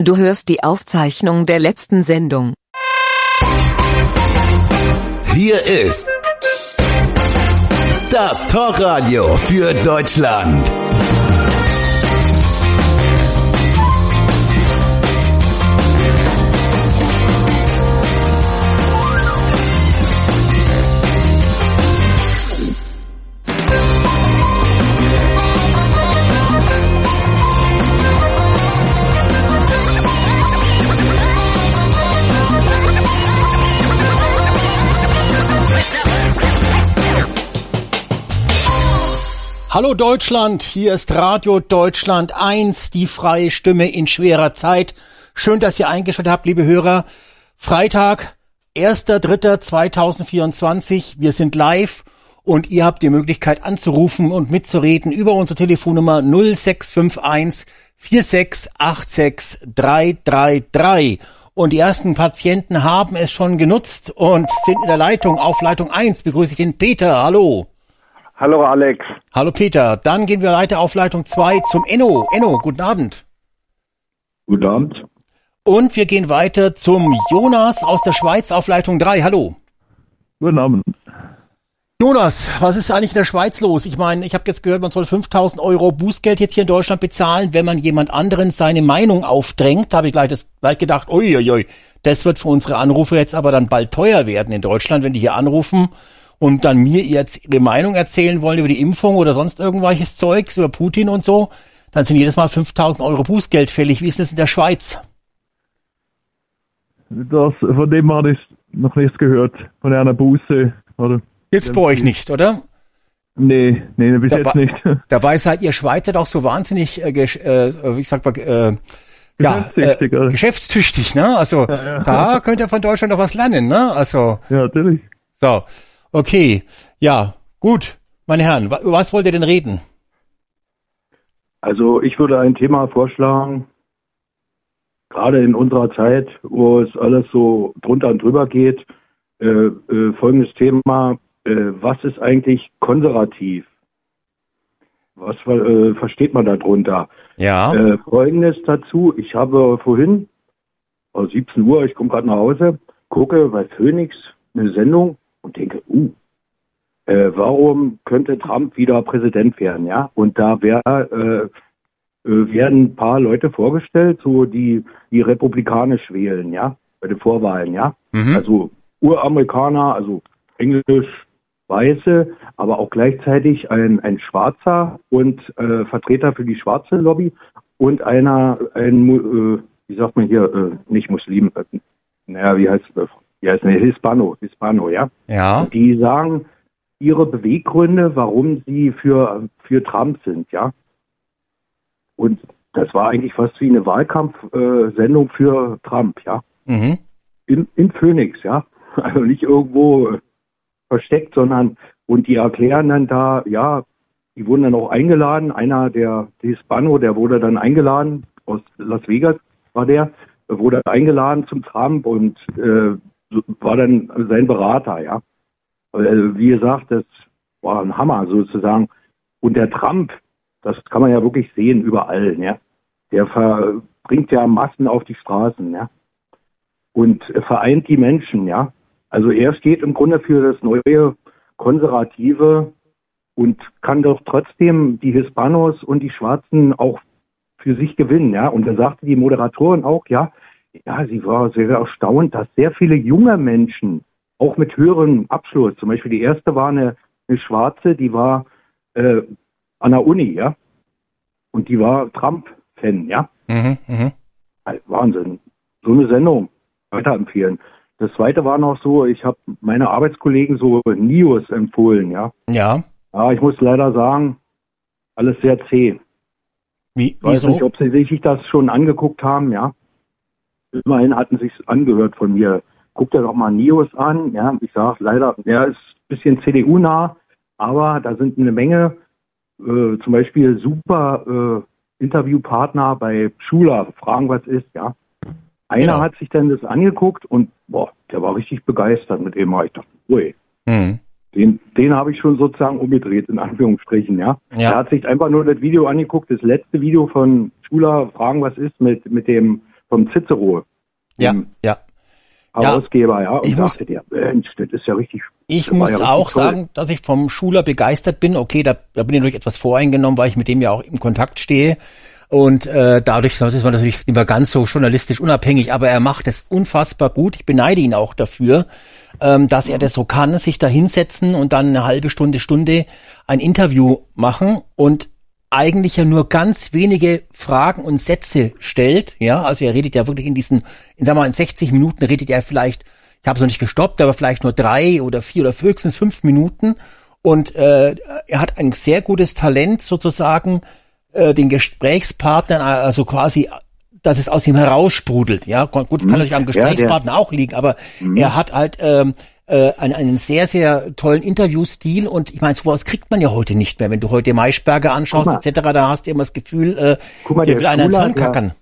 Du hörst die Aufzeichnung der letzten Sendung. Hier ist das Talkradio für Deutschland. Hallo Deutschland, hier ist Radio Deutschland 1, die freie Stimme in schwerer Zeit. Schön, dass ihr eingeschaltet habt, liebe Hörer. Freitag, 1.3.2024. Wir sind live und ihr habt die Möglichkeit anzurufen und mitzureden über unsere Telefonnummer 0651 4686 333. Und die ersten Patienten haben es schon genutzt und sind in der Leitung. Auf Leitung 1 begrüße ich den Peter. Hallo. Hallo Alex. Hallo Peter. Dann gehen wir weiter auf Leitung 2 zum Enno. Enno, guten Abend. Guten Abend. Und wir gehen weiter zum Jonas aus der Schweiz auf Leitung 3. Hallo. Guten Abend. Jonas, was ist eigentlich in der Schweiz los? Ich meine, ich habe jetzt gehört, man soll 5000 Euro Bußgeld jetzt hier in Deutschland bezahlen, wenn man jemand anderen seine Meinung aufdrängt. Da habe ich gleich, das, gleich gedacht, uiuiui, das wird für unsere Anrufe jetzt aber dann bald teuer werden in Deutschland, wenn die hier anrufen und dann mir jetzt ihre Meinung erzählen wollen über die Impfung oder sonst irgendwelches Zeugs, über Putin und so, dann sind jedes Mal 5000 Euro Bußgeld fällig. Wie ist das in der Schweiz? Das, von dem habe ich noch nichts gehört, von einer Buße. Oder Gibt's bei euch nicht, oder? Nee, nee, bis Dabei- jetzt nicht. Dabei seid ihr Schweizer doch so wahnsinnig, äh, äh, wie sagt man, äh, ja, äh, Geschäftstüchtig, ne? Also da könnt ihr von Deutschland noch was lernen, ne? Also Ja, natürlich. so, okay, ja, gut, meine Herren, über was wollt ihr denn reden? Also ich würde ein Thema vorschlagen, gerade in unserer Zeit, wo es alles so drunter und drüber geht, äh, äh, folgendes Thema, äh, was ist eigentlich konservativ? Was äh, versteht man darunter? Ja, Äh, Folgendes dazu, ich habe vorhin, um 17 Uhr, ich komme gerade nach Hause, gucke bei Phoenix eine Sendung und denke, uh, äh, warum könnte Trump wieder Präsident werden, ja? Und da wär, äh, äh, werden ein paar Leute vorgestellt, so die, die republikanisch wählen, ja, bei den Vorwahlen, ja. Mhm. Also Uramerikaner, also Englisch, Weiße, aber auch gleichzeitig ein, ein Schwarzer und äh, Vertreter für die schwarze Lobby und einer, ein, äh, wie sagt man hier, äh, nicht Muslim, äh, naja, wie heißt das? Ja, ist eine Hispano, Hispano, ja. ja, Die sagen ihre Beweggründe, warum sie für, für Trump sind, ja. Und das war eigentlich fast wie eine Wahlkampfsendung äh, für Trump, ja. mhm. In, in Phoenix, ja. Also nicht irgendwo äh, versteckt, sondern und die erklären dann da, ja, die wurden dann auch eingeladen. Einer der, der Hispano, der wurde dann eingeladen aus Las Vegas, war der, wurde eingeladen zum Trump und äh, war dann sein Berater, ja. Äh, wie gesagt, das war ein Hammer sozusagen. Und der Trump, das kann man ja wirklich sehen überall, ja. Der verbringt ja Massen auf die Straßen, ja. Und vereint die Menschen, ja. Also er steht im Grunde für das neue Konservative und kann doch trotzdem die Hispanos und die Schwarzen auch für sich gewinnen, ja. Und da sagte die Moderatorin auch, ja, ja, sie war sehr erstaunt, dass sehr viele junge Menschen, auch mit höherem Abschluss, zum Beispiel die erste war eine, eine Schwarze, die war äh, an der Uni, ja. Und die war Trump-Fan, ja. Mhm. Mhm. Wahnsinn. So eine Sendung weiterempfehlen. Das zweite war noch so, ich habe meine Arbeitskollegen so Nios empfohlen, ja. ja, Ja, ich muss leider sagen, alles sehr zäh. wie, Ich weiß wieso? nicht, ob Sie sich das schon angeguckt haben, ja. Immerhin hatten Sie es angehört von mir. Guckt dir doch mal Nios an, ja. Ich sage leider, der ist ein bisschen CDU-nah, aber da sind eine Menge, äh, zum Beispiel super äh, Interviewpartner bei Schuler, fragen, was ist, ja. Einer Genau. hat sich dann das angeguckt und boah, der war richtig begeistert mit dem. Ich dachte, ui, Mhm. den, den habe ich schon sozusagen umgedreht, in Anführungsstrichen, ja. Ja. Er hat sich einfach nur das Video angeguckt, das letzte Video von Schuler, Fragen, was ist, mit, mit dem vom Cicero, Ja, ja. Herausgeber, ja. Und ich muss- dachte der, Mensch, das ist ja richtig. Ich muss ja richtig auch toll. sagen, dass ich vom Schuler begeistert bin. Okay, da, da bin ich natürlich etwas voreingenommen, weil ich mit dem ja auch im Kontakt stehe. Und äh, dadurch ist man natürlich nicht mehr ganz so journalistisch unabhängig, aber er macht es unfassbar gut. Ich beneide ihn auch dafür, ähm, dass er das so kann, sich da hinsetzen und dann eine halbe Stunde, Stunde ein Interview machen und eigentlich ja nur ganz wenige Fragen und Sätze stellt. Ja, also er redet ja wirklich in diesen, in sagen wir mal, in 60 Minuten redet er vielleicht, ich habe es noch nicht gestoppt, aber vielleicht nur drei oder vier oder höchstens fünf Minuten. Und äh, er hat ein sehr gutes Talent sozusagen, äh, den Gesprächspartnern, also quasi, dass es aus ihm heraussprudelt. Ja, gut, das kann natürlich am Gesprächspartner auch liegen, aber er hat halt ähm, äh, einen, einen sehr, sehr tollen Interviewstil und ich meine, sowas kriegt man ja heute nicht mehr. Wenn du heute Maischberger anschaust etc., da hast du immer das Gefühl, äh, mal, dir der will einer ins der- kackern.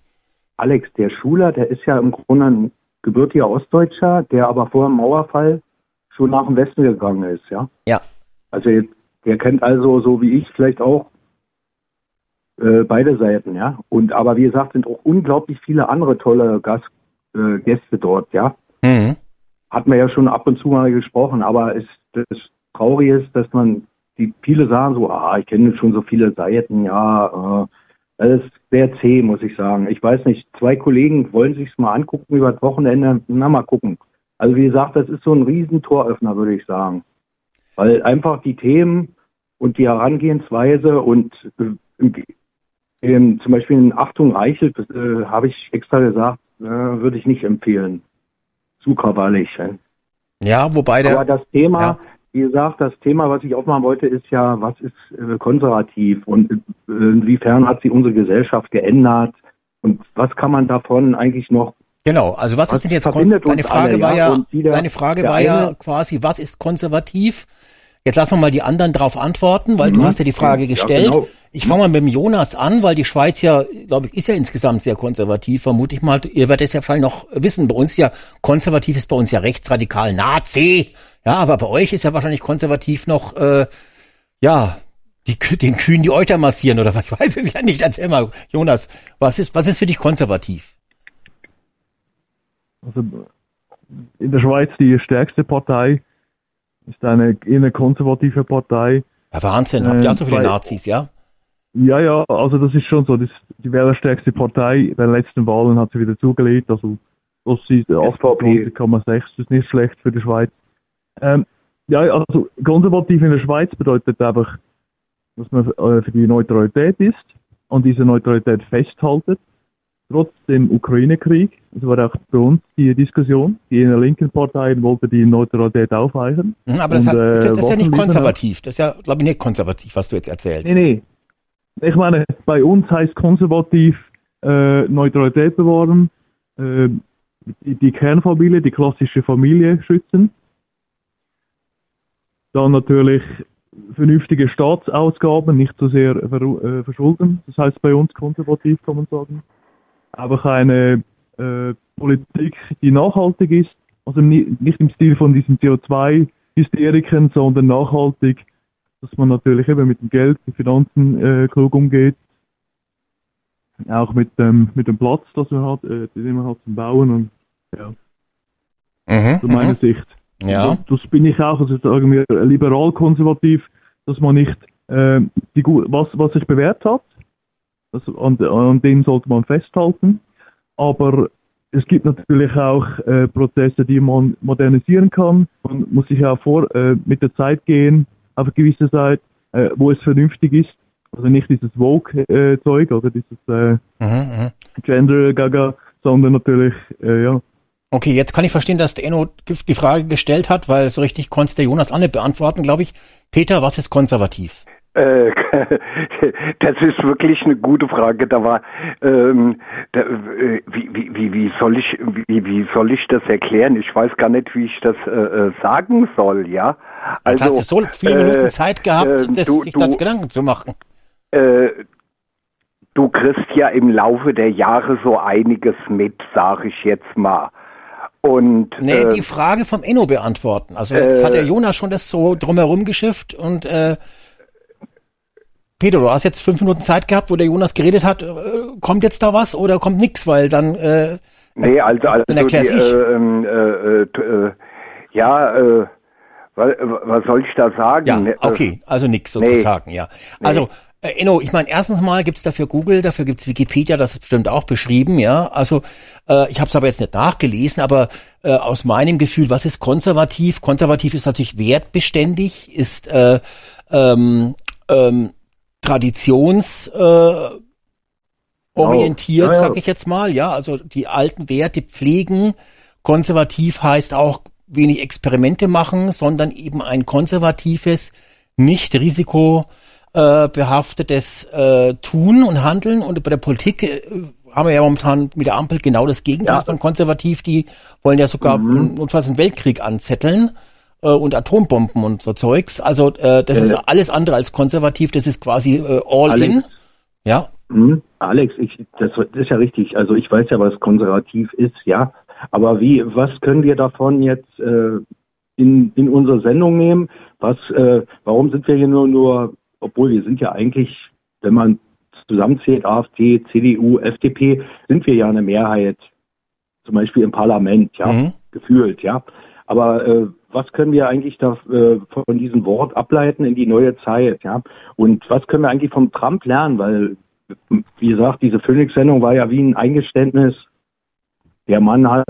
Alex, der Schuler, der ist ja im Grunde ein gebürtiger Ostdeutscher, der aber vor dem Mauerfall schon nach dem Westen gegangen ist, ja. Ja, Also der kennt also so wie ich vielleicht auch äh, beide Seiten, ja. Und aber wie gesagt, sind auch unglaublich viele andere tolle Gast, äh, Gäste dort, ja. mhm. Hat man ja schon ab und zu mal gesprochen, aber es, das Traurige ist, dass man die viele sagen so, ah, ich kenne schon so viele Seiten, ja, äh, das ist sehr zäh, muss ich sagen. Ich weiß nicht, zwei Kollegen wollen sich's mal angucken über das Wochenende, na mal gucken. Also wie gesagt, das ist so ein riesen Toröffner, würde ich sagen. Weil einfach die Themen und die Herangehensweise und äh, im, zum Beispiel in Achtung Reichelt, äh, habe ich extra gesagt, äh, würde ich nicht empfehlen. Zu äh. ja, wobei der, Aber das Thema, ja. wie gesagt, das Thema, was ich aufmachen wollte, ist ja, was ist äh, konservativ und äh, inwiefern hat sie unsere Gesellschaft geändert und was kann man davon eigentlich noch Genau, also was, Was ist denn jetzt deine Frage alle, war ja? ja, deine Frage war ja eine- quasi, was ist konservativ? Jetzt lassen wir mal die anderen drauf antworten, weil du Mhm. hast ja die Frage Ja, gestellt. genau. Ich fange mal mit dem Jonas an, weil die Schweiz ja, glaube ich, ist ja insgesamt sehr konservativ, vermute ich mal. Ihr werdet es ja vielleicht noch wissen. Bei uns ja, konservativ ist bei uns ja rechtsradikal Nazi. Ja, aber bei euch ist ja wahrscheinlich konservativ noch, äh, ja, die, den Kühen die Euter massieren oder was? Ich weiß es ja nicht. Erzähl mal, Jonas, was ist, was ist für dich konservativ? Also in der Schweiz die stärkste Partei ist eine eher eine konservative Partei. Ja, Wahnsinn, habt ihr auch so viele bei- Nazis, ja? Ja, ja, also das ist schon so. Das, die wählerstärkste Partei bei den letzten Wahlen hat sie wieder zugelegt. Also das ist 28,6, das ist nicht schlecht für die Schweiz. Ähm, ja, also konservativ in der Schweiz bedeutet einfach, dass man äh, für die Neutralität ist und diese Neutralität festhaltet. Trotz dem Ukraine-Krieg, das war auch bei uns die Diskussion, die in der linken Partei wollte die Neutralität aufweichen. Hm, Aber das, Und, hat, das, das ist ja äh, nicht konservativ. Das ist ja, glaube ich, nicht konservativ, was du jetzt erzählst. Nee, nee. Ich meine, bei uns heißt konservativ äh, Neutralität bewahren, äh, die, die Kernfamilie, die klassische Familie schützen. Dann natürlich vernünftige Staatsausgaben, nicht so sehr äh, verschulden. Das heißt bei uns konservativ, kann man sagen. Einfach eine äh, Politik, die nachhaltig ist, also ni- nicht im Stil von diesen CO2-Hysteriken, sondern nachhaltig dass man natürlich eben mit dem Geld, den Finanzen äh, klug umgeht. Auch mit dem, mit dem Platz, das man hat, äh, den man hat zum Bauen und ja, Mhm, zu meiner mhm. Sicht. Ja. Das, das bin ich auch, also sagen wir liberal-konservativ, dass man nicht äh, die, was, was sich bewährt hat, das, an, an dem sollte man festhalten. Aber es gibt natürlich auch äh, Prozesse, die man modernisieren kann. Man muss sich auch vor äh, mit der Zeit gehen, auf eine gewisse Zeit, äh, wo es vernünftig ist. Also nicht dieses Vogue-Zeug oder dieses äh, Mhm, mhm. Gender-Gaga, sondern natürlich, äh, ja, Okay, jetzt kann ich verstehen, dass der Enno die Frage gestellt hat, weil so richtig konnte der Jonas auch nicht beantworten, glaube ich. Peter, was ist konservativ? Äh, das ist wirklich eine gute Frage. Da war, ähm, da, äh, wie, wie, wie, soll ich, wie, wie soll ich das erklären? Ich weiß gar nicht, wie ich das äh, äh, sagen soll, ja. Jetzt hast du so viele äh, Minuten Zeit gehabt, äh, das, du- sich du- Gedanken zu machen. Äh, du kriegst ja im Laufe der Jahre so einiges mit, sag ich jetzt mal. Und Nee, die Frage vom Enno beantworten. Also jetzt hat der Jonas schon das so drumherum geschifft und Peter, du hast jetzt fünf Minuten Zeit gehabt, wo der Jonas geredet hat. Äh, kommt jetzt da was oder kommt nix? Weil dann äh, Nee, also, also dann erklär's die, ich. äh, ähm, äh, äh, äh, ja, äh, was, soll ich da sagen? Ja, Ne, okay, also nix nee. sozusagen, ja. Also, äh, Enno, ich meine, erstens mal gibt's dafür Google, dafür gibt's Wikipedia, das ist bestimmt auch beschrieben, ja. Also, äh, ich habe es aber jetzt nicht nachgelesen, aber äh, aus meinem Gefühl, was ist konservativ? Konservativ ist natürlich wertbeständig, ist äh, ähm, ähm, Traditions äh, orientiert, Ja, ja. sag ich jetzt mal, ja, also die alten Werte pflegen. Konservativ heißt auch wenig Experimente machen, sondern eben ein konservatives, nicht risiko äh, äh, Tun und Handeln. Und bei der Politik äh, haben wir ja momentan mit der Ampel genau das Gegenteil Ja. von konservativ. Die wollen ja sogar notfalls einen Weltkrieg anzetteln äh, und Atombomben und so Zeugs. Also äh, das ist alles andere als konservativ. Das ist quasi äh, all Alex. in. Ja, Hm, Alex, ich, das, das ist ja richtig. Also ich weiß ja, was konservativ ist, ja. Aber wie, was können wir davon jetzt äh, in, in unsere Sendung nehmen? Was, äh, warum sind wir hier nur, nur, obwohl wir sind ja eigentlich, wenn man zusammenzählt, AfD, CDU, FDP, sind wir ja eine Mehrheit, zum Beispiel im Parlament, ja, Mhm. gefühlt, ja. Aber äh, was können wir eigentlich da, äh, von diesem Wort ableiten in die neue Zeit, ja? Und was können wir eigentlich vom Trump lernen? Weil, wie gesagt, diese Phoenix-Sendung war ja wie ein Eingeständnis. Der Mann hat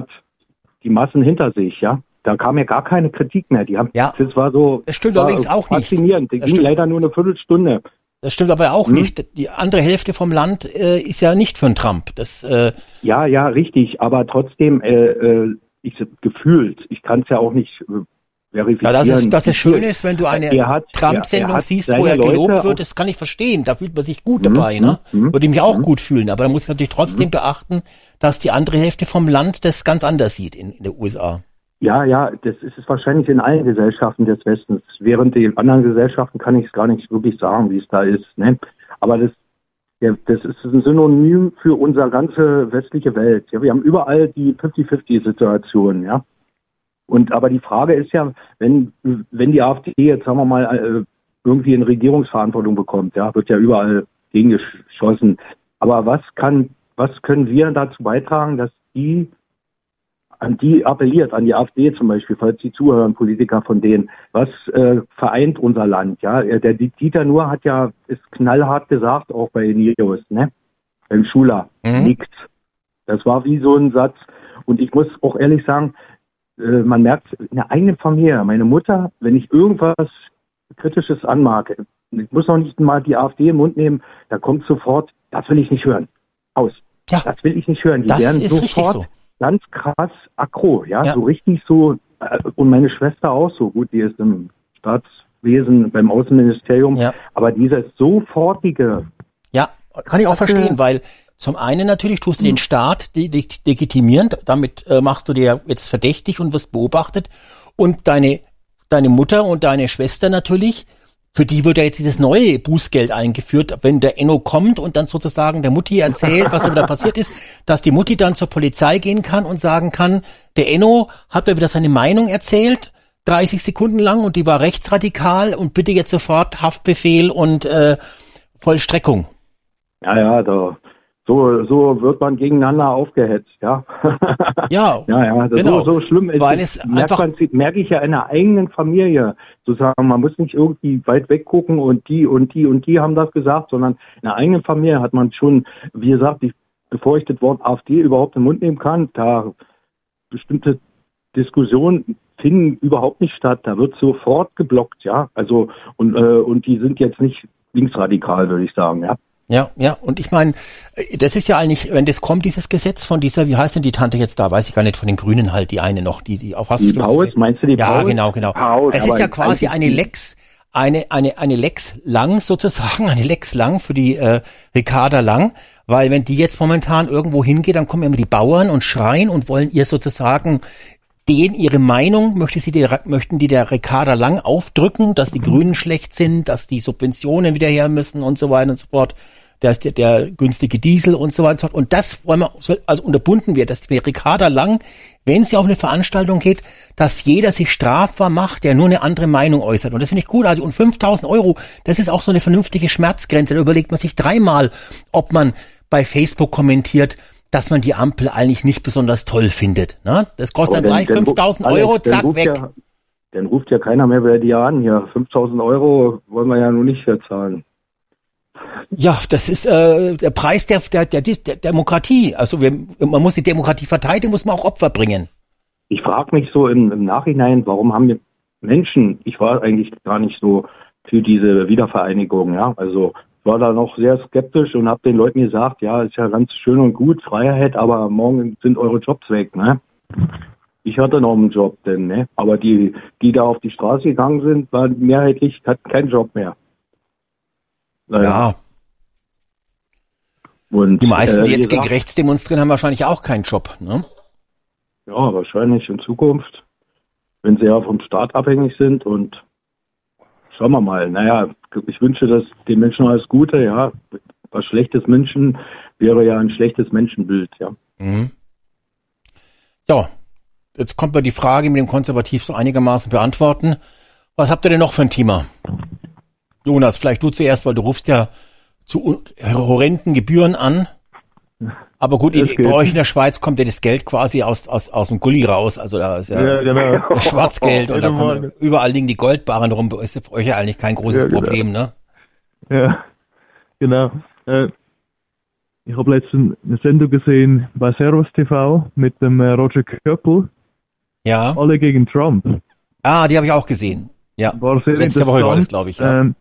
die Massen hinter sich, ja. Da kam ja gar keine Kritik mehr. Die haben, Ja. das war so, Das stimmt war allerdings auch nicht. faszinierend. Die Das ging stimmt. leider nur eine Viertelstunde. Das stimmt aber auch Hm? nicht. Die andere Hälfte vom Land äh, ist ja nicht für einen Trump. Das äh, Ja, ja, richtig. Aber trotzdem, äh, äh, ich gefühlt, ich kann es ja auch nicht äh, ja, verifizieren. das ist, das ist schön ist, wenn du eine Trump-Sendung siehst, wo er gelobt Leute wird, das kann ich verstehen. Da fühlt man sich gut dabei, ne? mhm, Würde ich mich auch gut fühlen. Aber da muss man natürlich trotzdem Mhm. beachten, dass die andere Hälfte vom Land das ganz anders sieht in, in den USA. Ja, ja, das ist es wahrscheinlich in allen Gesellschaften des Westens. Während den anderen Gesellschaften kann ich es gar nicht wirklich sagen, wie es da ist. Ne? Aber das, ja, das ist ein Synonym für unsere ganze westliche Welt. Ja, wir haben überall die 50-50-Situation, ja. Und aber die Frage ist ja, wenn wenn die AfD jetzt sagen wir mal äh, irgendwie in Regierungsverantwortung bekommt, ja, wird ja überall gegengeschossen. Aber was kann was können wir dazu beitragen, dass die an die appelliert, an die AfD zum Beispiel, falls die zuhören, Politiker von denen, was äh, vereint unser Land, ja? Äh, Der Dieter Nuhr hat ja, ist knallhart gesagt, auch bei News, ne? Beim Schuler, Mhm. nichts. Das war wie so ein Satz. Und ich muss auch ehrlich sagen, äh, man merkt in der eigenen Familie, meine Mutter, wenn ich irgendwas Kritisches anmarke, ich muss noch nicht mal die AfD im Mund nehmen, da kommt sofort, das will ich nicht hören. Aus. Ja. Das will ich nicht hören. Die werden sofort so. Ganz krass aggro, ja, Ja. so richtig so, äh, und meine Schwester auch so, gut, die ist im Staatswesen, beim Außenministerium, Ja. aber dieses sofortige, Ja, kann ich auch verstehen, weil zum einen natürlich tust du den Staat de- de- legitimieren, damit äh, machst du dir jetzt verdächtig und wirst beobachtet. Und deine deine Mutter und deine Schwester natürlich, für die wird ja jetzt dieses neue Bußgeld eingeführt, wenn der Enno kommt und dann sozusagen der Mutti erzählt, was da passiert ist, dass die Mutti dann zur Polizei gehen kann und sagen kann, der Enno hat mir wieder seine Meinung erzählt, 30 Sekunden lang und die war rechtsradikal und bitte jetzt sofort Haftbefehl und äh, Vollstreckung. ja, ja, da, so, so wird man gegeneinander aufgehetzt, ja. Ja, Ja, ja, das genau. so, so schlimm ist Weil es. Merkt man, merke ich ja in der eigenen Familie, zu sagen, man muss nicht irgendwie weit weg gucken und die und die und die haben das gesagt, sondern in der eigenen Familie hat man schon, wie gesagt, ich, bevor ich das Wort AfD überhaupt im Mund nehmen kann, da bestimmte Diskussionen finden überhaupt nicht statt. Da wird sofort geblockt, ja. Also und äh, und die sind jetzt nicht linksradikal, würde ich sagen, ja. Ja, ja, und ich meine, das ist ja eigentlich, wenn das kommt, dieses Gesetz von dieser, wie heißt denn die Tante jetzt da, weiß ich gar nicht, von den Grünen halt, die eine noch, die, die auf Die Paus, meinst du die Ja, Paus? genau, genau. Paus, es ist ja quasi eine Lex, eine, eine, eine Lex Lang sozusagen, eine Lex Lang für die äh, Ricarda Lang, weil wenn die jetzt momentan irgendwo hingeht, dann kommen immer die Bauern und schreien und wollen ihr sozusagen den ihre Meinung möchte sie der, möchten die der Ricarda Lang aufdrücken, dass die Grünen schlecht sind, dass die Subventionen wieder her müssen und so weiter und so fort. der, der, der günstige Diesel und so weiter. Und das wollen wir, also unterbunden wird, dass die Ricarda Lang, wenn sie auf eine Veranstaltung geht, dass jeder sich strafbar macht, der nur eine andere Meinung äußert. Und das finde ich gut. Also, und 5000 Euro, das ist auch so eine vernünftige Schmerzgrenze. Da überlegt man sich dreimal, ob man bei Facebook kommentiert, dass man die Ampel eigentlich nicht besonders toll findet. Ne? Das kostet dann gleich 5000 Euro, zack, weg. Ja, dann ruft ja keiner mehr bei dir an. Ja, 5000 Euro wollen wir ja nur nicht verzahlen. Ja, das ist äh, der Preis der, der, der, der Demokratie. Also wir, man muss die Demokratie verteidigen, muss man auch Opfer bringen. Ich frage mich so im, im Nachhinein, warum haben wir Menschen, ich war eigentlich gar nicht so für diese Wiedervereinigung, ja, also war da noch sehr skeptisch und habe den Leuten gesagt, ja, ist ja ganz schön und gut, Freiheit, aber morgen sind eure Jobs weg, ne? Ich hatte noch einen Job denn, ne? Aber die, die da auf die Straße gegangen sind, waren mehrheitlich, hatten keinen Job mehr. Naja. Ja. Und, die meisten, die äh, jetzt gegen rechts demonstrieren, haben wahrscheinlich auch keinen Job, ne? Ja, wahrscheinlich in Zukunft, wenn sie ja vom Staat abhängig sind und schauen wir mal. Naja, ich wünsche das den Menschen alles Gute, ja. Was schlechtes Menschen wäre ja ein schlechtes Menschenbild, ja. Mhm. Ja, jetzt kommt mal die Frage mit dem Konservativ so einigermaßen beantworten. Was habt ihr denn noch für ein Thema? Jonas, vielleicht du zuerst, weil du rufst ja zu horrenden Gebühren an. Aber gut, in, bei euch in der Schweiz kommt ja das Geld quasi aus, aus, aus dem Gully raus. Also da ist ja, ja genau. Schwarzgeld und davon, überall liegen die Goldbarren rum. Ist für euch ja eigentlich kein großes ja, genau. Problem, ne? Ja, genau. Äh, ich habe letztens eine Sendung gesehen bei Servus TV mit dem äh, Roger Köppel. Ja. Alle gegen Trump. Ah, die habe ich auch gesehen. Ja. War sehr Letzte Woche war das, glaube ich. Ja. Ähm,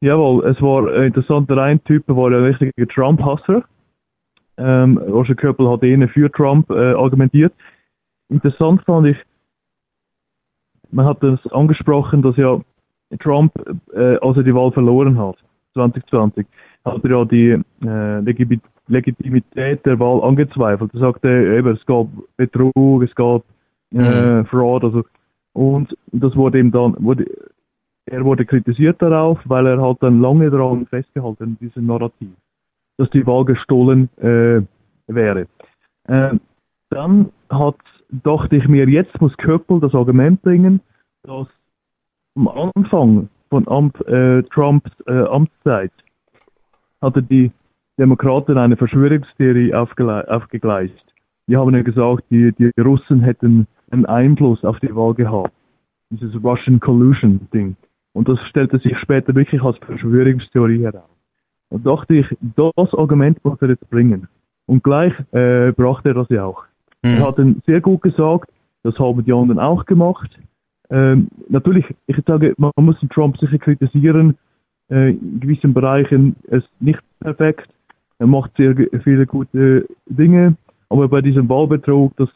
jawohl, es war äh, interessant. Der eine Typ war ein richtiger Trump-Hasser. Ähm, Roger Köppel hat eher für Trump äh, argumentiert. Interessant fand ich, man hat das angesprochen, dass ja Trump, äh, als er die Wahl verloren hat, 2020, hat er ja die äh, Legit Legitimität der Wahl angezweifelt. Er sagte eben, es gab Betrug, es gab äh, mhm. Fraud, also und das wurde ihm dann, wurde, er wurde kritisiert darauf, weil er halt dann lange daran festgehalten, diesem Narrativ dass die Wahl gestohlen äh, wäre. Äh, dann hat, dachte ich mir, jetzt muss Köppel das Argument bringen, dass am Anfang von Amt, äh, Trumps äh, Amtszeit hatte die Demokraten eine Verschwörungstheorie aufgegleist. Die haben ja gesagt, die, die Russen hätten einen Einfluss auf die Wahl gehabt. Dieses Russian Collusion Ding. Und das stellte sich später wirklich als Verschwörungstheorie heraus. Und dachte ich, das Argument muss er jetzt bringen. Und gleich äh, brachte er das ja auch. Mhm. Er hat dann sehr gut gesagt, das haben die anderen auch gemacht. Ähm, natürlich, ich sage, man muss Trump sicher kritisieren. Äh, in gewissen Bereichen ist nicht perfekt. Er macht sehr viele gute Dinge. Aber bei diesem Wahlbetrug, dass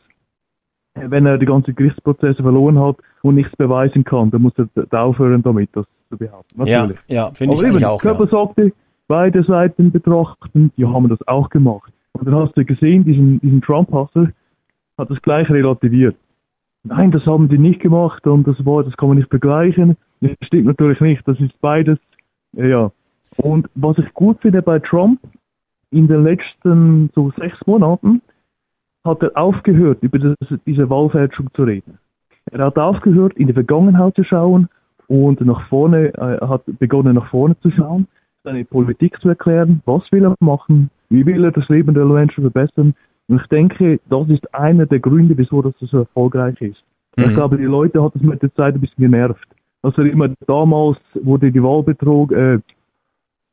wenn er die ganzen Gerichtsprozesse verloren hat und nichts beweisen kann, dann muss er aufhören damit, das zu behaupten. Natürlich. Ja, ja finde ich eben, auch. Körper ja. sagte, beide Seiten betrachten, die haben das auch gemacht. Und dann hast du gesehen, diesen, diesen Trump-Hasser hat das gleich relativiert. Nein, das haben die nicht gemacht und das war, das kann man nicht vergleichen. Das stimmt natürlich nicht, das ist beides, ja. Und was ich gut finde bei Trump, in den letzten so sechs Monaten hat er aufgehört, über das, diese Wahlfälschung zu reden. Er hat aufgehört, in die Vergangenheit zu schauen und nach vorne, äh, hat begonnen nach vorne zu schauen seine Politik zu erklären, was will er machen, wie will er das Leben der Menschen verbessern. Und ich denke, das ist einer der Gründe, wieso das so erfolgreich ist. Mhm. Ich glaube, die Leute hat es mit der Zeit ein bisschen genervt. Also immer damals wurde die Wahl betrogen, äh,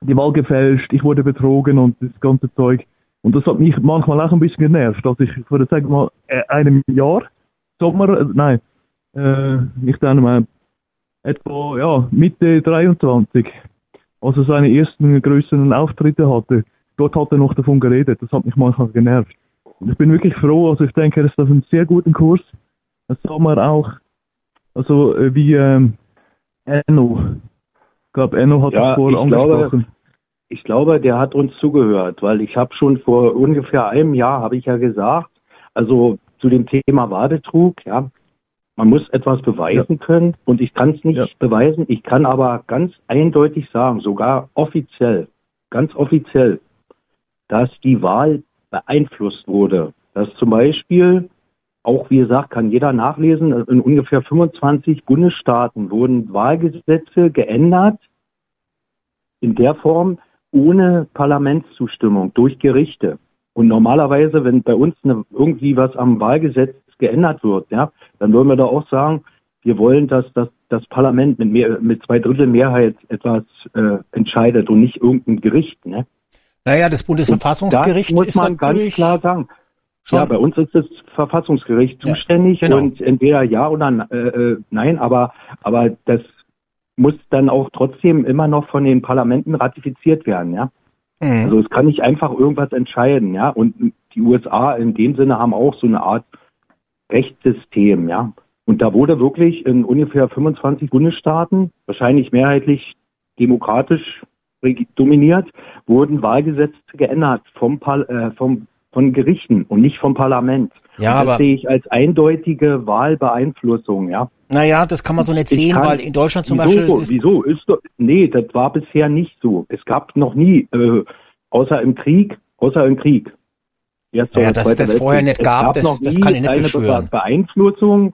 die Wahl gefälscht, ich wurde betrogen und das ganze Zeug. Und das hat mich manchmal auch ein bisschen genervt. Also ich würde sagen mal, äh, einem Jahr, Sommer, äh, nein, äh, nicht einmal, etwa, ja, Mitte 23 als er seine ersten größeren Auftritte hatte, dort hat er noch davon geredet. Das hat mich manchmal genervt. Und ich bin wirklich froh, also ich denke, er ist auf einem sehr guten Kurs. Das sah man auch, also äh, wie ähm, Enno. Ich glaube, Enno hat ja, das vorher angesprochen. Glaube, ich glaube, der hat uns zugehört, weil ich habe schon vor ungefähr einem Jahr, habe ich ja gesagt, also zu dem Thema Wadetrug, ja, man muss etwas beweisen ja. können und ich kann es nicht ja. beweisen. Ich kann aber ganz eindeutig sagen, sogar offiziell, ganz offiziell, dass die Wahl beeinflusst wurde. Dass zum Beispiel, auch wie gesagt, kann jeder nachlesen, in ungefähr 25 Bundesstaaten wurden Wahlgesetze geändert in der Form ohne Parlamentszustimmung durch Gerichte. Und normalerweise, wenn bei uns eine, irgendwie was am Wahlgesetz geändert wird, ja, dann würden wir da auch sagen, wir wollen, dass das, das Parlament mit, mehr, mit zwei Drittel Mehrheit etwas äh, entscheidet und nicht irgendein Gericht. Ne? Naja, das Bundesverfassungsgericht das muss man ganz klar sagen. schon- Ja, bei uns ist das Verfassungsgericht Ja, zuständig genau. und entweder ja oder äh, äh, nein, aber aber das muss dann auch trotzdem immer noch von den Parlamenten ratifiziert werden, ja. Mhm. Also es kann nicht einfach irgendwas entscheiden, ja. Und die USA in dem Sinne haben auch so eine Art Rechtssystem, ja. Und da wurde wirklich in ungefähr 25 Bundesstaaten, wahrscheinlich mehrheitlich demokratisch dominiert, wurden Wahlgesetze geändert vom, Par äh, vom von Gerichten und nicht vom Parlament. Ja, das aber- sehe ich als eindeutige Wahlbeeinflussung, ja. Naja, das kann man so nicht Ich sehen, kann- weil in Deutschland zum wieso, Beispiel. das- wieso ist nee, das war bisher nicht so. Es gab noch nie, äh, außer im Krieg, außer im Krieg. Erster Ja, oder dass es das vorher nicht gab, das- noch das nie kann ich nicht eine beschwören. Be Beeinflussung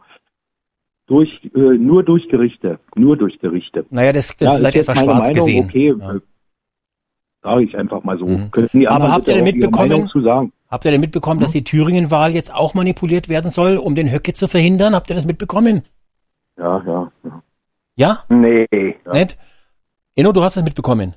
durch, äh, nur durch Gerichte, nur durch Gerichte. naja, das, das ja, ist etwas schwarz Meinung, gesehen. okay, Ja. äh, sage ich einfach mal so. Mhm. Aber habt ihr denn mitbekommen-? Habt ihr denn mitbekommen, dass die Thüringen-Wahl jetzt auch manipuliert werden soll, um den Höcke zu verhindern? Habt ihr das mitbekommen? Ja, ja, ja. Ja? Nee. Nicht? Enno, du hast das mitbekommen.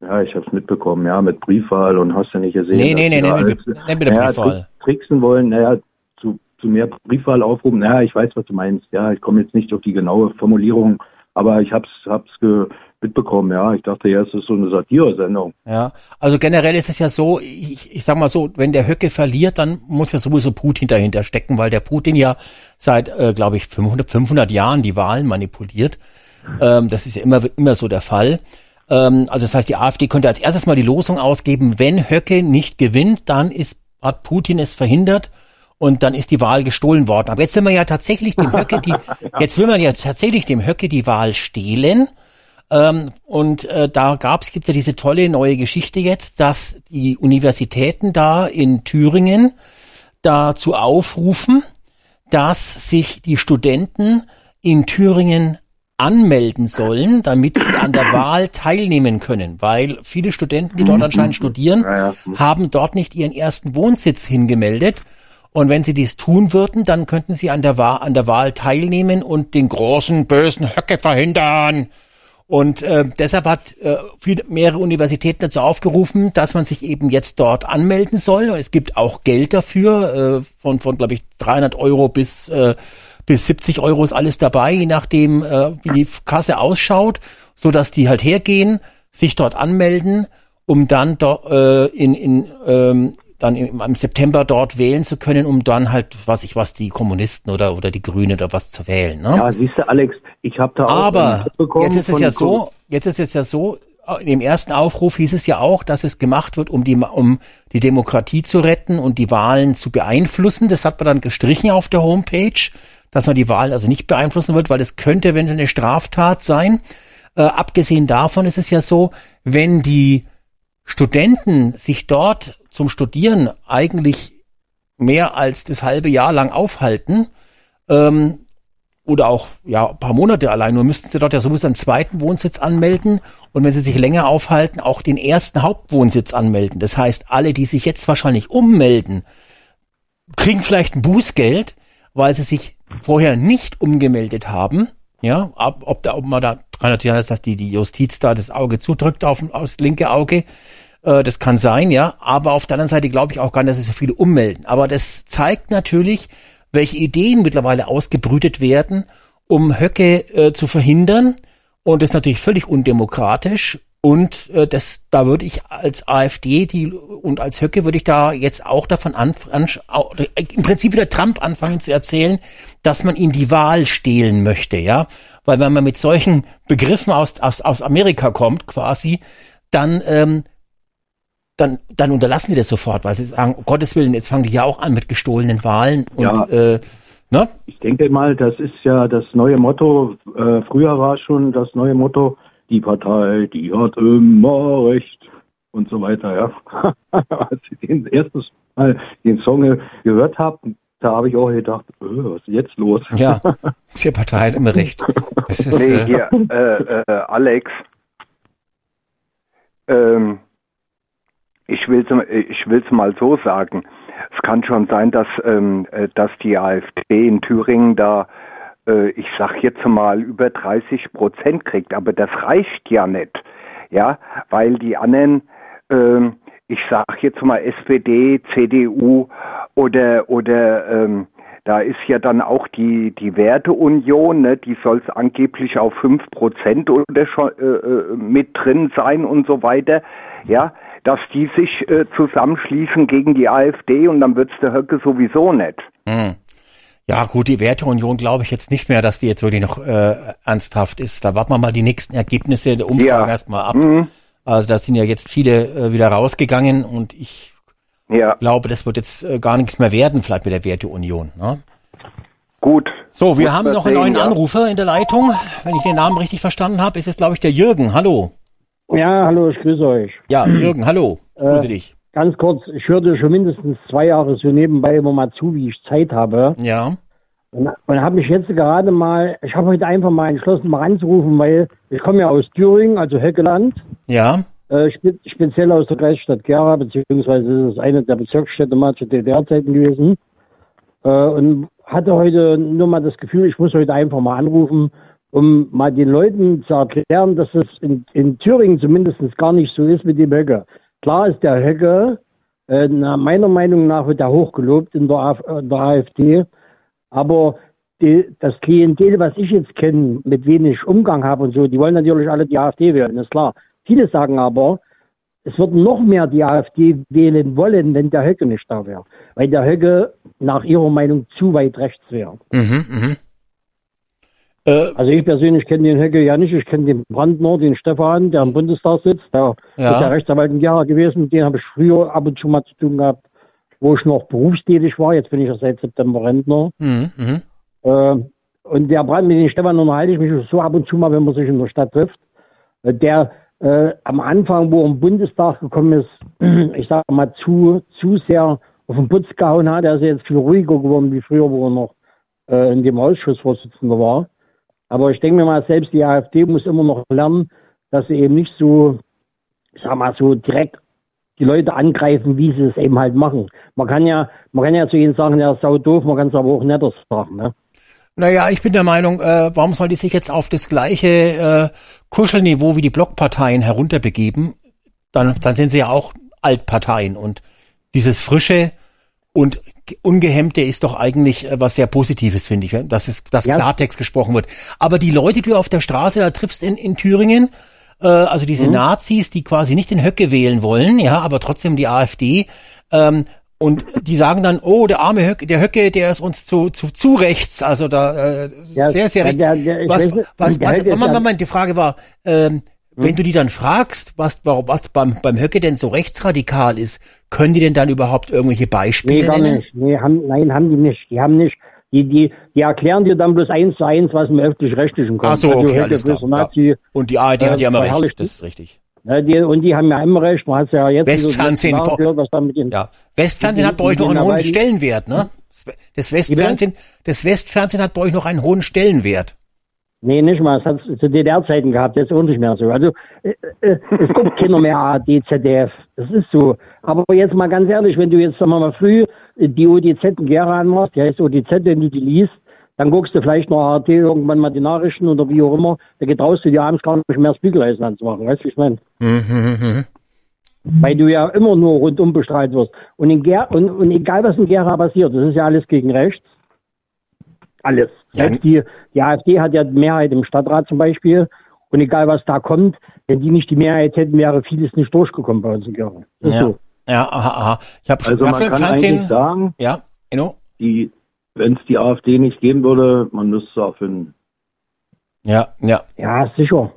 Ja, ich habe es mitbekommen, ja, mit Briefwahl und hast du nicht gesehen. Nee, nee, nee, nee, alles- nicht mit der naja, Briefwahl. trick- tricksen wollen, naja, zu, zu mehr Briefwahl aufrufen. Naja, ich weiß, was du meinst. Ja, ich komme jetzt nicht auf die genaue Formulierung, aber ich hab's, hab's ge mitbekommen, ja. Ich dachte, ja, es ist so eine Satire-Sendung. Ja, also generell ist es ja so, ich, ich sag mal so, wenn der Höcke verliert, dann muss ja sowieso Putin dahinter stecken, weil der Putin ja seit, äh, glaube ich, 500, 500 Jahren die Wahlen manipuliert. Ähm, das ist ja immer, immer so der Fall. Ähm, also das heißt, die AfD könnte als erstes mal die Losung ausgeben, wenn Höcke nicht gewinnt, dann ist, hat Putin es verhindert und dann ist die Wahl gestohlen worden. Aber jetzt will man ja tatsächlich dem Höcke die, jetzt will man ja tatsächlich dem Höcke die Wahl stehlen. Ähm, und äh, da gab's gibt's ja diese tolle neue Geschichte jetzt, dass die Universitäten da in Thüringen dazu aufrufen, dass sich die Studenten in Thüringen anmelden sollen, damit sie an der Wahl teilnehmen können, weil viele Studenten, die dort anscheinend studieren, Ja, ja. haben dort nicht ihren ersten Wohnsitz hingemeldet. Und wenn sie dies tun würden, dann könnten sie an der, Wahl, an der Wahl teilnehmen und den großen bösen Höcke verhindern. Und äh, deshalb hat äh, viele, mehrere Universitäten dazu aufgerufen, dass man sich eben jetzt dort anmelden soll. Es gibt auch Geld dafür, äh, von, von glaube ich, 300 Euro bis, äh, bis 70 Euro ist alles dabei, je nachdem, äh, wie die Kasse ausschaut, so dass die halt hergehen, sich dort anmelden, um dann dort äh, in, in ähm, dann im, im September dort wählen zu können, um dann halt, was ich was, die Kommunisten oder oder die Grünen oder was zu wählen. Ne? Ja, siehst du, Alex, ich habe da auch Aber jetzt ist es ja so, jetzt ist es ja so, in dem ersten Aufruf hieß es ja auch, dass es gemacht wird, um die, um die Demokratie zu retten und die Wahlen zu beeinflussen. Das hat man dann gestrichen auf der Homepage, dass man die Wahlen also nicht beeinflussen wird, weil es könnte eventuell eine Straftat sein. Äh, abgesehen davon ist es ja so, wenn die Studenten sich dort zum Studieren eigentlich mehr als das halbe Jahr lang aufhalten, ähm, oder auch ja ein paar Monate allein, nur müssten sie dort ja sowieso einen zweiten Wohnsitz anmelden und wenn sie sich länger aufhalten, auch den ersten Hauptwohnsitz anmelden. Das heißt, alle, die sich jetzt wahrscheinlich ummelden, kriegen vielleicht ein Bußgeld, weil sie sich vorher nicht umgemeldet haben. Ja, ob, ob, da, ob man da kann natürlich sein, dass die, die Justiz da das Auge zudrückt auf, aufs linke Auge. Äh, das kann sein, ja. Aber auf der anderen Seite glaube ich auch gar nicht, dass sich so viele ummelden. Aber das zeigt natürlich, welche Ideen mittlerweile ausgebrütet werden, um Höcke äh, zu verhindern. Und das ist natürlich völlig undemokratisch. Und äh, das, da würde ich als AfD die, und als Höcke würde ich da jetzt auch davon anfangen, im Prinzip wieder Trump anfangen zu erzählen, dass man ihm die Wahl stehlen möchte, ja. Weil wenn man mit solchen Begriffen aus, aus, aus Amerika kommt, quasi, dann, ähm, dann, dann unterlassen die das sofort, weil sie sagen, um Gottes Willen, jetzt fangen die ja auch an mit gestohlenen Wahlen und Ja. äh, ne? Ich denke mal, das ist ja das neue Motto. Äh, früher war schon das neue Motto, die Partei, die hat immer recht. und so weiter, ja. Als ich den erstes Mal den Song gehört habe, da habe ich auch gedacht, äh, was ist jetzt los? Ja, vier Parteien immer recht. Das ist, Nee, äh, hier, äh, äh, Alex. Ähm, ich will's, ich will's mal so sagen. Es kann schon sein, dass, ähm, äh, dass die AfD in Thüringen da, äh, ich sag jetzt mal, über 30 Prozent kriegt. Aber das reicht ja nicht. Ja, weil die anderen, ähm, ich sag jetzt mal SPD, CDU oder, oder, ähm, da ist ja dann auch die, die Werteunion, ne, die soll es angeblich auf 5% oder schon äh, äh, mit drin sein und so weiter, ja, dass die sich äh, zusammenschließen gegen die AfD und dann wird's der Höcke sowieso nicht. hm. Ja, gut, die Werteunion glaube ich jetzt nicht mehr, dass die jetzt wirklich noch äh, ernsthaft ist. Da warten wir mal die nächsten Ergebnisse der Umfragen Ja. erstmal ab. Mhm. Also da sind ja jetzt viele äh, wieder rausgegangen und ich Ja, glaube, das wird jetzt äh, gar nichts mehr werden, vielleicht mit der Werteunion. Ne? gut. So, wir Muss haben noch einen sehen, neuen ja. Anrufer in der Leitung. Wenn ich den Namen richtig verstanden habe, ist es, glaube ich, der Jürgen. Hallo. Ja, hallo, ich grüße euch. Ja, Jürgen, hallo. Ich grüße dich. Ganz kurz, ich hörte schon mindestens zwei Jahre so nebenbei immer mal zu, wie ich Zeit habe. Ja. Und, und habe mich jetzt gerade mal, ich habe heute einfach mal entschlossen, mal anzurufen, weil ich komme ja aus Thüringen, also Höckeland, Ja. äh, spe speziell aus der Kreisstadt Gera, beziehungsweise ist es eine der Bezirksstädte mal zu DDR-Zeiten gewesen. Äh, und hatte heute nur mal das Gefühl, ich muss heute einfach mal anrufen, um mal den Leuten zu erklären, dass es in, in Thüringen zumindest gar nicht so ist mit dem Höcke. Klar ist der Höcke, äh, meiner Meinung nach wird er hochgelobt in der, Af in der AfD, aber die, das Klientel, was ich jetzt kenne, mit wem ich Umgang habe und so, die wollen natürlich alle die AfD wählen, ist klar. Viele sagen aber, es würden noch mehr die AfD wählen wollen, wenn der Höcke nicht da wäre. Weil der Höcke nach ihrer Meinung zu weit rechts wäre. Mhm, mhm. Äh, Also ich persönlich kenne den Höcke ja nicht. Ich kenne den Brandner, den Stefan, der im Bundestag sitzt. Der Ja. ist ja Rechtsanwalt in Gera gewesen. Mit dem habe ich früher ab und zu mal zu tun gehabt, wo ich noch berufstätig war. Jetzt bin ich ja seit September Rentner. mhm, mhm. Äh, und der Brand, mit dem Stefan unterhalte ich mich so ab und zu mal, wenn man sich in der Stadt trifft. Äh, Der äh, am Anfang, wo er im Bundestag gekommen ist, ich sage mal zu, zu sehr auf den Putz gehauen hat. Er ist jetzt viel ruhiger geworden wie früher, wo er noch äh, in dem Ausschussvorsitzender war. Aber ich denke mir mal, selbst die AfD muss immer noch lernen, dass sie eben nicht so, sag mal, so direkt die Leute angreifen, wie sie es eben halt machen. Man kann ja, man kann ja zu ihnen sagen, der ist sau doof, man kann es aber auch netter sagen, ne? Naja, ich bin der Meinung, äh, warum soll die sich jetzt auf das gleiche äh, Kuschelniveau wie die Blockparteien herunterbegeben? Dann, dann sind sie ja auch Altparteien und dieses frische und ge- ungehemmte ist doch eigentlich äh, was sehr Positives, finde ich, ja, dass es dass Ja. Klartext gesprochen wird. Aber die Leute, die du auf der Straße da triffst in, in Thüringen, äh, also diese Nazis, die quasi nicht den Höcke wählen wollen, ja, aber trotzdem die AfD, ähm, und die sagen dann, oh, der arme Höcke, der Höcke, der ist uns zu, zu, zu rechts, also da äh, Ja, sehr, sehr der- recht. der- der- ich was, was, was, ja- Moment, die Frage war, ähm, wenn du die dann fragst, was, warum, was beim, beim Höcke denn so rechtsradikal ist, können die denn dann überhaupt irgendwelche Beispiele Nee, gar nennen? nicht. Nee, haben, nein, haben die nicht. Die haben nicht. Die, die, die erklären dir dann bloß eins zu eins, was im öffentlich-rechtlichen kommt. Ach so, Also okay, alles klar. Nazi, Ja. Und die ARD hat äh, ja immer recht, das ist richtig. ne, die, und die haben ja immer recht. Man hat ja jetzt Westfernsehen, Jahre gehört, was da mit den, Ja. Westfernsehen hat bei euch noch einen hohen Stellenwert, ne? Das Westfernsehen, das Westfernsehen hat bei euch noch einen hohen Stellenwert. Nee, nicht mal. Es hat es zu DDR-Zeiten gehabt, jetzt auch nicht mehr so. Also äh, äh, es guckt keiner mehr ARD, ZDF. Das ist so. Aber jetzt mal ganz ehrlich, wenn du jetzt sagen wir mal früh die ODZ in Gera anmachst, die heißt ODZ, wenn du die liest, dann guckst du vielleicht noch ARD irgendwann mal die Nachrichten oder wie auch immer. Da getraust du dir abends gar nicht mehr das Bügeleisen anzumachen. Weißt du, wie ich meine? Weil du ja immer nur rundum bestrahlt wirst. Und, in Ger und, und egal was in Gera passiert, das ist ja alles gegen rechts. Alles. Ja. Selbst die, die AfD hat ja die Mehrheit im Stadtrat zum Beispiel. Und egal was da kommt, wenn die nicht die Mehrheit hätten, wäre vieles nicht durchgekommen bei uns in ist Ja. so. Ja, aha, aha. Ich habe schon, Also hab man schon im kann Fernsehen. eigentlich sagen, Ja, Inno? die, wenn es die AfD nicht geben würde, man müsste es erfinden. Ja, ja. Ja, sicher.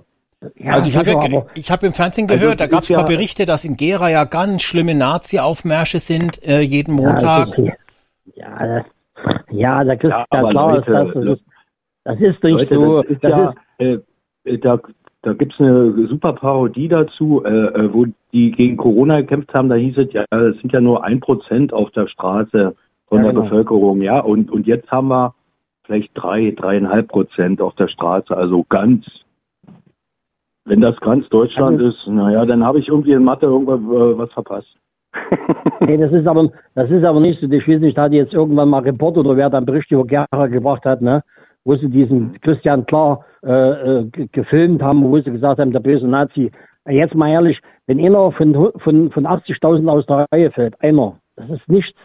Ja, also ich habe ja, ich habe im Fernsehen Also gehört, da es gab es ja- Berichte, dass in Gera ja ganz schlimme Nazi-Aufmärsche sind äh, jeden Montag. ja, das, ja, da kriegst Ja, Leute, ist das, das ist, das ist nicht Leute, so. das ist das ja, ist, äh, da da gibt's eine super Parodie dazu, äh, äh, wo die gegen Corona gekämpft haben, da hieß es ja, es sind ja nur ein Prozent auf der Straße von Ja, der genau. Bevölkerung, ja, und, und jetzt haben wir vielleicht drei, dreieinhalb Prozent auf der Straße, also ganz, wenn das ganz Deutschland Also- ist, naja, dann habe ich irgendwie in Mathe irgendwas äh, was verpasst. Nee, das ist aber, das ist aber nicht so. Ich weiß nicht, da hat jetzt irgendwann mal Report oder wer da einen Bericht über Gera gebracht hat, ne? Wo sie diesen Christian Klar äh, äh, ge- gefilmt haben, wo sie gesagt haben, der böse Nazi. Jetzt mal ehrlich, wenn einer von, von, von 80.000 aus der Reihe fällt, einer, das ist nichts.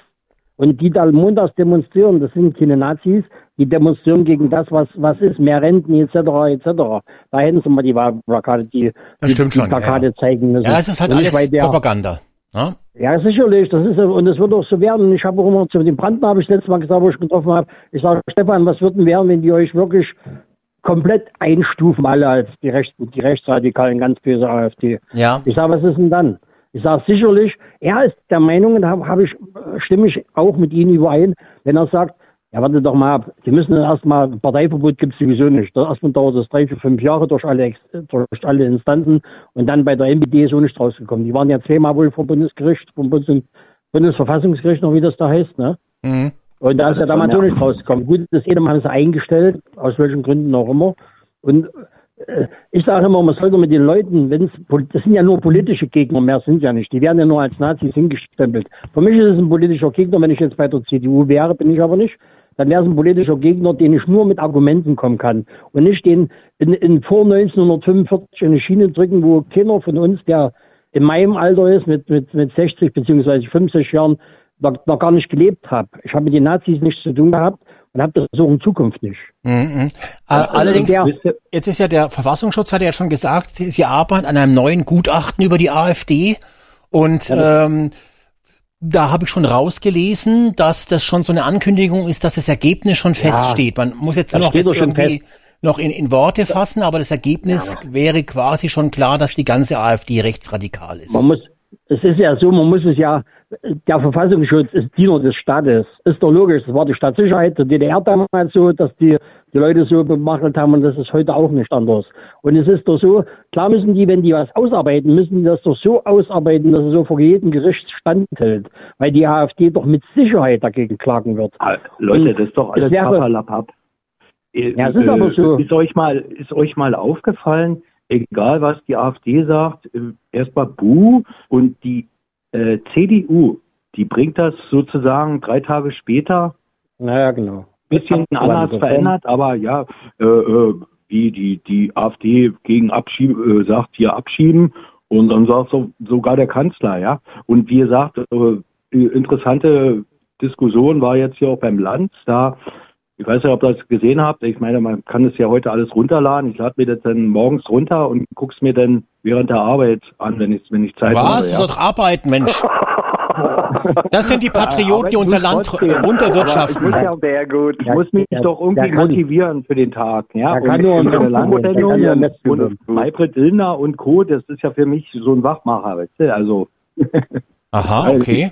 Und die da montags demonstrieren, das sind keine Nazis, die demonstrieren gegen das, was, was ist, mehr Renten etc. etc. Da hätten sie mal die Plakate, die, Das die, die schon, Plakate ja. zeigen müssen. Ja, es ist halt Und alles Propaganda. Ne? ja, sicherlich. Das ist und es wird auch so werden. Ich habe auch immer zu dem Brandner habe ich letztes Mal gesagt, wo ich getroffen habe. Ich sage, Stefan, was wird denn werden, wenn die euch wirklich komplett einstufen, alle als die Rechten, die Rechtsradikalen, ganz böse AfD. Ja. Ich sage, was ist denn dann? Ich sage sicherlich, er ist der Meinung, und da habe ich, äh, stimme ich auch mit Ihnen überein, wenn er sagt, ja, warte doch mal ab, die müssen erstmal, Parteiverbot gibt es sowieso nicht. Das erstmal dauert es drei, vier, fünf Jahre durch alle, durch alle Instanzen und dann bei der NPD ist auch nicht rausgekommen. Die waren ja zweimal wohl vor Bundesgericht, vom Bundes Bundesverfassungsgericht noch, wie das da heißt, ne? Mhm. Und da ist ja damals auch nicht rausgekommen. Gut, das jedem haben sie eingestellt, aus welchen Gründen auch immer. Und äh, ich sage immer, man sollte mit den Leuten, wenn es, das sind ja nur politische Gegner, mehr sind ja nicht. Die werden ja nur als Nazis hingestempelt. Für mich ist es ein politischer Gegner, wenn ich jetzt bei der CDU wäre, bin ich aber nicht. Dann wäre es ein politischer Gegner, den ich nur mit Argumenten kommen kann. Und nicht den in, in vor 1945 in eine Schiene drücken, wo keiner von uns, der in meinem Alter ist, mit, mit, mit 60 beziehungsweise 50 Jahren, noch, noch gar nicht gelebt habe. Ich habe mit den Nazis nichts zu tun gehabt und habe das auch in Zukunft nicht. Mhm. All- Allerdings, jetzt ist ja der Verfassungsschutz, hat ja schon gesagt, sie, sie arbeiten an einem neuen Gutachten über die AfD. Und ähm, da habe ich schon rausgelesen, dass das schon so eine Ankündigung ist, dass das Ergebnis schon feststeht. Man muss jetzt Das noch das irgendwie noch in, in Worte fassen, aber das Ergebnis wäre quasi schon klar, dass die ganze AfD rechtsradikal ist. Man muss, es ist ja so, man muss es ja, der Verfassungsschutz ist Diener des Staates. Ist doch logisch, das war die Staatssicherheit der DDR damals so, dass die, die Leute so bemacht haben und das ist heute auch nicht anders. Und es ist doch so, klar müssen die, wenn die was ausarbeiten, müssen die das doch so ausarbeiten, dass es so vor jedem Gericht standhält. Weil die AfD doch mit Sicherheit dagegen klagen wird. Ah, Leute, Und das ist doch es alles wäre- Papperlapapp. Äh, Ja, es ist aber so. Ist euch mal, ist euch mal aufgefallen, egal was die AfD sagt, äh, erstmal Buh und die äh, CDU, die bringt das sozusagen drei Tage später Naja, genau. Bisschen anders verändert, aber ja, äh, äh, wie die, die AfD gegen Abschieben, äh, sagt hier abschieben und dann sagt so, sogar der Kanzler, ja. Und wie gesagt, äh, interessante Diskussion war jetzt hier auch beim Land, da ich weiß nicht, ob ihr das gesehen habt. Ich meine, man kann es ja heute alles runterladen. Ich lade mir das dann morgens runter und guck's mir dann während der Arbeit an, wenn ich, wenn ich Zeit Was? habe. Du Ja. sollst arbeiten, Mensch. Das sind die Patrioten, die unser Land runterwirtschaften. muss ja Sehr gut. Ich muss mich doch irgendwie kann- motivieren für den Tag. Ja? Der kann nur und eine kann nur ein Netz und. Maybrit Illner und Co., das ist ja für mich so ein Wachmacher, weißt du? Also, Aha, okay.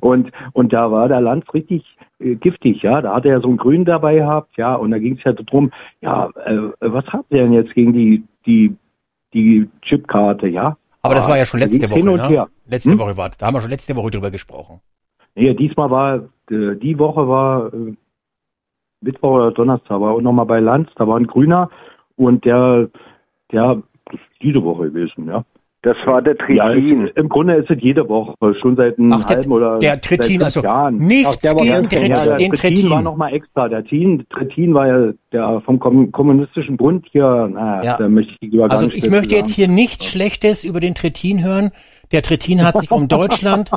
Und, und da war der Lanz richtig äh, giftig, ja. Da hat er ja so einen Grün dabei gehabt, ja. Und da ging es ja drum, ja, äh, was habt ihr denn jetzt gegen die, die, die Chipkarte, ja? Aber das war ja schon letzte Woche, hin und ne? Letzte Hm? Woche war, da haben wir schon letzte Woche drüber gesprochen. Nee, diesmal war, äh, die Woche war äh, Mittwoch oder Donnerstag, war auch nochmal bei Lanz, da war ein Grüner und der, der ist diese Woche gewesen, ja. Das war der Ja, Trittin. es, im Grunde ist es jede Woche, schon seit einem Ach, der, halben oder der fünf also Jahren. nichts Ach, der war gegen Trit, Ja, der den Trittin Trittin. war nochmal extra. Der Trittin, Trittin war ja der vom Kom Kommunistischen Bund hier, naja, Ja. da möchte ich lieber gar Also nicht ich möchte jetzt hier nichts Schlechtes über den Trittin hören. Der Trittin hat sich um Deutschland.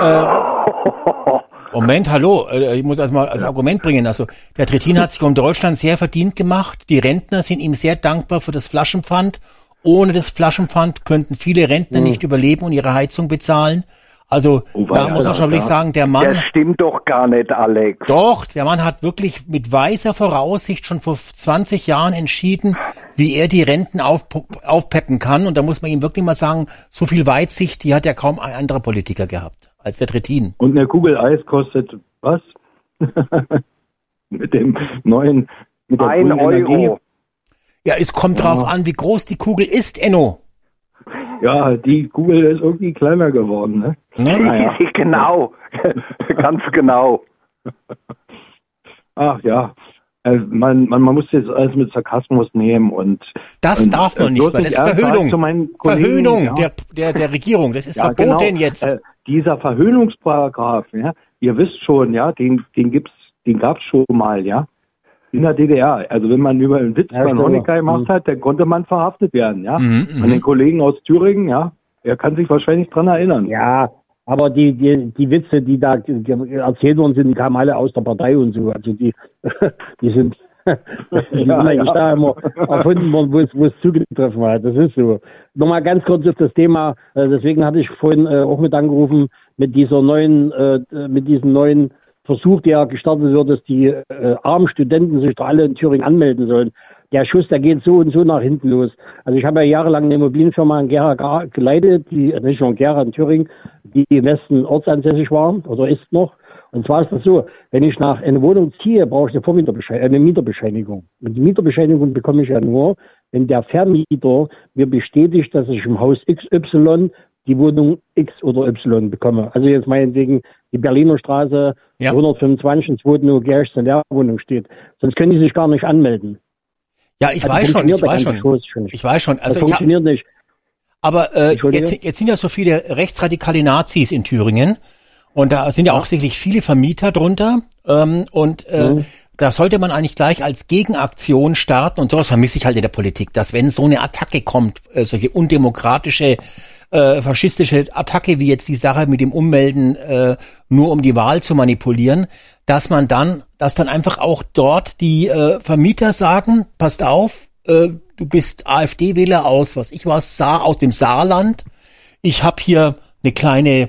Äh, Moment, hallo, äh, ich muss erstmal als Argument bringen. Also der Trittin hat sich um Deutschland sehr verdient gemacht. Die Rentner sind ihm sehr dankbar für das Flaschenpfand. Ohne das Flaschenpfand könnten viele Rentner nicht überleben und ihre Heizung bezahlen. Also Oh, da muss man schon wirklich sagen, der Mann. Das stimmt doch gar nicht, Alex. Doch, der Mann hat wirklich mit weiser Voraussicht schon vor 20 Jahren entschieden, wie er die Renten auf, aufpeppen kann. Und da muss man ihm wirklich mal sagen, so viel Weitsicht, die hat ja kaum ein anderer Politiker gehabt als der Trittin. Und eine Kugel Eis kostet was? mit dem neuen, mit der Ein grünen Energie. Ja, es kommt drauf an, wie groß die Kugel ist, Enno. Ja, die Kugel ist irgendwie kleiner geworden, ne? Ne? genau, ganz genau. Ach ja. Äh, man, man, man muss jetzt alles mit Sarkasmus nehmen und Das und, darf man äh, nicht mehr. Das ist Verhöhnung. Verhöhnung ja. der, der, der Regierung. Das ist Ja, verboten genau. jetzt. Äh, dieser Verhöhnungsparagraph, ja, ihr wisst schon, ja, den, den gibt's, den gab's schon mal, ja, in der DDR. Also wenn man über einen Witz Ja, von klar. Honecker gemacht Mhm. hat, dann konnte man verhaftet werden, ja. Mhm, An den Kollegen aus Thüringen, ja, er kann sich wahrscheinlich dran erinnern. Ja, aber die, die, die Witze, die da erzählt worden sind, die kamen alle aus der Partei und so. Also die, die sind, die sind eigentlich ja. da immer erfunden worden, wo es, wo es zugetroffen hat. Das ist so. Nochmal ganz kurz auf das Thema, äh, deswegen hatte ich vorhin äh, auch mit angerufen, mit dieser neuen, äh, mit diesem neuen Versuch, der gestartet wird, dass die äh, armen Studenten sich doch alle in Thüringen anmelden sollen. Der Schuss, der geht so und so nach hinten los. Also ich habe ja jahrelang eine Immobilienfirma in Gera geleitet, die, äh, nicht nur in Gera, in Thüringen, die im Westen ortsansässig war oder ist noch. Und zwar ist das so, wenn ich nach einer Wohnung ziehe, brauche ich eine, Vormieterbescheinigung, eine Mieterbescheinigung. Und die Mieterbescheinigung bekomme ich ja nur, wenn der Vermieter mir bestätigt, dass ich im Haus XY die Wohnung X oder Y bekomme. Also jetzt meinetwegen die Berliner Straße Ja. 125 ins Wohnung rechts in der Wohnung steht. Sonst können die sich gar nicht anmelden. Ja, ich Also weiß schon, ich weiß schon. Schon. Ich weiß schon. Das Also hab, funktioniert nicht. aber äh, jetzt, jetzt sind ja so viele rechtsradikale Nazis in Thüringen und da sind ja auch sicherlich viele Vermieter drunter ähm, und äh, Mhm. Da sollte man eigentlich gleich als Gegenaktion starten und sowas vermisse ich halt in der Politik, dass wenn so eine Attacke kommt, äh, solche undemokratische äh, faschistische Attacke wie jetzt die Sache mit dem Ummelden äh, nur um die Wahl zu manipulieren, dass man dann, dass dann einfach auch dort die äh, Vermieter sagen, passt auf, äh, du bist AfD-Wähler aus, was ich was, Sa aus dem Saarland. Ich habe hier eine kleine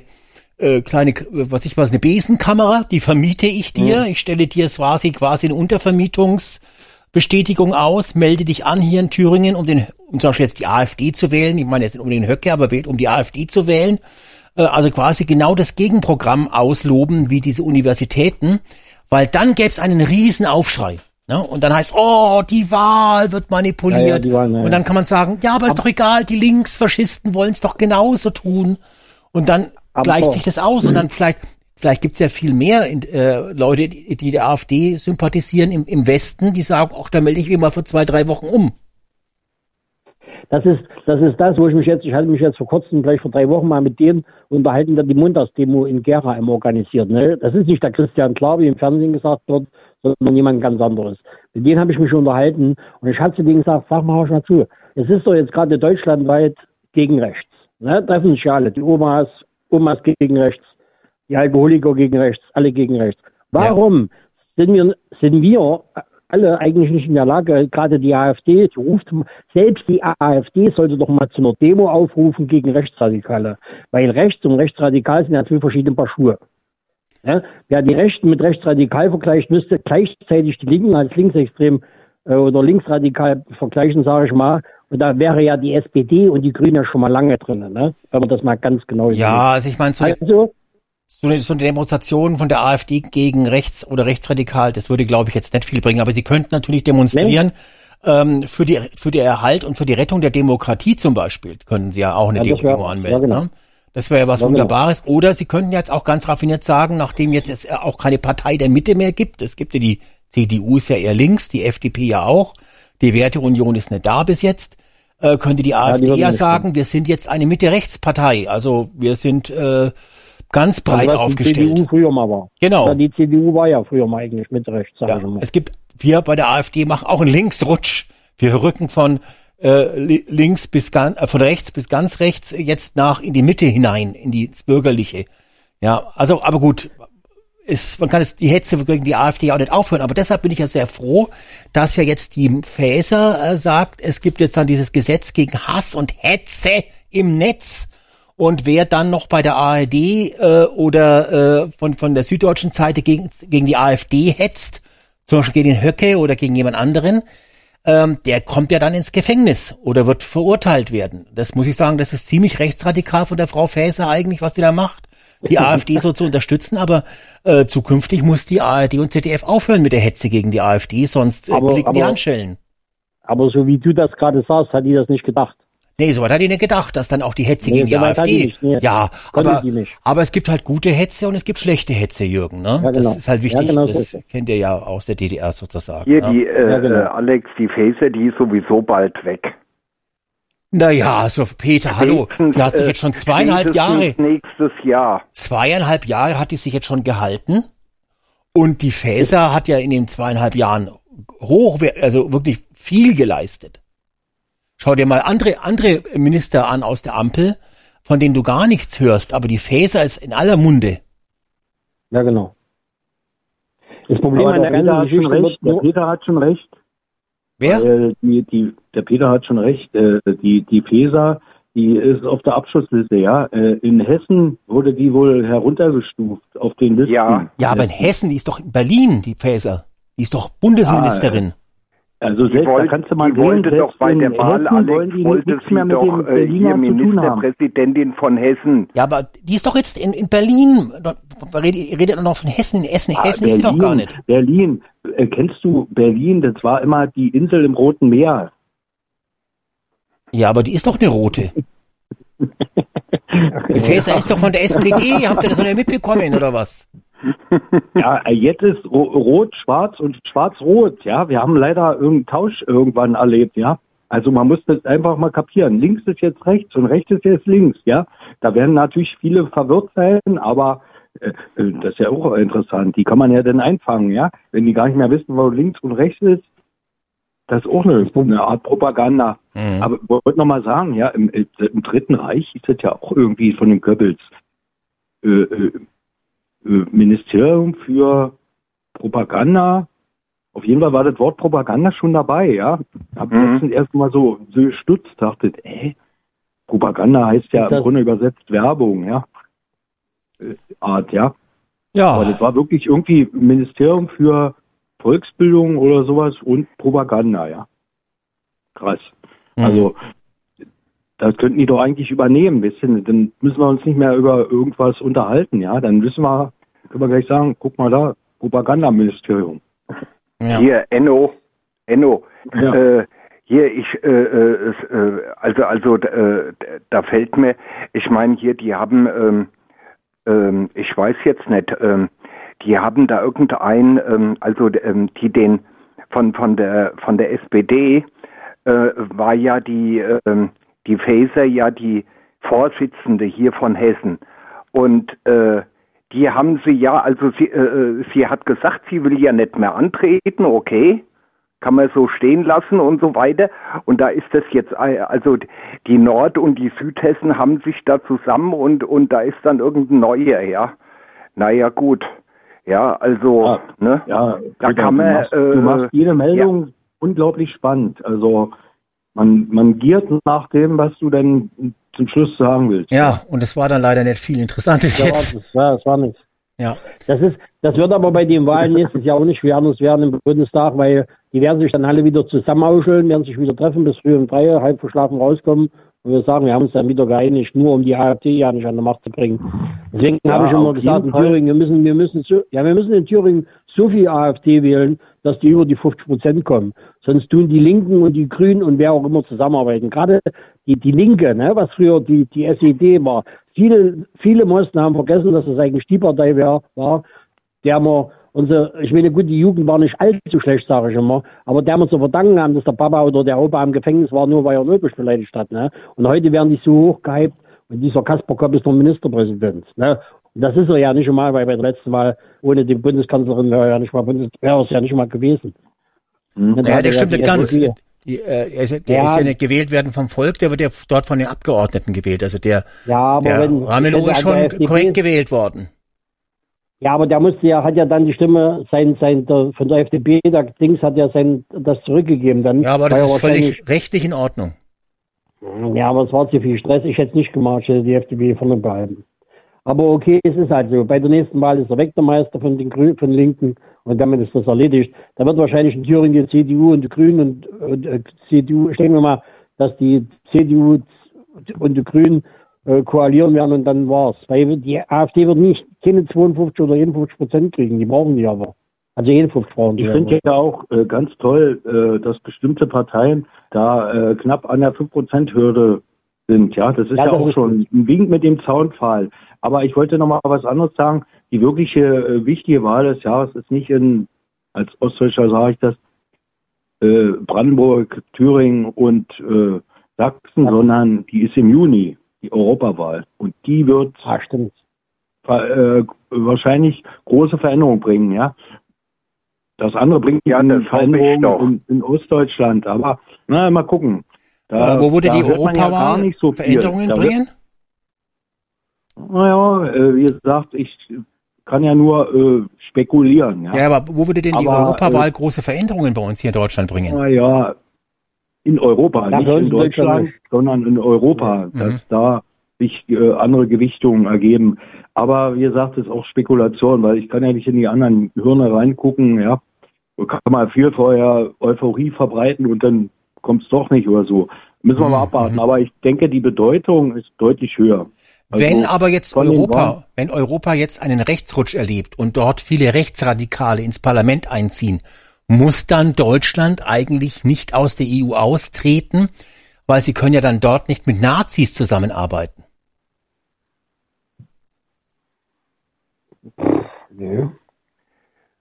äh, kleine, was ich was, eine Besenkamera, die vermiete ich dir. Ich stelle dir quasi quasi eine Untervermietungsbestätigung aus, melde dich an hier in Thüringen, um den, um zum Beispiel jetzt die AfD zu wählen. Ich meine jetzt nicht um den Höcke, aber wählt, um die AfD zu wählen. Äh, also quasi genau das Gegenprogramm ausloben wie diese Universitäten, weil dann gäbe es einen riesen Aufschrei. Ne? Und dann heißt, oh, die Wahl wird manipuliert. Ja, ja, Wahl, ja, und dann kann man sagen, ja, aber ist doch egal, die Linksfaschisten wollen es doch genauso tun. Und dann Aber- gleicht sich das aus und dann vielleicht, vielleicht gibt's ja viel mehr in, äh, Leute, die, die der AfD sympathisieren im, im Westen, die sagen, ach, da melde ich mich mal für zwei, drei Wochen um. Das ist, das ist das, wo ich mich jetzt, ich hatte mich jetzt vor kurzem, gleich vor drei Wochen mal mit denen unterhalten, der die Montagsdemo in Gera im organisiert. Ne? Das ist nicht der Christian Klar, wie im Fernsehen gesagt wird, sondern jemand ganz anderes. Mit denen habe ich mich unterhalten und ich hatte zu denen gesagt, sag mal, mal zu, es ist doch jetzt gerade deutschlandweit gegen rechts. Ne? Treffen sich ja alle, die Omas, Omas gegen rechts, die Alkoholiker gegen rechts, alle gegen rechts. Warum sind wir, sind wir alle eigentlich nicht in der Lage, gerade die AfD, die ruft, selbst die AfD sollte doch mal zu einer Demo aufrufen gegen Rechtsradikale. Weil rechts und rechtsradikal sind ja zwei verschiedene Paar Schuhe. Ja, wer die Rechten mit rechtsradikal vergleicht, müsste gleichzeitig die Linken als linksextrem äh, oder linksradikal vergleichen, sage ich mal. Da wäre ja die SPD und die Grünen ja schon mal lange drin, ne? wenn man das mal ganz genau Ja, also ich meine, so, sieht. Also, so, eine, so eine Demonstration von der AfD gegen rechts oder rechtsradikal, das würde, glaube ich, jetzt nicht viel bringen. Aber sie könnten natürlich demonstrieren ähm, für, die, für die Erhalt und für die Rettung der Demokratie zum Beispiel, können sie ja auch eine Ja, Demo wär- anmelden. ja, genau. ne? Das wäre ja was Ja, genau. Wunderbares. Oder sie könnten jetzt auch ganz raffiniert sagen, nachdem jetzt es auch keine Partei der Mitte mehr gibt, es gibt ja die CDU ist ja eher links, die FDP ja auch, die Werteunion ist nicht da bis jetzt, äh, könnte die AfD würden ja nicht sagen, wir sind jetzt eine Mitte-Rechts-Partei. Also wir sind äh, ganz breit was die aufgestellt. CDU früher mal war. Genau. Ja, die CDU war ja früher mal eigentlich mit rechts, sag Ja, es gibt, wir bei der AfD machen auch einen Linksrutsch. Wir rücken von äh, li- links bis ganz, äh, von rechts bis ganz rechts jetzt nach in die Mitte hinein, in die ins Bürgerliche. Ja, also, aber gut, ist, man kann es, die Hetze gegen die AfD auch nicht aufhören, aber deshalb bin ich ja sehr froh, dass ja jetzt die Faeser äh, sagt, es gibt jetzt dann dieses Gesetz gegen Hass und Hetze im Netz. Und wer dann noch bei der ARD äh, oder äh, von, von der Süddeutschen Seite gegen, gegen die AfD hetzt, zum Beispiel gegen den Höcke oder gegen jemand anderen, ähm, der kommt ja dann ins Gefängnis oder wird verurteilt werden. Das muss ich sagen, das ist ziemlich rechtsradikal von der Frau Faeser eigentlich, was die da macht, die AfD so zu unterstützen, aber äh, zukünftig muss die ARD und ZDF aufhören mit der Hetze gegen die AfD, sonst äh, Aber- klicken die aber- Handschellen. Aber so wie du das gerade sagst, hat die das nicht gedacht. Nee, so weit hat die nicht gedacht, dass dann auch die Hetze Nee, gegen die so AfD. nicht, nee. Ja, aber, die nicht. aber es gibt halt gute Hetze und es gibt schlechte Hetze, Jürgen. Ne? Ja, genau. Das ist halt wichtig. Ja, genau so das es. kennt ihr ja aus der DDR sozusagen. Hier, ne? die, äh, Ja, genau. äh, Alex, die Faser, die ist sowieso bald weg. Naja, also Peter, hallo, die hat sich äh, jetzt schon zweieinhalb Jahre, nächstes Jahr. zweieinhalb Jahre hat die sich jetzt schon gehalten. Und die Faeser hat ja in den zweieinhalb Jahren hoch, also wirklich viel geleistet. Schau dir mal andere, andere Minister an aus der Ampel, von denen du gar nichts hörst, aber die Faeser ist in aller Munde. Ja, genau. Das Problem Aber an der der Peter ganzen hat schon Geschichte recht. Der Peter hat schon recht. Wer? Weil die, die, der Peter hat schon recht. Äh, die, die FESA, die ist auf der Abschussliste, ja. Äh, in Hessen wurde die wohl heruntergestuft auf den Listen. Ja. Ja, aber in Hessen, die ist doch in Berlin, die Faeser. Die ist doch Bundesministerin. Also selbst, wollt- da kannst du mal die sehen, wollte doch bei der Wahl, Hessen wollen Alex, die wollte sie mehr mit doch äh, hier haben. Ministerpräsidentin von Hessen. Ja, aber die ist doch jetzt in, in Berlin. Redet, ihr redet doch noch von Hessen. In Essen, Ah, Hessen ist die doch gar nicht. Berlin, äh, kennst du Berlin? Das war immer die Insel im Roten Meer. Ja, aber die ist doch eine rote. Die Faeser ist doch von der SPD. Habt ihr das noch nicht mitbekommen, oder was? Ja, jetzt ist ro rot, schwarz und schwarz-rot. Ja, wir haben leider irgendeinen Tausch irgendwann erlebt. Ja, also man muss das einfach mal kapieren. Links ist jetzt rechts und rechts ist jetzt links. Ja, da werden natürlich viele verwirrt sein, aber äh, äh, das ist ja auch interessant. Die kann man ja dann einfangen. Ja, wenn die gar nicht mehr wissen, wo links und rechts ist. Das ist auch eine, eine Art Propaganda. Mhm. Aber ich wollte noch mal sagen, ja, im, im Dritten Reich ist das ja auch irgendwie von den Goebbels äh, äh, Ministerium für Propaganda. Auf jeden Fall war das Wort Propaganda schon dabei, ja. Hab Mhm. letztens erst mal so, so gestutzt, dachte, äh, Propaganda heißt ja im Das- Grunde übersetzt Werbung, ja. Äh, Art, ja. Aber Ja, das war wirklich irgendwie Ministerium für Volksbildung oder sowas und Propaganda, ja. Krass. Mhm. Also, das könnten die doch eigentlich übernehmen, wisst ihr? Dann müssen wir uns nicht mehr über irgendwas unterhalten, ja. Dann wissen wir, können wir gleich sagen, guck mal da, Propagandaministerium. ja. Hier, Enno, Enno, Ja. äh, hier, ich, äh, äh, äh, also, also, äh, da fällt mir, ich meine, hier, die haben, ähm, ähm, ich weiß jetzt nicht, ähm, die haben da irgendein, ähm, also, ähm, die den, von, von der, von der SPD, äh, war ja die, ähm, die Faeser ja die Vorsitzende hier von Hessen. Und, äh, die haben sie ja, also sie, äh, sie hat gesagt, sie will ja nicht mehr antreten, okay, kann man so stehen lassen und so weiter. Und da ist das jetzt, äh, also die Nord- und die Südhessen haben sich da zusammen und, und da ist dann irgendein neuer, ja. Naja, gut. Ja, also, Ja, ne? Ja, Da Peter, kann du man, machst, äh, du machst jede Meldung unglaublich spannend. Also, man, man giert nach dem, was du denn zum Schluss sagen willst. ja, und es war dann leider nicht viel Interessantes war, jetzt. das, war, das war nichts. Ja, Das ist, das wird aber bei den Wahlen nächstes Jahr auch nicht schwer anders werden im Bundestag, weil die werden sich dann alle wieder zusammenauscheln, werden sich wieder treffen, bis früh um drei, halb verschlafen rauskommen wir sagen, wir haben uns dann wieder geeinigt, nur um die AfD ja nicht an der Macht zu bringen. Deswegen Ja, habe ich immer gesagt, in. Thüringen, wir müssen, wir müssen so, ja, wir müssen in Thüringen so viel AfD wählen, dass die über die 50 Prozent kommen. Sonst tun die Linken und die Grünen und wer auch immer zusammenarbeiten. Gerade die, die Linke, ne, was früher die, die SED war. Viele, viele Mosten haben vergessen, dass das eigentlich die Partei wär, war, der wir unsere, ich meine, gut, die Jugend war nicht allzu schlecht, sage ich immer, aber der wir zu verdanken haben, dass der Papa oder der Opa im Gefängnis war, nur weil er Nöbisch beleidigt hat, ne? Und heute werden die so hochgehypt und dieser Kasper Kopp ist noch Ministerpräsident, ne? Und das ist er ja nicht einmal, weil bei der letzten Mal ohne die Bundeskanzlerin wäre er ja nicht mal Bundes, wäre es ja nicht mal gewesen. Hm. Dann ja das stimmt die nicht ganz. Die, äh, er ist, der Ja. ist ja nicht gewählt werden vom Volk, der wird ja dort von den Abgeordneten gewählt. Also der, Ja, aber der wenn, Ramelow wenn der ist der schon korrekt gewählt worden. Ja, aber der musste ja, hat ja dann die Stimme, sein, sein, der, von der FDP, der Dings hat ja sein, das zurückgegeben dann. Ja, aber das ist völlig rechtlich in Ordnung. Ja, aber es war zu viel Stress. Ich hätte es nicht gemacht, ich hätte die FDP vorne behalten. Aber okay, es ist halt so. Bei der nächsten Wahl ist er weg, der Meister von den Grünen, von Linken. Und damit ist das erledigt. Da wird wahrscheinlich in Thüringen die CDU und die Grünen und, und äh, CDU, ich denke mal, dass die CDU und die Grünen äh, koalieren werden und dann war's. Weil die AfD wird nicht keine 52 oder 51 Prozent kriegen. Die brauchen die aber. Also jeden Fruchtfrauen. Ich finde ja auch äh, ganz toll, äh, dass bestimmte Parteien da äh, knapp an der 5%-Hürde sind. Ja, das ist Ja, ja, das auch ist schon ein Wink mit dem Zaunpfahl. Aber ich wollte noch mal was anderes sagen. Die wirkliche äh, wichtige Wahl des Jahres ist nicht in, als Ostdeutscher sage ich das, äh, Brandenburg, Thüringen und äh, Sachsen, sondern die ist im Juni, die Europawahl. Und die wird Ah, stimmt. Äh, wahrscheinlich große Veränderungen bringen, ja. Das andere bringt Ja, eine doch. in, in Ostdeutschland, aber na, mal gucken. Da, Äh, wo würde da die ja Europawahl gar nicht so viel. Veränderungen Da bringen? Naja, äh, wie gesagt, ich kann ja nur äh, spekulieren. Ja, Ja, aber wo würde denn die Aber, Europawahl große Veränderungen bei uns hier in Deutschland bringen? Naja, in Europa, Ja, nicht in Deutschland sondern in Europa, dass da sich äh, andere Gewichtungen ergeben. Aber wie gesagt, das ist auch Spekulation, weil ich kann ja nicht in die anderen Hirne reingucken, ja. Da kann man viel vorher Euphorie verbreiten und dann kommt es doch nicht oder so. Müssen wir mal abwarten. Aber ich denke, die Bedeutung ist deutlich höher. Also wenn aber jetzt Europa, wenn Europa jetzt einen Rechtsrutsch erlebt und dort viele Rechtsradikale ins Parlament einziehen, muss dann Deutschland eigentlich nicht aus der EU austreten, weil sie können ja dann dort nicht mit Nazis zusammenarbeiten. Nö.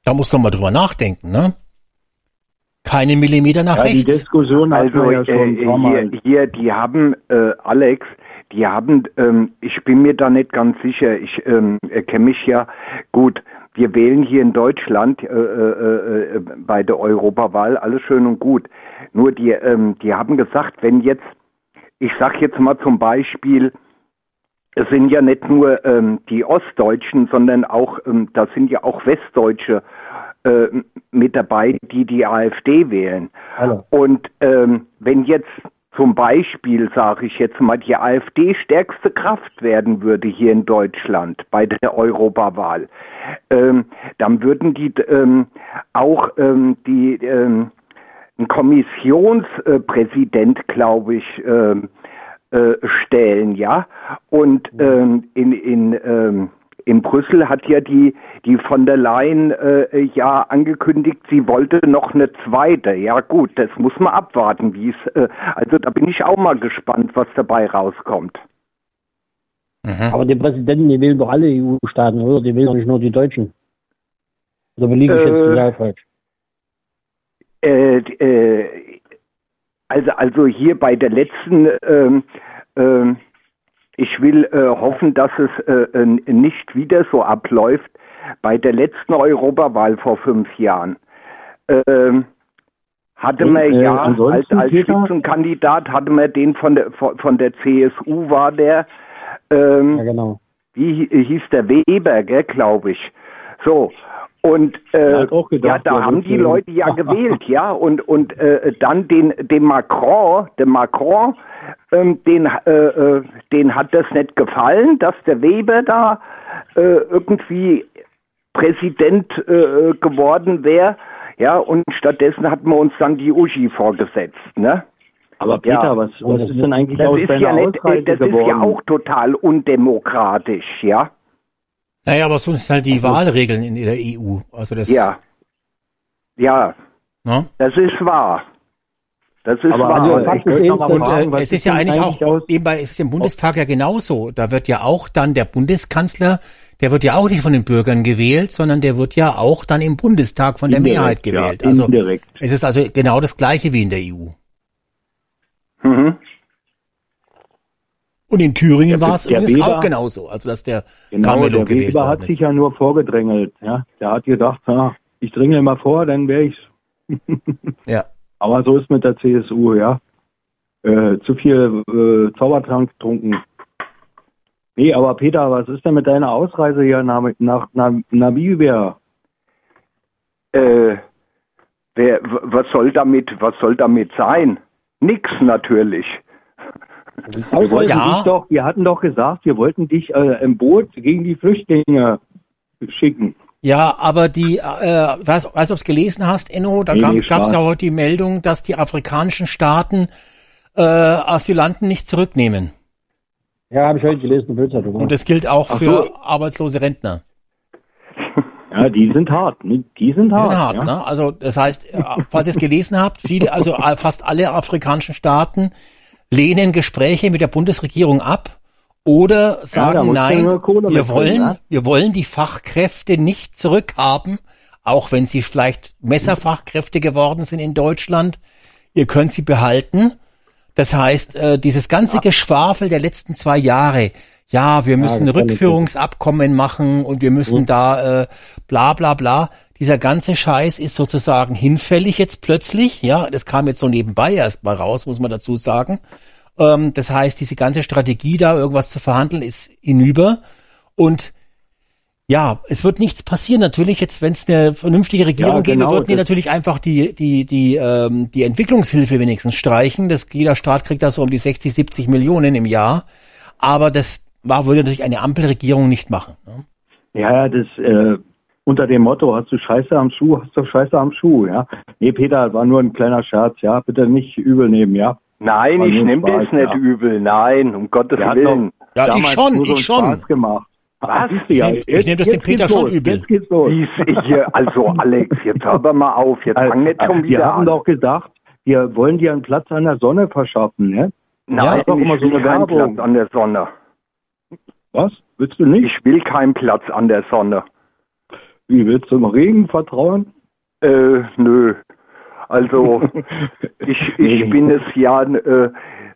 Da muss man mal drüber nachdenken, ne? Keine Millimeter nach Ja, die rechts. Diskussion hat Also ja schon äh, hier, hier, die haben, äh, Alex, die haben, ähm, ich bin mir da nicht ganz sicher, ich ähm, kenne mich ja gut. Wir wählen hier in Deutschland äh, äh, äh, bei der Europawahl alles schön und gut. Nur die, ähm, die haben gesagt, wenn jetzt, ich sag jetzt mal zum Beispiel, es sind ja nicht nur ähm, die Ostdeutschen, sondern auch, ähm, da sind ja auch Westdeutsche äh, mit dabei, die die AfD wählen. Alle. Und ähm, wenn jetzt zum Beispiel, sage ich jetzt mal, die AfD stärkste Kraft werden würde hier in Deutschland bei der Europawahl, ähm, dann würden die ähm, auch ähm, die ähm, ein Kommissionspräsident, glaube ich, ähm, äh, stellen, ja. Und ähm, in, in, ähm, in Brüssel hat ja die, die von der Leyen äh, ja angekündigt, sie wollte noch eine zweite. Ja gut, das muss man abwarten, wie es, äh, also da bin ich auch mal gespannt, was dabei rauskommt. Aber die Präsidenten, die wählen doch alle EU-Staaten, oder? Die wählen doch nicht nur die Deutschen. Oder belege ich jetzt Äh, total falsch? Äh, äh, also, also hier bei der letzten, ähm, ähm, ich will äh, hoffen, dass es äh, nicht wieder so abläuft. Bei der letzten Europawahl vor fünf Jahren ähm, hatte Und, man äh, ja als, als? Spitzenkandidat hatte man den von der von, der CSU war der ähm, Ja, genau. wie hi- hieß der Weber, glaube ich. So. Und äh, gedacht, ja, da haben die. Leute ja gewählt, ja, und und äh, dann den den Macron, der Macron, ähm, den äh, äh, den hat das nicht gefallen, dass der Weber da äh, irgendwie Präsident äh, geworden wäre, ja, und stattdessen hat man uns dann die Uschi vorgesetzt, ne? Aber Peter, Ja. was, was ist denn eigentlich Das aus ist deiner ja nicht, das geworden? ist ja auch total undemokratisch, ja. Naja, aber so sind halt die Wahlregeln in der EU. Also das, Ja. Ja, Ne? das ist wahr. Das ist Aber wahr. also, ich mal eben- Und fragen, äh, es ist ja eigentlich auch, aus- eben bei, es ist im Bundestag ja genauso. Da wird ja auch dann der Bundeskanzler, der wird ja auch nicht von den Bürgern gewählt, sondern der wird ja auch dann im Bundestag von der Indirekt, Mehrheit ja, gewählt. also indirekt. es ist also genau das gleiche wie in der EU. Mhm. Und in Thüringen Der- war es übrigens Weber- auch genauso, also dass der Genau, Ramelow der gewählt Weber hat sich ja nur vorgedrängelt. Ja? Der hat gedacht, ja, ich dringe mal vor, dann wäre ich. Ja. Aber so ist mit der CSU, ja. Äh, zu viel äh, Zaubertrank getrunken. Nee, aber Peter, was ist denn mit deiner Ausreise hier nach, nach, nach Namibia? Äh, wer, was soll damit, was soll damit sein? Nix natürlich. Wir wollten Ja. dich doch, wir hatten doch gesagt, wir wollten dich äh, im Boot gegen die Flüchtlinge schicken. Ja, aber die, äh, weiß, weiß ob es gelesen hast, Enno, da Nee, gab es ja heute die Meldung, dass die afrikanischen Staaten äh, Asylanten nicht zurücknehmen. Ja, habe ich heute gelesen Bildzeitung. Und das gilt auch Ach für so. arbeitslose Rentner. Ja, die sind hart. ne? Die sind Die hart. sind hart, ja. ne? Also das heißt, äh, falls ihr es gelesen habt, viele, also äh, fast alle afrikanischen Staaten lehnen Gespräche mit der Bundesregierung ab oder sagen ja nein, wir wollen, ne? wir wollen die Fachkräfte nicht zurückhaben, auch wenn sie vielleicht Messerfachkräfte geworden sind in Deutschland. Ihr könnt sie behalten. Das heißt, äh, dieses ganze Geschwafel der letzten zwei Jahre, ja, wir müssen ich Rückführungsabkommen machen und wir müssen da äh, bla bla bla. Dieser ganze Scheiß ist sozusagen hinfällig jetzt plötzlich. Ja, das kam jetzt so nebenbei erst mal raus, muss man dazu sagen. Ähm, das heißt, diese ganze Strategie da, irgendwas zu verhandeln, ist hinüber. Und ja, es wird nichts passieren. Natürlich jetzt, wenn es eine vernünftige Regierung Ja, gäbe, genau, würden die natürlich einfach die die die ähm, die Entwicklungshilfe wenigstens streichen. Das jeder Staat kriegt da so um die 60, 70 Millionen im Jahr. Aber das war würde natürlich eine Ampelregierung nicht machen. Ne? Ja, ja, das äh, unter dem Motto, hast du Scheiße am Schuh, hast du Scheiße am Schuh, ja. Nee, Peter, war nur ein kleiner Scherz, ja. Bitte nicht übel nehmen, ja. Nein, War ich nehme das nicht ja. übel. Nein, um Gottes Der hat Willen. doch Ja, ich schon, ich schon. Spaß gemacht. Was? Siehst du ja, Ich nehm- ich nehm das dem Peter schon los, übel. Jetzt geht's los. Hier, also Alex, jetzt hör aber mal auf, jetzt fang nicht schon wir wieder haben an. doch gesagt, wir wollen dir einen Platz an der Sonne verschaffen, ne? Nein, ist doch immer ich so eine Werbung. Platz an der Sonne. Was? Willst du nicht? Ich will keinen Platz an der Sonne. Wie willst du im Regen vertrauen? Äh, nö. Also, ich, ich bin es ja äh,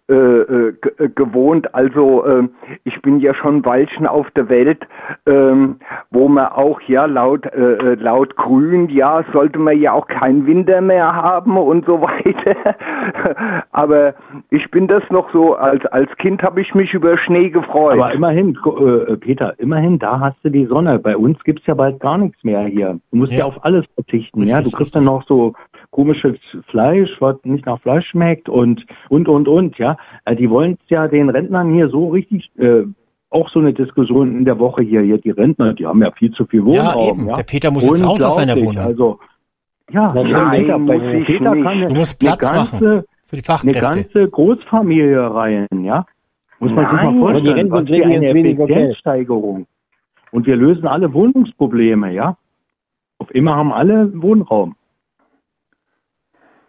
äh, äh, äh, gewohnt, also äh, ich bin ja schon Weilchen auf der Welt, ähm, wo man auch ja laut äh, laut Grün, ja, sollte man ja auch keinen Winter mehr haben und so weiter. Aber ich bin das noch so, als als Kind habe ich mich über Schnee gefreut. Aber immerhin, äh, Peter, immerhin, da hast du die Sonne. Bei uns gibt's ja bald gar nichts mehr hier. Du musst ja, Ja. auf alles verzichten. Richtig, ja, du kriegst dann noch so komisches Fleisch, was nicht nach Fleisch schmeckt und und und und. Ja, äh, die wollen ja den Rentnern hier so richtig. Äh, auch so eine Diskussion in der Woche hier. Hier die Rentner, die haben ja viel zu viel Wohnraum. eben. Ja, Der Peter muss jetzt raus aus seiner. Wohnung. Also ja, Nein, Peter, muss ich Peter nicht. kann eine, Du musst Platz eine ganze, machen für die eine Fachkräfte. ganze Großfamilie rein, ja? Muss man sich Nein, mal aber die vorstellen, was für eine. Effizienzsteigerung. Und wir lösen alle Wohnungsprobleme, ja? Auf immer haben alle Wohnraum.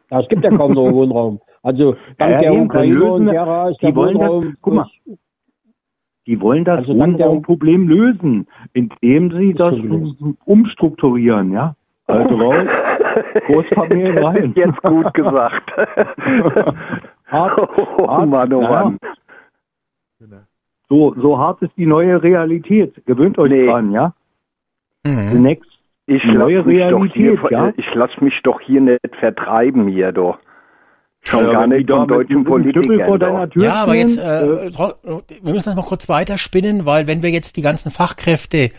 Ja, es gibt ja kaum noch Wohnraum. Also dank Ja, der Ukraine lösen und derer ist die der wollen das- Wohnraum guck mal, Die wollen das Also Wohnraumproblem lösen, indem sie das umstrukturieren, ja? Also raus, Großfamilie rein. Jetzt gut gesagt. Hart, oh hart, Mann, oh ja. Mann. So, so hart ist die neue Realität. Gewöhnt euch Nee. dran, ja? Mhm. Zunächst Ich Neue lass mich doch hier, Realität, ja? ich lass mich doch hier nicht vertreiben hier doch. Schon Ja, gar nicht von deutschen Politikern. Ja, aber jetzt, äh, tro- wir müssen das mal kurz weiterspinnen, weil wenn wir jetzt die ganzen Fachkräfte,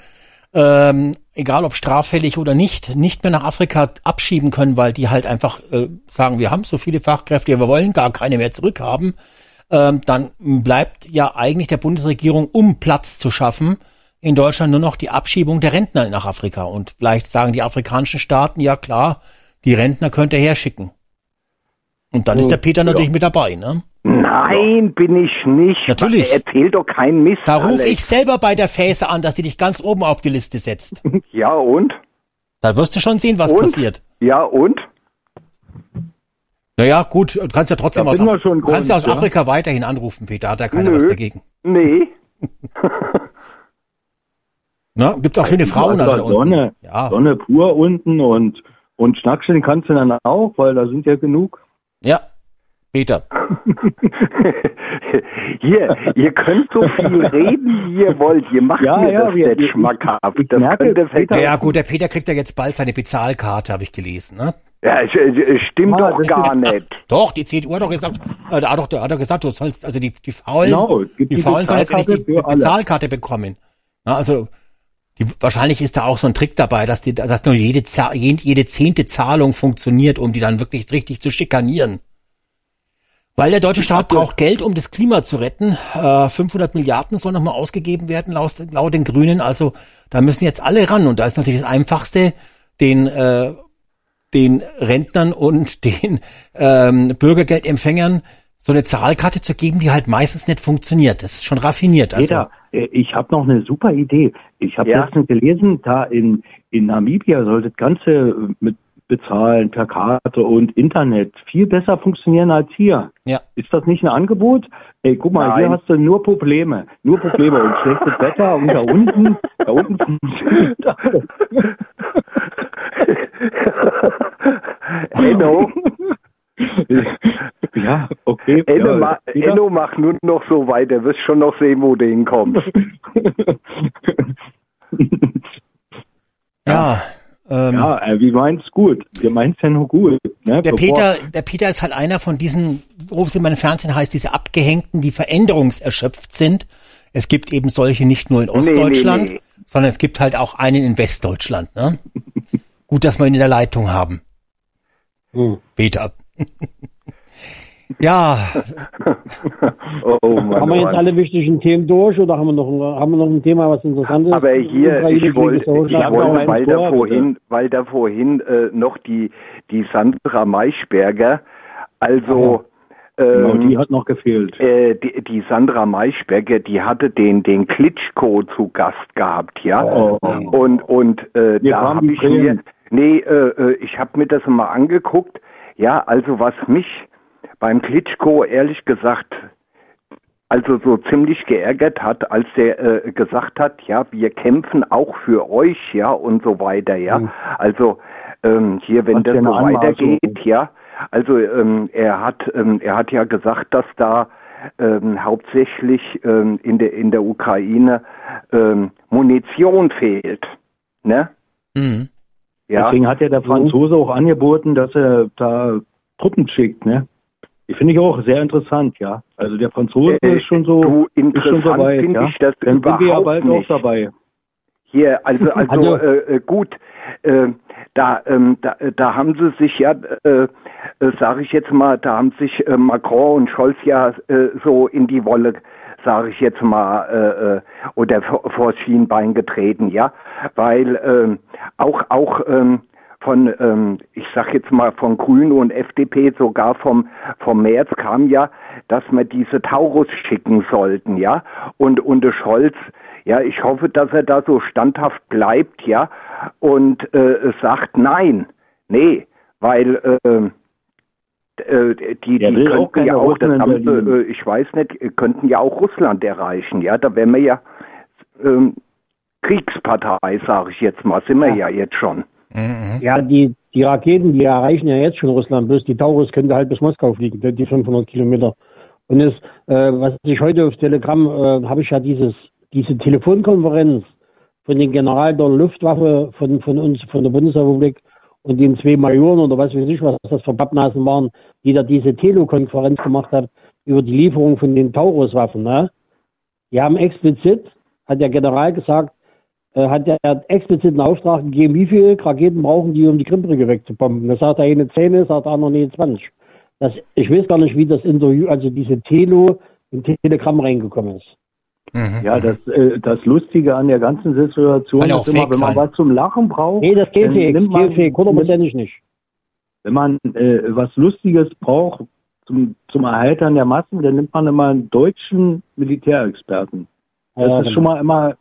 ähm, egal ob straffällig oder nicht, nicht mehr nach Afrika abschieben können, weil die halt einfach äh, sagen, wir haben so viele Fachkräfte, wir wollen gar keine mehr zurückhaben, ähm, dann bleibt ja eigentlich der Bundesregierung, um Platz zu schaffen, in Deutschland nur noch die Abschiebung der Rentner nach Afrika. Und vielleicht sagen die afrikanischen Staaten, ja klar, die Rentner könnt ihr herschicken. Und dann ist der Peter natürlich mit dabei, ne? Nein, bin ich nicht. Natürlich. Erzähl doch keinen Mist. Da rufe ich selber bei der Fäse an, dass die dich ganz oben auf die Liste setzt. Ja, und? Da wirst du schon sehen, was und? passiert. Ja, und? Naja, gut, du kannst ja trotzdem aus, du kannst ja aus ja. Afrika weiterhin anrufen, Peter, hat ja keiner Nö. was dagegen. Nee. Ne? Gibt's auch schöne Frauen. Also Sonne. Ja, Sonne pur unten und, und Schnackseln kannst du dann auch, weil da sind ja genug. ja. Peter. Hier, ihr könnt so viel reden, wie ihr wollt. Ihr macht Ja, mir ja, das wir- nicht ich- schmackhaft. das merke, Peter- Ja, gut, der Peter kriegt ja jetzt bald seine Bezahlkarte, habe ich gelesen. Ne? Ja, stimmt Ah, doch gar ist- nicht. Doch, die CDU hat doch gesagt, äh, da hat doch, der hat doch gesagt, du sollst, also die, die Faulen, Genau, gibt die die Faulen sollen jetzt endlich die alle. Bezahlkarte bekommen. Na, also, die, wahrscheinlich ist da auch so ein Trick dabei, dass die, dass nur jede, jede, jede zehnte Zahlung funktioniert, um die dann wirklich richtig zu schikanieren. Weil der deutsche Staat braucht Geld, um das Klima zu retten. Äh, 500 Milliarden soll nochmal ausgegeben werden, laut, laut den Grünen. Also da müssen jetzt alle ran. Und da ist natürlich das Einfachste, den, äh, den Rentnern und den ähm, Bürgergeldempfängern so eine Zahlkarte zu geben, die halt meistens nicht funktioniert. Das ist schon raffiniert. Also, Peter, äh, ich habe noch eine super Idee. Ich habe Ja? letztens gelesen, da in, in Namibia soll das Ganze äh, mit Bezahlen per Karte und Internet viel besser funktionieren als hier. ja. Ist das nicht ein Angebot? Ey, guck mal, hier Nein. hast du nur Probleme. Nur Probleme und schlechtes Wetter und da unten, da unten funktioniert alles. Enno, Ja, okay. Enno, ja, ma? Enno, mach nur noch so weiter, wirst schon noch sehen, wo du hinkommst. Ja. Ähm, Ja, äh, wie meinst gut? Wir meinen's ja nur gut. Ne? Der Bevor- Peter, der Peter ist halt einer von diesen, wo es immer im Fernsehen heißt, diese Abgehängten, die veränderungserschöpft sind. Es gibt eben solche nicht nur in Ostdeutschland, nee. sondern es gibt halt auch einen in Westdeutschland. Ne? Gut, dass wir ihn in der Leitung haben. Hm. Peter. ja, Oh Mann, Haben wir jetzt Mann. alle wichtigen Themen durch oder haben wir noch, ein- haben wir noch ein Thema, was interessant ist? Aber hier, ich wollte, ich wollte weil da vor, vorhin, weil da vorhin äh, noch die, die Sandra Maischberger, also Genau, ähm, die hat noch gefehlt. äh, die, die Sandra Maischberger, die hatte den den Klitschko zu Gast gehabt, ja. Oh. Und und äh, da habe die ich mir, nee, äh, äh, ich habe mir das mal angeguckt. Ja, also was mich beim Klitschko ehrlich gesagt also so ziemlich geärgert hat, als er äh, gesagt hat, ja, wir kämpfen auch für euch, ja, und so weiter, ja. Also ähm, hier, wenn Was das so weitergeht, ja. Also ähm, er hat ähm, er hat ja gesagt, dass da ähm, hauptsächlich ähm, in der in der Ukraine ähm, Munition fehlt, ne? mhm. Ja. Deswegen hat ja der Franzose auch angeboten, dass er da Truppen schickt, ne? Die finde ich auch sehr interessant, ja. Also der Franzose Äh, ist schon so, du, ist schon finde ja. ich das Dann sind wir ja bald nicht. auch dabei. Hier, also, also, Also- äh, äh, gut, äh, da, ähm, da, äh, da haben sie sich ja, äh, äh, sage ich jetzt mal, da haben sich Macron und Scholz ja so in die Wolle, sage ich jetzt mal, äh, äh, oder vor, Schienbein getreten, ja, weil ähm, auch auch ähm, von, ähm, ich sag jetzt mal von Grünen und FDP, sogar vom vom März kam ja, dass wir diese Taurus schicken sollten, ja, und und der Scholz ja, ich hoffe, dass er da so standhaft bleibt, ja, und äh, sagt nein, nee, weil äh, die, Der die auch könnten ja auch, das haben äh, ich weiß nicht, äh, könnten ja auch Russland erreichen, ja, da wären wir ja ähm, Kriegspartei, sage ich jetzt mal, sind wir ja, jetzt schon. Ja, die, die Raketen, die erreichen ja jetzt schon Russland, bloß die Taurus könnte halt bis Moskau fliegen, die- die 500 Kilometer. Und es, äh, was ich heute auf Telegram, äh, habe ich ja dieses, diese Telefonkonferenz von den General der Luftwaffe von, von uns, von der Bundesrepublik und den zwei Majoren oder was weiß ich, was das für Pappnasen waren, die da diese Telekonferenz gemacht hat über die Lieferung von den Tauruswaffen, ne? Die haben explizit, hat der General gesagt, äh, hat er explizit einen Auftrag gegeben, wie viele Raketen brauchen die, um die Krimbrücke wegzubomben. Da sagt er eine 10, sagt der andere eine 20. Das, ich weiß gar nicht, wie das Interview, also diese Telo im Telegramm reingekommen ist. Ja, das, äh, das Lustige an der ganzen Situation ja ist immer, wenn man sein. was zum Lachen braucht, Nee, das geht dann fake, nimmt man- geht hundertprozentig nicht. wenn man äh, was Lustiges braucht zum, zum Erheitern der Massen, dann nimmt man immer einen deutschen Militärexperten. Das Ja, ist genau. schon mal immer,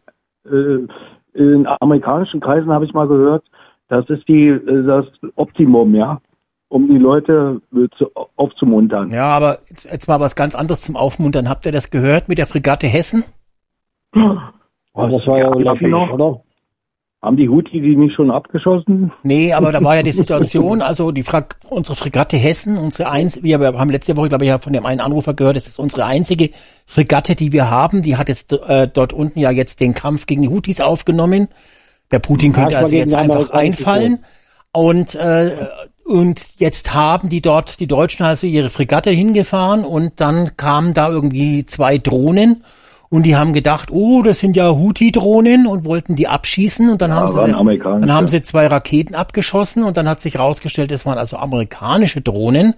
äh, in amerikanischen Kreisen habe ich mal gehört, das ist die, äh, das Optimum, ja, um die Leute äh, zu, aufzumuntern. ja, aber jetzt, jetzt mal was ganz anderes zum Aufmuntern. Habt ihr das gehört mit der Fregatte Hessen? Aber das war ja, Ja, unlänglich, noch. oder? Haben die Houthi die nicht schon abgeschossen? Nee, aber da war ja die Situation, also die Fra unsere Fregatte Hessen, unsere eins, wir haben letzte Woche, glaube ich, ja von dem einen Anrufer gehört, das ist unsere einzige Fregatte, die wir haben. Die hat jetzt äh, dort unten ja jetzt den Kampf gegen die Houthis aufgenommen. Der Putin könnte Ja, also jetzt einfach einfallen. Und, äh, und jetzt haben die dort, die Deutschen also ihre Fregatte hingefahren und dann kamen da irgendwie zwei Drohnen und die haben gedacht, oh, das sind ja Houthi-Drohnen und wollten die abschießen und dann haben waren sie, dann haben sie zwei Raketen abgeschossen und dann hat sich herausgestellt, das waren also amerikanische Drohnen.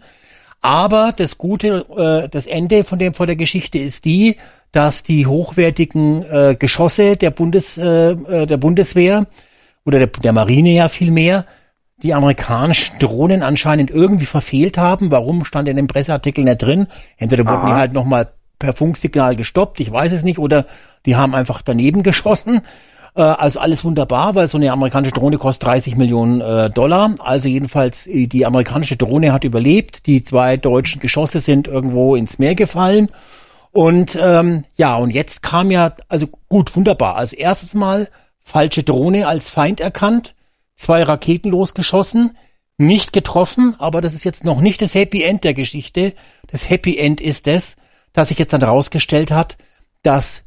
Aber das Gute, äh, das Ende von dem von der Geschichte ist die, dass die hochwertigen äh, Geschosse der Bundes äh, äh, der Bundeswehr oder der, der Marine ja viel mehr die amerikanischen Drohnen anscheinend irgendwie verfehlt haben. Warum stand in dem Presseartikel nicht drin? Entweder wurden die halt nochmal per Funksignal gestoppt, ich weiß es nicht, oder die haben einfach daneben geschossen. Äh, also alles wunderbar, weil so eine amerikanische Drohne kostet 30 Millionen äh, Dollar. Also jedenfalls äh, die amerikanische Drohne hat überlebt. Die zwei deutschen Geschosse sind irgendwo ins Meer gefallen. Und ähm, ja, und jetzt kam ja, also gut, wunderbar. Als erstes Mal falsche Drohne als Feind erkannt, zwei Raketen losgeschossen, nicht getroffen, aber das ist jetzt noch nicht das Happy End der Geschichte. Das Happy End ist es, dass sich jetzt dann rausgestellt hat, dass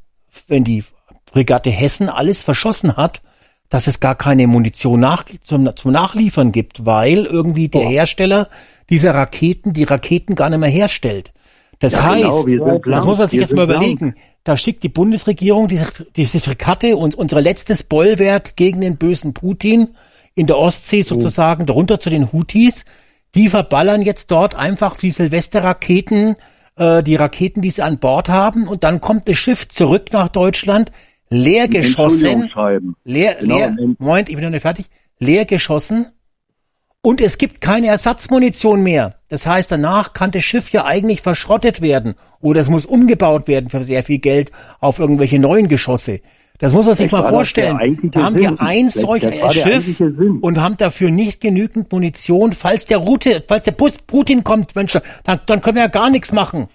wenn die Fregatte Hessen alles verschossen hat, dass es gar keine Munition nach, zum, zum Nachliefern gibt, weil irgendwie der Hersteller dieser Raketen die Raketen gar nicht mehr herstellt. Das Ja, heißt, genau, wir sind das blank, muss man sich wir jetzt mal blank. überlegen. Da schickt die Bundesregierung diese, diese Fregatte und unser letztes Bollwerk gegen den bösen Putin in der Ostsee sozusagen, darunter zu den Houthis. Die verballern jetzt dort einfach die Silvesterraketen, äh, die Raketen, die sie an Bord haben. Und dann kommt das Schiff zurück nach Deutschland, leer geschossen. Leer, Genau, leer, Moment, ich bin noch nicht fertig. Leer geschossen. Und es gibt keine Ersatzmunition mehr. Das heißt, danach kann das Schiff ja eigentlich verschrottet werden. Oder es muss umgebaut werden für sehr viel Geld auf irgendwelche neuen Geschosse. Das muss man sich mal vorstellen. Da haben Sinn. wir ein der Schiff und haben dafür nicht genügend Munition. Falls der Route, falls der Bus Putin kommt, Mensch, dann, dann können wir ja gar nichts machen.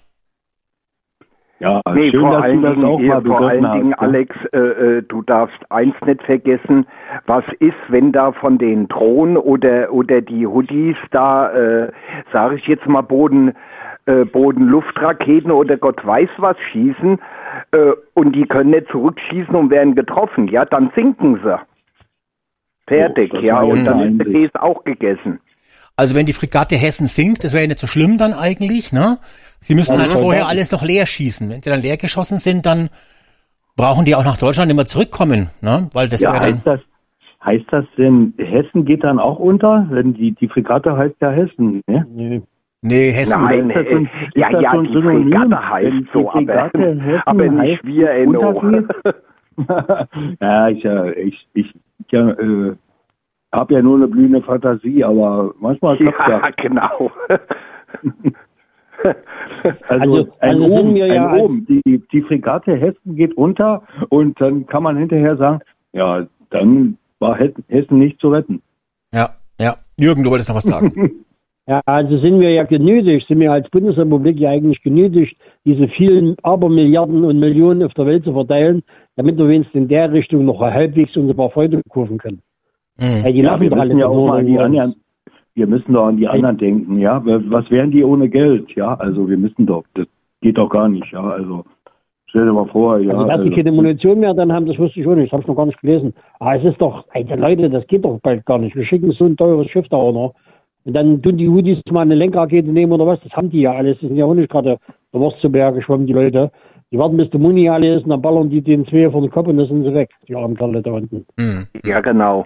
Ja, Nee, schön, vor dass allen du das Dingen, mal vor allen Dingen hast. Alex, äh, äh, du darfst eins nicht vergessen, was ist, wenn da von den Drohnen oder oder die Hoodies da, äh, sage ich jetzt mal Boden, äh, Boden-Luftraketen oder Gott weiß was schießen äh, und die können nicht zurückschießen und werden getroffen, ja, dann sinken sie. Fertig, Oh, ja, und dann ist der. Käse auch gegessen. Also wenn die Fregatte Hessen sinkt, das wäre ja nicht so schlimm dann eigentlich, ne? Sie müssen halt vorher alles noch leer schießen. Wenn sie dann leer geschossen sind, dann brauchen die auch nach Deutschland immer zurückkommen, ne? Weil das Ja, wäre dann. heißt das, heißt das denn, Hessen geht dann auch unter? Wenn die, die Fregatte heißt ja Hessen, ne? Nee. Nee, Hessen. Nein, ist das so ein- äh, ist ja, das ja, so ein die Synonym? Fregatte heißt die so, aber, Fregatte aber nicht wir untergeht? ja, ich, äh, ich, ich ja, äh, habe ja nur eine blühende Fantasie, aber manchmal klappt Ja, ja. genau. Also, Also- ein also Ohm, ja ein als- Ohm. Die, die Fregatte Hessen geht unter und dann kann man hinterher sagen, ja, dann war Hessen- Hessen nicht zu retten. Ja, ja. Jürgen, du wolltest noch was sagen. Ja, also sind wir ja genötigt, sind wir als Bundesrepublik ja eigentlich genötigt, diese vielen Abermilliarden und Millionen auf der Welt zu verteilen, damit wir wenigstens in der Richtung noch halbwegs unsere paar Freude kaufen können. Hm. Weil die Ja, wir müssen ja auch mal an die anderen, wir müssen doch an die anderen denken, ja. Was wären die ohne Geld? Ja, also wir müssen doch, das geht doch gar nicht, ja. Also stell dir mal vor, ja. Also, dass die also- keine Munition mehr dann haben, das wusste ich auch nicht, das habe ich noch gar nicht gelesen. Aber es ist doch, Alter Leute, das geht doch bald gar nicht. Wir schicken so ein teures Schiff da auch noch. Und dann tun die Houthis mal eine Lenkrakete nehmen oder was, das haben die ja alles. Die sind ja auch nicht gerade der Wurst zu Berge geschwommen, die Leute. Die warten, bis der Muni alle ist und dann ballern die den zwei vor den Kopf und dann sind sie weg, die armen Kerle da unten. Hm. ja, genau.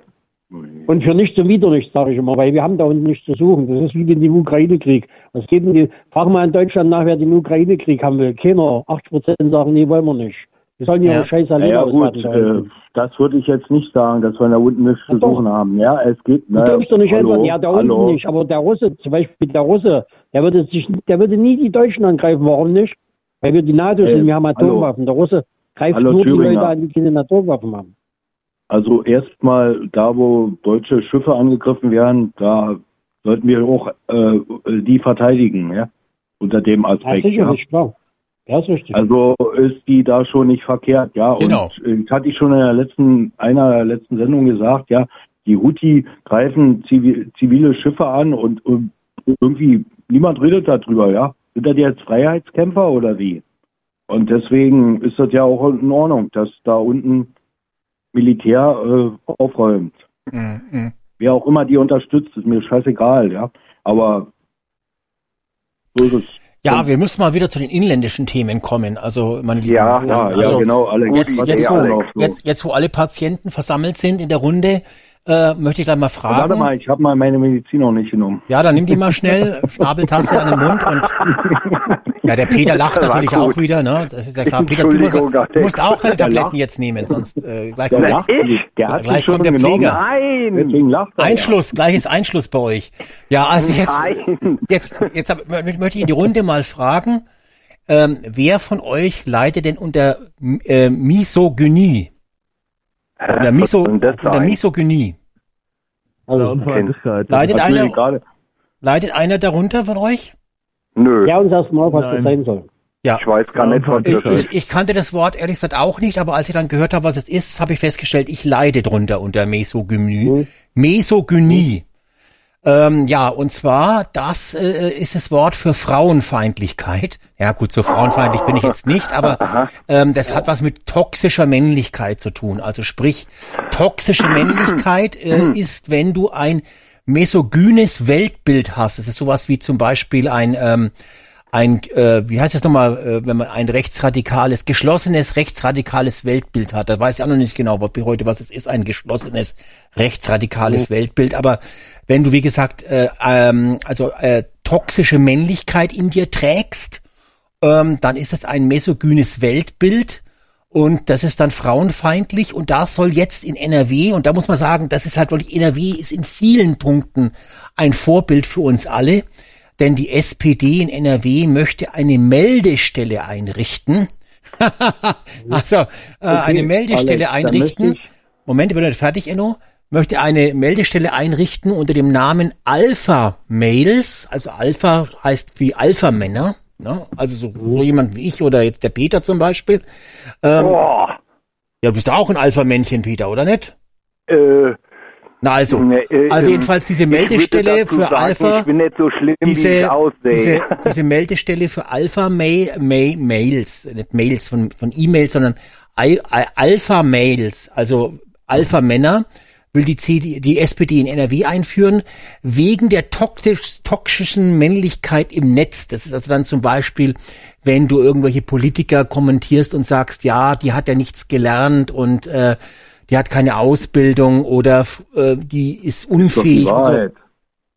Und für nichts und wieder nichts, sage ich immer, weil wir haben da unten nichts zu suchen. Das ist wie in dem Ukraine-Krieg. Was geht denn die, frag mal in Deutschland nach, wer den Ukraine-Krieg haben will. Keiner. 80 Prozent sagen, nee, wollen wir nicht. Wir sollen ihre Ja. scheiß Ja, alleine ja gut, äh, das würde ich jetzt nicht sagen, dass wir da unten nichts zu suchen haben. Ja, es geht. Du na, darfst doch nicht hallo, ändern, ja, da unten hallo. nicht, aber der Russe, zum Beispiel der Russe, der würde sich, der würde nie die Deutschen angreifen, warum nicht? Weil wir die NATO Äh, sind, wir haben hallo. Atomwaffen. Der Russe greift Hallo, nur die Thüringer. Leute an, die keine Atomwaffen haben. Also erstmal da, wo deutsche Schiffe angegriffen werden, da sollten wir auch äh, die verteidigen, ja, unter dem Ja, Aspekt. Ja, sicherlich, klar. Ja, ist richtig. Also ist die da schon nicht verkehrt, ja. Genau. Und das hatte ich schon in der letzten, einer der letzten Sendung gesagt, ja, die Houthi greifen zivi zivile Schiffe an und, und irgendwie niemand redet darüber, ja. Sind das jetzt Freiheitskämpfer oder wie? Und deswegen ist das ja auch in Ordnung, dass da unten Militär äh, aufräumt. Hm, hm. Wer auch immer die unterstützt, ist mir scheißegal, ja. Aber so ist es. Ja, wir müssen mal wieder zu den inländischen Themen kommen. Also, meine lieben Ja, Ja, also, ja, genau, Alex. Jetzt, jetzt, wo, Alex. jetzt, jetzt, wo alle Patienten versammelt sind in der Runde, äh, möchte ich gleich mal fragen. Warte mal, ich habe mal meine Medizin noch nicht genommen. Ja, dann nimm die mal schnell, Schnabeltasse an den Mund und ja, der Peter lacht natürlich auch wieder, ne? Das ist ja klar. Peter, du musst, du musst auch deine der Tabletten jetzt nehmen, sonst äh, gleich Der kommt der. Der hat Gleich kommt der. Pfleger. Nein. Deswegen lacht er. Einschluss, Einschluss bei euch. Ja, also jetzt, jetzt, jetzt hab, mö- möchte ich in die Runde mal fragen, ähm, wer von euch leidet denn unter äh, Misogynie? Oder Miso, sein? Misogynie? Also, Unfeindlichkeit. Leidet einer, leidet einer darunter von euch? Nö, ja, uns erst mal, was Nein. das sein soll. Ja. ich weiß gar nicht, was Ich, das ist. ich, ich kannte das Wort ehrlich gesagt auch nicht, aber als ich dann gehört habe, was es ist, habe ich festgestellt, ich leide drunter unter Mesogynie. Mesogynie. Ähm, ja, und zwar, das äh, ist das Wort für Frauenfeindlichkeit. Ja gut, so frauenfeindlich bin ich jetzt nicht, aber ähm, das hat was mit toxischer Männlichkeit zu tun. Also sprich, toxische Männlichkeit äh, ist, wenn du ein mesogynes Weltbild hast. Das ist sowas wie zum Beispiel ein ähm, ein, äh, wie heißt das nochmal, äh, wenn man ein rechtsradikales, geschlossenes rechtsradikales Weltbild hat. Da weiß ich auch noch nicht genau, was heute was es ist, ein geschlossenes rechtsradikales Weltbild. Aber wenn du, wie gesagt, äh, ähm, also äh, toxische Männlichkeit in dir trägst, ähm, dann ist es ein mesogynes Weltbild. Und das ist dann frauenfeindlich und das soll jetzt in NRW, und da muss man sagen, das ist halt wirklich, NRW ist in vielen Punkten ein Vorbild für uns alle, denn die SPD in NRW möchte eine Meldestelle einrichten. also äh, eine Meldestelle Alex, einrichten. Moment, ich bin nicht fertig, Enno. Möchte eine Meldestelle einrichten unter dem Namen Alpha Males. Also Alpha heißt wie Alpha Männer. Ne? Also so, so jemand wie ich oder jetzt der Peter zum Beispiel. Ähm, Boah. ja, du bist auch ein Alpha-Männchen, Peter, oder nicht? Äh, Na also, ne, äh, also ähm, jedenfalls diese Meldestelle für sagen, Alpha, Ich bin nicht so schlimm, wie ich diese, aussehe. diese, diese Meldestelle für Alpha Mail, Mail, Mails, nicht Mails von, von E-Mails, sondern Al- Al- Alpha Mails, also Alpha Männer, will die, CD, die SPD in NRW einführen, wegen der toxisch, toxischen Männlichkeit im Netz. Das ist also dann zum Beispiel, wenn du irgendwelche Politiker kommentierst und sagst, ja, die hat ja nichts gelernt und äh, die hat keine Ausbildung oder äh, die ist unfähig. und sowas.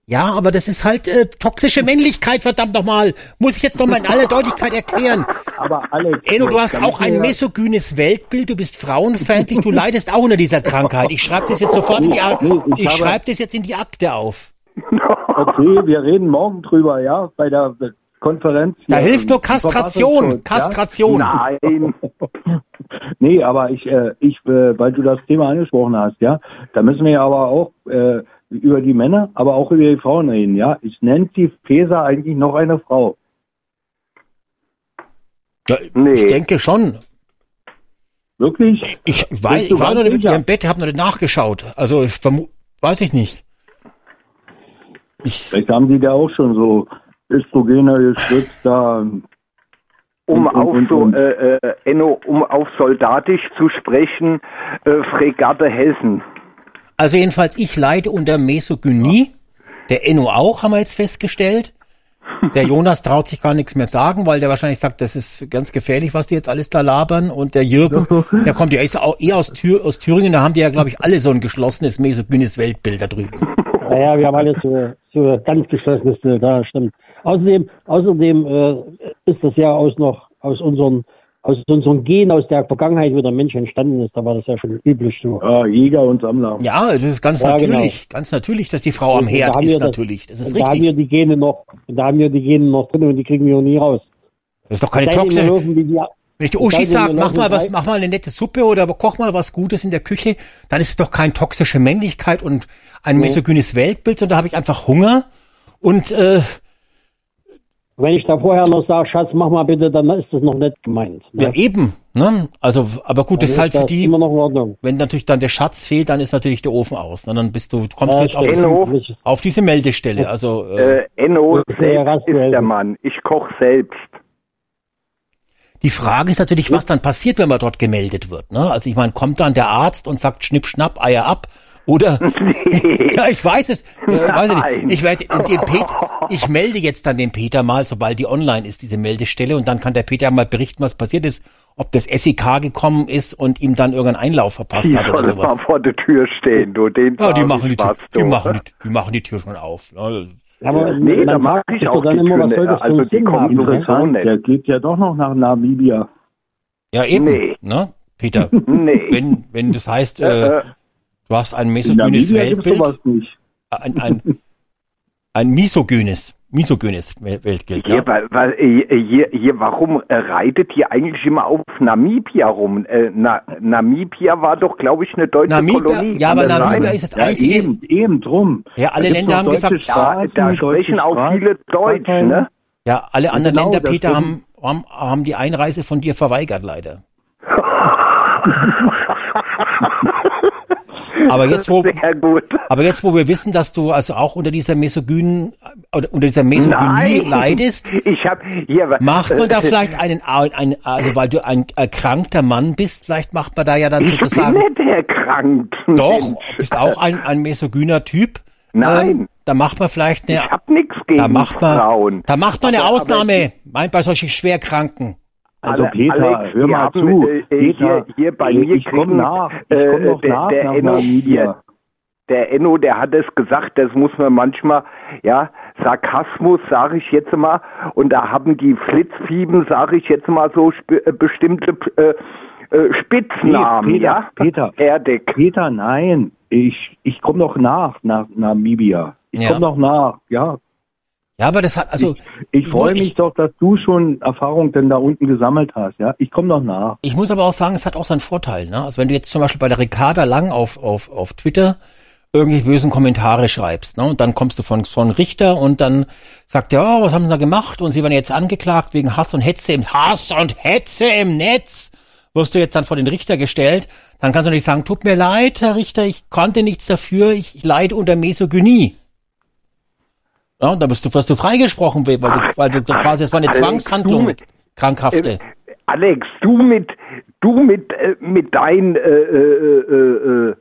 Ja, aber das ist halt äh, toxische Männlichkeit, verdammt nochmal. Muss ich jetzt nochmal in aller Deutlichkeit erklären. Aber Alex, Eno, du hast auch ein mesogynes Weltbild, du bist frauenfeindlich, du leidest auch unter dieser Krankheit. Ich schreibe das jetzt sofort in die Ak Nee, ich ich schreibe das jetzt in die Akte auf. Okay, wir reden morgen drüber, ja, bei der Konferenz. Da hilft nur Kastration, Verfassungsschutz, ja? Kastration. Nein. Nee, aber ich, äh, ich, äh, weil du das Thema angesprochen hast, ja, da müssen wir ja aber auch äh, über die Männer, aber auch über die Frauen reden, ja. Ist Nancy Faeser eigentlich noch eine Frau? Ja, Nee. Ich denke schon. Wirklich? Ich, weiß, ich war noch nicht mit sicher? ihr im Bett, habe noch nicht nachgeschaut. Also ich vermu weiß ich nicht. Ich, Vielleicht haben die da auch schon so Östrogene gestützt da. Um Und- und- auf und- so, und- äh, äh, Enno, um auf soldatisch zu sprechen, äh, Fregatte Hessen. Also jedenfalls, ich leide unter Mesogynie. Der Enno auch, haben wir jetzt festgestellt. Der Jonas traut sich gar nichts mehr sagen, weil der wahrscheinlich sagt, das ist ganz gefährlich, was die jetzt alles da labern. Und der Jürgen, der kommt ja ist auch eher aus, Thür aus Thüringen, da haben die ja, glaube ich, alle so ein geschlossenes mesogynes Weltbild da drüben. Naja, wir haben alles so, so ganz geschlossenes Bild, da stimmt. Außerdem, außerdem äh, ist das ja aus noch aus unseren aus unseren Genen aus der Vergangenheit, wie der Mensch entstanden ist, da war das ja schon üblich so. Ja, Jäger und Sammler. Ja, das ist ganz Ja, natürlich, ganz natürlich, dass die Frau am Herd da haben ist wir das- natürlich. Das ist und da haben wir richtig. die Gene noch, und da haben wir die Gene noch drin und die kriegen wir auch nie raus. Das ist doch keine toxische. Wenn ich die Uschi sage, mach mal was, mach mal eine nette Suppe oder koch mal was Gutes in der Küche, dann ist es doch kein toxische Männlichkeit und ein mesogynes Weltbild, sondern da habe ich einfach Hunger und äh, wenn ich da vorher noch sage, Schatz, mach mal bitte, dann ist das noch nicht gemeint. ja eben, ne? Also, aber gut, das ist halt für die, immer noch in Ordnung. wenn natürlich dann der Schatz fehlt, dann ist natürlich der Ofen aus. Ne? Dann bist du, kommst du Ja, jetzt auf stimmt. diese, Enno. auf diese Meldestelle. Also äh, Äh, rationell. ist der Mann. Ich koch selbst. die Frage ist natürlich, was dann passiert, wenn man dort gemeldet wird. Ne? Also ich meine, kommt dann der Arzt und sagt Schnipp, Schnapp, Eier ab? Oder ja, ich weiß es. Äh, weiß ich, Nein. nicht. ich werde dem, Pet, ich melde jetzt dann den Peter mal, sobald die online ist, diese Meldestelle, und dann kann der Peter mal berichten, was passiert ist, ob das SEK gekommen ist und ihm dann irgendeinen Einlauf verpasst Die hat oder sollen mal sowas. vor der Tür stehen, du, den Ja, die machen die, Tür, was, die, du. machen die, die machen die Tür schon auf. Ja, Aber Nee, da fragt ich auch dann die immer, was Tür soll das nicht. Also die sowieso ne? Interessant, nicht. Der geht ja doch noch nach Namibia. ja eben, Nee. ne, Peter. Nee. Wenn, wenn das heißt, äh, Äh, du hast ein In misogynes Weltbild, nicht. ein, ein, ein misogynes, misogynes Weltbild, Hier, ja. weil, weil, äh, hier, hier, warum äh, reitet ihr eigentlich immer auf Namibia rum? Äh, Na, Namibia war doch, glaube ich, eine deutsche Namibia, Kolonie. ja, aber Namibia ist das Ja, einzige, eben, eben drum. Ja, alle Länder haben gesagt, Ja, da sprechen auch viele Deutsch, ne? ja, alle anderen genau, Länder, Peter, haben, haben, haben die Einreise von dir verweigert, leider. Aber jetzt, wo, aber jetzt, wo wir wissen, dass du also auch unter dieser Mesogynen, oder unter dieser Mesogynie Nein. leidest, Ich hab hier macht man da äh, vielleicht einen, einen, also weil du ein erkrankter Mann bist, vielleicht macht man da ja dann Ich bin sozusagen, nicht erkrankt. doch, Mensch. bist auch ein, ein mesogyner Typ. Nein. Ähm, da macht man vielleicht eine, Ich hab nichts gegen da macht man, Frauen. da macht man eine aber Ausnahme, meint bei solchen Schwerkranken. Also Peter, Alex, hör wir mal haben, zu. äh, äh, Peter, hier, hier bei ich- mir ich komm kriegen, nach. Ich äh, komm noch der, nach der nach Enno, Namibia. hier, der Enno, der hat es gesagt, das muss man manchmal, ja, Sarkasmus, sage ich jetzt mal, und da haben die Flitzfieben, sage ich jetzt mal so, sp äh, bestimmte äh, äh, Spitznamen, Peter, ja? Peter. Erdek. Peter, nein. Ich, ich komme noch nach, nach Namibia. Ich Ja. komme noch nach, ja. Ja, aber das hat, also, Ich freue ich- mich doch, dass du schon Erfahrung denn da unten gesammelt hast, ja. Ich komme noch nach. Ich muss aber auch sagen, es hat auch seinen Vorteil. Ne? Also wenn du jetzt zum Beispiel bei der Ricarda Lang auf, auf, auf Twitter irgendwelche bösen Kommentare schreibst, ne? und dann kommst du von, von Richter und dann sagt er, oh, was haben sie da gemacht? Und sie werden jetzt angeklagt wegen Hass und Hetze im Hass und Hetze im Netz. Wirst du jetzt dann vor den Richter gestellt, dann kannst du nicht sagen, tut mir leid, Herr Richter, ich konnte nichts dafür, ich, ich leide unter Mesogynie. Ja, dann bist du, wirst du freigesprochen, weil du, weil du quasi, das war eine Alex, Zwangshandlung, du- krankhafte. Äh, Alex, du mit, du mit, äh, mit dein, äh, äh, äh, äh,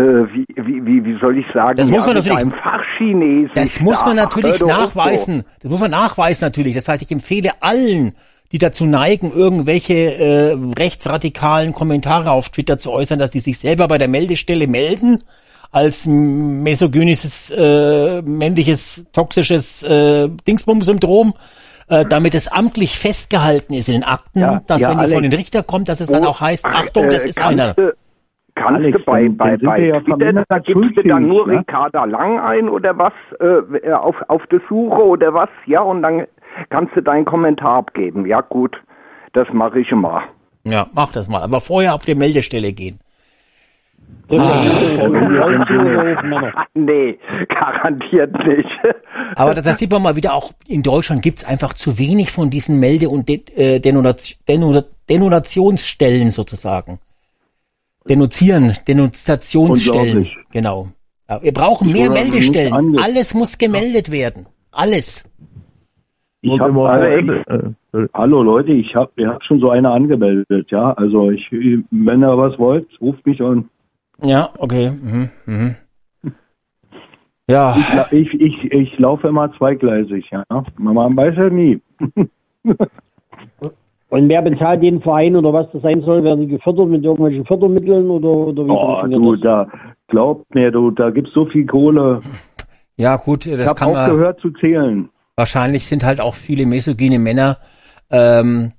äh, wie, wie, wie, soll ich sagen? Das muss man mit natürlich- Fachchinesisch. Das muss man da. natürlich auf, nachweisen. Das muss man nachweisen natürlich. Das heißt, ich empfehle allen, die dazu neigen, irgendwelche äh, rechtsradikalen Kommentare auf Twitter zu äußern, dass die sich selber bei der Meldestelle melden als mesogynisches, äh, männliches, toxisches äh, Dingsbum-Syndrom, äh, damit es amtlich festgehalten ist in den Akten, Ja, dass ja, wenn die von Alex. den Richter kommt, dass es dann auch heißt, ach, Achtung, das äh, ist kannst einer. Kannst Alex, du bei, bei, bei ja Twitter, da gibst du dann nur ne? Ricarda Lang ein oder was, äh, auf, auf der Suche oder was, ja, und dann kannst du deinen Kommentar abgeben. Ja gut, das mache ich immer. Ja, mach das mal. Aber vorher auf die Meldestelle gehen. Nee, garantiert nicht. Aber da, da sieht man mal wieder, auch in Deutschland gibt's einfach zu wenig von diesen Melde- und De äh, Denun Denunationsstellen sozusagen. Denunzieren, Denunziationsstellen. Genau. Ja, wir brauchen mehr Meldestellen. Alles muss gemeldet werden. Alles. Ich hab, äh, sorry. hallo Leute, ich habe ich hab schon so eine angemeldet, ja. Also ich, wenn ihr was wollt, ruft mich an. Ja, okay. Mhm. Mhm. Ja, Ich, ich, ich laufe immer zweigleisig, ja. Man weiß ja nie. Und wer bezahlt den Verein oder was das sein soll? Werden die gefördert mit irgendwelchen Fördermitteln oder, oder wie Oh, du, das? da glaubt mir, du, da gibt's so viel Kohle. ja gut, Ich das habe kann man. aufgehört zu zählen. Wahrscheinlich sind halt auch viele mesogyne Männer ähm,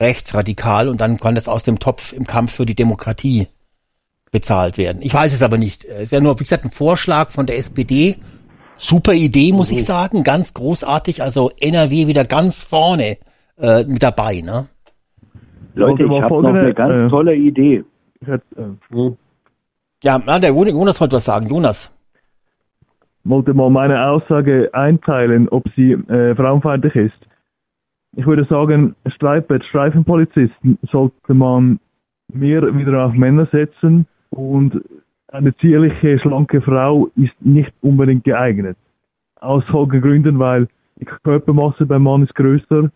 rechtsradikal und dann kann das aus dem Topf im Kampf für die Demokratie bezahlt werden. Ich weiß es aber nicht. Es ist ja nur, wie gesagt, ein Vorschlag von der SPD. Super Idee, muss ich sagen. Ganz großartig. Also NRW wieder ganz vorne äh, mit dabei. Ne? Leute, ich habe noch eine ganz äh, tolle Idee. Äh, Ja, na, der Jonas wollte was sagen. Jonas. wollte mal meine Aussage einteilen, ob sie äh, frauenfeindlich ist. Ich würde sagen, Streifenpolizisten sollte man mehr wieder auf Männer setzen und eine zierliche, schlanke Frau ist nicht unbedingt geeignet. Aus folgenden Gründen, weil die Körpermasse beim Mann ist größer,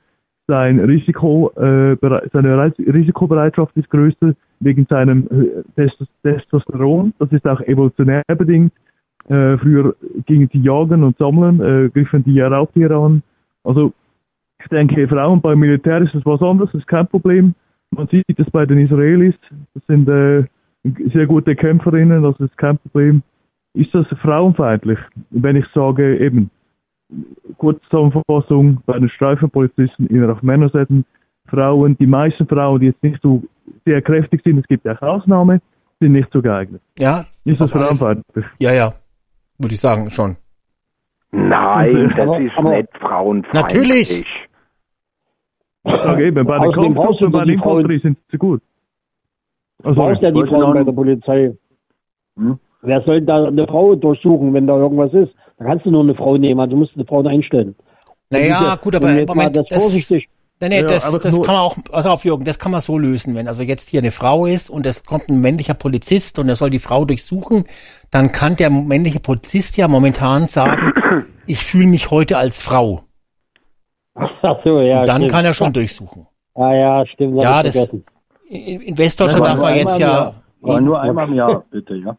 sein Risiko, äh, seine Risikobereitschaft ist größer wegen seinem äh, Testos- Testosteron. Das ist auch evolutionär bedingt. Äh, früher gingen sie jagen und sammeln, äh, griffen die Raubtiere an. Also ich denke, Frauen beim Militär ist das was anderes, das ist kein Problem. Man sieht das bei den Israelis, das sind äh, sehr gute Kämpferinnen, das ist kein Problem. Ist das frauenfeindlich? Wenn ich sage, eben, Kurzzusammenfassung, bei den Streifenpolizisten immer auf Männer setzen, Frauen, die meisten Frauen, die jetzt nicht so sehr kräftig sind, es gibt ja auch Ausnahmen, sind nicht so geeignet. Ja, Ist das frauenfeindlich? ja, ja. Würde ich sagen, schon. Nein, das Aber- ist aber- nicht frauenfeindlich. Natürlich. Ich sage eben, bei den Kampfgruppen, bei den Infanterie sind sie gut. Du Also, brauchst ja die Frauen noch- bei der Polizei. Hm? Wer soll da eine Frau durchsuchen, wenn da irgendwas ist? Da kannst du nur eine Frau nehmen, also du musst eine Frau einstellen. Naja, gut, aber Moment, mal das das, vorsichtig. nee, nee, Ja, das, das kann man auch, pass auf Jürgen, das kann man so lösen. Wenn also jetzt hier eine Frau ist und es kommt ein männlicher Polizist und er soll die Frau durchsuchen, dann kann der männliche Polizist ja momentan sagen, ich fühle mich heute als Frau. Ach so, ja. Und dann stimmt. kann er schon durchsuchen. Ah ja, stimmt. Ja, das- vergessen. In, in Westdeutschland darf man jetzt ja. Aber nur einmal im Jahr, bitte, ja.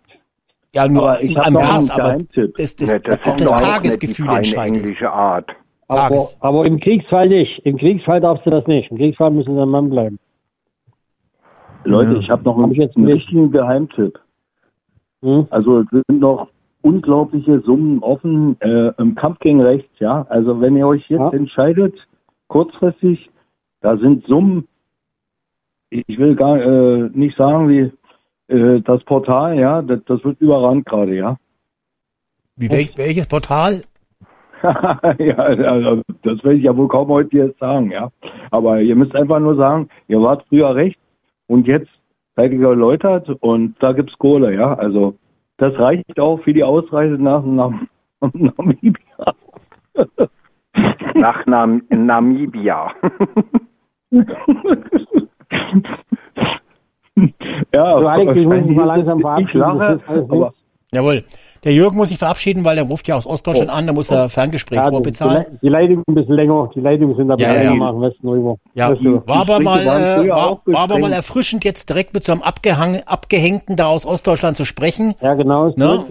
ja nur Aber ich am Pass, aber Geheimtipp. das, das, Ja, das auch ist das Tagesgefühl entscheidet. englische Art. Aber, aber im Kriegsfall nicht. Im Kriegsfall darfst du das nicht. Im Kriegsfall müssen sie ein Mann bleiben. Leute, Ja. ich habe noch Hab einen, ich jetzt einen nicht. richtigen Geheimtipp. Hm? Also es sind noch unglaubliche Summen offen äh, im Kampf gegen rechts, ja. Also wenn ihr euch jetzt Ja. entscheidet, kurzfristig, da sind Summen, ich will gar äh, nicht sagen, wie äh, das Portal, ja, das, das wird überrannt gerade, ja. Wie, welch, welches Portal? ja, also das will ich ja wohl kaum heute jetzt sagen, ja. Aber ihr müsst einfach nur sagen, ihr wart früher rechts und jetzt seid ihr geläutert und da gibt's Kohle, ja. Also das reicht auch für die Ausreise nach, nach Namibia. Nach Nam Namibia. ja, So, Alex, ich muss mich mal langsam ich verabschieden. lache, aber, Jawohl. Der Jürgen muss sich verabschieden, weil der ruft ja aus Ostdeutschland an, da muss er Ferngespräch Ja, die, vorbezahlen. die, die Leitung ein bisschen länger. Die Leitungen sind aber Ja, ja, länger ja. machen Westen rüber. Ja, Weißt du. war aber mal, äh, war, war aber mal erfrischend, jetzt direkt mit so einem Abgehang, Abgehängten da aus Ostdeutschland zu sprechen. Ja, genau. Ne?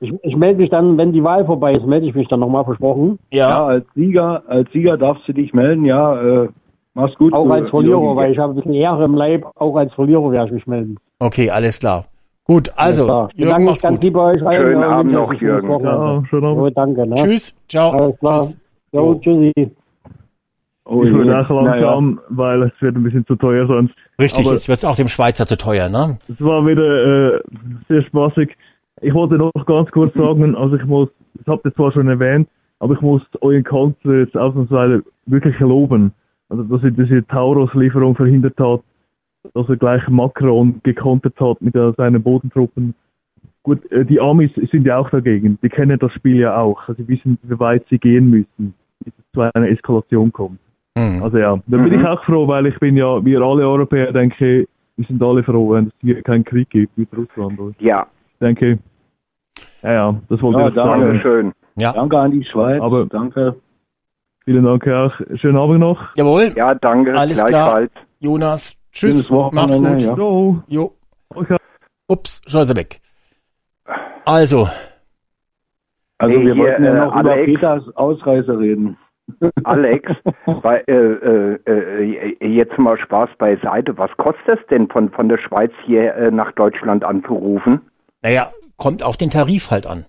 Ich, ich melde mich dann, wenn die Wahl vorbei ist, melde ich mich dann nochmal versprochen. ja, als Sieger, als Sieger darfst du dich melden, ja, äh, mach's gut. Auch als Verlierer, Jürgen. weil ich habe ein bisschen Ehre im Leib. Auch als Verlierer werde ich mich melden. Okay, alles klar. Gut, also, Klar. Ich Jürgen, mich mach's ganz gut. lieb bei euch. allen. Schönen Abend noch, Jürgen. Ja, schönen Abend. Jo, danke. Ne? Tschüss, ciao. Alles klar. Tschüss. Jo, tschüssi. Oh ich würde auch Naja. langsam, weil es wird ein bisschen zu teuer sonst. Richtig, Aber- jetzt wird's auch dem Schweizer zu teuer, ne? Es war wieder äh, sehr spaßig. Ich wollte noch ganz kurz sagen, also ich muss, ich habe das zwar schon erwähnt, aber ich muss euren Kanzler jetzt ausnahmsweise wirklich loben. Also dass er diese Taurus-Lieferung verhindert hat, dass er gleich Macron gekontert hat mit äh, seinen Bodentruppen. Gut, äh, die Amis sind ja auch dagegen. Die kennen das Spiel ja auch. Also sie wissen, wie weit sie gehen müssen, bis es zu einer Eskalation kommt. Hm. Also ja, da bin ich auch froh, weil ich bin ja, wir alle Europäer denke, wir sind alle froh, wenn es hier keinen Krieg gibt mit Russland. Ich Ja, denke, ja, ja, das wollte Ja, ich danke. sagen. schön. Ja, Danke an die Schweiz. Aber- danke. Vielen Dank auch. Schönen Abend noch. jawohl. Ja, danke. Alles Gleichfalls. Jonas, Schönes tschüss, mach's gut. ja. Ciao. Jo, Okay. ups, schon ist er weg. Also, Also wir hier, wollten ja äh, noch über Alex. Peters Ausreise reden. Alex, bei, äh, äh, äh, jetzt mal Spaß beiseite. Was kostet es denn von, von der Schweiz hier äh, nach Deutschland anzurufen? naja, kommt auf den Tarif halt an.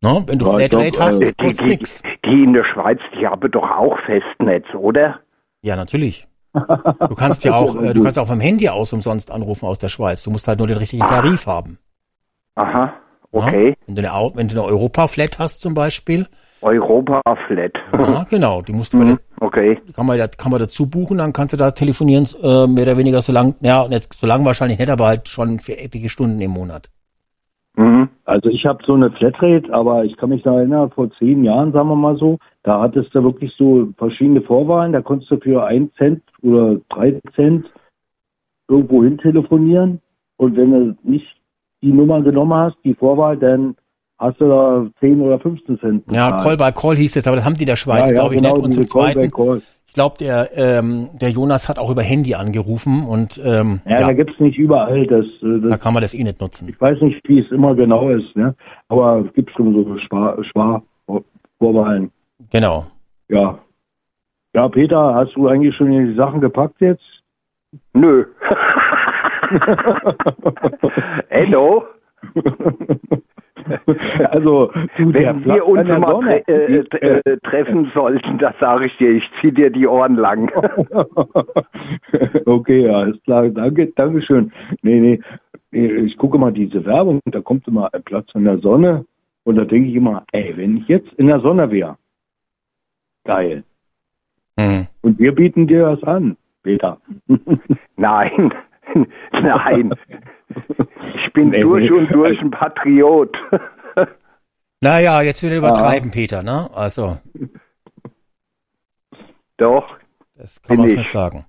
Ne? Wenn du Ja, Flatrate hast, äh, Die, kostet die, nix. die in der Schweiz, die haben doch auch Festnetz, oder? Ja, natürlich. Du kannst ja auch, äh, du kannst auch vom Handy aus umsonst anrufen aus der Schweiz. Du musst halt nur den richtigen Tarif haben. Aha, Ja? okay. Wenn du eine, Au- wenn du eine Europa-Flat hast zum Beispiel, Europa-Flat. ja, genau, die musst du Mhm, okay. kann man, da- kann man dazu buchen, dann kannst du da telefonieren, äh, mehr oder weniger so lang, ja, jetzt so lang wahrscheinlich nicht, aber halt schon für etliche Stunden im Monat. Mhm. Also ich habe so eine Flatrate, aber ich kann mich da erinnern, vor zehn Jahren, sagen wir mal so, da hattest du wirklich so verschiedene Vorwahlen, da konntest du für ein Cent oder drei Cent irgendwo hin telefonieren und wenn du nicht die Nummer genommen hast, die Vorwahl, dann hast du da 10 oder 15 Cent. Ja, bezahlt. Call by Call hieß es, aber das haben die in der Schweiz, ja, ja, glaube ich, genau, nicht. Und zum Zweiten, Call-by-Call. ich glaube, der, ähm, der Jonas hat auch über Handy angerufen und ähm, Ja, da gibt's nicht überall das, äh, da das. kann man das eh nicht nutzen. Ich weiß nicht, wie es immer genau ist, ne? Aber es gibt schon so Spar Sparvorwahlen. Genau. Ja. Ja, Peter, hast du eigentlich schon die Sachen gepackt jetzt? Nö. Hello. also, Wenn wir uns mal Sonne, tre äh, äh, äh, treffen sollten, das sage ich dir, ich zieh dir die Ohren lang. okay, ja, ist klar. Danke, Dankeschön. Nee, nee. nee, Ich gucke mal diese Werbung, da kommt immer ein Platz an der Sonne. Und da denke ich immer, ey, wenn ich jetzt in der Sonne wäre, geil. Hm. Und wir bieten dir das an, Peter. Nein, nein. Ich bin Nee, durch nee. und durch ein Patriot. Naja, jetzt wieder übertreiben, Peter, ne? Also, Doch, das kann man ich. nicht sagen.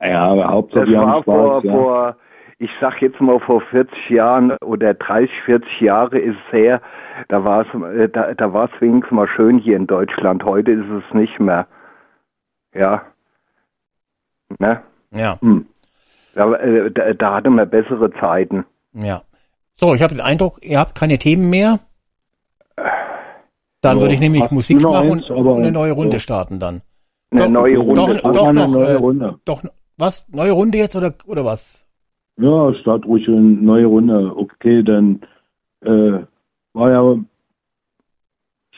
Ja, aber Hauptsache das war vor, Spaß, ja. vor, ich sag jetzt mal vor 40 Jahren oder 30, 40 Jahre ist es her, da war es, äh, da, da war es wenigstens mal schön hier in Deutschland. Heute ist es nicht mehr. Ja. Ne? Ja, Hm. Da, äh, da, da hatte man bessere Zeiten. ja. So, ich habe den Eindruck, ihr habt keine Themen mehr. Dann Ja, würde ich nämlich Musik machen eins, und eine neue Runde ja. starten dann. Eine Doch, neue Runde. doch, doch noch, neue äh, Runde. Doch, was? Neue Runde jetzt oder, oder was? Ja, start ruhig eine neue Runde. Okay, dann äh, war ja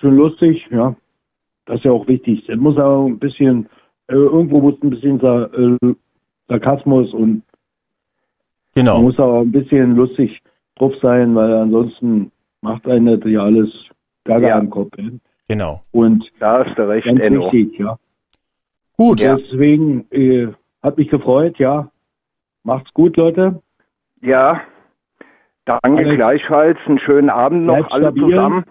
schon lustig, ja. Das ist ja auch wichtig. Es muss auch ein bisschen, äh, irgendwo muss ein bisschen Sa äh, Sarkasmus und man Genau, muss auch ein bisschen lustig drauf sein, weil ansonsten macht einen das ja alles Gaga Ja. im Kopf. ne? genau. Und Da hast du recht, ganz Enno. wichtig, ja. Gut, Ja. Deswegen äh, hat mich gefreut, ja. Macht's gut, Leute. Ja. Danke Alex. gleichfalls. Einen schönen Abend noch, alle stabil. zusammen.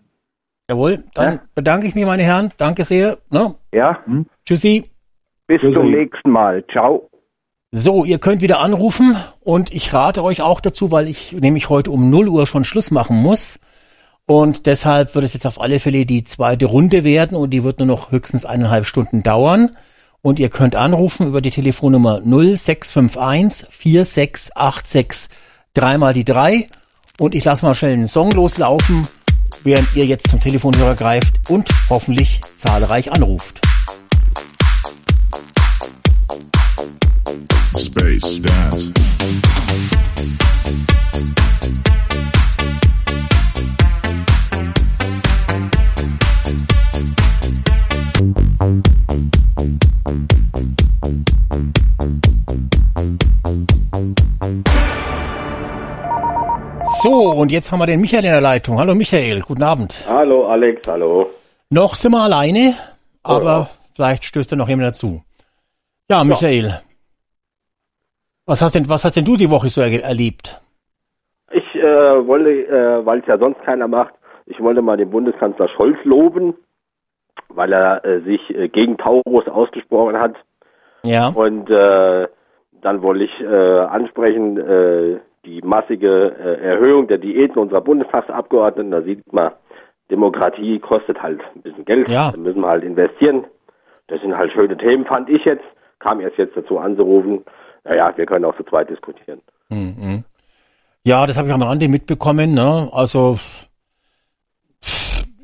jawohl. Dann Ja. bedanke ich mich, meine Herren. Danke sehr. Ne? Ja. Tschüssi. Bis Tschüssi. zum nächsten Mal. Ciao. So, ihr könnt wieder anrufen und ich rate euch auch dazu, weil ich nämlich heute um 0 Uhr schon Schluss machen muss. Und deshalb wird es jetzt auf alle Fälle die zweite Runde werden und die wird nur noch höchstens eineinhalb Stunden dauern. Und ihr könnt anrufen über die Telefonnummer 0651 4686 dreimal die drei. Und ich lasse mal schnell einen Song loslaufen, während ihr jetzt zum Telefonhörer greift und hoffentlich zahlreich anruft. Space Dance. So, und jetzt haben wir den Michael in der Leitung. Hallo Michael, guten Abend. Hallo Alex, hallo. Noch sind wir alleine, aber ja. vielleicht stößt da noch jemand dazu. Ja, Michael. Was hast denn, was hast denn du die Woche so er erlebt? Ich äh, wollte, äh, weil es ja sonst keiner macht, ich wollte mal den Bundeskanzler Scholz loben, weil er äh, sich äh, gegen Taurus ausgesprochen hat. Ja, Und äh, dann wollte ich äh, ansprechen, die massige Erhöhung der Diäten unserer Bundestagsabgeordneten. Da sieht man, Demokratie kostet halt ein bisschen Geld. Ja. Da müssen wir halt investieren. Das sind halt schöne Themen, fand ich jetzt. Kam erst jetzt dazu anzurufen. Naja, wir können auch zu zweit diskutieren. ja, das habe ich am Rande mitbekommen. Ne? Also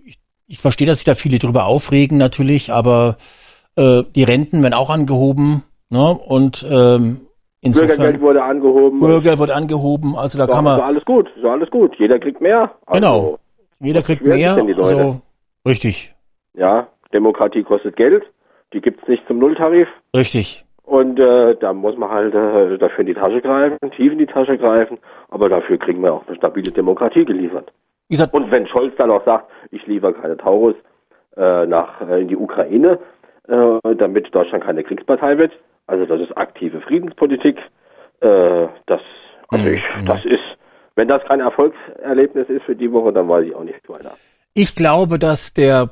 ich, ich verstehe, dass sich da viele drüber aufregen natürlich, aber äh, die Renten werden auch angehoben. Ne? Und ähm, Bürgergeld insofern wurde angehoben. Bürgergeld wird angehoben. Also da So, kann so man alles gut, so alles gut. Jeder kriegt mehr. Also, Genau. jeder kriegt mehr. Also, richtig, Ja, Demokratie kostet Geld. Die gibt's nicht zum Nulltarif. richtig. Und äh, da muss man halt äh, dafür in die Tasche greifen, tief in die Tasche greifen. Aber dafür kriegen wir auch eine stabile Demokratie geliefert. Gesagt, Und wenn Scholz dann auch sagt, ich liefere keine Taurus äh, nach äh, in die Ukraine, äh, damit Deutschland keine Kriegspartei wird, also das ist aktive Friedenspolitik. Äh, das, also ich, das ist, wenn das kein Erfolgserlebnis ist für die Woche, dann weiß ich auch nicht weiter. Ich glaube, dass der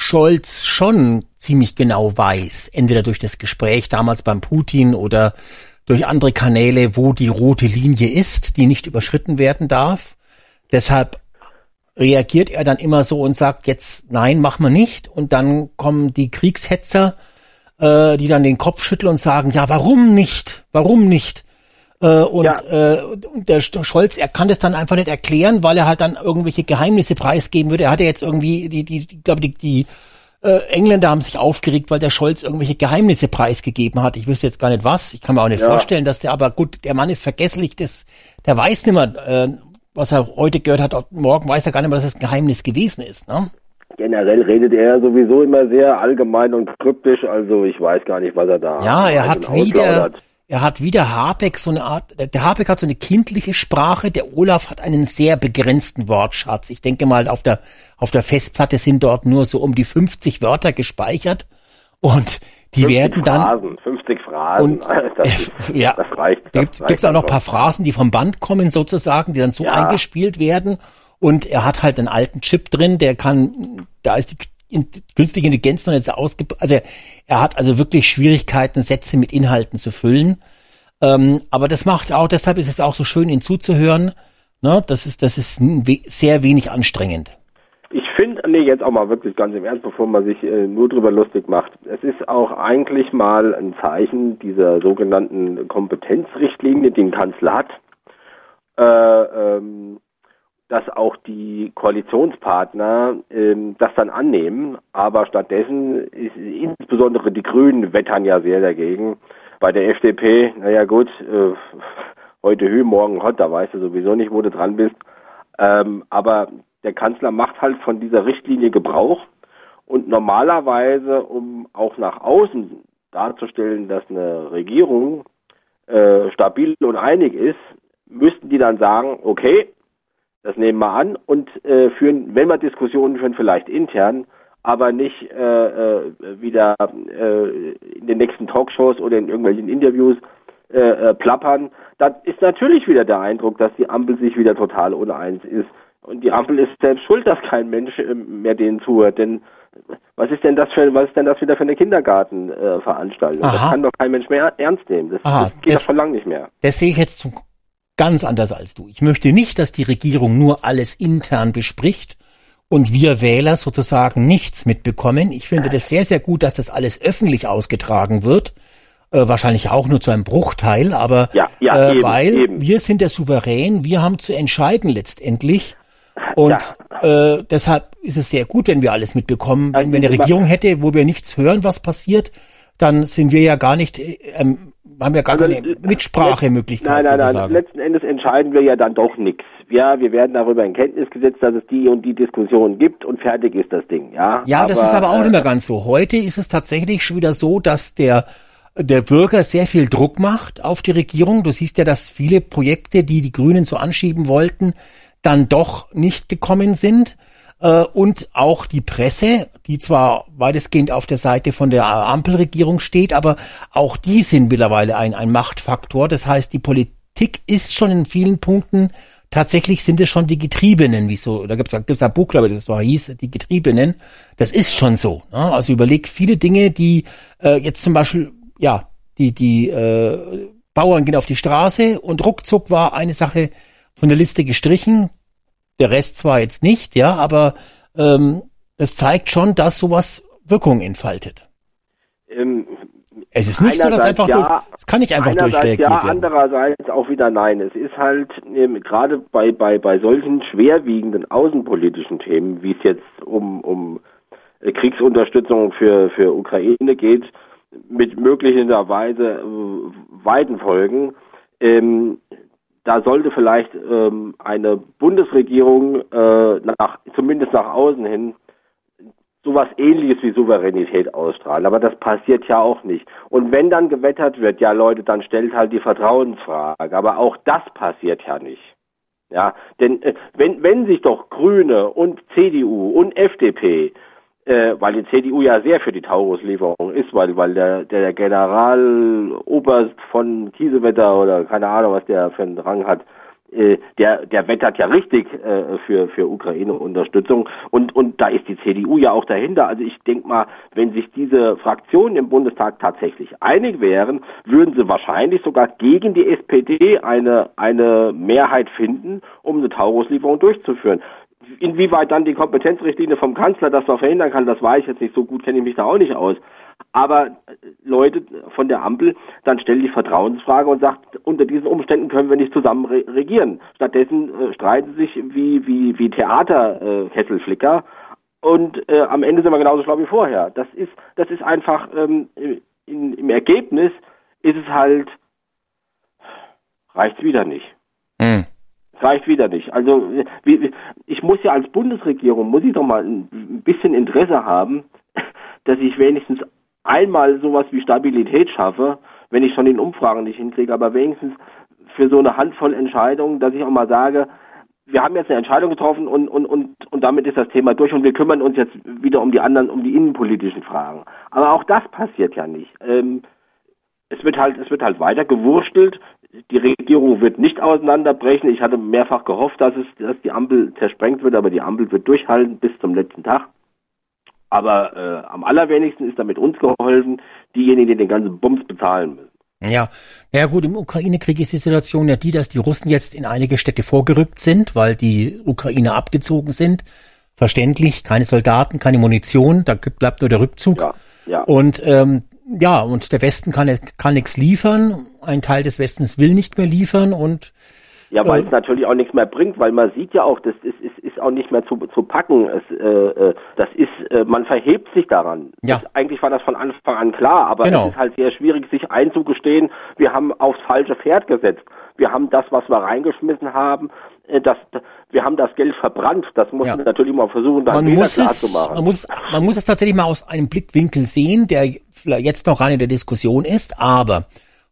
Scholz schon ziemlich genau weiß, entweder durch das Gespräch damals beim Putin oder durch andere Kanäle, wo die rote Linie ist, die nicht überschritten werden darf. Deshalb reagiert er dann immer so und sagt, jetzt nein, mach mal nicht. Und dann kommen die Kriegshetzer, äh, die dann den Kopf schütteln und sagen, ja, warum nicht? Warum nicht? Äh, und, Ja. äh, der Scholz, er kann das dann einfach nicht erklären, weil er halt dann irgendwelche Geheimnisse preisgeben würde. Er hatte jetzt irgendwie, die, die, die glaube die, die äh, Engländer haben sich aufgeregt, weil der Scholz irgendwelche Geheimnisse preisgegeben hat. Ich wüsste jetzt gar nicht was. Ich kann mir auch nicht Ja. vorstellen, dass der, aber gut, der Mann ist vergesslich, das, der weiß nicht mehr, äh, was er heute gehört hat. Morgen weiß er gar nicht mehr, dass es ein Geheimnis gewesen ist. Ne? Generell redet er sowieso immer sehr allgemein und kryptisch, also ich weiß gar nicht, was er da Ja, er hat wieder. Er hat wieder Habeck so eine Art, der Habeck hat so eine kindliche Sprache, der Olaf hat einen sehr begrenzten Wortschatz. Ich denke mal, auf der, auf der Festplatte sind dort nur so um die 50 Wörter gespeichert und die 50 werden dann, Phrasen, 50 Phrasen, Und- das, ist, ja, das reicht. da Das gibt reicht es auch noch ein paar. Phrasen, die vom Band kommen sozusagen, die dann so Ja. eingespielt werden. Und er hat halt einen alten Chip drin, der kann, da ist die künstliche Intelligenz noch so ausge... Also er, hat also wirklich Schwierigkeiten, Sätze mit Inhalten zu füllen. Ähm, aber das macht auch, deshalb ist es auch so schön, ihn zuzuhören. Ne? Das ist, das ist sehr wenig anstrengend. Ich finde, nee, jetzt auch mal wirklich ganz im Ernst, bevor man sich äh, nur drüber lustig macht. Es ist auch eigentlich mal ein Zeichen dieser sogenannten Kompetenzrichtlinie, die ein Kanzler hat, äh, ähm, dass auch die Koalitionspartner ähm, das dann annehmen. Aber stattdessen ist insbesondere die Grünen wettern ja sehr dagegen. Bei der FDP, naja gut, äh, heute Hü, morgen Hot, da weißt du sowieso nicht, wo du dran bist. Ähm, aber der Kanzler macht halt von dieser Richtlinie Gebrauch und normalerweise, um auch nach außen darzustellen, dass eine Regierung äh, stabil und einig ist, müssten die dann sagen, okay, das nehmen wir an und äh, führen, wenn wir Diskussionen führen, vielleicht intern, aber nicht äh, äh, wieder äh, in den nächsten Talkshows oder in irgendwelchen Interviews äh, äh, plappern. Da ist natürlich wieder der Eindruck, dass die Ampel sich wieder total uneins ist. Und die Ampel ist selbst schuld, dass kein Mensch äh, mehr denen zuhört. Denn was ist denn das für was ist denn das wieder für eine Kindergartenveranstaltung? Äh, das kann doch kein Mensch mehr ernst nehmen. Das, Aha, das geht das- doch schon lange nicht mehr. Das sehe ich jetzt zum, ganz anders als du. Ich möchte nicht, dass die Regierung nur alles intern bespricht und wir Wähler sozusagen nichts mitbekommen. Ich finde das sehr, sehr gut, dass das alles öffentlich ausgetragen wird. Äh, wahrscheinlich auch nur zu einem Bruchteil, aber Ja, ja, äh, eben, weil eben. wir sind der Souverän, wir haben zu entscheiden letztendlich. Und äh, deshalb ist es sehr gut, wenn wir alles mitbekommen. Wenn wir eine Regierung hätte, wo wir nichts hören, was passiert, dann sind wir ja gar nicht, äh, ähm, haben ja gar Also, keine Mitsprachemöglichkeit Nein, nein, nein. Letzten Endes entscheiden wir ja dann doch nichts. Ja, wir werden darüber in Kenntnis gesetzt, dass es die und die Diskussion gibt und fertig ist das Ding. Ja, Ja, das ist aber auch äh, nicht mehr ganz so. Heute ist es tatsächlich schon wieder so, dass der der Bürger sehr viel Druck macht auf die Regierung. Du siehst ja, dass viele Projekte, die die Grünen so anschieben wollten, dann doch nicht gekommen sind. Äh, Und auch die Presse, die zwar weitestgehend auf der Seite von der Ampelregierung steht, aber auch die sind mittlerweile ein, ein Machtfaktor. Das heißt, die Politik ist schon in vielen Punkten tatsächlich sind es schon die Getriebenen, wie so, da gibt es ein Buch, glaube ich, das so hieß, die Getriebenen. Das ist schon so. Ne? Also überleg viele Dinge, die äh, jetzt zum Beispiel, ja, die, die äh, Bauern gehen auf die Straße und ruckzuck war eine Sache von der Liste gestrichen. Der Rest zwar jetzt nicht, ja, aber ähm, es zeigt schon, dass sowas Wirkung entfaltet. ähm, Es ist nicht so, dass einfach durch, es kann nicht einfach durchreagiert ja, werden. andererseits auch wieder nein. Es ist halt ähm, gerade bei, bei, bei solchen schwerwiegenden außenpolitischen Themen, wie es jetzt um, um äh, Kriegsunterstützung für, für Ukraine geht, mit möglicherweise äh, weiten Folgen, ähm, da sollte vielleicht ähm, eine Bundesregierung äh, nach, zumindest nach außen hin sowas ähnliches wie Souveränität ausstrahlen. Aber das passiert ja auch nicht. Und wenn dann gewettert wird, ja Leute, dann stellt halt die Vertrauensfrage. Aber auch das passiert ja nicht. Ja, denn äh, wenn, wenn sich doch Grüne und CDU und FDP, äh, weil die CDU ja sehr für die Tauruslieferung ist, weil, weil der, der Generaloberst von Kiesewetter oder keine Ahnung, was der für einen Rang hat, äh, der, der wettert ja richtig äh, für, für Ukraine-Unterstützung und, und da ist die CDU ja auch dahinter. Also ich denke mal, wenn sich diese Fraktionen im Bundestag tatsächlich einig wären, würden sie wahrscheinlich sogar gegen die SPD eine, eine Mehrheit finden, um eine Tauruslieferung durchzuführen. Inwieweit dann die Kompetenzrichtlinie vom Kanzler das noch verhindern kann, das weiß ich jetzt nicht. So gut kenne ich mich da auch nicht aus. Aber äh, Leute von der Ampel, dann stellt die Vertrauensfrage und sagt, unter diesen Umständen können wir nicht zusammen re regieren. Stattdessen äh, streiten sich wie, wie, wie Theaterkesselflicker. Äh, und äh, am Ende sind wir genauso schlau wie vorher. Das ist, das ist einfach ähm, in, im Ergebnis ist es halt reicht wieder nicht. Mhm. Reicht wieder nicht. Also wie, ich muss ja als Bundesregierung muss ich doch mal ein bisschen Interesse haben, dass ich wenigstens einmal sowas wie Stabilität schaffe, wenn ich schon den Umfragen nicht hinkriege, aber wenigstens für so eine Handvoll Entscheidungen, dass ich auch mal sage, wir haben jetzt eine Entscheidung getroffen und, und, und, und damit ist das Thema durch und wir kümmern uns jetzt wieder um die anderen, um die innenpolitischen Fragen. Aber auch das passiert ja nicht. Ähm, es wird halt, es wird halt weiter gewurstelt. Die Regierung wird nicht auseinanderbrechen. Ich hatte mehrfach gehofft, dass es, dass die Ampel zersprengt wird, aber die Ampel wird durchhalten bis zum letzten Tag. Aber äh, am allerwenigsten ist damit uns geholfen, diejenigen, die den ganzen Bums bezahlen müssen. Ja, ja gut, im Ukraine-Krieg ist die Situation ja die, dass die Russen jetzt in einige Städte vorgerückt sind, weil die Ukrainer abgezogen sind. Verständlich, keine Soldaten, keine Munition, da bleibt nur der Rückzug. Ja, ja. Und ähm, ja, und der Westen kann, kann nichts liefern, ein Teil des Westens will nicht mehr liefern und ja, weil es natürlich auch nichts mehr bringt, weil man sieht ja auch, das ist, ist, ist auch nicht mehr zu, zu packen. Es, äh, äh, das ist, äh, man verhebt sich daran. Ja. Das, eigentlich war das von Anfang an klar, aber genau. es ist halt sehr schwierig, sich einzugestehen, wir haben aufs falsche Pferd gesetzt. Wir haben das, was wir reingeschmissen haben, äh, das, wir haben das Geld verbrannt. Das muss ja. man natürlich mal versuchen, dann man muss klar es, zu machen. Man muss, man muss es tatsächlich mal aus einem Blickwinkel sehen, der jetzt noch rein in der Diskussion ist, aber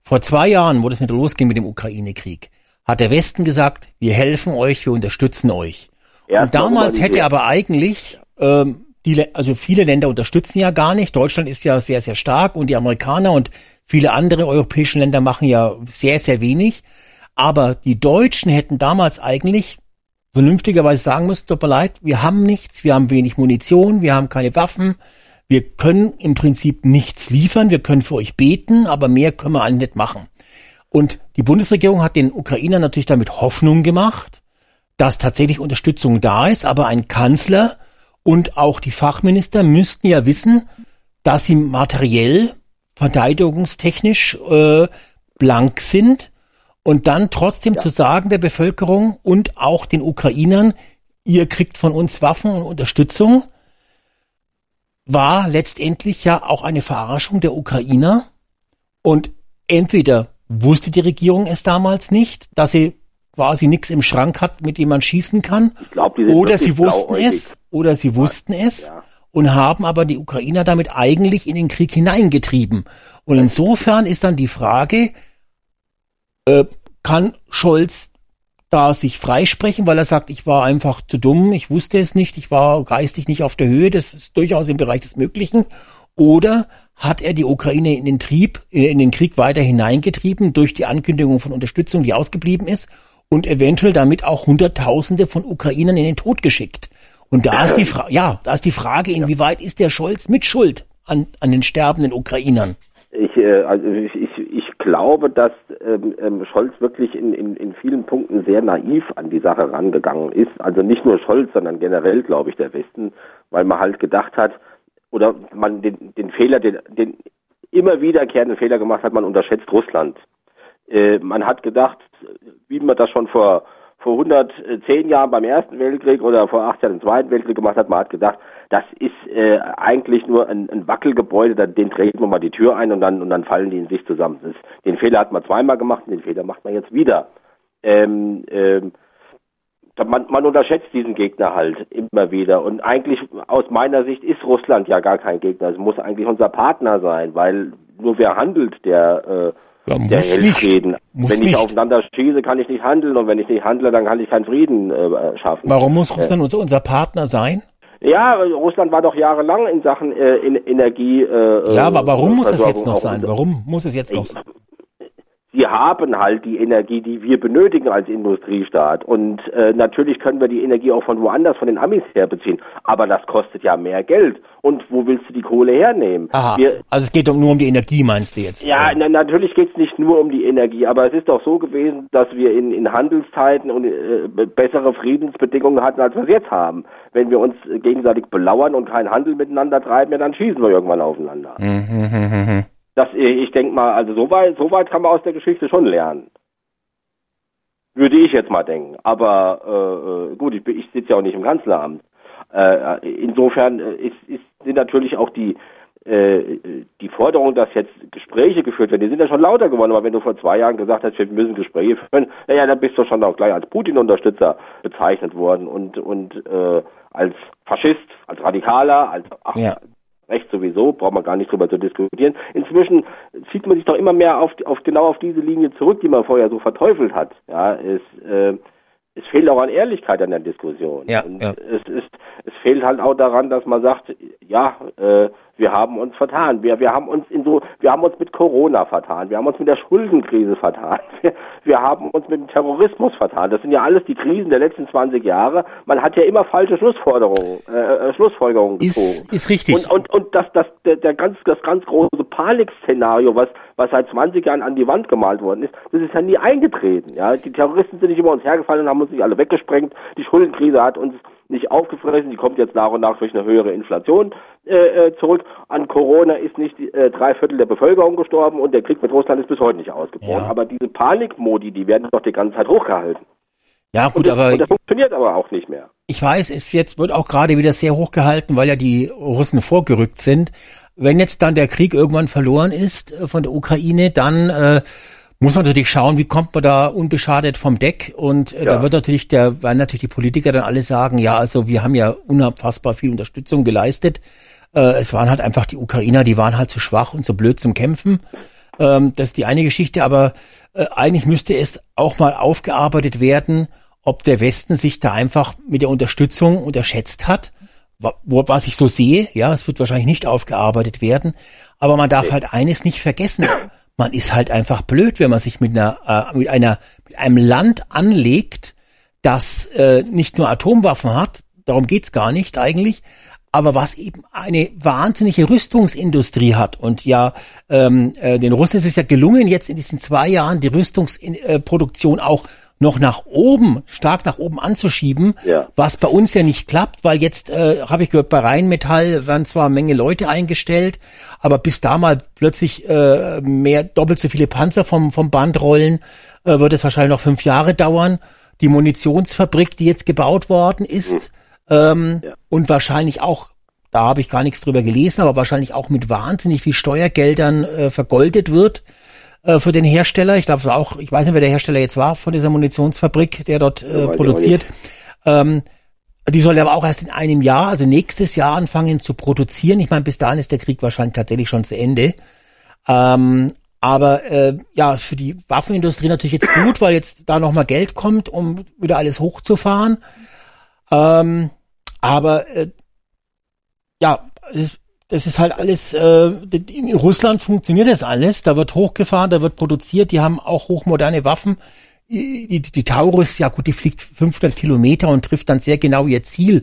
vor zwei Jahren, wo das mit losging mit dem Ukraine-Krieg, hat der Westen gesagt, wir helfen euch, wir unterstützen euch. Erst und damals hätte aber eigentlich, ähm, die, also viele Länder unterstützen ja gar nicht. Deutschland ist ja sehr, sehr stark und die Amerikaner und viele andere europäische Länder machen ja sehr, sehr wenig. Aber die Deutschen hätten damals eigentlich vernünftigerweise sagen müssen, tut mir leid, wir haben nichts, wir haben wenig Munition, wir haben keine Waffen, wir können im Prinzip nichts liefern, wir können für euch beten, aber mehr können wir alle nicht machen. Und die Bundesregierung hat den Ukrainern natürlich damit Hoffnung gemacht, dass tatsächlich Unterstützung da ist, aber ein Kanzler und auch die Fachminister müssten ja wissen, dass sie materiell, verteidigungstechnisch äh, blank sind und dann trotzdem ja. zu sagen der Bevölkerung und auch den Ukrainern, ihr kriegt von uns Waffen und Unterstützung, war letztendlich ja auch eine Verarschung der Ukrainer. Und entweder wusste die Regierung es damals nicht, dass sie quasi nichts im Schrank hat, mit dem man schießen kann. Glaub, oder sie wussten es, oder sie wussten es ja. und haben aber die Ukrainer damit eigentlich in den Krieg hineingetrieben. Und insofern ist dann die Frage, äh, kann Scholz da sich freisprechen, weil er sagt, ich war einfach zu dumm, ich wusste es nicht, ich war geistig nicht auf der Höhe, das ist durchaus im Bereich des Möglichen. Oder hat er die Ukraine in den Trieb, in den Krieg weiter hineingetrieben durch die Ankündigung von Unterstützung, die ausgeblieben ist und eventuell damit auch Hunderttausende von Ukrainern in den Tod geschickt. Und da ist die Frage, ja, da ist die Frage, inwieweit ist der Scholz mit Schuld an, an den sterbenden Ukrainern? Ich, äh, also ich, ich, ich glaube, dass ähm, ähm, Scholz wirklich in, in, in vielen Punkten sehr naiv an die Sache rangegangen ist. Also nicht nur Scholz, sondern generell, glaube ich, der Westen, weil man halt gedacht hat, oder man den, den Fehler, den, den immer wiederkehrenden Fehler gemacht hat, man unterschätzt Russland. Äh, man hat gedacht, wie man das schon vor vor 110 Jahren beim Ersten Weltkrieg oder vor acht Jahren im Zweiten Weltkrieg gemacht hat, man hat gedacht, das ist äh, eigentlich nur ein, ein Wackelgebäude, den treten wir mal die Tür ein und dann und dann fallen die in sich zusammen. Das, den Fehler hat man zweimal gemacht und den Fehler macht man jetzt wieder. Ähm, ähm, man, man unterschätzt diesen Gegner halt immer wieder. Und eigentlich aus meiner Sicht ist Russland ja gar kein Gegner. Es muss eigentlich unser Partner sein, weil nur wer handelt, der, äh, ja, der hält nicht. Frieden. Muss wenn ich nicht. aufeinander schieße, kann ich nicht handeln und wenn ich nicht handle, dann kann ich keinen Frieden äh, schaffen. Warum muss Russland äh, unser Partner sein? Ja, Russland war doch jahrelang in Sachen äh, in Energie. Äh, ja, aber warum muss es jetzt noch sein? Warum muss es jetzt noch sein? Wir haben halt die Energie, die wir benötigen als Industriestaat. Und äh, natürlich können wir die Energie auch von woanders, von den Amis her beziehen. Aber das kostet ja mehr Geld. Und wo willst du die Kohle hernehmen? Aha, Wir, also es geht doch nur um die Energie, meinst du jetzt? ja, na, natürlich geht es nicht nur um die Energie, aber es ist doch so gewesen, dass wir in, in Handelszeiten und äh, bessere Friedensbedingungen hatten, als wir es jetzt haben. Wenn wir uns gegenseitig belauern und keinen Handel miteinander treiben, ja, dann schießen wir irgendwann aufeinander. Das, ich denke mal, also so weit, so weit kann man aus der Geschichte schon lernen. Würde ich jetzt mal denken. Aber äh, äh, gut, ich, ich sitze ja auch nicht im Kanzleramt. Äh, insofern äh, ist, ist, sind natürlich auch die äh, die Forderung, dass jetzt Gespräche geführt werden, die sind ja schon lauter geworden. Aber wenn du vor zwei Jahren gesagt hast, wir müssen Gespräche führen, naja, dann bist du schon auch gleich als Putin-Unterstützer bezeichnet worden und und äh, als Faschist, als Radikaler, als ach, Ja. Recht sowieso, braucht man gar nicht drüber zu diskutieren. Inzwischen zieht man sich doch immer mehr auf, auf genau auf diese Linie zurück, die man vorher so verteufelt hat. Ja, es, äh, es fehlt auch an Ehrlichkeit an der Diskussion. Ja, Und ja. es ist, es fehlt halt auch daran, dass man sagt, ja, äh, wir haben uns vertan. Wir, wir haben uns in so, wir haben uns mit Corona vertan. Wir haben uns mit der Schuldenkrise vertan. Wir, wir haben uns mit dem Terrorismus vertan. Das sind ja alles die Krisen der letzten 20 Jahre. Man hat ja immer falsche Schlussforderungen, äh, äh, Schlussfolgerungen gezogen. Ist, ist richtig. Und, und, und das, das, der, der ganz, das ganz große Panikszenario, was, was seit 20 Jahren an die Wand gemalt worden ist, das ist ja nie eingetreten. Ja? Die Terroristen sind nicht über uns hergefallen und haben uns nicht alle weggesprengt. Die Schuldenkrise hat uns nicht aufgefressen, die kommt jetzt nach und nach durch eine höhere Inflation äh, äh, zurück. An Corona ist nicht äh, drei Viertel der Bevölkerung gestorben und der Krieg mit Russland ist bis heute nicht ausgebrochen. Ja. Aber diese Panikmodi, die werden doch die ganze Zeit hochgehalten. ja, gut, Und das, aber und das funktioniert aber auch nicht mehr. ich weiß, es jetzt wird auch gerade wieder sehr hoch gehalten, weil ja die Russen vorgerückt sind. Wenn jetzt dann der Krieg irgendwann verloren ist äh, von der Ukraine, dann äh, muss man natürlich schauen, wie kommt man da unbeschadet vom Deck. Und äh, da Ja. wird natürlich der, werden natürlich die Politiker dann alle sagen, ja, also wir haben ja unabfassbar viel Unterstützung geleistet. Äh, es waren halt einfach die Ukrainer, die waren halt zu schwach und zu blöd zum Kämpfen. Ähm, das ist die eine Geschichte, aber äh, eigentlich müsste es auch mal aufgearbeitet werden, ob der Westen sich da einfach mit der Unterstützung unterschätzt hat. Wo, was ich so sehe, ja, es wird wahrscheinlich nicht aufgearbeitet werden, aber man darf halt eines nicht vergessen. Man ist halt einfach blöd, wenn man sich mit einer, äh, mit einer, mit einem Land anlegt, das äh, nicht nur Atomwaffen hat, darum geht's gar nicht eigentlich, aber was eben eine wahnsinnige Rüstungsindustrie hat. Und ja, ähm, äh, den Russen ist es ja gelungen, jetzt in diesen zwei Jahren die Rüstungsproduktion auch noch nach oben, stark nach oben anzuschieben, Ja. was bei uns ja nicht klappt, weil jetzt, äh, habe ich gehört, bei Rheinmetall werden zwar eine Menge Leute eingestellt, aber bis da mal plötzlich äh, mehr, doppelt so viele Panzer vom, vom Band rollen, äh, wird es wahrscheinlich noch fünf Jahre dauern. Die Munitionsfabrik, die jetzt gebaut worden ist, ähm, Ja. und wahrscheinlich auch, da habe ich gar nichts drüber gelesen, aber wahrscheinlich auch mit wahnsinnig viel Steuergeldern äh, vergoldet wird äh, für den Hersteller. Ich glaube, es war auch, ich weiß nicht, wer der Hersteller jetzt war von dieser Munitionsfabrik, der dort äh, produziert. Ähm, die soll aber auch erst in einem Jahr, also nächstes Jahr anfangen zu produzieren. Ich meine, bis dahin ist der Krieg wahrscheinlich tatsächlich schon zu Ende. Ähm, aber äh, ja, ist für die Waffenindustrie natürlich jetzt gut, weil jetzt da nochmal Geld kommt, um wieder alles hochzufahren. Ähm, aber äh, ja, es ist, das ist halt alles, äh, in Russland funktioniert das alles, da wird hochgefahren, da wird produziert, die haben auch hochmoderne Waffen. Die, die, die Taurus, ja gut, die fliegt 500 Kilometer und trifft dann sehr genau ihr Ziel.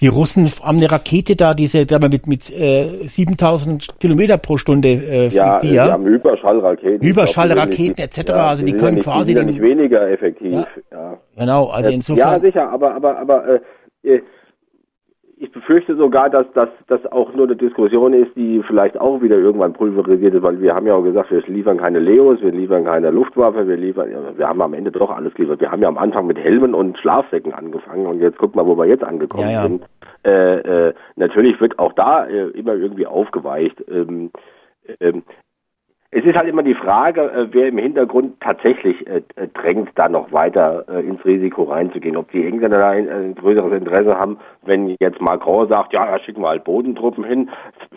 Die Russen haben eine Rakete da, diese, da mit, mit äh, 7000 Kilometer pro Stunde äh, fliegt Ja, die, die ja. haben Überschallraketen. Überschallraketen etc., Ja, also die sind können ja nicht, quasi die sind ja nicht weniger effektiv. Ja. Ja. Genau, also Äh, insofern. Ja, sicher, aber aber aber äh, äh, ich befürchte sogar, dass das auch nur eine Diskussion ist, die vielleicht auch wieder irgendwann pulverisiert ist, weil wir haben ja auch gesagt, wir liefern keine Leos, wir liefern keine Luftwaffe, wir liefern, wir haben am Ende doch alles geliefert. Wir haben ja am Anfang mit Helmen und Schlafsäcken angefangen und jetzt guck mal, wo wir jetzt angekommen Ja, ja. sind. Äh, äh, natürlich wird auch da äh, immer irgendwie aufgeweicht. Ähm, ähm, es ist halt immer die Frage, äh, wer im Hintergrund tatsächlich äh, äh, drängt, da noch weiter ins Risiko reinzugehen. Ob die Engländer da ein, größeres Interesse haben, wenn jetzt Macron sagt, ja, da schicken wir halt Bodentruppen hin.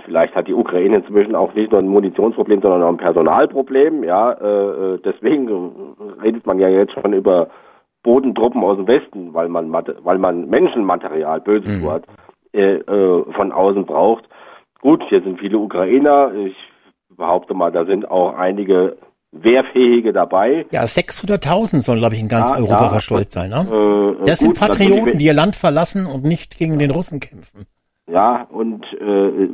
Vielleicht hat die Ukraine inzwischen auch nicht nur ein Munitionsproblem, sondern auch ein Personalproblem. Ja, deswegen redet man ja jetzt schon über Bodentruppen aus dem Westen, weil man weil man Menschenmaterial, böses Wort, äh, von außen braucht. Gut, hier sind viele Ukrainer. Ich behaupte mal, da sind auch einige Wehrfähige dabei. Ja, 600.000 sollen, glaube ich, in ganz Ja, Europa ja, verstreut sein. Ne? Äh, Das gut, sind Patrioten, die ihr Land verlassen und nicht gegen den Russen kämpfen. Ja, und äh,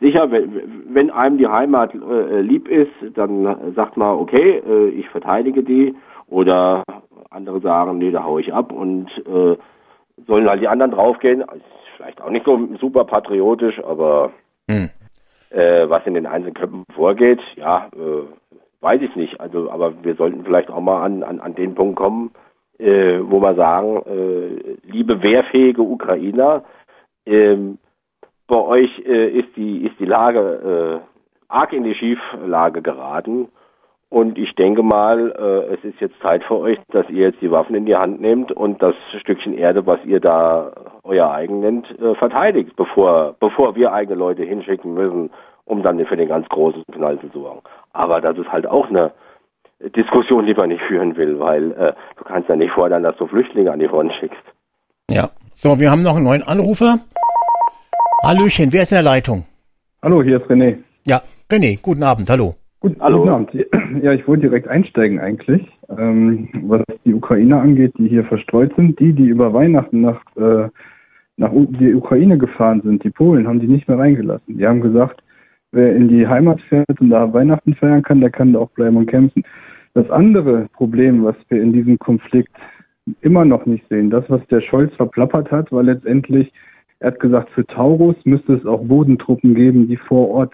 sicher, wenn, wenn einem die Heimat äh, lieb ist, dann sagt man, okay, äh, ich verteidige die. Oder andere sagen, nee, da hau ich ab und äh, sollen halt die anderen draufgehen. Ist vielleicht auch nicht so super patriotisch, aber Hm. Äh, was in den einzelnen Köpfen vorgeht, ja, äh, weiß ich nicht. Also, aber wir sollten vielleicht auch mal an, an, an den Punkt kommen, äh, wo wir sagen, äh, liebe wehrfähige Ukrainer, ähm, bei euch äh, ist die ist die Lage äh, arg in die Schieflage geraten und ich denke mal, äh, es ist jetzt Zeit für euch, dass ihr jetzt die Waffen in die Hand nehmt und das Stückchen Erde, was ihr da euer eigen nennt, äh, verteidigt, bevor bevor wir eigene Leute hinschicken müssen, um dann für den ganz großen Knall zu sorgen. Aber das ist halt auch eine Diskussion, die man nicht führen will, weil äh, du kannst ja nicht fordern, dass du Flüchtlinge an die Front schickst. Ja. So, wir haben noch einen neuen Anrufer. Hallöchen, wer ist in der Leitung? Hallo, hier ist René. Ja, René, guten Abend, hallo. Gut, Hallo. Guten Abend. Ja, ich wollte direkt einsteigen eigentlich. Ähm, was die Ukrainer angeht, die hier verstreut sind, die, die über Weihnachten nach, äh, nach U die Ukraine gefahren sind, die Polen, haben die nicht mehr reingelassen. Die haben gesagt, wer in die Heimat fährt und da Weihnachten feiern kann, der kann da auch bleiben und kämpfen. Das andere Problem, was wir in diesem Konflikt immer noch nicht sehen, das, was der Scholz verplappert hat, war letztendlich, er hat gesagt, für Taurus müsste es auch Bodentruppen geben, die vor Ort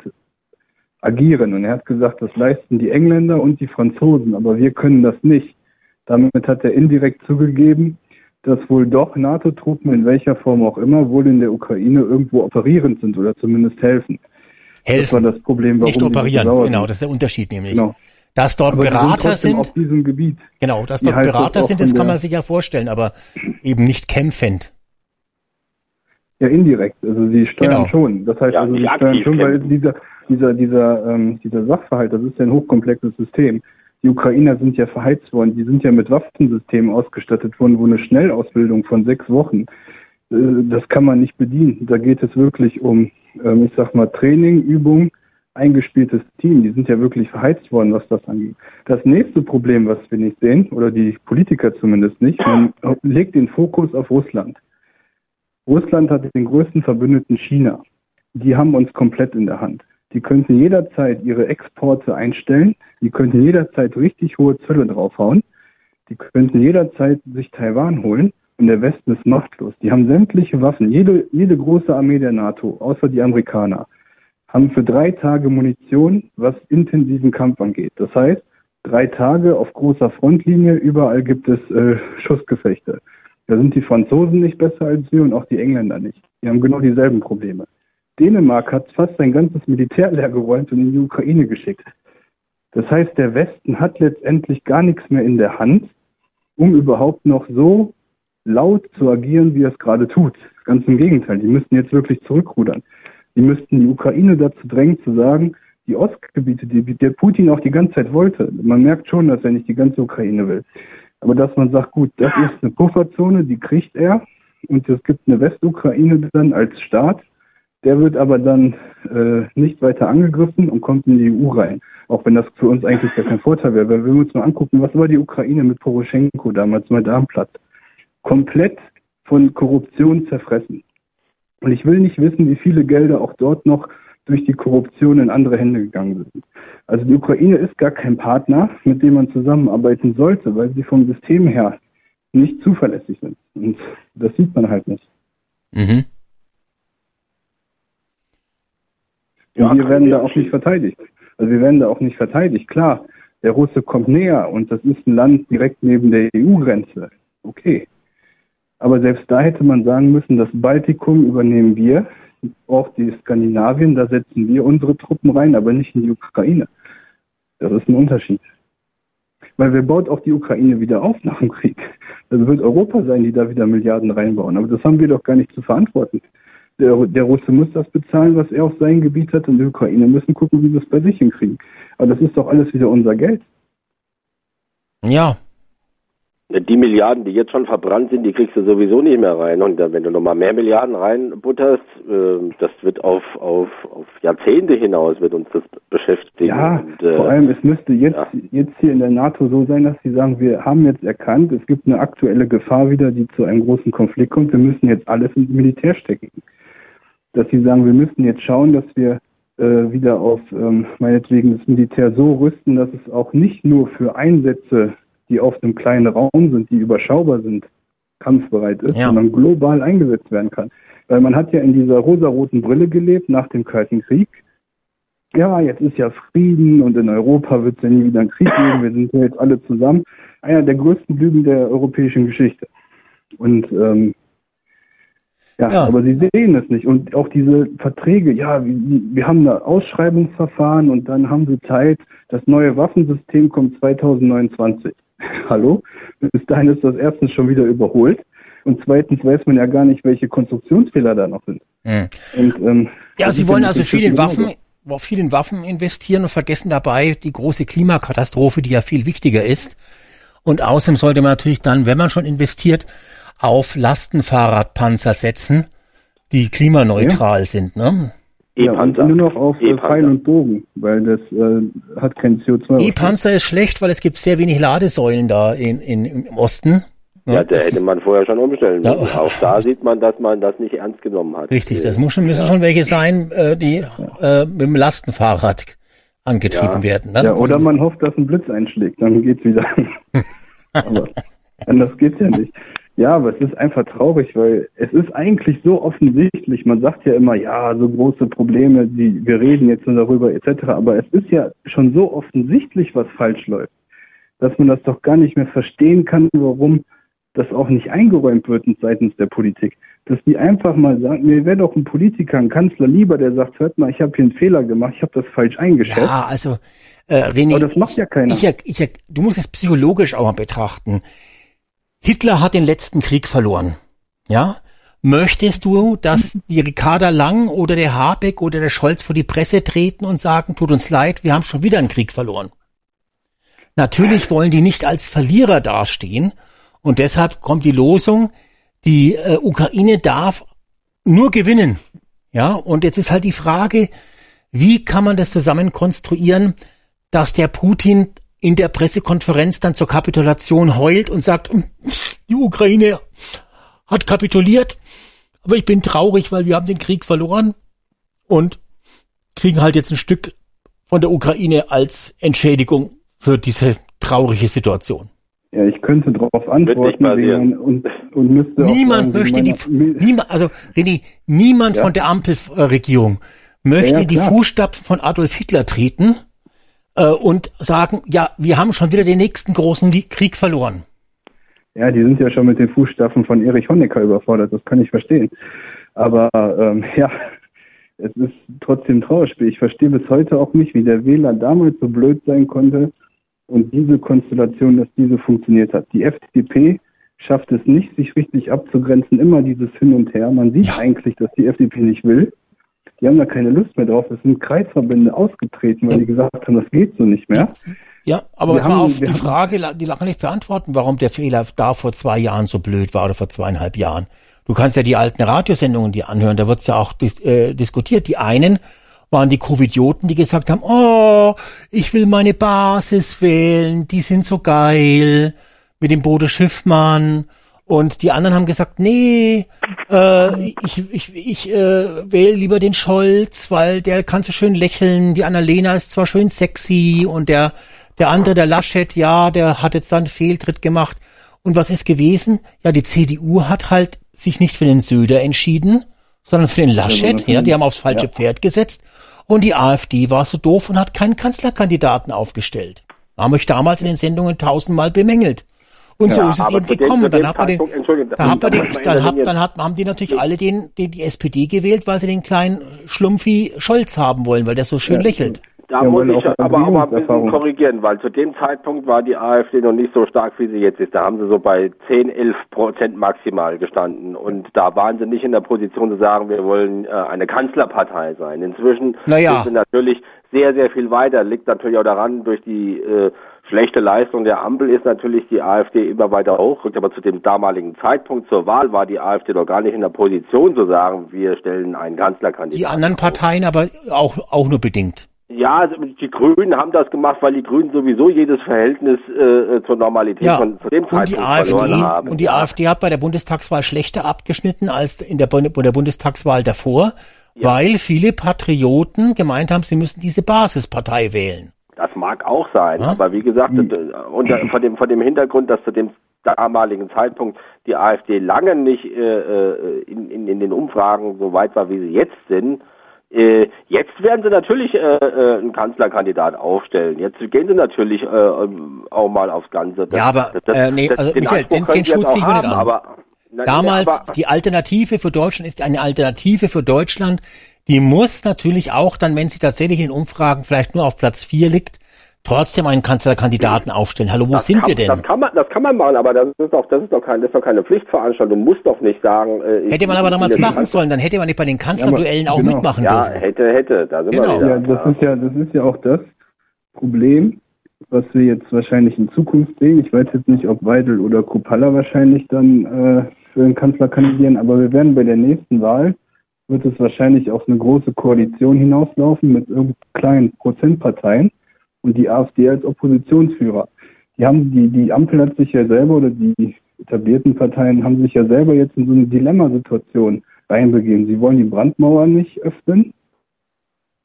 agieren. Und er hat gesagt, das leisten die Engländer und die Franzosen, aber wir können das nicht. Damit hat er indirekt zugegeben, dass wohl doch NATO-Truppen in welcher Form auch immer wohl in der Ukraine irgendwo operierend sind oder zumindest helfen. Das war Helfen, das Problem, warum nicht operieren. sauer Genau, das ist der Unterschied nämlich. Genau. Dass dort Aber Berater sind, auf diesem Gebiet. genau, dass dort das Berater sind, das kann man sich ja vorstellen, aber eben nicht kämpfend. Ja, indirekt. Also sie steuern Genau. schon. Das heißt Ja, also, sie nicht steuern schon, weil dieser, dieser, dieser, ähm, dieser Sachverhalt, das ist ja ein hochkomplexes System. Die Ukrainer sind ja verheizt worden, die sind ja mit Waffensystemen ausgestattet worden, wo eine Schnellausbildung von sechs Wochen, äh, das kann man nicht bedienen. Da geht es wirklich um, ähm, ich sag mal, Training, Übung, eingespieltes Team. Die sind ja wirklich verheizt worden, was das angeht. Das nächste Problem, was wir nicht sehen, oder die Politiker zumindest nicht, man legt den Fokus auf Russland. Russland hat den größten Verbündeten China. Die haben uns komplett in der Hand. Die könnten jederzeit ihre Exporte einstellen. Die könnten jederzeit richtig hohe Zölle draufhauen. Die könnten jederzeit sich Taiwan holen. Und der Westen ist machtlos. Die haben sämtliche Waffen. Jede, jede große Armee der NATO, außer die Amerikaner, haben für drei Tage Munition, was intensiven Kampf angeht. Das heißt, drei Tage auf großer Frontlinie, überall gibt es äh, Schussgefechte. Da sind die Franzosen nicht besser als wir und auch die Engländer nicht. Die haben genau dieselben Probleme. Dänemark hat fast sein ganzes Militär leer geräumt und in die Ukraine geschickt. Das heißt, der Westen hat letztendlich gar nichts mehr in der Hand, um überhaupt noch so laut zu agieren, wie er es gerade tut. Ganz im Gegenteil, die müssten jetzt wirklich zurückrudern. Die müssten die Ukraine dazu drängen zu sagen, die Ostgebiete, die der Putin auch die ganze Zeit wollte. Man merkt schon, dass er nicht die ganze Ukraine will. Aber dass man sagt, gut, das ist eine Pufferzone, die kriegt er. Und es gibt eine Westukraine dann als Staat. Der wird aber dann äh, nicht weiter angegriffen und kommt in die EU rein. Auch wenn das für uns eigentlich gar kein Vorteil wäre. Wenn wir uns mal angucken, was war die Ukraine mit Poroschenko damals, Maidanplatz? Komplett von Korruption zerfressen. Und ich will nicht wissen, wie viele Gelder auch dort noch durch die Korruption in andere Hände gegangen sind. Also die Ukraine ist gar kein Partner, mit dem man zusammenarbeiten sollte, weil sie vom System her nicht zuverlässig sind. Und das sieht man halt nicht. Mhm. Und Ja, wir werden da auch nicht verteidigt. Also wir werden da auch nicht verteidigt. Klar, der Russe kommt näher und das ist ein Land direkt neben der EU-Grenze. Okay. Aber selbst da hätte man sagen müssen, das Baltikum übernehmen wir, auch die Skandinavien, da setzen wir unsere Truppen rein, aber nicht in die Ukraine. Das ist ein Unterschied. Weil wer baut auch die Ukraine wieder auf nach dem Krieg? Das wird Europa sein, die da wieder Milliarden reinbauen. Aber das haben wir doch gar nicht zu verantworten. Der, der Russe muss das bezahlen, was er auf sein Gebiet hat, und die Ukraine müssen gucken, wie sie es bei sich hinkriegen. Aber das ist doch alles wieder unser Geld. Ja, Die Milliarden, die jetzt schon verbrannt sind, die kriegst du sowieso nicht mehr rein. Und wenn du nochmal mehr Milliarden reinbutterst, äh, das wird auf, auf, auf Jahrzehnte hinaus wird uns das beschäftigen. Ja, Und, äh, vor allem, es müsste jetzt, ja. jetzt hier in der NATO so sein, dass sie sagen, wir haben jetzt erkannt, es gibt eine aktuelle Gefahr wieder, die zu einem großen Konflikt kommt. Wir müssen jetzt alles ins Militär stecken. Dass sie sagen, wir müssen jetzt schauen, dass wir äh, wieder auf ähm, meinetwegen das Militär so rüsten, dass es auch nicht nur für Einsätze, die auf einem kleinen Raum sind, die überschaubar sind, kampfbereit ist, Ja. sondern global eingesetzt werden kann. Weil man hat ja in dieser rosaroten Brille gelebt nach dem Kalten Krieg. Ja, jetzt ist ja Frieden und in Europa wird es ja nie wieder einen Krieg geben, wir sind ja jetzt alle zusammen. Einer der größten Lügen der europäischen Geschichte. Und ähm, ja, Ja. aber sie sehen es nicht. Und auch diese Verträge, ja, wir, wir haben da Ausschreibungsverfahren und dann haben sie Zeit, das neue Waffensystem kommt 2029. Hallo? Bis dahin ist das erstens schon wieder überholt. Und zweitens weiß man ja gar nicht, welche Konstruktionsfehler da noch sind. Hm. Und, ähm, Ja, sie wollen also viel in Schützen Waffen, viel in Waffen investieren und vergessen dabei die große Klimakatastrophe, die ja viel wichtiger ist. Und außerdem sollte man natürlich dann, wenn man schon investiert, auf Lastenfahrradpanzer setzen, die klimaneutral sind. Ne? Ja, und E-Panzer. nur noch auf E-Panzer. Pfeil und Bogen, weil das äh, hat kein CO2. E-Panzer ist schlecht, weil es gibt sehr wenig Ladesäulen da in, in, im Osten. Ne? Ja, da hätte man vorher schon umstellen Ja. müssen. Auch da sieht man, dass man das nicht ernst genommen hat. Richtig, das muss schon, müssen schon welche sein, äh, die äh, mit dem Lastenfahrrad angetrieben Ja. werden. Ne? Ja, oder man hofft, dass ein Blitz einschlägt, dann geht's wieder. aber anders geht's ja nicht. Ja, aber es ist einfach traurig, weil es ist eigentlich so offensichtlich. Man sagt ja immer, ja, so große Probleme, die wir reden jetzt nur darüber etc. Aber es ist ja schon so offensichtlich, was falsch läuft, dass man das doch gar nicht mehr verstehen kann, warum das auch nicht eingeräumt wird seitens der Politik. Dass die einfach mal sagen, mir wäre doch ein Politiker, ein Kanzler lieber, der sagt, hört mal, ich habe hier einen Fehler gemacht, ich habe das falsch eingeschätzt. Ja, also äh, René, Aber das macht ja keiner. Ich, ich, ich, du musst es psychologisch auch mal betrachten. Hitler hat den letzten Krieg verloren. Ja? Möchtest du, dass die Ricarda Lang oder der Habeck oder der Scholz vor die Presse treten und sagen, tut uns leid, wir haben schon wieder einen Krieg verloren? Natürlich wollen die nicht als Verlierer dastehen und deshalb kommt die Losung, die äh, Ukraine darf nur gewinnen. Ja, und jetzt ist halt die Frage, wie kann man das zusammen konstruieren, dass der Putin in der Pressekonferenz dann zur Kapitulation heult und sagt, "Hm, die Ukraine hat kapituliert, aber ich bin traurig, weil wir haben den Krieg verloren und kriegen halt jetzt ein Stück von der Ukraine als Entschädigung für diese traurige Situation. Ja, ich könnte darauf antworten wegen- und, und müsste auch Niemand sagen, möchte die, niemand, also René, niemand von der Ampelregierung möchte Ja, ja, in die. Fußstapfen von Adolf Hitler treten äh, und sagen, ja, wir haben schon wieder den nächsten großen Krieg verloren. Ja, die sind ja schon mit den Fußstapfen von Erich Honecker überfordert, das kann ich verstehen. Aber ähm, ja, es ist trotzdem traurig. Ich verstehe bis heute auch nicht, wie der Wähler damals so blöd sein konnte und diese Konstellation, dass diese funktioniert hat. Die FDP schafft es nicht, sich richtig abzugrenzen, immer dieses Hin und Her. Man sieht eigentlich, dass die FDP nicht will. Die haben da keine Lust mehr drauf. Es sind Kreisverbände ausgetreten, weil die gesagt haben, das geht so nicht mehr. Ja, aber Wir haben- auf die Frage, die kann ich beantworten, warum der Fehler da vor zwei Jahren so blöd war oder vor zweieinhalb Jahren. Du kannst ja die alten Radiosendungen dir anhören, da wird's ja auch dis äh, diskutiert. Die einen waren die Covidioten, die gesagt haben, oh, ich will meine Basis wählen, die sind so geil, mit dem Bode Schiffmann. Und die anderen haben gesagt, nee, äh, ich, ich, ich äh, wähle lieber den Scholz, weil der kann so schön lächeln. Die Annalena ist zwar schön sexy und der, der andere, der Laschet, ja, der hat jetzt dann einen Fehltritt gemacht. Und was ist gewesen? Ja, die CDU hat halt sich nicht für den Söder entschieden, sondern für den Laschet. Ja, die haben aufs falsche Pferd gesetzt. Und die AfD war so doof und hat keinen Kanzlerkandidaten aufgestellt. Haben euch damals in den Sendungen tausendmal bemängelt. Und so Ja, ist es eben dem- gekommen. Dann hat man den, Zeitpunkt- Entschuldigung, da hat man den, dann, hat, dann hat, haben die natürlich alle den, den, die SPD gewählt, weil sie den kleinen Schlumpfi Scholz haben wollen, weil der so schön lächelt. Da Ja, muss ich auch aber, aber ein bisschen korrigieren, weil zu dem Zeitpunkt war die AfD noch nicht so stark, wie sie jetzt ist. Da haben sie so bei 10, 11 Prozent maximal gestanden. Und da waren sie nicht in der Position zu sagen, wir wollen äh, eine Kanzlerpartei sein. Inzwischen Naja. sind sie natürlich sehr, sehr viel weiter. Liegt natürlich auch daran, durch die äh, schlechte Leistung der Ampel ist natürlich die AfD immer weiter hochrückt, aber zu dem damaligen Zeitpunkt zur Wahl war die AfD doch gar nicht in der Position zu sagen, wir stellen einen Kanzlerkandidaten. Die anderen Parteien aber auch, auch nur bedingt. Ja, also die Grünen haben das gemacht, weil die Grünen sowieso jedes Verhältnis äh, zur Normalität Ja, von zu dem und die Zeitpunkt AfD, verloren haben. und die AfD hat bei der Bundestagswahl schlechter abgeschnitten als in der, bei der Bundestagswahl davor, weil viele Patrioten gemeint haben, sie müssen diese Basispartei wählen. Das mag auch sein, Ja? aber wie gesagt, Hm. äh, unter, von dem von dem Hintergrund, dass zu dem damaligen Zeitpunkt die AfD lange nicht äh, äh, in, in, in den Umfragen so weit war, wie sie jetzt sind. Äh, jetzt werden sie natürlich äh, einen Kanzlerkandidat aufstellen. Jetzt gehen sie natürlich äh, ähm, auch mal aufs Ganze. Das, Ja, aber, äh, nee, also den Michael, den- den schutze ich nicht an. Aber, na, Damals, aber, die Alternative für Deutschland ist eine Alternative für Deutschland. Die muss natürlich auch dann, wenn sie tatsächlich in Umfragen vielleicht nur auf Platz vier liegt, trotzdem einen Kanzlerkandidaten aufstellen. Hallo, wo das sind kann, wir denn? Das kann man, das kann man machen, aber das ist doch, das ist doch kein, das ist doch keine Pflichtveranstaltung. Du musst doch nicht sagen. Äh, ich- Hätte man aber damals machen sollen, dann hätte man nicht bei den Kanzlerduellen auch genau. mitmachen Ja, dürfen. hätte, hätte. Da sind Genau. wir wieder. Ja, das ist ja, das ist ja auch das Problem, was wir jetzt wahrscheinlich in Zukunft sehen. Ich weiß jetzt nicht, ob Weidel oder Kupala wahrscheinlich dann äh, für den Kanzler kandidieren, aber wir werden bei der nächsten Wahl wird es wahrscheinlich auf eine große Koalition hinauslaufen mit kleinen Prozentparteien und die AfD als Oppositionsführer. Die haben die die Ampel hat sich ja selber oder die etablierten Parteien haben sich ja selber jetzt in so eine Dilemmasituation reinbegeben. Sie wollen die Brandmauer nicht öffnen,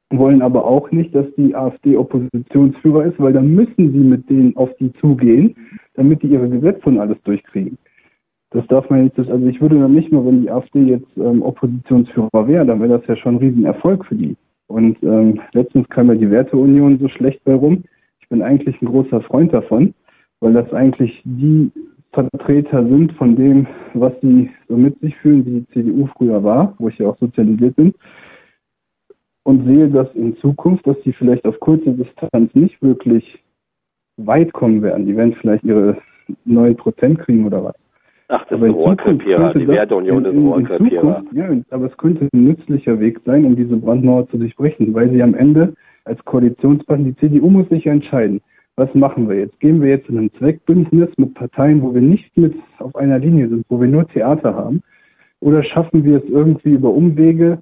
wollen aber auch nicht, dass die AfD Oppositionsführer ist, weil dann müssen sie mit denen auf die zugehen, damit die ihre Gesetze und alles durchkriegen. Das darf man jetzt, also ich würde dann nicht mal, wenn die AfD jetzt ähm, Oppositionsführer wäre, dann wäre das ja schon ein Riesenerfolg für die. Und ähm, letztens kam ja die Werteunion so schlecht bei rum. Ich bin eigentlich ein großer Freund davon, weil das eigentlich die Vertreter sind von dem, was die so mit sich fühlen, wie die CDU früher war, wo ich ja auch sozialisiert bin und sehe das in Zukunft, dass die vielleicht auf kurze Distanz nicht wirklich weit kommen werden. Die werden vielleicht ihre 9% kriegen oder was. Ach, das ist Aber ein in Zukunft Rohrkrepierer. Die Werteunion ist in- ein in- in Rohrkrepierer. Ja, aber es könnte ein nützlicher Weg sein, um diese Brandmauer zu durchbrechen, weil sie am Ende als Koalitionspartner, die CDU muss sich entscheiden, was machen wir jetzt? Gehen wir jetzt in ein Zweckbündnis mit Parteien, wo wir nicht mit auf einer Linie sind, wo wir nur Theater haben? Oder schaffen wir es irgendwie über Umwege,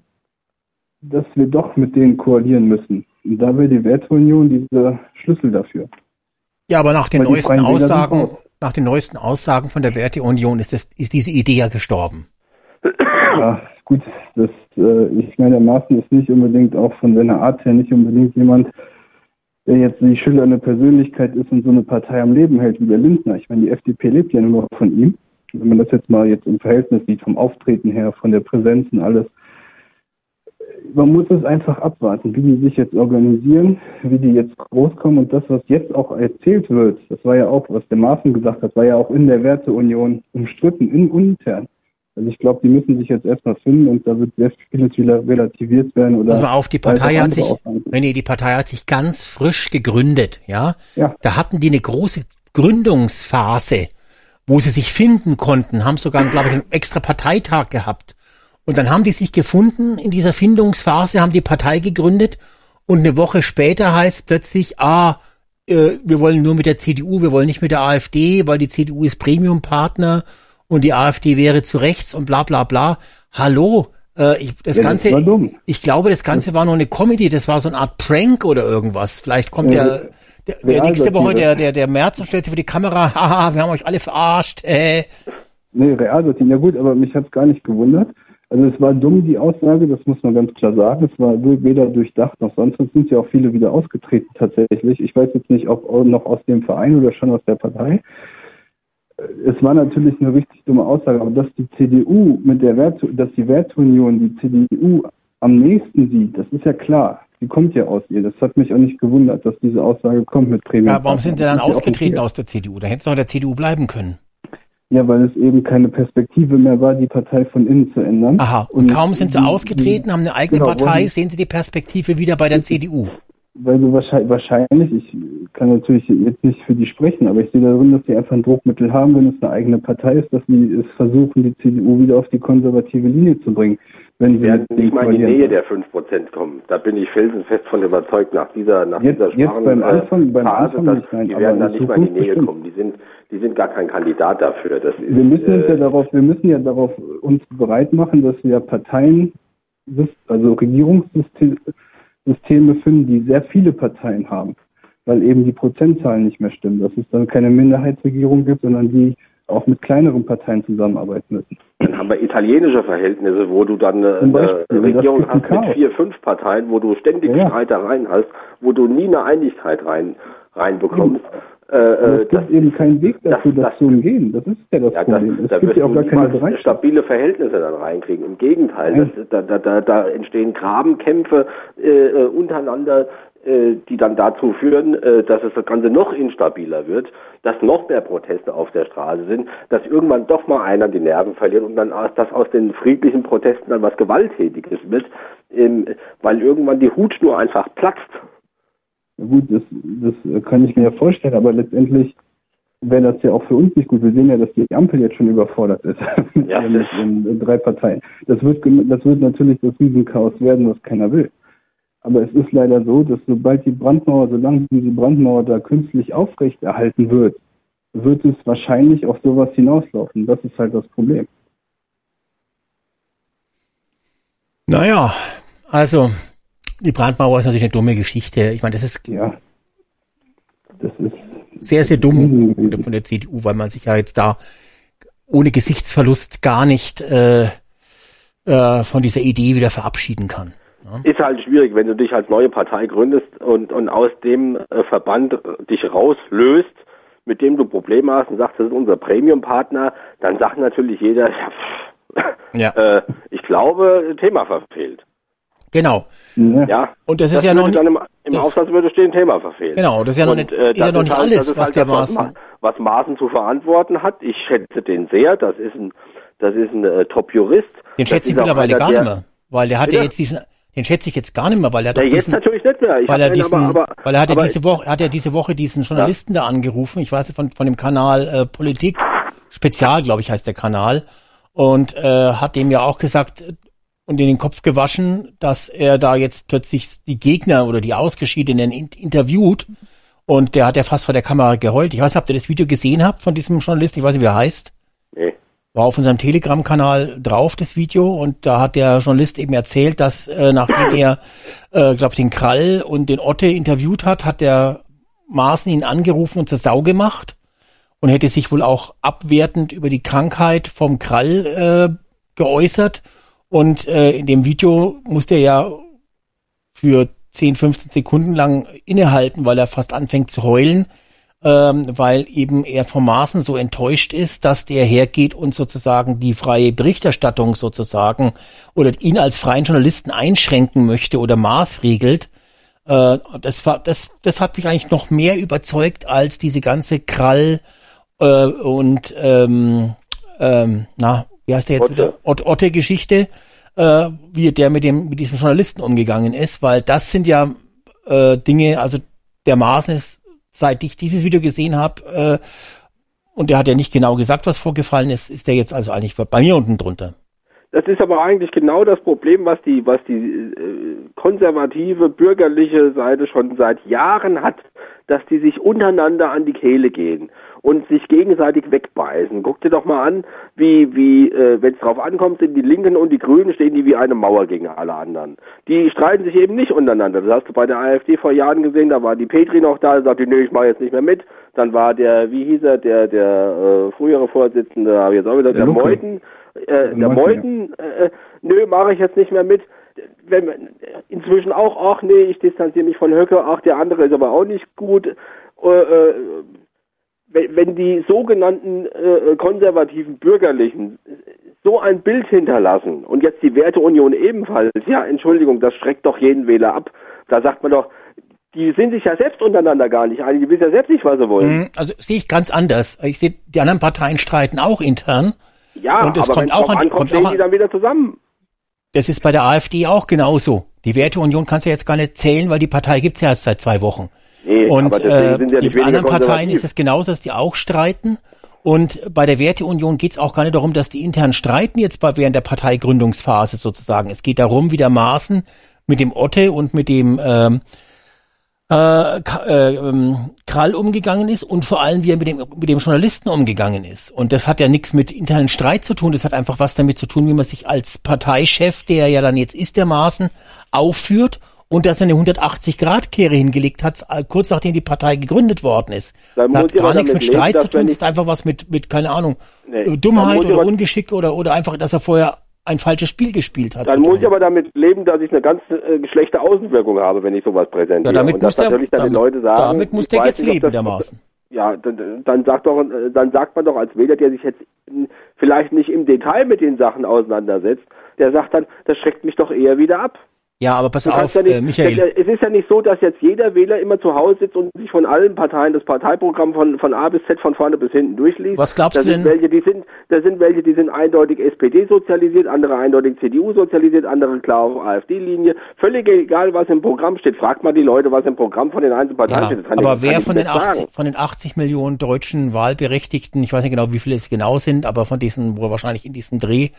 dass wir doch mit denen koalieren müssen? Und da wäre die Werteunion dieser Schlüssel dafür. Ja, aber nach den neuesten Aussagen, nach den neuesten Aussagen von der Werteunion ist das, ist diese Idee ja gestorben. Ja, gut, das, äh, ich meine, der Maaßen ist nicht unbedingt auch von seiner Art her nicht unbedingt jemand, der jetzt die schillernde Persönlichkeit ist und so eine Partei am Leben hält wie der Lindner. Ich meine, die FDP lebt ja nur noch von ihm. Wenn man das jetzt mal jetzt im Verhältnis sieht, vom Auftreten her, von der Präsenz und alles. Man muss es einfach abwarten, wie die sich jetzt organisieren, wie die jetzt groß kommen und das, was jetzt auch erzählt wird, das war ja auch, was der Maaßen gesagt hat, war ja auch in der Werteunion umstritten, in, intern. Also ich glaube, die müssen sich jetzt erstmal finden und da wird sehr vieles wieder relativiert werden. Oder Pass mal auf, die Partei hat sich, nee, nee, die Partei hat sich ganz frisch gegründet, ja. Ja. Da hatten die eine große Gründungsphase, wo sie sich finden konnten, haben sogar, glaube ich, einen extra Parteitag gehabt. Und dann haben die sich gefunden in dieser Findungsphase, haben die Partei gegründet und eine Woche später heißt plötzlich, ah, äh, wir wollen nur mit der CDU, wir wollen nicht mit der AfD, weil die CDU ist Premium-Partner und die AfD wäre zu rechts und bla bla bla. Hallo, äh, ich, das Ja, das Ganze, dumm. ich glaube, das Ganze war nur eine Comedy, das war so eine Art Prank oder irgendwas. Vielleicht kommt Ja, der, der, der Real nächste Woche, der, der, der März und stellt sich vor die Kamera, haha, wir haben euch alle verarscht, äh. Nee, Realsatire, ja gut, aber mich hat's gar nicht gewundert. Also es war dumm, die Aussage, das muss man ganz klar sagen. Es war weder durchdacht noch sonst. Es sind ja auch viele wieder ausgetreten tatsächlich. Ich weiß jetzt nicht, ob noch aus dem Verein oder schon aus der Partei. Es war natürlich eine richtig dumme Aussage, aber dass die CDU mit der Wert, dass die Werteunion die CDU am nächsten sieht, das ist ja klar. Die kommt ja aus ihr. Das hat mich auch nicht gewundert, dass diese Aussage kommt mit Premium. Ja, warum sind sie dann ausgetreten aus der CDU? Da hätten sie auch der CDU bleiben können. Ja, weil es eben keine Perspektive mehr war, die Partei von innen zu ändern. Aha, und kaum sind sie die- ausgetreten, haben eine eigene genau, Partei, sehen sie die Perspektive wieder bei der CDU. Weil so wahrscheinlich, wahrscheinlich, ich kann natürlich jetzt nicht für die sprechen, aber ich sehe darin, dass sie einfach ein Druckmittel haben, wenn es eine eigene Partei ist, dass sie es versuchen, die CDU wieder auf die konservative Linie zu bringen. Wenn sie werden nicht mal in die. Nähe der 5% kommen. Da bin ich felsenfest von überzeugt nach dieser, nach Jetzt- dieser jetzt Sparen- beim äh, Anfang- beim Phase, Anfang dass- nicht, nein, die werden da nicht mal in die Nähe bestimmt. kommen. Die sind, die sind gar kein Kandidat dafür. Das ist, Wir müssen uns ja äh, darauf, wir müssen ja darauf uns bereit machen, dass wir Parteien, also Regierungssysteme Systeme finden, die sehr viele Parteien haben, weil eben die Prozentzahlen nicht mehr stimmen, dass es dann keine Minderheitsregierung gibt, sondern die auch mit kleineren Parteien zusammenarbeiten müssen. Dann haben wir italienische Verhältnisse, wo du dann eine, Beispiel, eine das Regierung gibt hast mit vier, fünf Parteien, wo du ständig Ja, ja. Streitereien hast, wo du nie eine Einigkeit rein reinbekommst. Äh, äh, es gibt eben keinen Weg dafür, das, zu umgehen. Das ist ja das ja, das, Problem. da es gibt wirst ja auch du gar keine Bereitschaft. stabile Verhältnisse dann reinkriegen. Im Gegenteil, das, da, da, da, da entstehen Grabenkämpfe äh, äh, untereinander, äh, die dann dazu führen, äh, dass es das Ganze noch instabiler wird, dass noch mehr Proteste auf der Straße sind, dass irgendwann doch mal einer die Nerven verliert und dann aus, dass aus den friedlichen Protesten dann was Gewalttätiges wird, weil irgendwann die Hutschnur einfach platzt. Ja Gut, das, das kann ich mir ja vorstellen, aber letztendlich wäre das ja auch für uns nicht gut. Wir sehen ja, dass die Ampel jetzt schon überfordert ist mit, Ja, drei Parteien. Das wird, das wird natürlich das Riesenchaos werden, was keiner will. Aber es ist leider so, dass sobald die Brandmauer, solange diese Brandmauer da künstlich aufrechterhalten wird, wird es wahrscheinlich auf sowas hinauslaufen. Das ist halt das Problem. Naja, also die Brandmauer ist natürlich eine dumme Geschichte. Ich meine, das ist, Ja. Das ist sehr, sehr dumm von der CDU, weil man sich ja jetzt da ohne Gesichtsverlust gar nicht äh, äh, von dieser Idee wieder verabschieden kann. Ist halt schwierig, wenn du dich als neue Partei gründest und, und aus dem äh, Verband äh, dich rauslöst, mit dem du Probleme hast und sagst, das ist unser Premium-Partner, dann sagt natürlich jeder, ja, pff, Ja. äh, ich glaube, Thema verfehlt. Genau. Ja. Und das ist ja noch nicht- dann im, im das- Aufsatz würde stehen, Thema verfehlt. Genau, das ist ja noch Und, nicht- äh, ist ja das noch nicht halt, alles, das was halt der das, was, Maaßen- Ma- was Maaßen zu verantworten hat. Ich schätze den sehr. Das ist ein, das ist ein äh, Top-Jurist. Den Das schätze ich mittlerweile einer, gar nicht mehr. Weil der hat ja Bitte? jetzt diesen, den schätze ich jetzt gar nicht mehr, weil er hat Ja, doch jetzt diesen, natürlich nicht mehr. Ich weil er diesen, aber, aber, weil er hat ja diese Woche, hat ja diese Woche diesen Journalisten da angerufen, ich weiß nicht, von, von dem Kanal äh, Politik, Spezial, glaube ich, heißt der Kanal, und äh, hat dem ja auch gesagt äh, und in den Kopf gewaschen, dass er da jetzt plötzlich die Gegner oder die Ausgeschiedenen in, interviewt. Und der hat ja fast vor der Kamera geheult. Ich weiß nicht, habt ihr das Video gesehen habt von diesem Journalisten? Ich weiß nicht, wie er heißt. War auf unserem Telegram-Kanal drauf, das Video. Und da hat der Journalist eben erzählt, dass äh, nachdem er, äh, glaube ich, den Krall und den Otte interviewt hat, hat der Maaßen ihn angerufen und zur Sau gemacht und hätte sich wohl auch abwertend über die Krankheit vom Krall äh, geäußert. Und äh, in dem Video musste er ja für 10, 15 Sekunden lang innehalten, weil er fast anfängt zu heulen, ähm, weil eben er vom Maßen so enttäuscht ist, dass der hergeht und sozusagen die freie Berichterstattung sozusagen oder ihn als freien Journalisten einschränken möchte oder maßregelt. Äh, das war, das, das hat mich eigentlich noch mehr überzeugt als diese ganze Krall äh, und ähm, ähm, na, wie heißt der jetzt Otte. wieder? Ot Otte-Geschichte, äh, wie der mit dem mit diesem Journalisten umgegangen ist, weil das sind ja äh, Dinge, also der Maßen ist, seit ich dieses Video gesehen habe, äh, und der hat ja nicht genau gesagt, was vorgefallen ist, ist der jetzt also eigentlich bei mir unten drunter. Das ist aber eigentlich genau das Problem, was die, was die äh, konservative bürgerliche Seite schon seit Jahren hat, dass die sich untereinander an die Kehle gehen und sich gegenseitig wegbeißen. Guck dir doch mal an, wie, wie äh, wenn es drauf ankommt, sind die Linken und die Grünen stehen die wie eine Mauer gegen alle anderen. Die streiten sich eben nicht untereinander. Das hast du bei der AfD vor Jahren gesehen. Da war die Petri noch da, sagte, nee, ich mache jetzt nicht mehr mit. Dann war der, wie hieß er, der, der äh, frühere Vorsitzende, habe ich jetzt auch wieder, der, Der. Meuthen, äh, der Meuthen, Meuthen, äh, nö, mache ich jetzt nicht mehr mit. Wenn, inzwischen auch, ach nee, ich distanziere mich von Höcke, ach der andere ist aber auch nicht gut. Äh, äh, wenn, die sogenannten äh, konservativen Bürgerlichen so ein Bild hinterlassen und jetzt die Werteunion ebenfalls, ja, Entschuldigung, das schreckt doch jeden Wähler ab. Da sagt man doch, die sind sich ja selbst untereinander gar nicht einig, die wissen ja selbst nicht, was sie wollen. Mm, Also sehe ich ganz anders. Ich sehe, die anderen Parteien streiten auch intern. Ja, und es aber kommt auch an die, ankommt, kommt stehen auch die an, dann wieder zusammen. Das ist bei der AfD auch genauso. Die Werteunion kannst du jetzt gar nicht zählen, weil die Partei gibt's ja erst seit zwei Wochen. Nee, und äh, ja weniger anderen Parteien ist es genauso, dass die auch streiten. Und bei der Werteunion geht es auch gar nicht darum, dass die intern streiten jetzt bei, während der Parteigründungsphase sozusagen. Es geht darum, wie der Maaßen mit dem Otte und mit dem ähm, äh, äh, ähm, Krall umgegangen ist und vor allem, wie er mit dem, mit dem Journalisten umgegangen ist. Und das hat ja nichts mit internen Streit zu tun, das hat einfach was damit zu tun, wie man sich als Parteichef, der ja dann jetzt ist, der Maaßen, aufführt und dass er eine 180-Grad-Kehre hingelegt hat, äh, kurz nachdem die Partei gegründet worden ist. Dann Das hat gar nichts mit Streit leben, zu tun, es ich- ist einfach was mit, mit keine Ahnung, Nee. äh, Dummheit oder Ungeschick oder, oder einfach, dass er vorher ein falsches Spiel gespielt hat. Dann muss ich aber damit leben, dass ich eine ganz äh, schlechte Außenwirkung habe, wenn ich sowas präsentiere. Ja, damit muss der- natürlich dann die damit- Leute sagen, damit muss der jetzt nicht, leben, das- dermaßen. Ja, dann, dann sagt doch, dann sagt man doch als Wähler, der sich jetzt vielleicht nicht im Detail mit den Sachen auseinandersetzt, der sagt dann, das schreckt mich doch eher wieder ab. Ja, aber pass Du auf, ja nicht, äh, Michael. Es ist ja nicht so, dass jetzt jeder Wähler immer zu Hause sitzt und sich von allen Parteien das Parteiprogramm von, von A bis Z von vorne bis hinten durchliest. Was glaubst da du denn? Welche, die sind, da sind welche, die sind eindeutig SPD sozialisiert, andere eindeutig CDU sozialisiert, andere klar auf AfD-Linie. Völlig egal, was im Programm steht. Fragt mal die Leute, was im Programm von den einzelnen Parteien Ja, steht. Ich- aber kann wer ich von den, 80, sagen. von den 80 Millionen deutschen Wahlberechtigten, ich weiß nicht genau, wie viele es genau sind, aber von diesen, wo wahrscheinlich in diesem Dreh,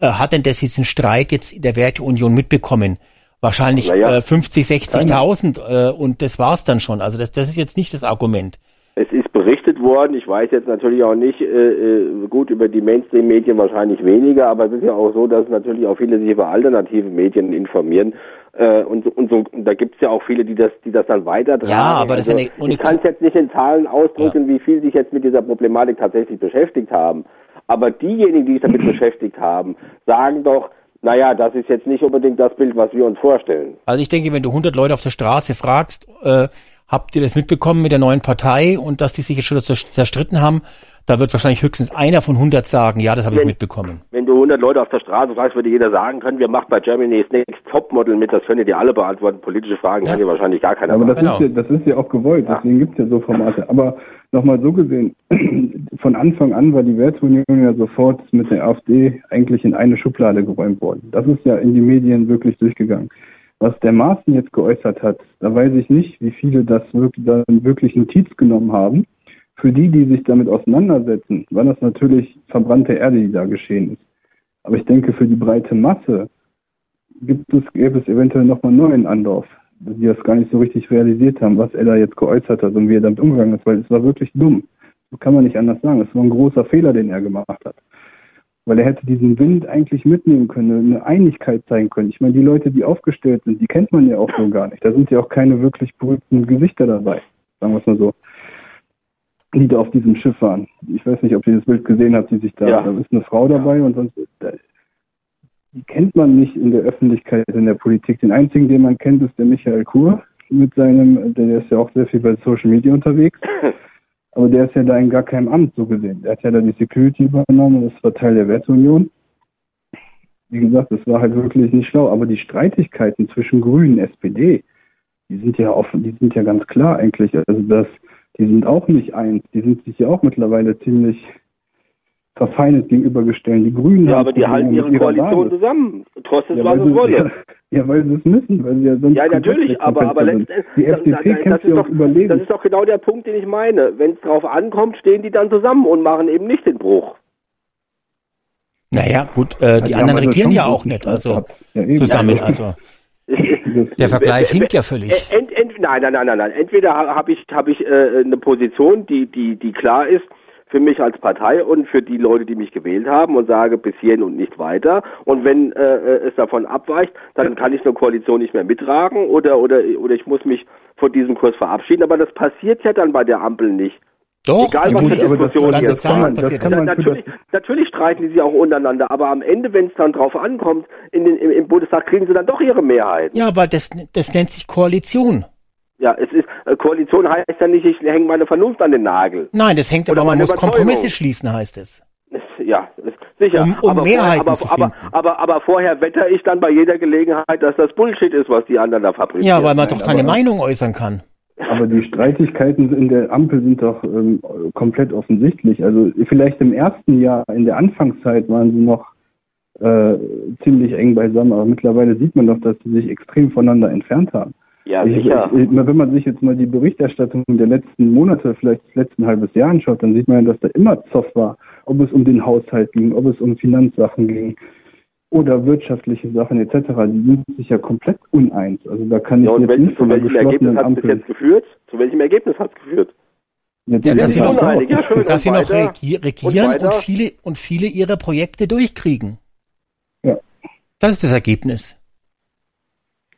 äh, hat denn das diesen Streit jetzt in der Werteunion mitbekommen? Wahrscheinlich Naja, äh, 50, 60.000 äh, und das war's dann schon. Also das, das ist jetzt nicht das Argument. Es ist berichtet worden, ich weiß jetzt natürlich auch nicht, äh, äh, gut über die Mainstream-Medien wahrscheinlich weniger, aber es ist ja auch so, dass natürlich auch viele sich über alternative Medien informieren. Äh, und, und so, und da gibt es ja auch viele, die das, die das dann weitertragen. Ja, aber das ist also, ja eine- ich kann es jetzt nicht in Zahlen ausdrücken, wie viel sich jetzt mit dieser Problematik tatsächlich beschäftigt haben. Aber diejenigen, die sich damit beschäftigt haben, sagen doch, naja, das ist jetzt nicht unbedingt das Bild, was wir uns vorstellen. Also ich denke, wenn du 100 Leute auf der Straße fragst, äh, habt ihr das mitbekommen mit der neuen Partei und dass die sich jetzt schon zer- zerstritten haben, da wird wahrscheinlich höchstens einer von 100 sagen, ja, das habe ich mitbekommen. Wenn du 100 Leute auf der Straße fragst, würde jeder sagen können, wir machen bei Germany's Next Topmodel mit, das können dir alle beantworten. Politische Fragen kann dir wahrscheinlich gar keiner Aber das beantworten. ist, ja, das ist ja auch gewollt, deswegen gibt's ja so Formate. Aber nochmal so gesehen, von Anfang an war die Werteunion ja sofort mit der AfD eigentlich in eine Schublade geräumt worden. Das ist ja in die Medien wirklich durchgegangen. Was der Maaßen jetzt geäußert hat, da weiß ich nicht, wie viele das wirklich, dann wirklich Notiz genommen haben. Für die, die sich damit auseinandersetzen, war das natürlich verbrannte Erde, die da geschehen ist. Aber ich denke, für die breite Masse gibt es, gäbe es eventuell nochmal einen neuen Anlauf, die das gar nicht so richtig realisiert haben, was er da jetzt geäußert hat und wie er damit umgegangen ist, weil es war wirklich dumm. So kann man nicht anders sagen. Es war ein großer Fehler, den er gemacht hat. Weil er hätte diesen Wind eigentlich mitnehmen können, eine Einigkeit zeigen können. Ich meine, die Leute, die aufgestellt sind, die kennt man ja auch so gar nicht. Da sind ja auch keine wirklich berühmten Gesichter dabei, sagen wir es mal so, die da auf diesem Schiff waren. Ich weiß nicht, ob ihr das Bild gesehen habt, die sich da, Ja. da ist eine Frau dabei und sonst, da, die kennt man nicht in der Öffentlichkeit, in der Politik. Den einzigen, den man kennt, ist der Michael Kur mit seinem, der ist ja auch sehr viel bei Social Media unterwegs. Aber der ist ja da in gar keinem Amt so gesehen. Der hat ja da die Security übernommen, das war Teil der Werteunion. Wie gesagt, das war halt wirklich nicht schlau. Aber die Streitigkeiten zwischen Grünen SPD, die sind ja offen, die sind ja ganz klar eigentlich. Also das, die sind auch nicht eins. Die sind sich ja auch mittlerweile ziemlich verfeindet gegenübergestellt. Die Grünen Ja, haben aber die halten ihre Koalition Basis. zusammen, trotz des Ja, was weil es sie, wolle. ja, ja, weil sie es müssen, weil sie ja sonst Ja, natürlich, aber, aber Die FDP da- das, ist ja doch, auch überlegen. das ist doch genau der Punkt, den ich meine. Wenn es drauf ankommt, stehen die dann zusammen und machen eben nicht den Bruch. Naja, gut, äh, die Ja, anderen regieren ja auch nicht, also. Ja, zusammen, Ja, also der Vergleich hinkt ja völlig. Ent, ent, nein, nein, nein, nein, nein. Entweder ha- habe ich, hab ich äh, eine Position, die, die, die klar ist für mich als Partei und für die Leute, die mich gewählt haben und sage bis hierhin und nicht weiter. Und wenn äh, äh, es davon abweicht, dann kann ich eine Koalition nicht mehr mittragen oder, oder, oder ich muss mich von diesem Kurs verabschieden. Aber das passiert ja dann bei der Ampel nicht. Doch, Egal, was für Diskussionen jetzt für natürlich, natürlich streiten die sich auch untereinander, aber am Ende, wenn es dann drauf ankommt, in den, im, im Bundestag kriegen sie dann doch ihre Mehrheit. Ja, aber das, das nennt sich Koalition. Ja, es ist Koalition heißt ja nicht, ich hänge meine Vernunft an den Nagel. Nein, das hängt aber, man muss. Kompromisse schließen, heißt es. Ja, sicher. Um- um aber, Mehrheiten vorher, zu aber, aber, finden. aber, aber vorher wetter ich dann bei jeder Gelegenheit, dass das Bullshit ist, was die anderen da fabrizieren. Ja, weil man doch seine aber- Meinung äußern kann. Aber die Streitigkeiten in der Ampel sind doch ähm, komplett offensichtlich. Also vielleicht im ersten Jahr, in der Anfangszeit waren sie noch äh, ziemlich eng beisammen, aber mittlerweile sieht man doch, dass sie sich extrem voneinander entfernt haben. Ja, ich, sicher. Ich, wenn man sich jetzt mal die Berichterstattung der letzten Monate, vielleicht des letzten halbes Jahr anschaut, dann sieht man ja, dass da immer Zoff war. Ob es um den Haushalt ging, ob es um Finanzsachen ging oder wirtschaftliche Sachen etc. Die sind sich ja komplett uneins. Also da kann ich Ja, und jetzt welch, nicht zu von der welchem Ergebnis geschlossenen hat es jetzt geführt? Zu welchem Ergebnis hat es geführt? Jetzt Ja, dass sie noch. Ja, schön, dass sie noch regieren Und und, viele, und viele ihrer Projekte durchkriegen. Ja. Das ist das Ergebnis.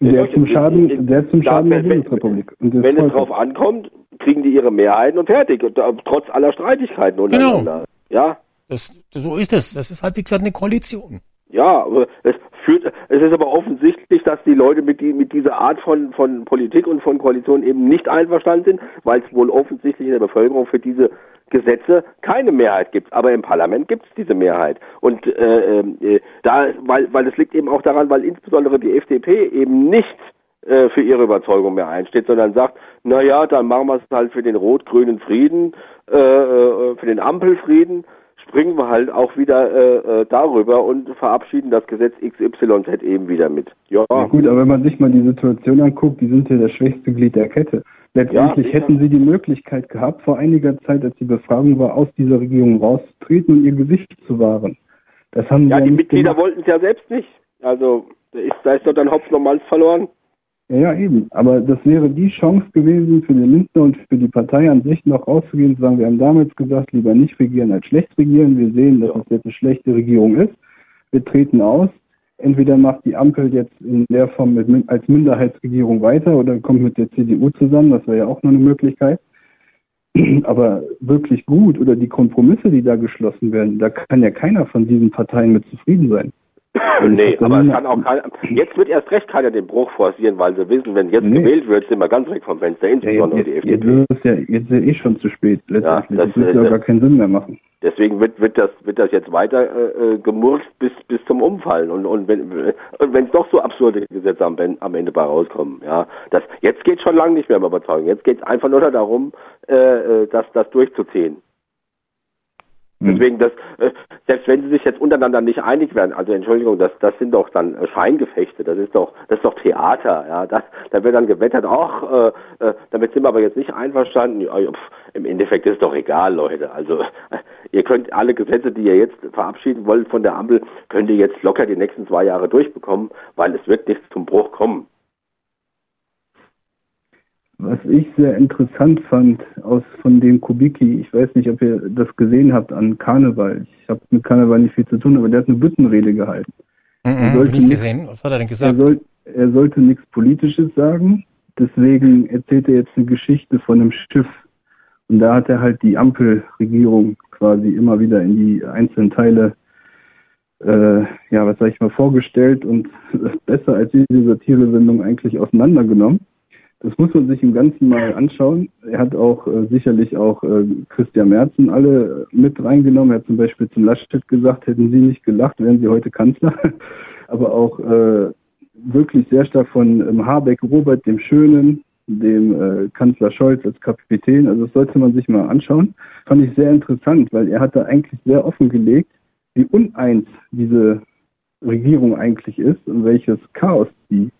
Der zum Schaden, der zum Klar, Schaden der Bundesrepublik. Und des Wenn es drauf ankommt, kriegen die ihre Mehrheiten und fertig. Und, trotz aller Streitigkeiten untereinander. Ja, Das, so ist es. Das ist halt, wie gesagt, eine Koalition. Ja, aber es führt, es ist aber offensichtlich, dass die Leute mit, die, mit dieser Art von, von Politik und von Koalition eben nicht einverstanden sind, weil es wohl offensichtlich in der Bevölkerung für diese Gesetze keine Mehrheit gibt. Aber im Parlament gibt es diese Mehrheit. Und äh, äh, da, weil, weil es liegt eben auch daran, weil insbesondere die FDP eben nicht äh, für ihre Überzeugung mehr einsteht, sondern sagt, na ja, dann machen wir es halt für den rot-grünen Frieden, äh, äh, für den Ampelfrieden springen wir halt auch wieder äh, äh, darüber und verabschieden das Gesetz XYZ eben wieder mit. Ja, Ja, gut, aber wenn man sich mal die Situation anguckt, die sind ja das schwächste Glied der Kette. Letztendlich sicher. hätten sie die Möglichkeit gehabt, vor einiger Zeit, als die Befragung war, aus dieser Regierung rauszutreten und ihr Gesicht zu wahren. Das haben ja ja die Mitglieder wollten es ja selbst nicht. Also da ist, da ist doch dann Hopf nochmals verloren. Ja, ja, eben. Aber das wäre die Chance gewesen für den Lindner und für die Partei an sich noch rauszugehen, zu sagen, wir haben damals gesagt, lieber nicht regieren als schlecht regieren. Wir sehen, dass es jetzt eine schlechte Regierung ist. Wir treten aus. Entweder macht die Ampel jetzt in der Form mit, als Minderheitsregierung weiter oder kommt mit der CDU zusammen. Das wäre ja auch noch eine Möglichkeit. Aber wirklich gut oder die Kompromisse, die da geschlossen werden, da kann ja keiner von diesen Parteien mit zufrieden sein. Nee, aber es kann auch keiner, jetzt wird erst recht keiner den Bruch forcieren, weil sie wissen, wenn jetzt Nee. gewählt wird, sind wir ganz weg vom Fenster, Ja, jetzt, insbesondere jetzt, die jetzt, FDP. ist es ja, jetzt ist ja eh schon zu spät. Letztendlich. das, das wird äh, ja das- gar keinen Sinn mehr machen. Deswegen wird, wird das wird das jetzt weiter äh, äh, gemurkt bis bis zum Umfallen und und wenn und wenn es doch so absurde Gesetze am, am Ende bei rauskommen, ja, das jetzt geht schon lange nicht mehr um Überzeugung. Jetzt geht es einfach nur darum, äh, äh, das das durchzuziehen. Hm. Deswegen, das, äh, selbst wenn sie sich jetzt untereinander nicht einig werden, also Entschuldigung, das, das sind doch dann äh, Scheingefechte, das ist doch, das ist doch Theater, ja, das, da wird dann gewettert, ach, äh, äh, damit sind wir aber jetzt nicht einverstanden. Ja, pf, Im Endeffekt ist es doch egal, Leute. Also ihr könnt alle Gesetze, die ihr jetzt verabschieden wollt von der Ampel, könnt ihr jetzt locker die nächsten zwei Jahre durchbekommen, weil es wird nicht zum Bruch kommen. Was ich sehr interessant fand aus von dem Kubicki, ich weiß nicht, ob ihr das gesehen habt an Karneval. Ich habe mit Karneval nicht viel zu tun, aber der hat eine Büttenrede gehalten. Mhm, sollte hab ich nicht- gesehen. Was hat er denn Er, gesagt? soll, er sollte nichts Politisches sagen, deswegen erzählt er jetzt eine Geschichte von einem Schiff. Und da hat er halt die Ampelregierung quasi immer wieder in die einzelnen Teile, äh, ja, was sag ich mal, vorgestellt und besser als diese Satire-Sendung eigentlich auseinandergenommen. Das muss man sich im Ganzen mal anschauen. Er hat auch äh, sicherlich auch äh, Christian Merzen alle mit reingenommen. Er hat zum Beispiel zum Laschet gesagt, hätten Sie nicht gelacht, wären Sie heute Kanzler. Aber auch äh, wirklich sehr stark von ähm, Habeck, Robert dem Schönen, dem äh, Kanzler Scholz als Kapitän. Also das sollte man sich mal anschauen. Fand ich sehr interessant, weil er hat da eigentlich sehr offengelegt, wie uneins diese Regierung eigentlich ist und welches Chaos die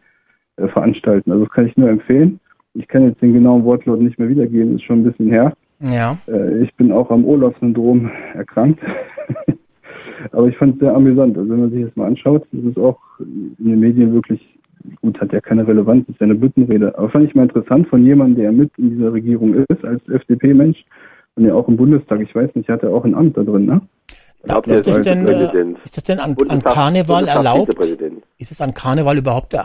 äh, veranstalten. Also das kann ich nur empfehlen. Ich kann jetzt den genauen Wortlaut nicht mehr wiedergeben, ist schon ein bisschen her. Ja. Äh, ich bin auch am Olaf-Syndrom erkrankt. Aber ich fand es sehr amüsant. Also wenn man sich das mal anschaut, das ist auch in den Medien wirklich, gut, hat ja keine Relevanz, ist ja eine Büttenrede. Aber fand ich mal interessant von jemandem, der mit in dieser Regierung ist, als FDP-Mensch und ja auch im Bundestag, ich weiß nicht, hat er auch ein Amt da drin, ne? Ist, das denn, äh, ist das denn an, an Karneval erlaubt? Ist es an Karneval überhaupt, äh,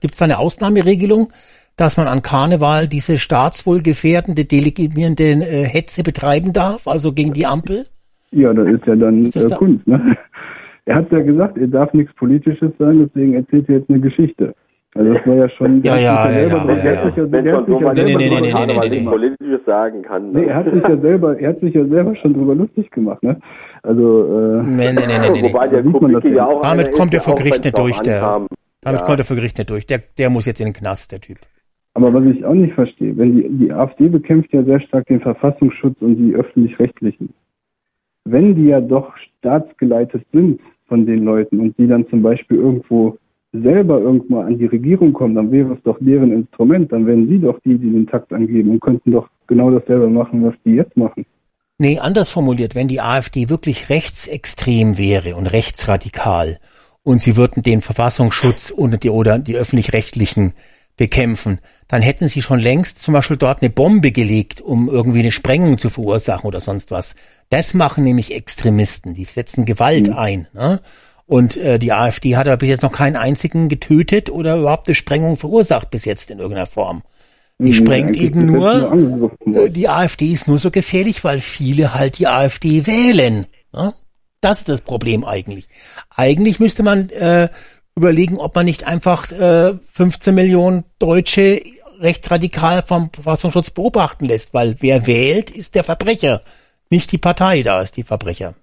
gibt es da eine Ausnahmeregelung, dass man an Karneval diese staatswohlgefährdende, delegierende äh, Hetze betreiben darf, also gegen die Ampel? Ja, da ist ja dann Ist das äh, da- Kunst, ne? Er hat ja gesagt, er darf nichts Politisches sein, deswegen erzählt er jetzt eine Geschichte. Also das war ja schon... Ja, ja, ja, selber- ja, ja, Wenn man so ja mal Nee, nee, nee, nee, nee, nee, Politisches sagen kann. Nee, er hat sich ja selber, er hat sich ja selber schon drüber lustig gemacht, ne? Also, äh, Nee, nee, nee, nee, nee. Wobei der Kubicki ja. ja auch Damit kommt er vor Gericht nicht durch, der-. Damit Ja. kommt er vor Gericht nicht durch. Der, der muss jetzt in den Knast, der Typ. aber was ich auch nicht verstehe, wenn die, die AfD bekämpft ja sehr stark den Verfassungsschutz und die öffentlich-rechtlichen. Wenn die ja doch staatsgeleitet sind von den Leuten und die dann zum Beispiel irgendwo selber irgendwann an die Regierung kommen, dann wäre es doch deren Instrument, dann wären sie doch die, die den Takt angeben und könnten doch genau dasselbe machen, was die jetzt machen. Nee, anders formuliert, wenn die AfD wirklich rechtsextrem wäre und rechtsradikal und sie würden den Verfassungsschutz und die, oder die öffentlich-rechtlichen bekämpfen, dann hätten sie schon längst zum Beispiel dort eine Bombe gelegt, um irgendwie eine Sprengung zu verursachen oder sonst was. Das machen nämlich Extremisten, die setzen Gewalt Mhm. ein. Ne? Und äh, die AfD hat aber bis jetzt noch keinen einzigen getötet oder überhaupt eine Sprengung verursacht bis jetzt in irgendeiner Form. Die sprengt eben nur, angegriffen äh, die AfD ist nur so gefährlich, weil viele halt die AfD wählen. Ne? Das ist das Problem eigentlich. Eigentlich müsste man äh, überlegen, ob man nicht einfach äh, 15 Millionen Deutsche rechtsradikal vom Verfassungsschutz beobachten lässt, weil wer wählt, ist der Verbrecher. Nicht die Partei da ist die Verbrecher.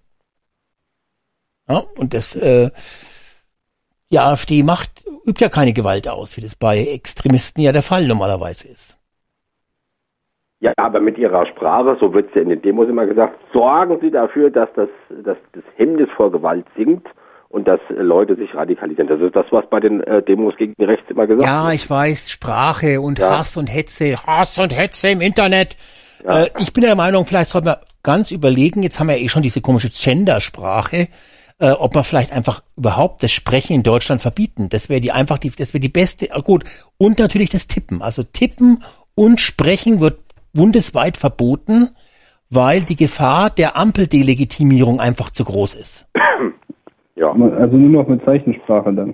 Ja, und das, äh, die AfD macht, übt ja keine Gewalt aus, wie das bei Extremisten ja der Fall normalerweise ist. Ja, aber mit ihrer Sprache, so wird es ja in den Demos immer gesagt, sorgen sie dafür, dass das, dass das Hemmnis vor Gewalt sinkt und dass Leute sich radikalisieren. Das ist das, was bei den äh, Demos gegen rechts immer gesagt Ja, wird. ich weiß, Sprache und Ja. Hass und Hetze, Hass und Hetze im Internet. Äh, ich bin der Meinung, vielleicht sollten wir ganz überlegen, jetzt haben wir ja eh schon diese komische Gendersprache, äh, ob wir vielleicht einfach überhaupt das Sprechen in Deutschland verbieten. Das wäre die einfach die, das wäre die beste, ah, gut. Und natürlich das Tippen. Also Tippen und Sprechen wird bundesweit verboten, weil die Gefahr der Ampeldelegitimierung einfach zu groß ist. Ja. Also nur noch mit Zeichensprache dann.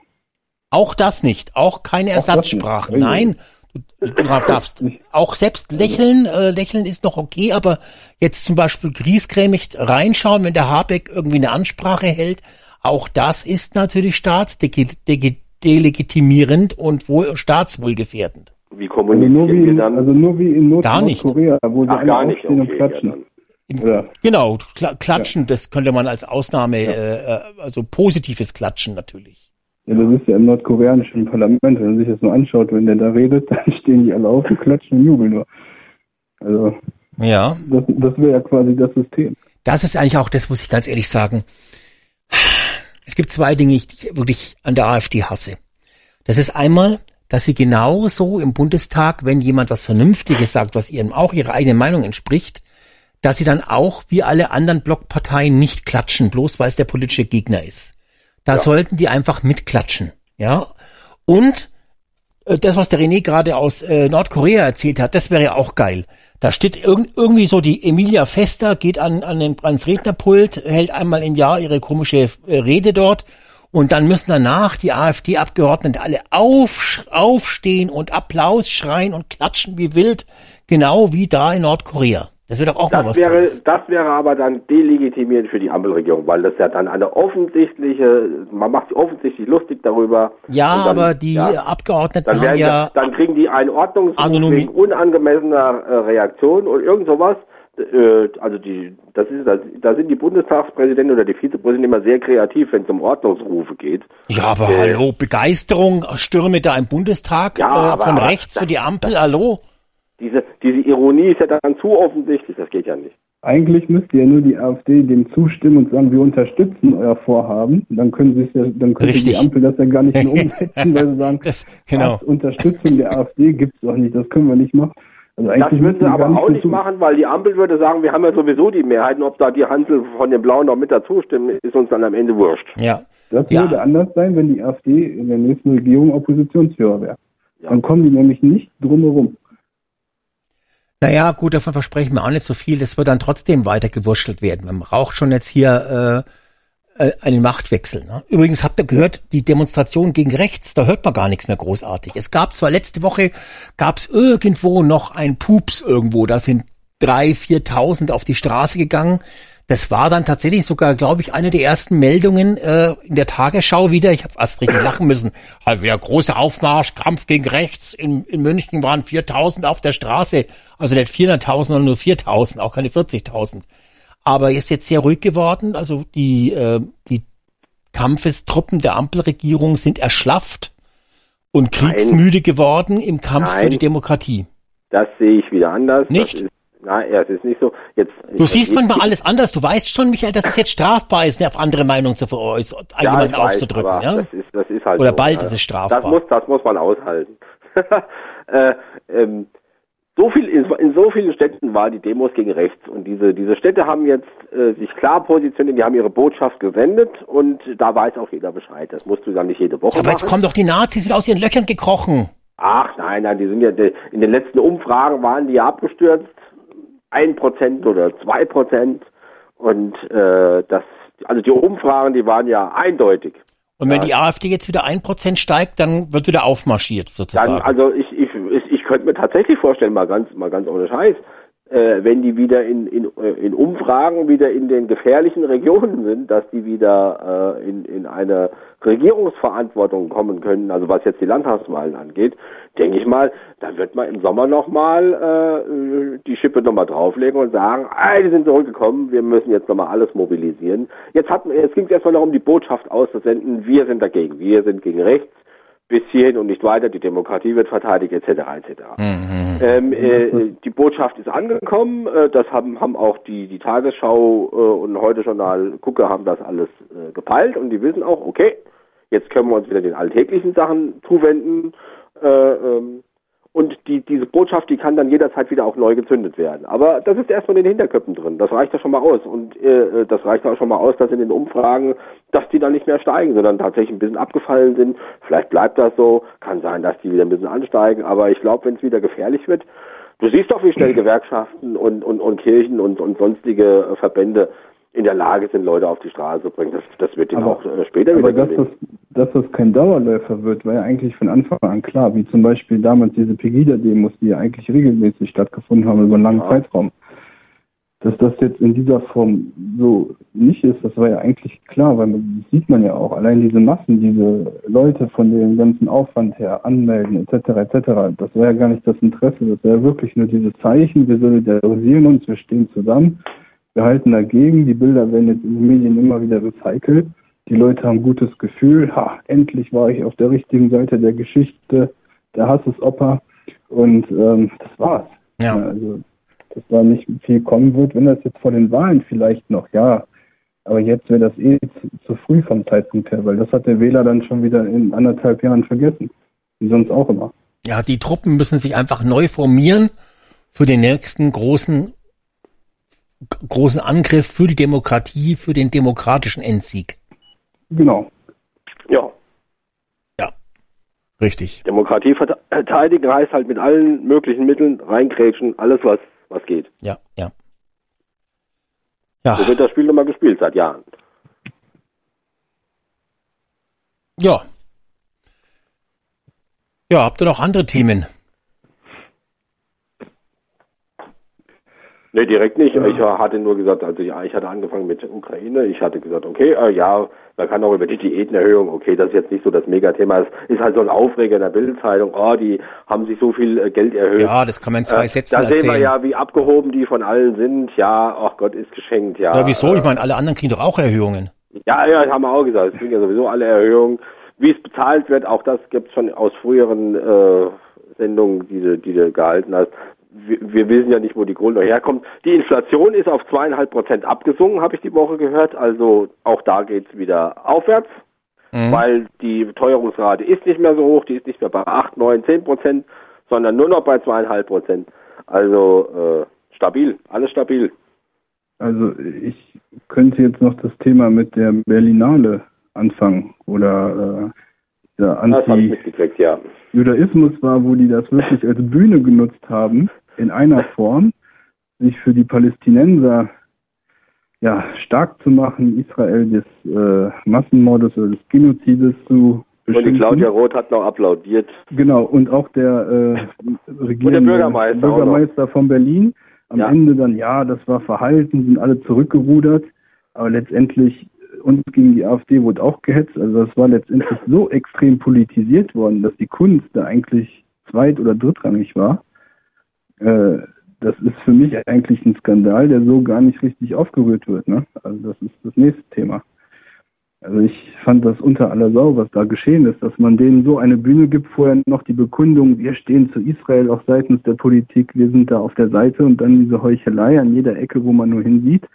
Auch das nicht, auch keine Auch das Ersatzsprache. nicht. Nein, du, du darfst auch selbst lächeln. Äh, lächeln ist noch okay, aber jetzt zum Beispiel griesgrämig reinschauen, wenn der Habeck irgendwie eine Ansprache hält, auch das ist natürlich staatsdelegitimierend und wohl staatswohlgefährdend. Wie Also nur wie, kommunizieren wir in, dann? also nur wie in Nord Gar nicht. Nordkorea, wo sie Ach, gar nicht, okay. und Ja, klatschen. dann. In? Genau, kla klatschen, das könnte man als Ausnahme, äh, äh, also positives Klatschen natürlich. Ja, das ist ja im nordkoreanischen Parlament, wenn man sich das nur anschaut, wenn der da redet, dann stehen die alle auf und klatschen und jubeln nur. Also, Ja. das, das wäre ja quasi das System. Das ist eigentlich auch, das muss ich ganz ehrlich sagen. Es gibt zwei Dinge, die ich wirklich an der AfD hasse. Das ist einmal, dass sie genauso im Bundestag, wenn jemand was Vernünftiges sagt, was ihrem auch ihrer eigenen Meinung entspricht, dass sie dann auch wie alle anderen Blockparteien nicht klatschen, bloß weil es der politische Gegner ist. Da sollten die einfach mitklatschen, ja. Und äh, das, was der René gerade aus äh, Nordkorea erzählt hat, das wäre ja auch geil. Da steht irg irgendwie so die Emilia Fester, geht an, an den, ans Rednerpult, hält einmal im Jahr ihre komische äh, Rede dort und dann müssen danach die AfD-Abgeordneten alle auf, aufstehen und Applaus schreien und klatschen wie wild, genau wie da in Nordkorea. Das wäre doch auch mal Das was wäre, Tolles. das wäre aber dann delegitimierend für die Ampelregierung, weil das ja dann eine offensichtliche, man macht sich offensichtlich lustig darüber. Ja, dann- aber die ja, Abgeordneten dann, haben ja dann kriegen die einen Ordnungsruf wegen unangemessener äh, Reaktion und irgend sowas. Äh, also die, das ist, das, da sind die Bundestagspräsidenten oder die Vizepräsidenten immer sehr kreativ, wenn es um Ordnungsrufe geht. Ja, aber Äh, hallo, Begeisterung, Stürme da im Bundestag Ja, äh, von rechts für die Ampel, hallo? Diese, diese Ironie ist ja dann zu offensichtlich, das geht ja nicht. Eigentlich müsste ja nur die AfD dem zustimmen und sagen, wir unterstützen euer Vorhaben. Dann können sie es ja, dann könnte Richtig. die Ampel das ja gar nicht mehr umsetzen, weil sie sagen, Das, genau. was, Unterstützung der AfD gibt's doch nicht, das können wir nicht machen. Also Das eigentlich würden müssten sie aber auch nicht machen, weil die Ampel würde sagen, wir haben ja sowieso die Mehrheiten, ob da die Hansel von den Blauen noch mit dazu stimmen, ist uns dann am Ende wurscht. Ja. Das Ja. würde anders sein, wenn die AfD in der nächsten Regierung Oppositionsführer wäre. Ja. Dann kommen die nämlich nicht drumherum. Naja, gut, davon versprechen wir auch nicht so viel. Das wird dann trotzdem weiter gewurschtelt werden. Man braucht schon jetzt hier äh, äh, einen Machtwechsel. Ne? Übrigens habt ihr gehört, die Demonstration gegen rechts, da hört man gar nichts mehr großartig. Es gab zwar letzte Woche, gab es irgendwo noch ein Pups irgendwo, da sind drei, viertausend auf die Straße gegangen. Das war dann tatsächlich sogar, glaube ich, eine der ersten Meldungen äh, in der Tagesschau wieder. Ich habe fast richtig lachen müssen. Halt wieder großer Aufmarsch, Kampf gegen rechts. In, in München waren 4000 auf der Straße. Also nicht 400.000, sondern nur 4000, auch keine 40.000. Aber ist jetzt sehr ruhig geworden. Also die, äh, die Kampfestruppen der Ampelregierung sind erschlafft und kriegsmüde geworden im Kampf für Nein. die Demokratie. Das sehe ich wieder anders. Nicht? Das ist, Na, ja, es ist nicht so. Jetzt, Du siehst manchmal alles anders. Du weißt schon, Michael, dass es jetzt strafbar ist, eine auf andere Meinung zu veräußern, Ja, jemanden ich weiß, aufzudrücken. Ja? Das ist, das ist halt Oder so, bald ja. ist es strafbar. Das muss, das muss man aushalten. äh, ähm, so viel in, in so vielen Städten waren die Demos gegen rechts und diese diese Städte haben jetzt äh, sich klar positioniert, die haben ihre Botschaft gesendet und da weiß auch jeder Bescheid. Das musst du dann nicht jede Woche Aber jetzt machen. kommen doch die Nazis wieder aus ihren Löchern gekrochen. Ach nein, nein, die sind ja in den letzten Umfragen waren die ja abgestürzt, ein Prozent oder zwei Prozent und äh, das also die Umfragen, die waren ja eindeutig. Und wenn Ja. die AfD jetzt wieder ein Prozent steigt, dann wird wieder aufmarschiert, sozusagen. Dann, also ich, ich, ich, ich könnte mir tatsächlich vorstellen, mal ganz, mal ganz ohne Scheiß, äh, wenn die wieder in, in, äh, in Umfragen wieder in den gefährlichen Regionen sind, dass die wieder äh, in, in eine Regierungsverantwortung kommen können, also was jetzt die Landtagswahlen angeht, denke ich mal, dann wird man im Sommer nochmal äh, die Schippe nochmal drauflegen und sagen, ey, die sind zurückgekommen, wir müssen jetzt nochmal alles mobilisieren. Jetzt, hat, jetzt ging es erstmal darum, die Botschaft auszusenden, wir sind dagegen, wir sind gegen rechts, bis hierhin und nicht weiter, die Demokratie wird verteidigt, etc. etc. Ähm, äh, die Botschaft ist angekommen, äh, das haben, haben auch die, die Tagesschau äh, und heute Journal Gucke haben das alles äh, gepeilt und die wissen auch, okay, jetzt können wir uns wieder den alltäglichen Sachen zuwenden äh, ähm, und die, diese Botschaft, die kann dann jederzeit wieder auch neu gezündet werden. Aber das ist erstmal in den Hinterköpfen drin. Das reicht ja schon mal aus. Und äh, das reicht auch schon mal aus, dass in den Umfragen, dass die dann nicht mehr steigen, sondern tatsächlich ein bisschen abgefallen sind. Vielleicht bleibt das so. Kann sein, dass die wieder ein bisschen ansteigen. Aber ich glaube, wenn es wieder gefährlich wird, du siehst doch, wie schnell Gewerkschaften und, und, und Kirchen und, und sonstige äh, Verbände in der Lage sind, Leute auf die Straße zu bringen. Das, das wird ihnen Aber- auch äh, später Aber wieder dass das, dass das kein Dauerläufer wird, war ja eigentlich von Anfang an klar, wie zum Beispiel damals diese Pegida-Demos, die ja eigentlich regelmäßig stattgefunden haben über einen langen Ja. Zeitraum. Dass das jetzt in dieser Form so nicht ist, das war ja eigentlich klar, weil man, das sieht man ja auch. Allein diese Massen, diese Leute von dem ganzen Aufwand her anmelden, etc., etc., das war ja gar nicht das Interesse. Das war ja wirklich nur diese Zeichen, wir solidarisieren uns, wir stehen zusammen, wir halten dagegen. Die Bilder werden jetzt in den Medien immer wieder recycelt. Die Leute haben gutes Gefühl. Ha, endlich war ich auf der richtigen Seite der Geschichte. Der Hass ist Opa. Und ähm, das war's. Ja. Also, dass da nicht viel kommen wird, wenn das jetzt vor den Wahlen vielleicht noch, ja. Aber jetzt wäre das eh zu, zu früh vom Zeitpunkt her, weil das hat der Wähler dann schon wieder in anderthalb Jahren vergessen. Wie sonst auch immer. Ja, die Truppen müssen sich einfach neu formieren für den nächsten großen, großen Angriff für die Demokratie, für den demokratischen Endsieg. Genau. Ja. Richtig. Demokratie verte- verteidigen heißt halt mit allen möglichen Mitteln reingrätschen, alles was, was geht. Ja, ja. Ja, So wird das Spiel nochmal gespielt seit Jahren. ja. Ja, habt ihr noch andere Themen? Nee, direkt nicht. Ich hatte nur gesagt, also ja, ich hatte angefangen mit der Ukraine. Ich hatte gesagt, okay, äh, ja, man kann auch über die Diätenerhöhung, okay, das ist jetzt nicht so das Megathema. Es ist halt so ein Aufreger in der Bildzeitung, oh, die haben sich so viel äh, Geld erhöht. Ja, das kann man in zwei Äh, Sätzen Da sehen wir erzählen. ja, wie abgehoben die von allen sind. Ja, ach Gott, ist geschenkt, ja. Ja, wieso? Äh, Ich meine, alle anderen kriegen doch auch Erhöhungen. Ja, ja, haben wir auch gesagt. Es kriegen ja sowieso alle Erhöhungen. Wie es bezahlt wird, auch das gibt's schon aus früheren äh, Sendungen, die du, die du gehalten hast. Wir, wir wissen ja nicht, wo die Kohle herkommt. Die Inflation ist auf zweieinhalb Prozent abgesunken, habe ich die Woche gehört. Also auch da geht's wieder aufwärts, Mhm. weil die Teuerungsrate ist nicht mehr so hoch. Die ist nicht mehr bei acht, neun, zehn Prozent, sondern nur noch bei zweieinhalb Prozent. Also äh, stabil, alles stabil. Also ich könnte jetzt noch das Thema mit der Berlinale anfangen oder äh, der Das habe ich Anti mitgekriegt, ja. Judaismus war, wo die das wirklich als Bühne genutzt haben, in einer Form, sich für die Palästinenser ja, stark zu machen, Israel des äh, Massenmordes oder des Genozides zu Und die. Claudia Roth hat noch applaudiert. Genau, und auch der äh, regierende Bürgermeister. Bürgermeister von Berlin. Am Ja. Ende dann, ja, das war verhalten, sind alle zurückgerudert. Aber letztendlich, uns gegen die AfD wurde auch gehetzt. Also das war letztendlich so extrem politisiert worden, dass die Kunst da eigentlich zweit- oder drittrangig war. Äh, das ist für mich eigentlich ein Skandal, der so gar nicht richtig aufgerührt wird. Ne? Also das ist das nächste Thema. Also ich fand das unter aller Sau, was da geschehen ist, dass man denen so eine Bühne gibt, vorher noch die Bekundung, wir stehen zu Israel auch seitens der Politik, wir sind da auf der Seite und dann diese Heuchelei an jeder Ecke, wo man nur hinsieht.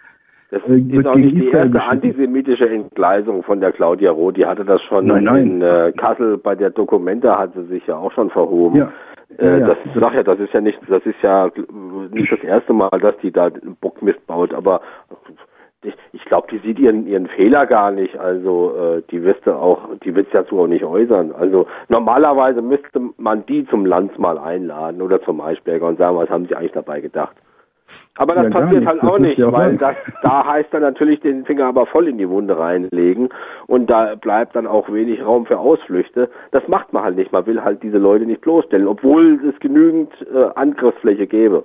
Das Äh, ist auch nicht die erste antisemitische Entgleisung von der Claudia Roth. Die hatte das schon Nein, nein. in äh, Kassel bei der Dokumente hat sie sich ja auch schon verhoben. Ja. Äh, Ja, das ich sag ja, das ist ja nicht, das ist ja nicht das erste Mal, dass die da Bockmist baut, aber ich, ich glaube, die sieht ihren ihren Fehler gar nicht. Also äh, die wüsste auch, die wird es dazu auch nicht äußern. Also normalerweise müsste man die zum Landsmal einladen oder zum Maischberger und sagen, was haben sie eigentlich dabei gedacht. Aber das Ja, passiert halt auch nicht, ja weil das, da heißt dann natürlich den Finger aber voll in die Wunde reinlegen und da bleibt dann auch wenig Raum für Ausflüchte. Das macht man halt nicht. Man will halt diese Leute nicht bloßstellen, obwohl es genügend äh, Angriffsfläche gäbe.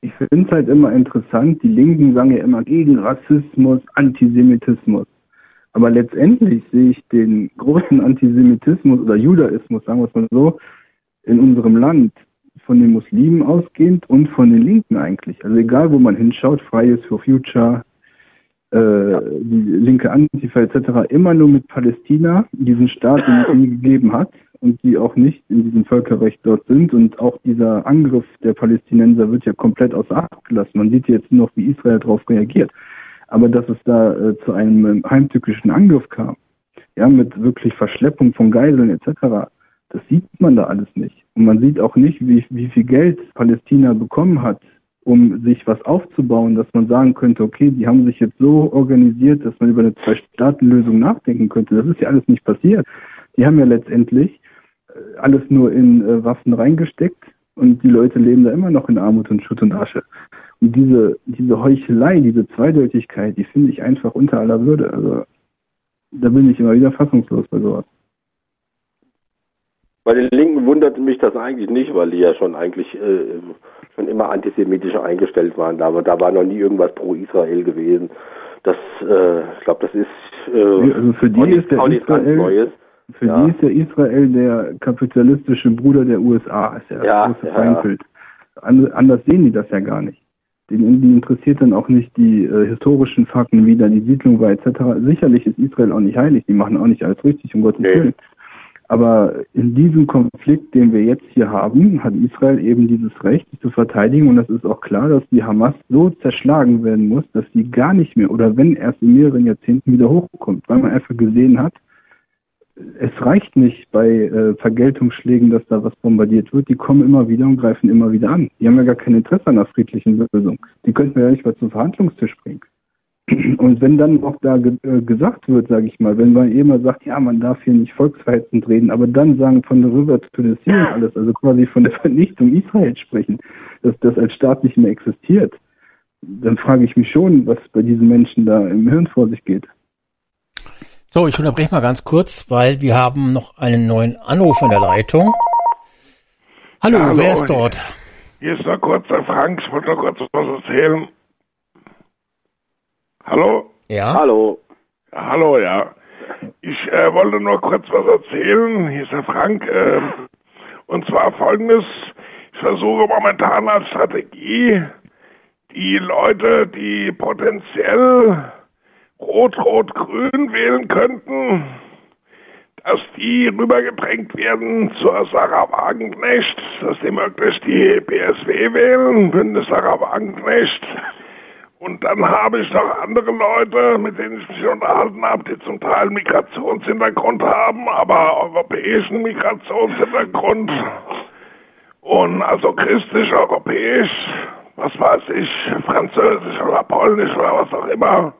Ich finde es halt immer interessant, die Linken sagen ja immer gegen Rassismus, Antisemitismus. Aber letztendlich sehe ich den großen Antisemitismus oder Judaismus, sagen wir es mal so, in unserem Land von den Muslimen ausgehend und von den Linken eigentlich. Also egal, wo man hinschaut, Fridays for Future, äh, die linke Antifa etc., immer nur mit Palästina, diesen Staat, den es nie gegeben hat und die auch nicht in diesem Völkerrecht dort sind. Und auch dieser Angriff der Palästinenser wird ja komplett außer Acht gelassen. Man sieht jetzt nur noch, wie Israel darauf reagiert. Aber dass es da äh, zu einem ähm, heimtückischen Angriff kam, ja, mit wirklich Verschleppung von Geiseln etc., das sieht man da alles nicht. Und man sieht auch nicht, wie, wie viel Geld Palästina bekommen hat, um sich was aufzubauen, dass man sagen könnte, okay, die haben sich jetzt so organisiert, dass man über eine Zwei-Staaten-Lösung nachdenken könnte. Das ist ja alles nicht passiert. Die haben ja letztendlich äh, alles nur in äh, Waffen reingesteckt und die Leute leben da immer noch in Armut und Schutt und Asche. Und diese, diese Heuchelei, diese Zweideutigkeit, die finde ich einfach unter aller Würde. Also da bin ich immer wieder fassungslos bei sowas. Bei den Linken wunderte mich das eigentlich nicht, weil die ja schon eigentlich äh, schon immer antisemitisch eingestellt waren. Da, da war noch nie irgendwas pro Israel gewesen. Das, äh, ich glaube, das ist äh, also für die auch ist der auch nichts ganz Israel- Neues. Für Ja. die ist der Israel der kapitalistische Bruder der USA, ist ja das Ja, große ja, Feindbild. An- Anders sehen die das ja gar nicht. Den, die interessiert dann auch nicht die äh, historischen Fakten, wie da die Siedlung war etc. Sicherlich ist Israel auch nicht heilig, die machen auch nicht alles richtig, um Gottes Nee. Aber in diesem Konflikt, den wir jetzt hier haben, hat Israel eben dieses Recht, sich zu verteidigen. Und es ist auch klar, dass die Hamas so zerschlagen werden muss, dass sie gar nicht mehr oder wenn erst in mehreren Jahrzehnten wieder hochkommt, weil man einfach gesehen hat, es reicht nicht bei äh, Vergeltungsschlägen, dass da was bombardiert wird. Die kommen immer wieder und greifen immer wieder an. Die haben ja gar kein Interesse an einer friedlichen Lösung. Die könnten wir ja nicht mal zum Verhandlungstisch bringen. Und wenn dann auch da ge äh, gesagt wird, sage ich mal, wenn man immer sagt, ja, man darf hier nicht volksverhetzend reden, aber dann sagen von der River to the Sea alles, also quasi von der Vernichtung Israels sprechen, dass das als Staat nicht mehr existiert, dann frage ich mich schon, was bei diesen Menschen da im Hirn vor sich geht. So, ich unterbreche mal ganz kurz, weil wir haben noch einen neuen Anruf in der Leitung. Hallo, Hallo, wer ist dort? Hier ist noch kurz der Frank, ich wollte noch kurz was erzählen. Hallo? Ja? Hallo. Ja, hallo, ja. Ich äh, wollte nur kurz was erzählen. Hier ist der Frank. Äh, und zwar folgendes. Ich versuche momentan als Strategie, die Leute, die potenziell Rot-Rot-Grün wählen könnten, dass die rübergedrängt werden zur Sarah Wagenknecht, dass die möglichst die BSW wählen, Bündnis Sarah Wagenknecht. Und dann habe ich noch andere Leute, mit denen ich mich unterhalten habe, die zum Teil Migrationshintergrund haben, aber europäischen Migrationshintergrund. Und also christlich, europäisch, was weiß ich, französisch oder polnisch oder was auch immer.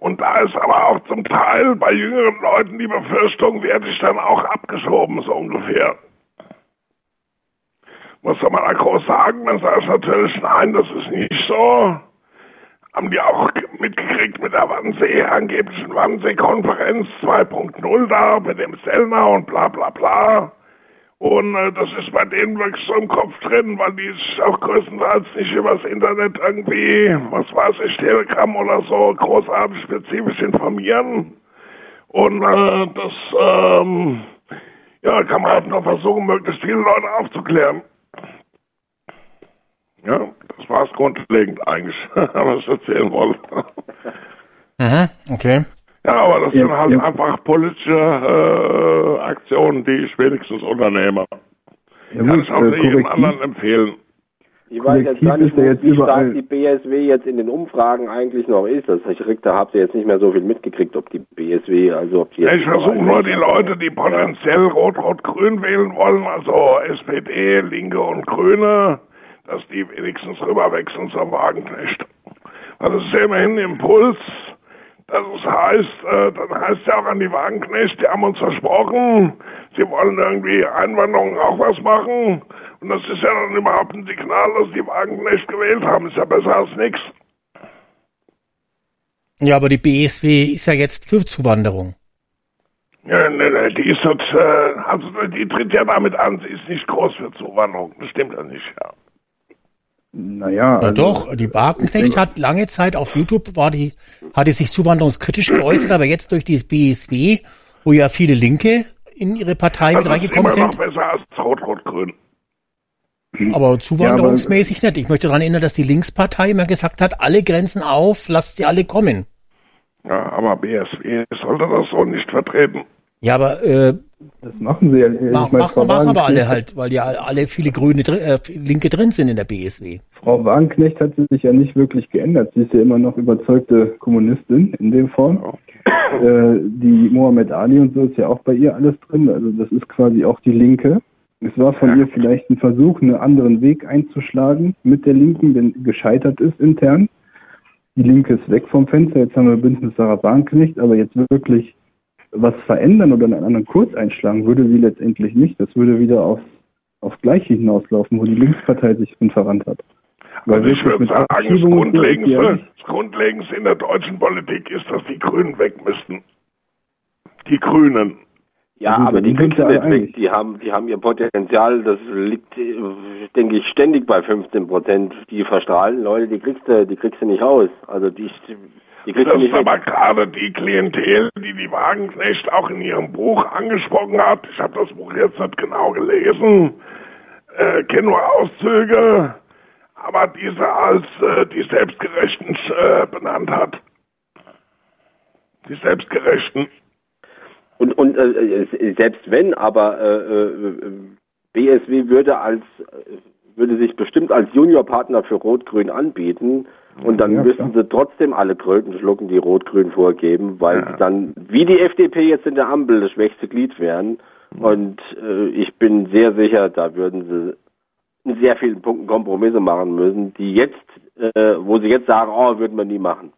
Und da ist aber auch zum Teil bei jüngeren Leuten die Befürchtung, werde ich dann auch abgeschoben, so ungefähr. Was soll man da groß sagen? Dann sage ich natürlich, nein, das ist nicht so. Haben die auch mitgekriegt mit der Wannsee, angeblichen Wannsee-Konferenz 2.0 da, mit dem Sellner und bla bla bla. Und äh, das ist bei denen wirklich so im Kopf drin, weil die sich auch größtenteils nicht übers Internet irgendwie, was weiß ich, Telegram oder so, großartig spezifisch informieren. Und äh, das, ähm, ja, kann man halt nur versuchen, möglichst viele Leute aufzuklären. Ja, das war's grundlegend eigentlich, was ich erzählen wollte. Mhm, okay. Ja, aber das Ja, sind halt ja. einfach politische äh, Aktionen, die ich wenigstens unternehme. Ja, Kann gut, ich auch äh, jedem anderen empfehlen. Ich weiß jetzt gar nicht, jetzt wie stark die BSW jetzt in den Umfragen eigentlich noch ist. Das ich da habt ihr jetzt nicht mehr so viel mitgekriegt, ob die BSW, also ob die jetzt Ich versuche nur die Leute, die potenziell Rot-Rot-Grün wählen wollen, also SPD, Linke und Grüne, dass die wenigstens rüberwechseln zum Wagenknecht. Weil das ist ja immerhin ein Impuls. Das heißt, äh, dann heißt ja auch an die Wagenknecht, die haben uns versprochen, sie wollen irgendwie Einwanderung auch was machen. Und das ist ja dann überhaupt ein Signal, dass die Wagenknecht gewählt haben. Ist ja besser als nichts. Ja, aber die BSW ist ja jetzt für Zuwanderung. Ja, ne, ne, die ist jetzt, äh, also die tritt ja damit an, sie ist nicht groß für Zuwanderung. Das stimmt ja nicht, ja. Naja, Ja also, doch, die Wagenknecht hat lange Zeit auf YouTube, war die, hatte sich zuwanderungskritisch geäußert, aber jetzt durch die BSW, wo ja viele Linke in ihre Partei mit Das ist reingekommen immer noch sind, besser als Rot-Rot-Grün. aber zuwanderungsmäßig nicht. Ich möchte daran erinnern, dass die Linkspartei immer gesagt hat, alle Grenzen auf, lasst sie alle kommen. Ja, aber BSW sollte das so nicht vertreten. Ja, aber äh, das machen sie ja. Ich ma meine, machen, Frau machen aber alle halt, weil ja alle viele Grüne, äh, Linke drin sind in der BSW. Frau Wagenknecht hat sich ja nicht wirklich geändert. Sie ist ja immer noch überzeugte Kommunistin in dem Form. Äh, die Mohammed Ali und so ist ja auch bei ihr alles drin. Also das ist quasi auch die Linke. Es war von ihr vielleicht ein Versuch, einen anderen Weg einzuschlagen mit der Linken, wenn gescheitert ist intern. Die Linke ist weg vom Fenster. Jetzt haben wir Bündnis Sarah Wagenknecht, aber jetzt wirklich was verändern oder einen anderen Kurs einschlagen würde sie letztendlich nicht. Das würde wieder auf, auf Gleiche hinauslaufen, wo die Linkspartei sich drin verrannt hat. Also ich würde sagen, das Grundlegendste, nicht- das Grundlegendste in der deutschen Politik ist, dass die Grünen weg müssten. Die Grünen. Ja, aber die dann sind kriegst du nicht weg. Die haben, die haben ihr Potenzial, das liegt, äh, denke ich, ständig bei 15 Prozent. Die verstrahlen Leute, die kriegst du, die kriegst du nicht raus. Also die, die Das ist aber gerade die Klientel, die die Wagenknecht auch in ihrem Buch angesprochen hat. Ich habe das Buch jetzt nicht genau gelesen, äh, kenne nur Auszüge, aber diese als äh, die Selbstgerechten äh, benannt hat. Die Selbstgerechten. Und, und äh, äh, selbst wenn, aber äh, äh, BSW würde als würde sich bestimmt als Juniorpartner für Rot-Grün anbieten und dann Ja, müssten sie trotzdem alle Kröten schlucken, die Rot-Grün vorgeben, weil sie dann wie die FDP jetzt in der Ampel das schwächste Glied wären. Und äh, ich bin sehr sicher, da würden sie in sehr vielen Punkten Kompromisse machen müssen, die jetzt, äh, wo sie jetzt sagen, oh, würden wir nie machen.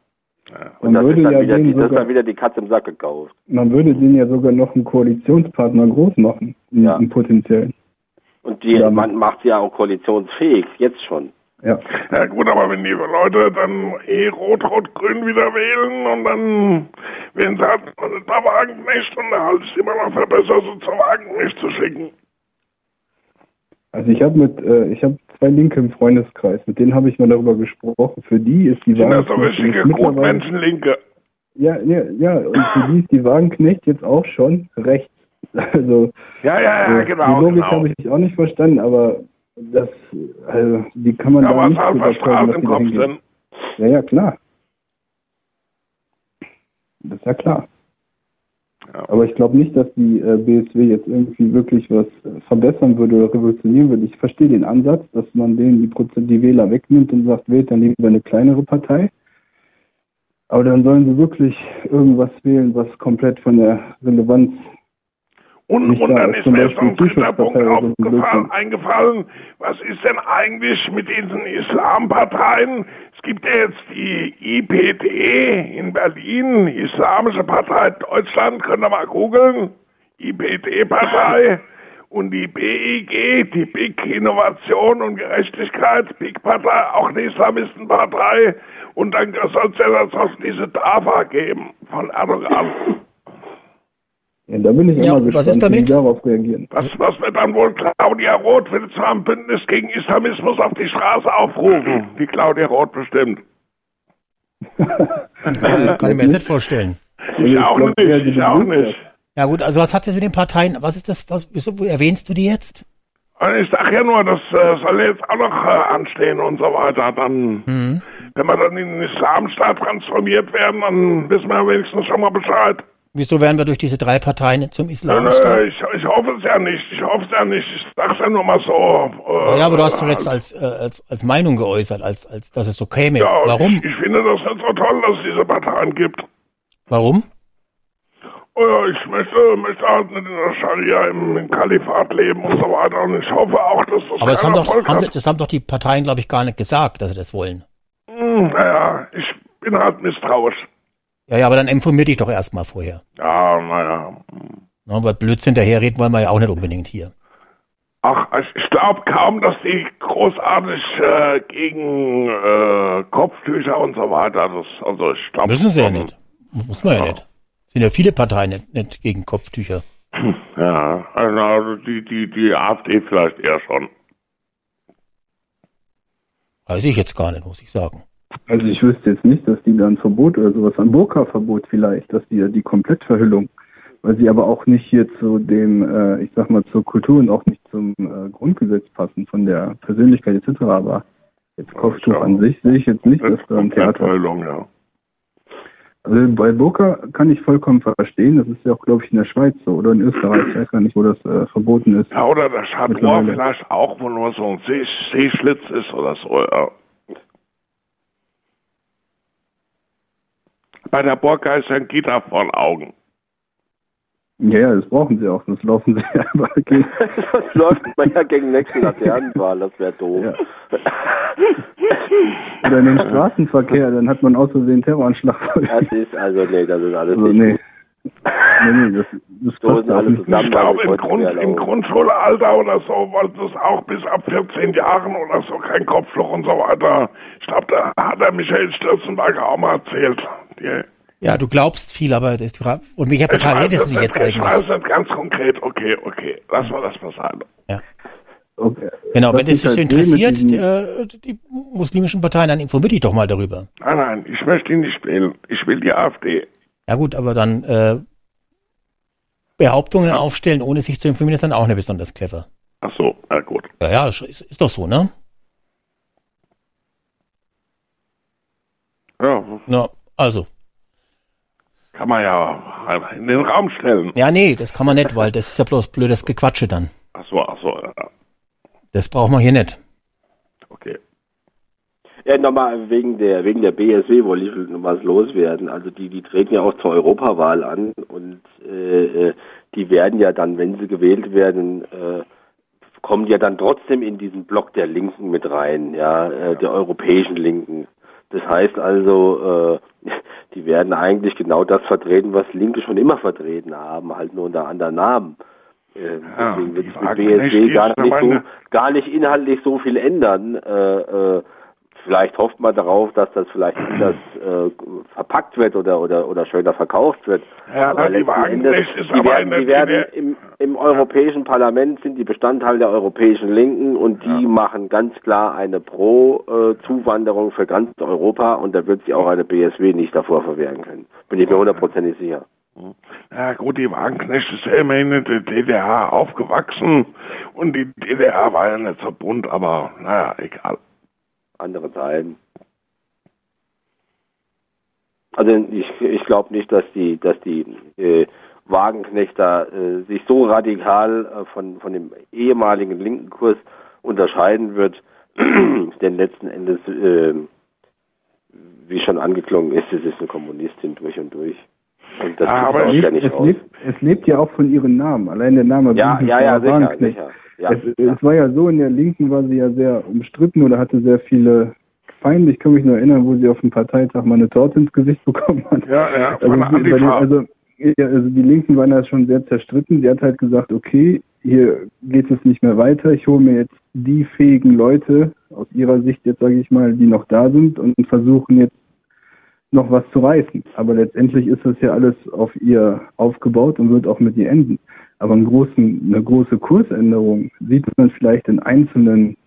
Und Man das würde ist, dann ja wieder, denen die, das ist sogar- dann wieder die Katze im Sack gekauft. Man würde den ja sogar noch einen Koalitionspartner groß machen, Ja. einen potenziellen. Und die, man macht sie ja auch koalitionsfähig, jetzt schon. Ja. Ja gut, aber wenn die Leute dann eh Rot-Rot-Grün wieder wählen und dann werden sie halt nicht mal Wagenknecht und dann halte ich immer noch für besser, so zur Wagenknecht zu schicken. Also ich habe mit, äh, ich habe zwei Linke im Freundeskreis, mit denen habe ich mal darüber gesprochen. Für die ist die Sind das so Wagenknecht richtige Gutmenschenlinke? Ja, ja, ja, und für die ist die Wagenknecht jetzt auch schon rechts. Also Ja, ja, ja, äh, genau, die Logik genau. habe ich auch nicht verstanden, aber das, also die kann man Da da nicht dass im Kopf drin. Ja, ja, klar. Das ist ja klar. Aber ich glaube nicht, dass die äh, BSW jetzt irgendwie wirklich was äh, verbessern würde oder revolutionieren würde. Ich verstehe den Ansatz, dass man denen die, Prozent, die Wähler wegnimmt und sagt, wählt dann lieber eine kleinere Partei. Aber dann sollen sie wirklich irgendwas wählen, was komplett von der Relevanz Und, nicht und da dann ist. mir Beispiel so ein dritter Tierschutzpartei Punkt oder so ein aufgefallen, eingefallen. Was ist denn eigentlich mit diesen Islamparteien? Es gibt ja jetzt die IPD in Berlin, Islamische Partei Deutschland, könnt ihr mal googeln. IPD-Partei. Und die BIG, die Big Innovation und Gerechtigkeit, Big Partei, auch eine Islamistenpartei. Und dann soll es ja auch diese DAFA geben von Erdogan. Ja, da bin ich Ja, immer gespannt, was ist wie damit? die darauf reagieren. Was, was wird dann wohl Claudia Roth will zwar ein Bündnis gegen Islamismus auf die Straße aufrufen? Die Claudia Roth bestimmt. Äh, kann ich mir nicht vorstellen. Ich auch nicht, ich auch nicht. Ja gut, also was hat das mit den Parteien? Was ist das? Was, wieso wo erwähnst du die jetzt? Und ich sag ja nur, das äh, soll jetzt auch noch äh, anstehen und so weiter. Dann wenn wir dann in den Islamstaat transformiert werden, dann wissen wir wenigstens schon mal Bescheid. Wieso werden wir durch diese drei Parteien zum Nö, Islamstaat? nö, ich, ich hoffe es ja nicht, ich hoffe es ja nicht, ich sag's ja nur mal so. Äh, Ja, aber du hast doch jetzt als, äh, als, als Meinung geäußert, als, als dass es so käme. ja, Warum? Ich, ich finde das nicht so toll, dass es diese Parteien gibt. Warum? Oh ja, ich möchte, möchte halt nicht in der Scharia im, im Kalifat leben und so weiter. Und ich hoffe auch, dass das Aber das haben, doch, haben, das haben doch die Parteien, glaube ich, gar nicht gesagt, dass sie das wollen. Hm, naja, ich bin halt misstrauisch. Ja, ja, aber dann informier dich doch erstmal vorher. Ja, naja. Na, aber Blödsinn daherreden wollen wir ja auch nicht unbedingt hier. Ach, ich- ich glaube kaum, dass die großartig äh, gegen äh, Kopftücher und so weiter, das, also ich glaube... Müssen sie ja nicht. Muss man ja, nicht. Sind ja viele Parteien nicht, nicht gegen Kopftücher. Ja, also die, die, die AfD vielleicht eher schon. Weiß ich jetzt gar nicht, muss ich sagen. Also ich wüsste jetzt nicht, dass die da ein Verbot oder sowas, ein Burka-Verbot vielleicht, dass die die Komplettverhüllung, weil sie aber auch nicht hier zu dem, äh, ich sag mal, zur Kultur und auch nicht zum äh, Grundgesetz passen, von der Persönlichkeit etc. Aber jetzt Kopftuch an sich sehe ich jetzt nicht, dass da ein Theater. Ja. Also bei Burka kann ich vollkommen verstehen, das ist ja auch, glaube ich, in der Schweiz so oder in Österreich, ich weiß gar nicht, wo das äh, verboten ist. Ja, oder der Chador Mittlerweile. vielleicht auch, wo nur so ein See, Seeschlitz ist oder so, ja. Bei der Burka ist ja ein Gitter vor den Augen. Ja, ja, das brauchen sie auch, das laufen sie ja aber gegen. Das läuft man ja gegen nächsten Laternenwahl, das wäre doof. Oder in den Straßenverkehr, dann hat man aus Versehen Terroranschlag. Das ist, also nee, das ist alles Also, nicht nee. Nee, nee, das, das So passt sind auch alle nicht. zusammen. Ich glaube, im, Grund, im. Grundschulalter oder so wollte es auch bis ab 14 Jahren oder so kein Kopfloch und so weiter. Ich glaube, da hat der Michael Stürzenberger auch mal erzählt. Die, Ja, du glaubst viel, aber das ist die Frage. Und welcher Partei redest du jetzt nicht, ich weiß eigentlich? nicht ganz konkret. Okay, okay, lassen wir das mal sein. Okay. Genau, Was wenn es ich dich halt interessiert, diesen- äh, die muslimischen Parteien, dann informier dich doch mal darüber. Nein, nein, ich möchte ihn nicht wählen. Ich will die AfD. Ja gut, aber dann äh, Behauptungen aufstellen, ohne sich zu informieren, ist dann auch nicht besonders clever. Ach so, na gut. Ja, ja, ist, ist doch so, ne? Ja, Na, also. kann man ja in den Raum stellen. Ja, nee, das kann man nicht, weil das ist ja bloß blödes Gequatsche dann. Ach so, ach so, ja. Das braucht man hier nicht. okay. Ja, nochmal wegen der wegen der BSW wollte ich noch was loswerden. Also die die treten ja auch zur Europawahl an und äh, äh, die werden ja dann, wenn sie gewählt werden, äh, kommen ja dann trotzdem in diesen Block der Linken mit rein, ja, äh, der europäischen Linken. Das heißt also, äh, die werden eigentlich genau das vertreten, was Linke schon immer vertreten haben, halt nur unter anderen Namen. Äh, Ja, deswegen wird die es mit die gar nicht, so, gar nicht inhaltlich so viel ändern. Äh, äh, vielleicht hofft man darauf, dass das vielleicht anders äh, verpackt wird oder, oder, oder schöner verkauft wird. Ja, aber die Endes, ist die werden, die werden im, im Europäischen Parlament sind die Bestandteil der europäischen Linken und die machen ganz klar eine Pro-Zuwanderung für ganz Europa und da wird sich auch eine BSW nicht davor verwehren können. Bin ich mir hundertprozentig sicher. Ja gut, die Wagenknecht ist ja immerhin in der DDR aufgewachsen und die DDR war ja nicht so bunt, aber naja, egal. Andere Zeiten. Also ich, ich glaube nicht, dass die, dass die äh, Wagenknechter äh, sich so radikal äh, von, von dem ehemaligen linken Kurs unterscheiden wird, denn letzten Endes, äh, wie schon angeklungen ist, es ist eine Kommunistin durch und durch. Und das Ah, aber Es ja lebt, nicht es, lebt, es lebt ja auch von ihren Namen. Allein der Name Ja, ja, ja, sicher, Wagenknecht. sicher. Ja, es, es war ja so, in der Linken war sie ja sehr umstritten oder hatte sehr viele Feinde. Ich kann mich nur erinnern, wo sie auf dem Parteitag mal eine Torte ins Gesicht bekommen hat. Ja, ja, Also, den, also, ja, also die Linken waren ja schon sehr zerstritten. Sie hat halt gesagt, okay, hier geht es nicht mehr weiter. Ich hole mir jetzt die fähigen Leute aus ihrer Sicht jetzt sage ich mal, die noch da sind und versuchen jetzt noch was zu reißen. Aber letztendlich ist das ja alles auf ihr aufgebaut und wird auch mit ihr enden. Aber großen, eine große Kursänderung sieht man vielleicht in einzelnen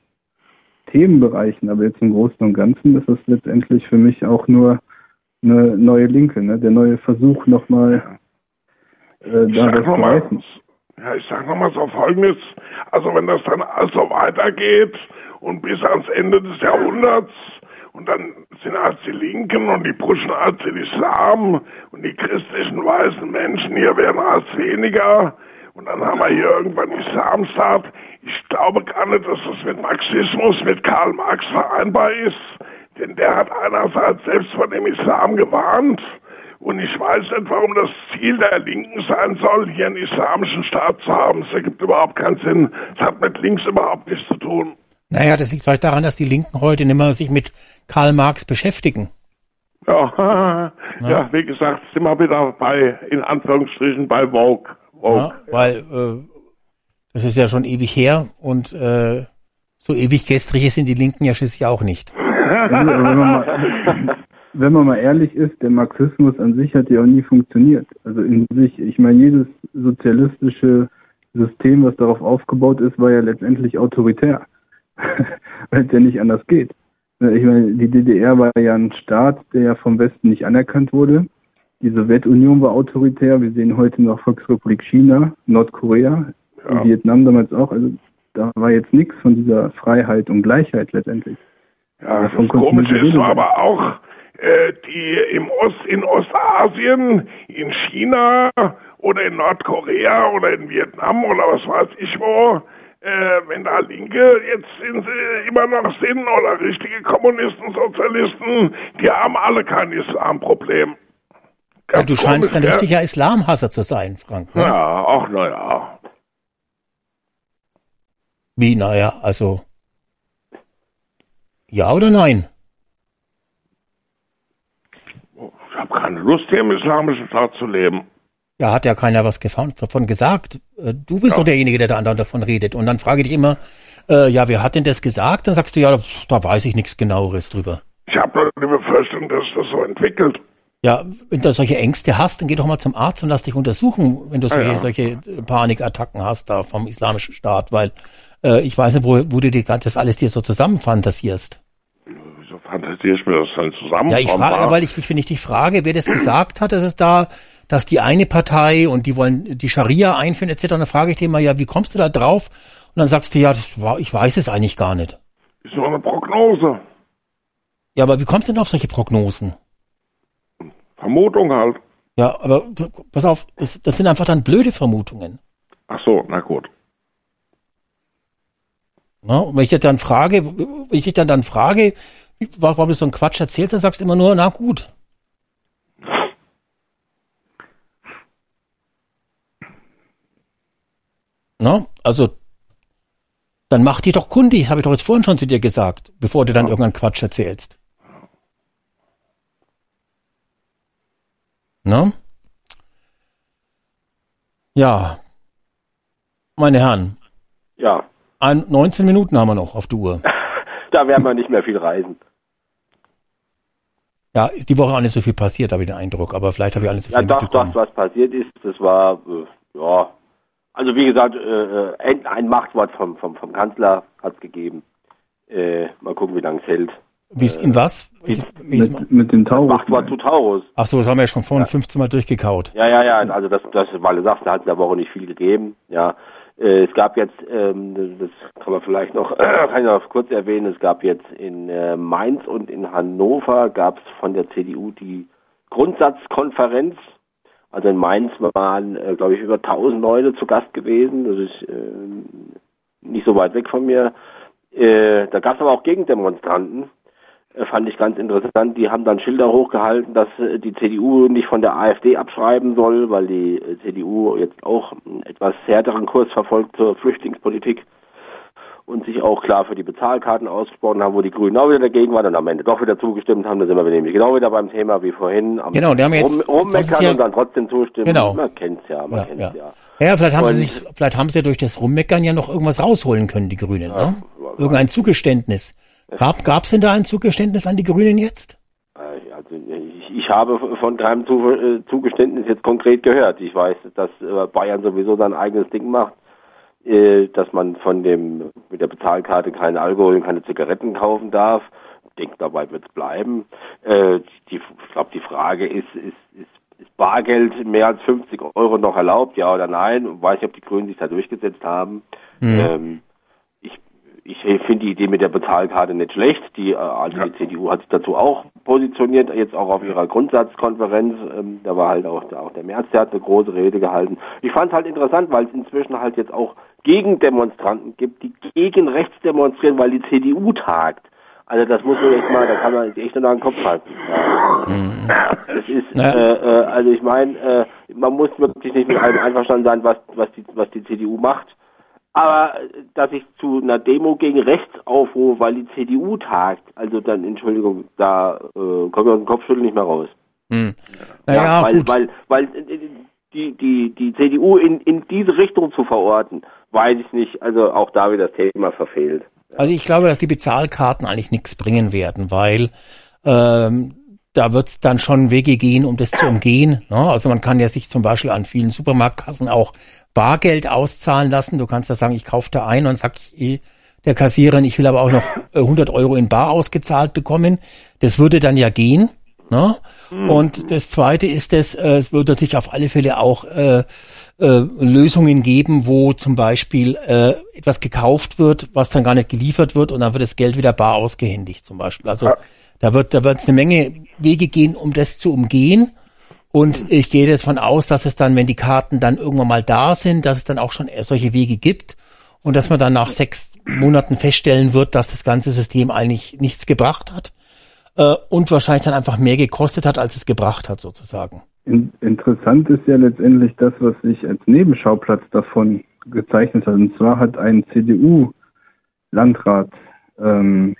Themenbereichen, aber jetzt im Großen und Ganzen ist es letztendlich für mich auch nur eine neue Linke, ne? der neue Versuch nochmal äh, da was zu reißen. ja, ich sag nochmal so folgendes, also wenn das dann also weitergeht und bis ans Ende des Jahrhunderts und dann sind als die Linken und die Burschen als den Islam und die christlichen weißen Menschen hier werden als weniger. Und dann haben wir hier irgendwann Islamstaat. Ich glaube gar nicht, dass das mit Marxismus, mit Karl Marx vereinbar ist. Denn der hat einerseits selbst von dem Islam gewarnt. Und ich weiß nicht, warum das Ziel der Linken sein soll, hier einen islamischen Staat zu haben. Das ergibt überhaupt keinen Sinn. Das hat mit links überhaupt nichts zu tun. Naja, das liegt vielleicht daran, dass die Linken heute nicht mehr sich mit Karl Marx beschäftigen. Ja, ja, wie gesagt, sind wir wieder bei, in Anführungsstrichen, bei Vogue. Vogue. Ja, weil äh, das ist ja schon ewig her und äh, so ewig gestrige sind die Linken ja schließlich auch nicht. Also, wenn, man mal, wenn man mal ehrlich ist, der Marxismus an sich hat ja auch nie funktioniert. Also in sich, ich meine, jedes sozialistische System, was darauf aufgebaut ist, war ja letztendlich autoritär, weil es ja nicht anders geht. Ich meine, die DDR war ja ein Staat, der ja vom Westen nicht anerkannt wurde. Die Sowjetunion war autoritär. Wir sehen heute noch Volksrepublik China, Nordkorea, Ja. Vietnam damals auch. Also da war jetzt nichts von dieser Freiheit und Gleichheit letztendlich. Ja, das Davon konnte Komische ist Rede sein. aber auch, äh, die im Ost, in Ostasien, in China oder in Nordkorea oder in Vietnam oder was weiß ich wo, äh, wenn da Linke jetzt sind sie immer noch sind oder richtige Kommunisten, Sozialisten, die haben alle kein Islamproblem. Ja, du scheinst ein richtiger Islamhasser zu sein, Frank. Ne? Ja, ach naja. Wie, naja, also. Ja oder nein? Ich habe keine Lust, hier im islamischen Staat zu leben. Ja, hat ja keiner was davon gesagt. Äh, Du bist doch derjenige, der da andauernd davon redet. Und dann frage ich dich immer, äh, ja, wer hat denn das gesagt? Dann sagst du, ja, da weiß ich nichts genaueres drüber. Ich habe nur die Befürchtung, dass das so entwickelt. Ja, wenn du solche Ängste hast, dann geh doch mal zum Arzt und lass dich untersuchen, wenn du solche, Ah, ja. solche äh, Panikattacken hast da vom islamischen Staat, weil äh, ich weiß nicht, wo, wo du die, das alles dir so zusammenfantasierst. Wieso fantasiere ich mir das dann zusammen? Ja, ich frage, weil ich, wenn ich dich frage, wer das gesagt hat, dass es da, dass die eine Partei und die wollen die Scharia einführen etc., dann frage ich dich mal, ja, wie kommst du da drauf? Und dann sagst du, ja, war, ich weiß es eigentlich gar nicht. Ist nur eine Prognose. Ja, aber wie kommst du denn auf solche Prognosen? Vermutung halt. Ja, aber pass auf, das, das sind einfach dann blöde Vermutungen. Ach so, na gut. Ne? Und wenn ich dich dann frage, wenn ich dich dann, dann frage, warum du so einen Quatsch erzählst, dann sagst du immer nur, na gut. Ne? Also, dann mach die doch kundig, habe ich doch jetzt vorhin schon zu dir gesagt, bevor du dann irgendeinen Quatsch erzählst. Ne? Ja. Meine Herren, Ja, ein, 19 Minuten haben wir noch auf der Uhr. da werden wir nicht mehr viel reisen. Ja, ist die Woche auch nicht so viel passiert, habe ich den Eindruck, aber vielleicht habe ich alles so Ja, viel doch, mitbekommen. das, was passiert ist, das war, äh, ja, also wie gesagt, äh, äh, ein- ein Machtwort vom, vom, vom Kanzler hat es gegeben. Äh, mal gucken, wie lange es hält. Wie in was? Ich, Mit, mit den Taurus. Machtwort zu Taurus. ach so, das haben wir ja schon vorhin 15 Mal durchgekaut. Ja, ja, ja, also das, das, weil du sagst, da hat in der Woche nicht viel gegeben, ja. Äh, es gab jetzt, ähm, das kann man vielleicht noch, kann ich noch kurz erwähnen, es gab jetzt in äh, Mainz und in Hannover gab es von der CDU die Grundsatzkonferenz. Also in Mainz waren, äh, glaube ich, über 1000 Leute zu Gast gewesen. Das ist äh, nicht so weit weg von mir. Äh, da gab es aber auch Gegendemonstranten. Äh, fand ich ganz interessant. Die haben dann Schilder hochgehalten, dass äh, die CDU nicht von der AfD abschreiben soll, weil die äh, CDU jetzt auch einen etwas härteren Kurs verfolgt zur Flüchtlingspolitik und sich auch klar für die Bezahlkarten ausgesprochen haben, wo die Grünen auch wieder dagegen waren und am Ende doch wieder zugestimmt haben. Da sind wir nämlich genau wieder beim Thema wie vorhin. Am Genau, die haben jetzt- rum, rummeckern ja- und dann trotzdem zustimmen. Genau. Man kennt's ja, man Ja, kennt's ja. ja. Ja, vielleicht haben Und- sie sich, vielleicht haben sie ja durch das Rummeckern ja noch irgendwas rausholen können, die Grünen, ne? Irgendein Zugeständnis. Gab, gab's denn da ein Zugeständnis an die Grünen jetzt? Äh, Also ich, ich habe von keinem äh, Zugeständnis jetzt konkret gehört. Ich weiß, dass äh, Bayern sowieso sein eigenes Ding macht, dass man von dem mit der Bezahlkarte keinen Alkohol und keine Zigaretten kaufen darf. Ich denke, dabei wird es bleiben. Die, ich glaube, die Frage ist, ist, ist, ist Bargeld mehr als 50 Euro noch erlaubt, ja oder nein? Weiß nicht, ob die Grünen sich da durchgesetzt haben. Mhm. Ähm, ich, ich finde die Idee mit der Bezahlkarte nicht schlecht. Die, äh, also die CDU hat sich dazu auch positioniert, jetzt auch auf ihrer Grundsatzkonferenz. Ähm, da war halt auch, auch der März, der hat eine große Rede gehalten. Ich fand es halt interessant, weil es inzwischen halt jetzt auch Gegendemonstranten gibt, die gegen rechts demonstrieren, weil die CDU tagt. Also das muss man echt mal, da kann man echt nur an den Kopf halten. Ja. Das ist, Ja. äh, äh, also ich meine, äh, man muss wirklich nicht mit allem einverstanden sein, was, was, die, was die CDU macht. Aber äh, dass ich zu einer Demo gegen rechts aufrufe, weil die CDU tagt, also dann, Entschuldigung, da äh, kommen wir aus dem Kopfschütteln nicht mehr raus. Hm. Naja, weil, gut. weil, weil äh, die, die, die CDU in, in diese Richtung zu verorten, weiß ich nicht, also auch da wird das Thema verfehlt. Also ich glaube, dass die Bezahlkarten eigentlich nichts bringen werden, weil ähm, da wird es dann schon Wege gehen, um das zu umgehen. Ne? Also man kann ja sich zum Beispiel an vielen Supermarktkassen auch Bargeld auszahlen lassen. Du kannst da sagen, ich kaufe da ein und sag ich eh der Kassiererin, ich will aber auch noch äh, 100 Euro in Bar ausgezahlt bekommen. Das würde dann ja gehen. Ne? Und das Zweite ist, dass äh, es wird natürlich auf alle Fälle auch äh, äh, Lösungen geben, wo zum Beispiel äh, etwas gekauft wird, was dann gar nicht geliefert wird und dann wird das Geld wieder bar ausgehändigt zum Beispiel. Also da wird da wird es eine Menge Wege gehen, um das zu umgehen. Und ich gehe jetzt von aus, dass es dann, wenn die Karten dann irgendwann mal da sind, dass es dann auch schon solche Wege gibt und dass man dann nach sechs Monaten feststellen wird, dass das ganze System eigentlich nichts gebracht hat äh, und wahrscheinlich dann einfach mehr gekostet hat, als es gebracht hat sozusagen. In, interessant ist ja letztendlich das, was sich als Nebenschauplatz davon gezeichnet hat. Und zwar hat ein CDU-Landrat ähm,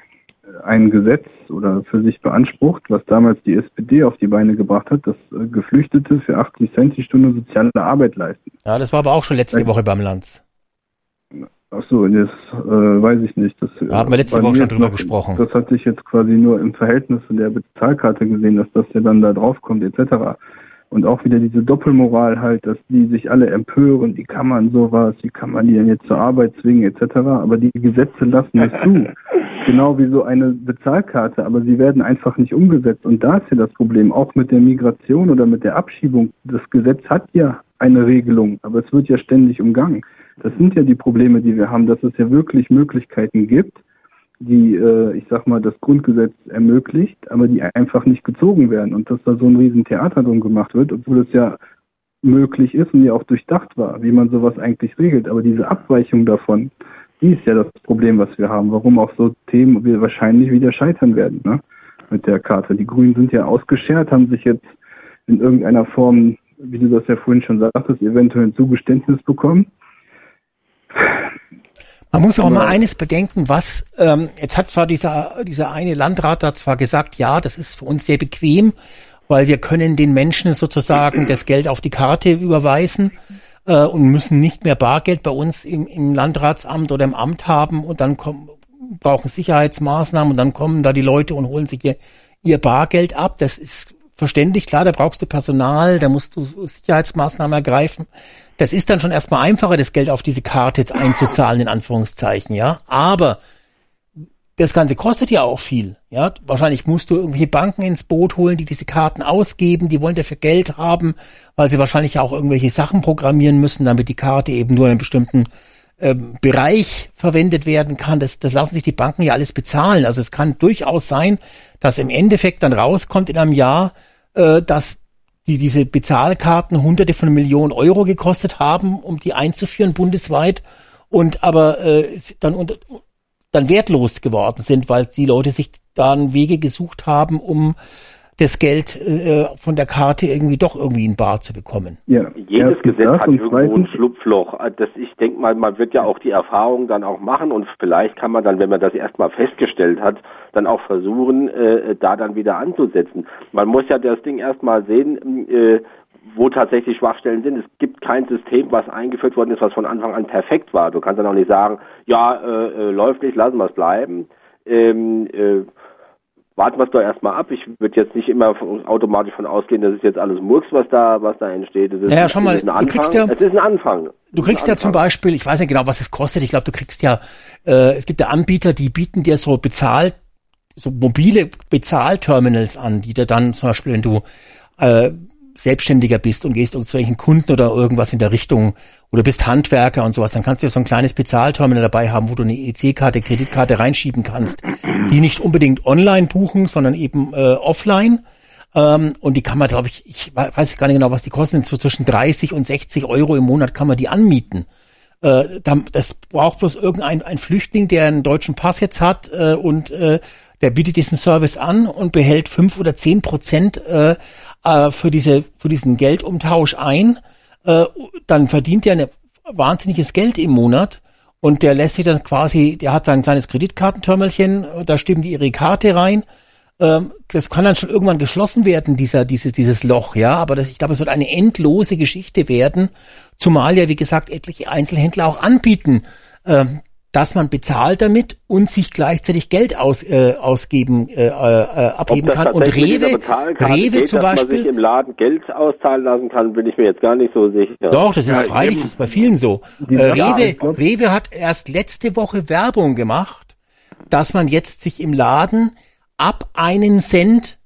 ein Gesetz oder für sich beansprucht, was damals die SPD auf die Beine gebracht hat, dass äh, Geflüchtete für 80 Cent die Stunde soziale Arbeit leisten. Ja, das war aber auch schon letzte Woche beim Lanz. Ach so, das äh, weiß ich nicht. Das, Da haben wir letzte bei Woche schon drüber noch- gesprochen. Das hatte ich jetzt quasi nur im Verhältnis zu der Bezahlkarte gesehen, dass das ja dann da draufkommt etc. Und auch wieder diese Doppelmoral halt, dass die sich alle empören, wie kann man sowas, wie kann man die denn jetzt zur Arbeit zwingen etc. Aber die Gesetze lassen es zu. Genau wie so eine Bezahlkarte, aber sie werden einfach nicht umgesetzt. Und da ist ja das Problem, auch mit der Migration oder mit der Abschiebung. Das Gesetz hat ja eine Regelung, aber es wird ja ständig umgangen. Das sind ja die Probleme, die wir haben, dass es ja wirklich Möglichkeiten gibt, die, äh, ich sag mal, das Grundgesetz ermöglicht, aber die einfach nicht gezogen werden und dass da so ein riesen Theater drum gemacht wird, obwohl es ja möglich ist und ja auch durchdacht war, wie man sowas eigentlich regelt. Aber diese Abweichung davon, die ist ja das Problem, was wir haben, warum auch so Themen wir wahrscheinlich wieder scheitern werden, ne? Mit der Karte. Die Grünen sind ja ausgeschert, haben sich jetzt in irgendeiner Form, wie du das ja vorhin schon sagtest, eventuell ein Zugeständnis bekommen. Man muss auch Aber- mal eines bedenken, was, ähm, jetzt hat zwar dieser, dieser eine Landrat da zwar gesagt, ja, das ist für uns sehr bequem, weil wir können den Menschen sozusagen das Geld auf die Karte überweisen äh, und müssen nicht mehr Bargeld bei uns im, im Landratsamt oder im Amt haben und dann kommen, brauchen Sicherheitsmaßnahmen und dann kommen da die Leute und holen sich ihr, ihr Bargeld ab. Das ist verständlich, klar, da brauchst du Personal, da musst du Sicherheitsmaßnahmen ergreifen. Das ist dann schon erstmal einfacher, das Geld auf diese Karte jetzt einzuzahlen, in Anführungszeichen, ja. Aber das Ganze kostet ja auch viel, ja. Wahrscheinlich musst du irgendwelche Banken ins Boot holen, die diese Karten ausgeben, die wollen dafür Geld haben, weil sie wahrscheinlich auch irgendwelche Sachen programmieren müssen, damit die Karte eben nur in einem bestimmten ähm, Bereich verwendet werden kann. Das, das lassen sich die Banken ja alles bezahlen. Also es kann durchaus sein, dass im Endeffekt dann rauskommt in einem Jahr, äh, dass die diese Bezahlkarten hunderte von Millionen Euro gekostet haben, um die einzuführen bundesweit und aber äh, dann unter, dann wertlos geworden sind, weil die Leute sich dann Wege gesucht haben, um das Geld äh, von der Karte irgendwie doch irgendwie in Bar zu bekommen. Ja, Jedes Gesetz das hat irgendwo ein Schlupfloch. Äh, Das, ich denke mal, man wird ja auch die Erfahrung dann auch machen und vielleicht kann man dann, wenn man das erstmal festgestellt hat, dann auch versuchen, äh, da dann wieder anzusetzen. Man muss ja das Ding erstmal sehen, äh, wo tatsächlich Schwachstellen sind. Es gibt kein System, was eingeführt worden ist, was von Anfang an perfekt war. Du kannst dann auch nicht sagen, ja, äh, äh, läuft nicht, lassen wir es bleiben. Ähm, äh, warten wir es doch erstmal ab. Ich würde jetzt nicht immer automatisch von ausgehen, das ist jetzt alles Murks, was da, was da entsteht. Es ist, Naja, schau mal, ist ein du Anfang. kriegst ja- es ist ein Anfang. Du kriegst ja zum Beispiel, ich weiß nicht genau, was es kostet, ich glaube, du kriegst ja, äh, es gibt ja Anbieter, die bieten dir so bezahlt, so mobile Bezahlterminals an, die dir dann zum Beispiel, wenn du äh, Selbstständiger bist und gehst zu welchen Kunden oder irgendwas in der Richtung oder bist Handwerker und sowas, dann kannst du so ein kleines Bezahlterminal dabei haben, wo du eine EC-Karte, Kreditkarte reinschieben kannst, die nicht unbedingt online buchen, sondern eben äh, offline. Ähm, und die kann man, glaube ich, ich weiß gar nicht genau, was die kosten, so zwischen 30 und 60 Euro im Monat kann man die anmieten. Äh, das braucht bloß irgendein ein Flüchtling, der einen deutschen Pass jetzt hat äh, und äh, der bietet diesen Service an und behält fünf oder zehn Prozent äh, äh, für diese für diesen Geldumtausch ein. Äh, dann verdient er ein wahnsinniges Geld im Monat und der lässt sich dann quasi, der hat sein kleines Kreditkartenterminalchen, da stimmen die ihre Karte rein. Ähm, das kann dann schon irgendwann geschlossen werden, dieser, dieses, dieses Loch, ja, aber das, ich glaube, es wird eine endlose Geschichte werden, zumal ja, wie gesagt, etliche Einzelhändler auch anbieten, ähm, dass man bezahlt damit und sich gleichzeitig Geld aus, äh, ausgeben, äh, äh, abheben kann. Und Rewe, Rewe geht, zum dass Beispiel. man sich im Laden Geld auszahlen lassen kann, bin ich mir jetzt gar nicht so sicher. Doch, das ist Ja, freilich, das ist bei vielen so. Äh, Rewe, glaub- Rewe hat erst letzte Woche Werbung gemacht, dass man jetzt sich im Laden ab einen Cent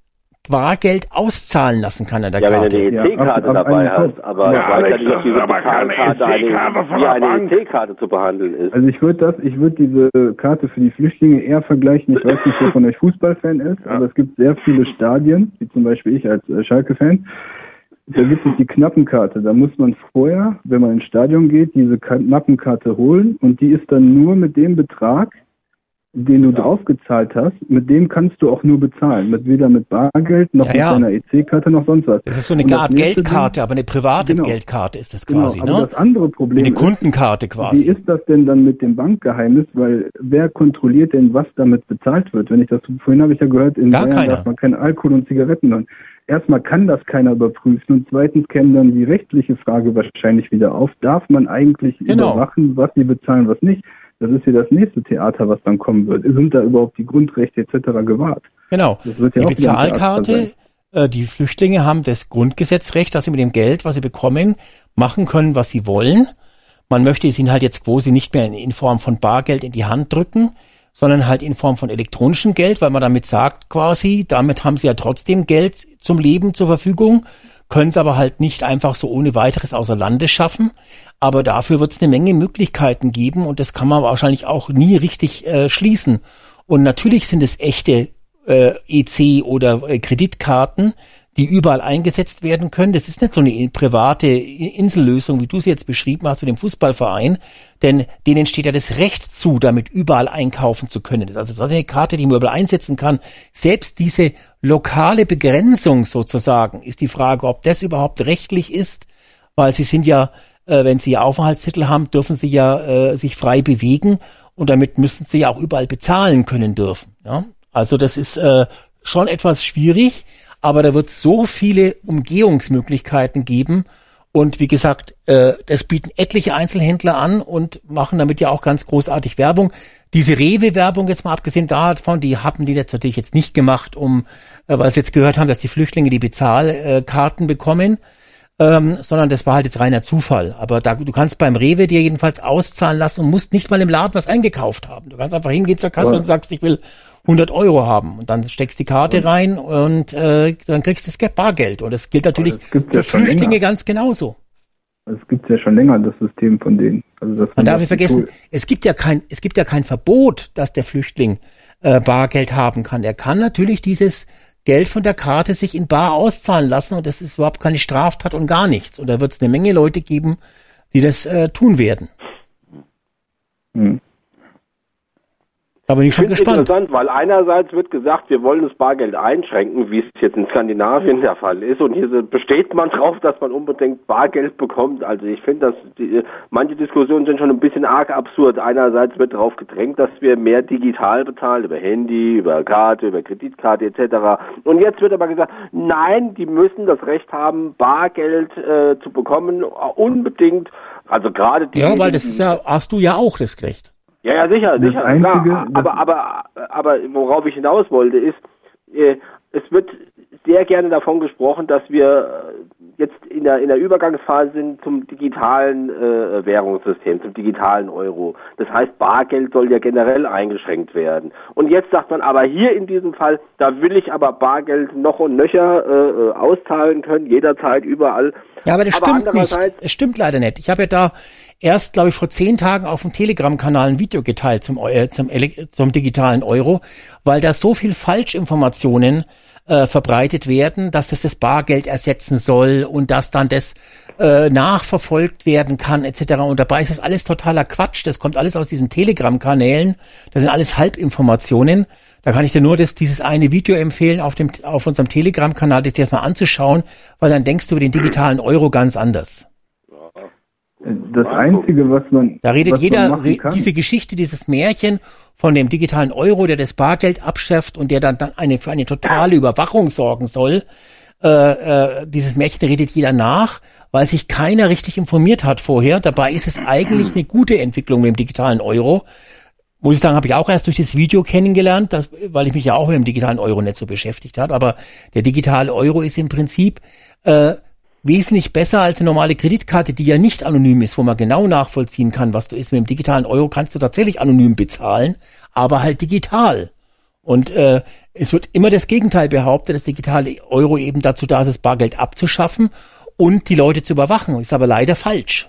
Bargeld auszahlen lassen kann an der Ja, wenn du Karte. eine EC-Karte dabei hast, aber Ja, ja Alex, nicht, ob diese aber keine eine, EC-Karte von wie der eine. EC-Karte zu behandeln ist. Also ich würde das, ich würde diese Karte für die Flüchtlinge eher vergleichen. Ich weiß nicht, wer von euch Fußballfan ist, aber es gibt sehr viele Stadien, wie zum Beispiel ich als äh, Schalke-Fan. Da gibt es die Knappenkarte. Da muss man vorher, wenn man ins Stadion geht, diese Knappenkarte holen und die ist dann nur mit dem Betrag, den du draufgezahlt hast, mit dem kannst du auch nur bezahlen. Mit weder mit Bargeld noch Ja, mit ja. deiner EC-Karte noch sonst was. Das ist so eine Und Art Geldkarte, aber eine private Genau. Geldkarte ist das Genau, quasi, aber ne? das andere Problem Eine ist, Kundenkarte Wie quasi. ist das denn dann mit dem Bankgeheimnis? Weil wer kontrolliert denn, was damit bezahlt wird? Wenn ich das vorhin habe ich ja gehört, in Gar Bayern keiner. darf man kein Alkohol und Zigaretten hören. Erstmal kann das keiner überprüfen und zweitens käme dann die rechtliche Frage wahrscheinlich wieder auf. Darf man eigentlich Genau. überwachen, was sie bezahlen, was nicht? Das ist ja das nächste Theater, was dann kommen wird. Sind da überhaupt die Grundrechte etc. gewahrt? Genau. Das wird ja Die Bezahlkarte, äh, die Flüchtlinge haben das Grundgesetzrecht, dass sie mit dem Geld, was sie bekommen, machen können, was sie wollen. Man möchte es ihnen halt jetzt quasi nicht mehr in, in Form von Bargeld in die Hand drücken, sondern halt in Form von elektronischem Geld, weil man damit sagt quasi, damit haben sie ja trotzdem Geld zum Leben zur Verfügung, können es aber halt nicht einfach so ohne weiteres außer Landes schaffen. Aber dafür wird es eine Menge Möglichkeiten geben und das kann man wahrscheinlich auch nie richtig äh, schließen. Und natürlich sind es echte äh, EC oder äh, Kreditkarten, die überall eingesetzt werden können. Das ist nicht so eine in- private Insellösung, wie du sie jetzt beschrieben hast mit dem Fußballverein, denn denen steht ja das Recht zu, damit überall einkaufen zu können. Das ist also eine Karte, die man überall einsetzen kann. Selbst diese lokale Begrenzung sozusagen ist die Frage, ob das überhaupt rechtlich ist, weil sie sind ja, äh, wenn sie Aufenthaltstitel haben, dürfen sie ja äh, sich frei bewegen und damit müssen sie ja auch überall bezahlen können dürfen. Ja? Also das ist äh, schon etwas schwierig, aber da wird so viele Umgehungsmöglichkeiten geben. Und wie gesagt, äh, das bieten etliche Einzelhändler an und machen damit ja auch ganz großartig Werbung. Diese Rewe-Werbung jetzt mal abgesehen davon, die haben die jetzt natürlich jetzt nicht gemacht, um, äh, weil sie jetzt gehört haben, dass die Flüchtlinge die Bezahlkarten bekommen, ähm, sondern das war halt jetzt reiner Zufall. Aber da, du kannst beim Rewe dir jedenfalls auszahlen lassen und musst nicht mal im Laden was eingekauft haben. Du kannst einfach hingehen zur Kasse Ja. und sagst, ich will 100 Euro haben. Und dann steckst die Karte rein und äh, dann kriegst du das Bargeld. Und das gilt natürlich gibt's für ja Flüchtlinge länger. ganz genauso. Es gibt ja schon länger, das System von denen. Also das Man darf das nicht vergessen, Tool- es gibt ja kein, es gibt ja kein Verbot, dass der Flüchtling äh, Bargeld haben kann. Er kann natürlich dieses Geld von der Karte sich in Bar auszahlen lassen und das ist überhaupt keine Straftat und gar nichts. Und da wird es eine Menge Leute geben, die das äh, tun werden. Hm. Da bin ich Ich schon gespannt. interessant, weil einerseits wird gesagt, wir wollen das Bargeld einschränken, wie es jetzt in Skandinavien der Fall ist. Und hier besteht man drauf, dass man unbedingt Bargeld bekommt. Also ich finde, dass die, manche Diskussionen sind schon ein bisschen arg absurd. Einerseits wird darauf gedrängt, dass wir mehr digital bezahlen, über Handy, über Karte, über Kreditkarte etc. Und jetzt wird aber gesagt, nein, die müssen das Recht haben, Bargeld äh, zu bekommen, unbedingt. Also gerade die, Ja, weil das ist ja, hast du ja auch das Recht. Ja, ja, sicher, Das sicher, Einzige, klar. das- Aber, aber, aber worauf ich hinaus wollte, ist, äh, es wird sehr gerne davon gesprochen, dass wir äh, jetzt in der, in der Übergangsphase sind zum digitalen äh, Währungssystem, zum digitalen Euro. Das heißt, Bargeld soll ja generell eingeschränkt werden. Und jetzt sagt man aber hier in diesem Fall, da will ich aber Bargeld noch und nöcher äh, äh auszahlen können, jederzeit, überall. Ja, aber das aber stimmt nicht. Es stimmt leider nicht. Ich habe ja da erst, glaube ich, vor zehn Tagen auf dem Telegram-Kanal ein Video geteilt zum, äh, zum, zum digitalen Euro, weil da so viel Falschinformationen äh, verbreitet werden, dass das das Bargeld ersetzen soll und dass dann das äh, nachverfolgt werden kann etc. Und dabei ist das alles totaler Quatsch. Das kommt alles aus diesen Telegram-Kanälen. Das sind alles Halbinformationen. Da kann ich dir nur das, dieses eine Video empfehlen, auf, dem, auf unserem Telegram-Kanal, das dir mal anzuschauen, weil dann denkst du über den digitalen Euro ganz anders. Das Einzige, was man. Da redet jeder, re diese Geschichte, dieses Märchen von dem digitalen Euro, der das Bargeld abschafft und der dann, dann eine, für eine totale Überwachung sorgen soll. Äh, äh, dieses Märchen redet jeder nach, weil sich keiner richtig informiert hat vorher. Dabei ist es eigentlich eine gute Entwicklung mit dem digitalen Euro. Muss ich sagen, habe ich auch erst durch das Video kennengelernt, das, weil ich mich ja auch mit dem digitalen Euro nicht so beschäftigt habe. Aber der digitale Euro ist im Prinzip äh, wesentlich besser als eine normale Kreditkarte, die ja nicht anonym ist, wo man genau nachvollziehen kann, was du ist. Mit dem digitalen Euro kannst du tatsächlich anonym bezahlen, aber halt digital. Und äh, es wird immer das Gegenteil behauptet, das digitale Euro eben dazu da ist, das Bargeld abzuschaffen und die Leute zu überwachen. Ist aber leider falsch.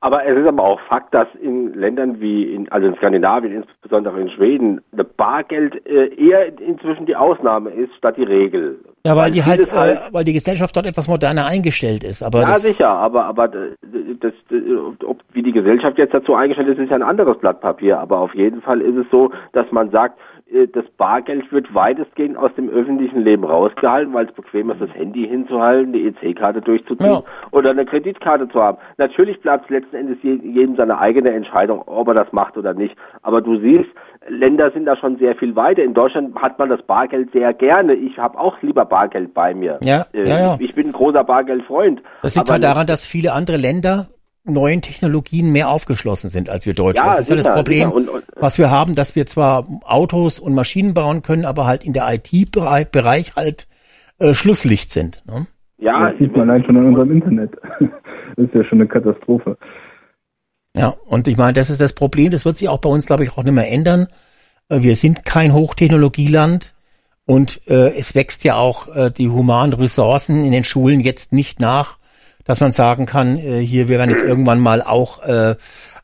Aber es ist aber auch Fakt, dass in Ländern wie in, also in Skandinavien, insbesondere in Schweden, Bargeld äh, eher inzwischen die Ausnahme ist statt die Regel. Ja, weil, weil die halt, halt weil die Gesellschaft dort etwas moderner eingestellt ist. Aber ja, sicher, aber aber das, das, ob, wie die Gesellschaft jetzt dazu eingestellt ist, ist ja ein anderes Blatt Papier. Aber auf jeden Fall ist es so, dass man sagt, äh, das Bargeld wird weitestgehend aus dem öffentlichen Leben rausgehalten, weil es bequem ist, das Handy hinzuhalten, die EC-Karte durchzuziehen ja. oder eine Kreditkarte zu haben. Natürlich bleibt es letzten Endes jedem seine eigene Entscheidung, ob er das macht oder nicht. Aber du siehst, Länder sind da schon sehr viel weiter. In Deutschland hat man das Bargeld sehr gerne. Ich habe auch lieber Bargeld bei mir. Ja, äh, ja, ja. Ich bin ein großer Bargeldfreund. Das liegt halt daran, dass viele andere Länder neuen Technologien mehr aufgeschlossen sind als wir Deutschen. Ja, das ist sicher, ja das Problem, und, und, was wir haben, dass wir zwar Autos und Maschinen bauen können, aber halt in der IT-Bereich halt äh, Schlusslicht sind. Ne? Ja, das sieht man allein schon in unserem Internet. das ist ja schon eine Katastrophe. Ja, und ich meine, das ist das Problem, das wird sich auch bei uns, glaube ich, auch nicht mehr ändern. Äh, wir sind kein Hochtechnologieland und äh, es wächst ja auch äh, die humanen Ressourcen in den Schulen jetzt nicht nach dass man sagen kann, äh, hier, wir werden jetzt irgendwann mal auch äh,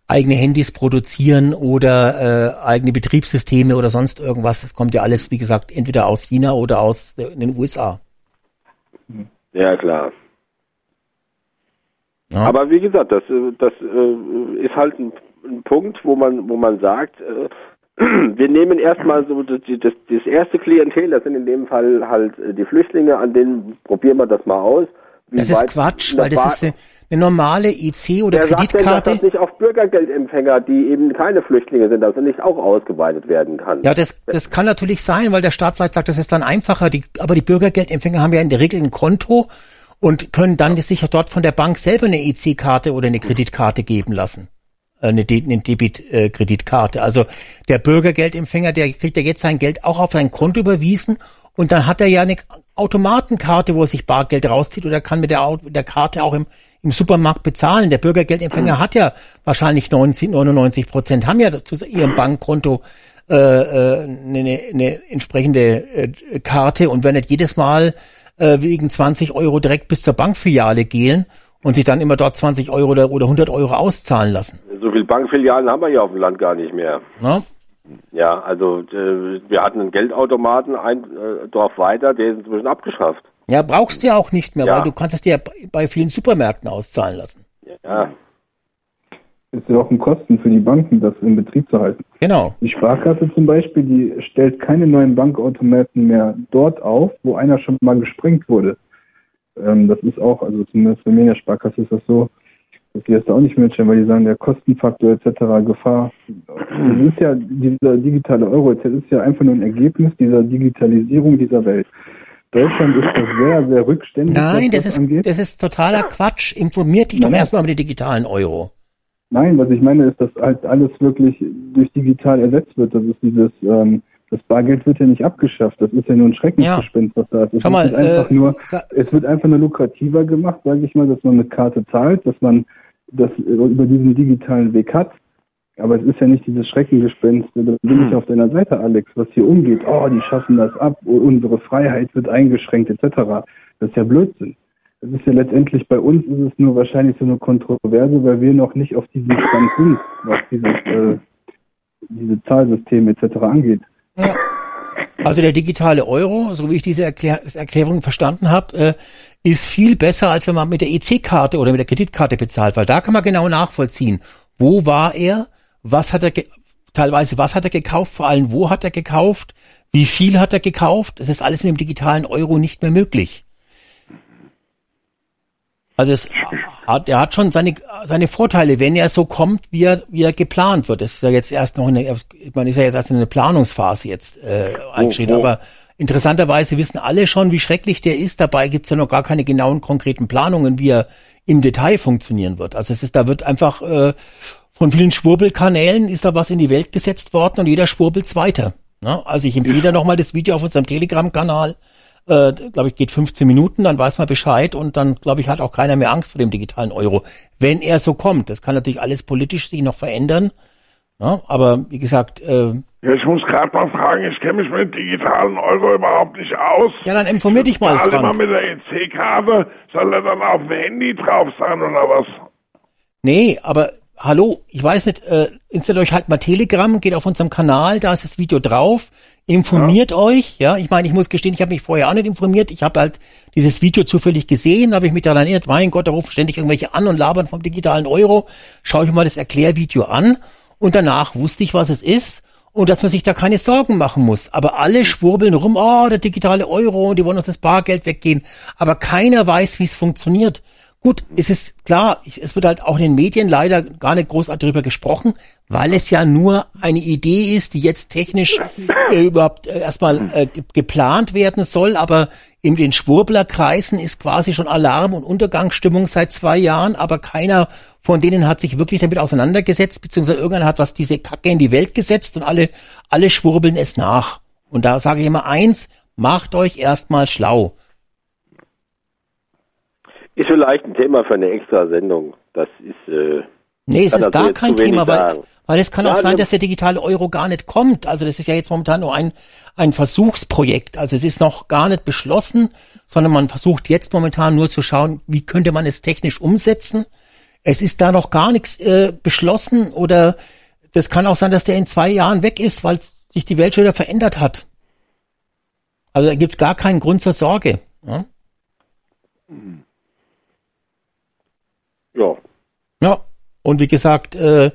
eigene Handys produzieren oder äh, eigene Betriebssysteme oder sonst irgendwas. Das kommt ja alles, wie gesagt, entweder aus China oder aus den USA. Ja, klar. Ja. Aber wie gesagt, das, äh, das äh, ist halt ein, ein, Punkt, wo man, wo man sagt, äh, wir nehmen erstmal so das, das, das erste Klientel, das sind in dem Fall halt die Flüchtlinge, an denen probieren wir das mal aus das ist Quatsch, weil das ist eine, eine normale EC oder Wer Kreditkarte. Sagt denn, dass das nicht auf Bürgergeldempfänger, die eben keine Flüchtlinge sind, also nicht auch ausgeweitet werden kann? Ja, das, das kann natürlich sein, weil der Staat vielleicht sagt, das ist dann einfacher. Die, aber die Bürgergeldempfänger haben ja in der Regel ein Konto und können dann sich dort von der Bank selber eine EC-Karte oder eine Kreditkarte geben lassen. Äh, eine, De eine Debit-Kreditkarte. Also der Bürgergeldempfänger, der kriegt ja jetzt sein Geld auch auf sein Konto überwiesen und dann hat er ja eine Automatenkarte, wo er sich Bargeld rauszieht oder kann mit der, der Karte auch im, im Supermarkt bezahlen. Der Bürgergeldempfänger hat ja wahrscheinlich 90, 99 Prozent, haben ja zu ihrem Bankkonto äh, äh, eine, eine entsprechende äh, Karte. Und wenn nicht jedes Mal äh, wegen 20 Euro direkt bis zur Bankfiliale gehen und sich dann immer dort 20 Euro oder, oder 100 Euro auszahlen lassen. So viel Bankfilialen haben wir ja auf dem Land gar nicht mehr. Na? Ja, also äh, wir hatten einen Geldautomaten ein äh, Dorf weiter, der ist inzwischen abgeschafft. Ja, brauchst du ja auch nicht mehr, ja. weil du kannst es dir bei vielen Supermärkten auszahlen lassen. Ja. Ist ja auch ein Kosten für die Banken, das in Betrieb zu halten. Genau. Die Sparkasse zum Beispiel, die stellt keine neuen Bankautomaten mehr dort auf, wo einer schon mal gesprengt wurde. Ähm, das ist auch, also zumindest bei mir in der Sparkasse ist das so, dass die das da auch nicht mitstellen, weil die sagen, der Kostenfaktor etc., Gefahr. Das ist ja, dieser digitale Euro das ist ja einfach nur ein Ergebnis dieser Digitalisierung dieser Welt. Deutschland ist das sehr, sehr rückständig. Nein, das, das, ist, das ist totaler Quatsch. Informiert dich doch erstmal über den digitalen Euro. Nein, was ich meine ist, dass halt alles wirklich durch digital ersetzt wird. Das ist dieses, ähm, Das Bargeld wird ja nicht abgeschafft. Das ist ja nur ein Schreckensgespenst, was da ist. Es Schau mal, wird einfach äh, nur, es wird einfach nur lukrativer gemacht, sage ich mal, dass man mit Karte zahlt, dass man das über diesen digitalen Weg hat. Aber es ist ja nicht dieses Schreckengespenst. Da bin ich auf deiner Seite, Alex, was hier umgeht. Oh, die schaffen das ab. Unsere Freiheit wird eingeschränkt, etc. Das ist ja Blödsinn. Das ist ja letztendlich bei uns ist es nur wahrscheinlich so eine Kontroverse, weil wir noch nicht auf diesem Stand sind, was dieses, äh, diese Zahlsysteme etc. angeht. Also der digitale Euro, so wie ich diese Erklär Erklärung verstanden habe, äh, ist viel besser, als wenn man mit der EC-Karte oder mit der Kreditkarte bezahlt, weil da kann man genau nachvollziehen, wo war er, was hat er teilweise was hat er gekauft, vor allem wo hat er gekauft, wie viel hat er gekauft. Das ist alles in dem digitalen Euro nicht mehr möglich. Also es hat, er hat schon seine, seine Vorteile, wenn er so kommt, wie er, wie er geplant wird. Das ist ja jetzt erst noch in der, man ist ja jetzt erst in eine Planungsphase jetzt äh, eingeschrieben. wo? Aber interessanterweise wissen alle schon, wie schrecklich der ist. Dabei gibt's ja noch gar keine genauen konkreten Planungen, wie er im Detail funktionieren wird. Also es ist, da wird einfach äh, von vielen Schwurbelkanälen ist da was in die Welt gesetzt worden und jeder schwurbelt's weiter. Ne? Also ich empfehle da nochmal das Video auf unserem Telegram-Kanal äh, glaube ich, geht 15 Minuten, dann weiß man Bescheid und dann, glaube ich, hat auch keiner mehr Angst vor dem digitalen Euro. Wenn er so kommt. Das kann natürlich alles politisch sich noch verändern. Ja, aber wie gesagt, äh, Ja, ich muss gerade mal fragen, ich kenne mich mit digitalen Euro überhaupt nicht aus. ja, dann informier dich mal, Zahl immer Frank. mit der EC-Karte, soll er dann auf dem Handy drauf sein oder was? Nee, aber hallo, ich weiß nicht, äh, installiert euch halt mal Telegram, geht auf unserem Kanal, da ist das Video drauf, informiert euch, ja, ich meine, ich muss gestehen, ich habe mich vorher auch nicht informiert, ich habe halt dieses Video zufällig gesehen, habe ich mich daran erinnert, mein Gott, da rufen ständig irgendwelche an und labern vom digitalen Euro, schaue ich mal das Erklärvideo an. Und danach wusste ich, was es ist und dass man sich da keine Sorgen machen muss. Aber alle schwurbeln rum, oh, der digitale Euro, die wollen uns das Bargeld weggehen. Aber keiner weiß, wie es funktioniert. Gut, es ist klar, es wird halt auch in den Medien leider gar nicht großartig darüber gesprochen, weil es ja nur eine Idee ist, die jetzt technisch äh, überhaupt äh, erstmal äh, ge- geplant werden soll, aber in den Schwurblerkreisen ist quasi schon Alarm und Untergangsstimmung seit zwei Jahren, aber keiner von denen hat sich wirklich damit auseinandergesetzt, beziehungsweise irgendeiner hat was diese Kacke in die Welt gesetzt und alle, alle schwurbeln es nach. Und da sage ich immer eins, macht euch erstmal schlau. Ist vielleicht ein Thema für eine extra Sendung. Das ist. Äh, Nee, es ist gar kein Thema, weil, weil es kann Ja, auch sein, ne- dass der digitale Euro gar nicht kommt. Also das ist ja jetzt momentan nur ein, ein Versuchsprojekt. Also es ist noch gar nicht beschlossen, sondern man versucht jetzt momentan nur zu schauen, wie könnte man es technisch umsetzen. Es ist da noch gar nichts äh, beschlossen oder das kann auch sein, dass der in zwei Jahren weg ist, weil sich die Welt schon wieder verändert hat. Also da gibt's gar keinen Grund zur Sorge. Ja? Ja. Ja, und wie gesagt, äh,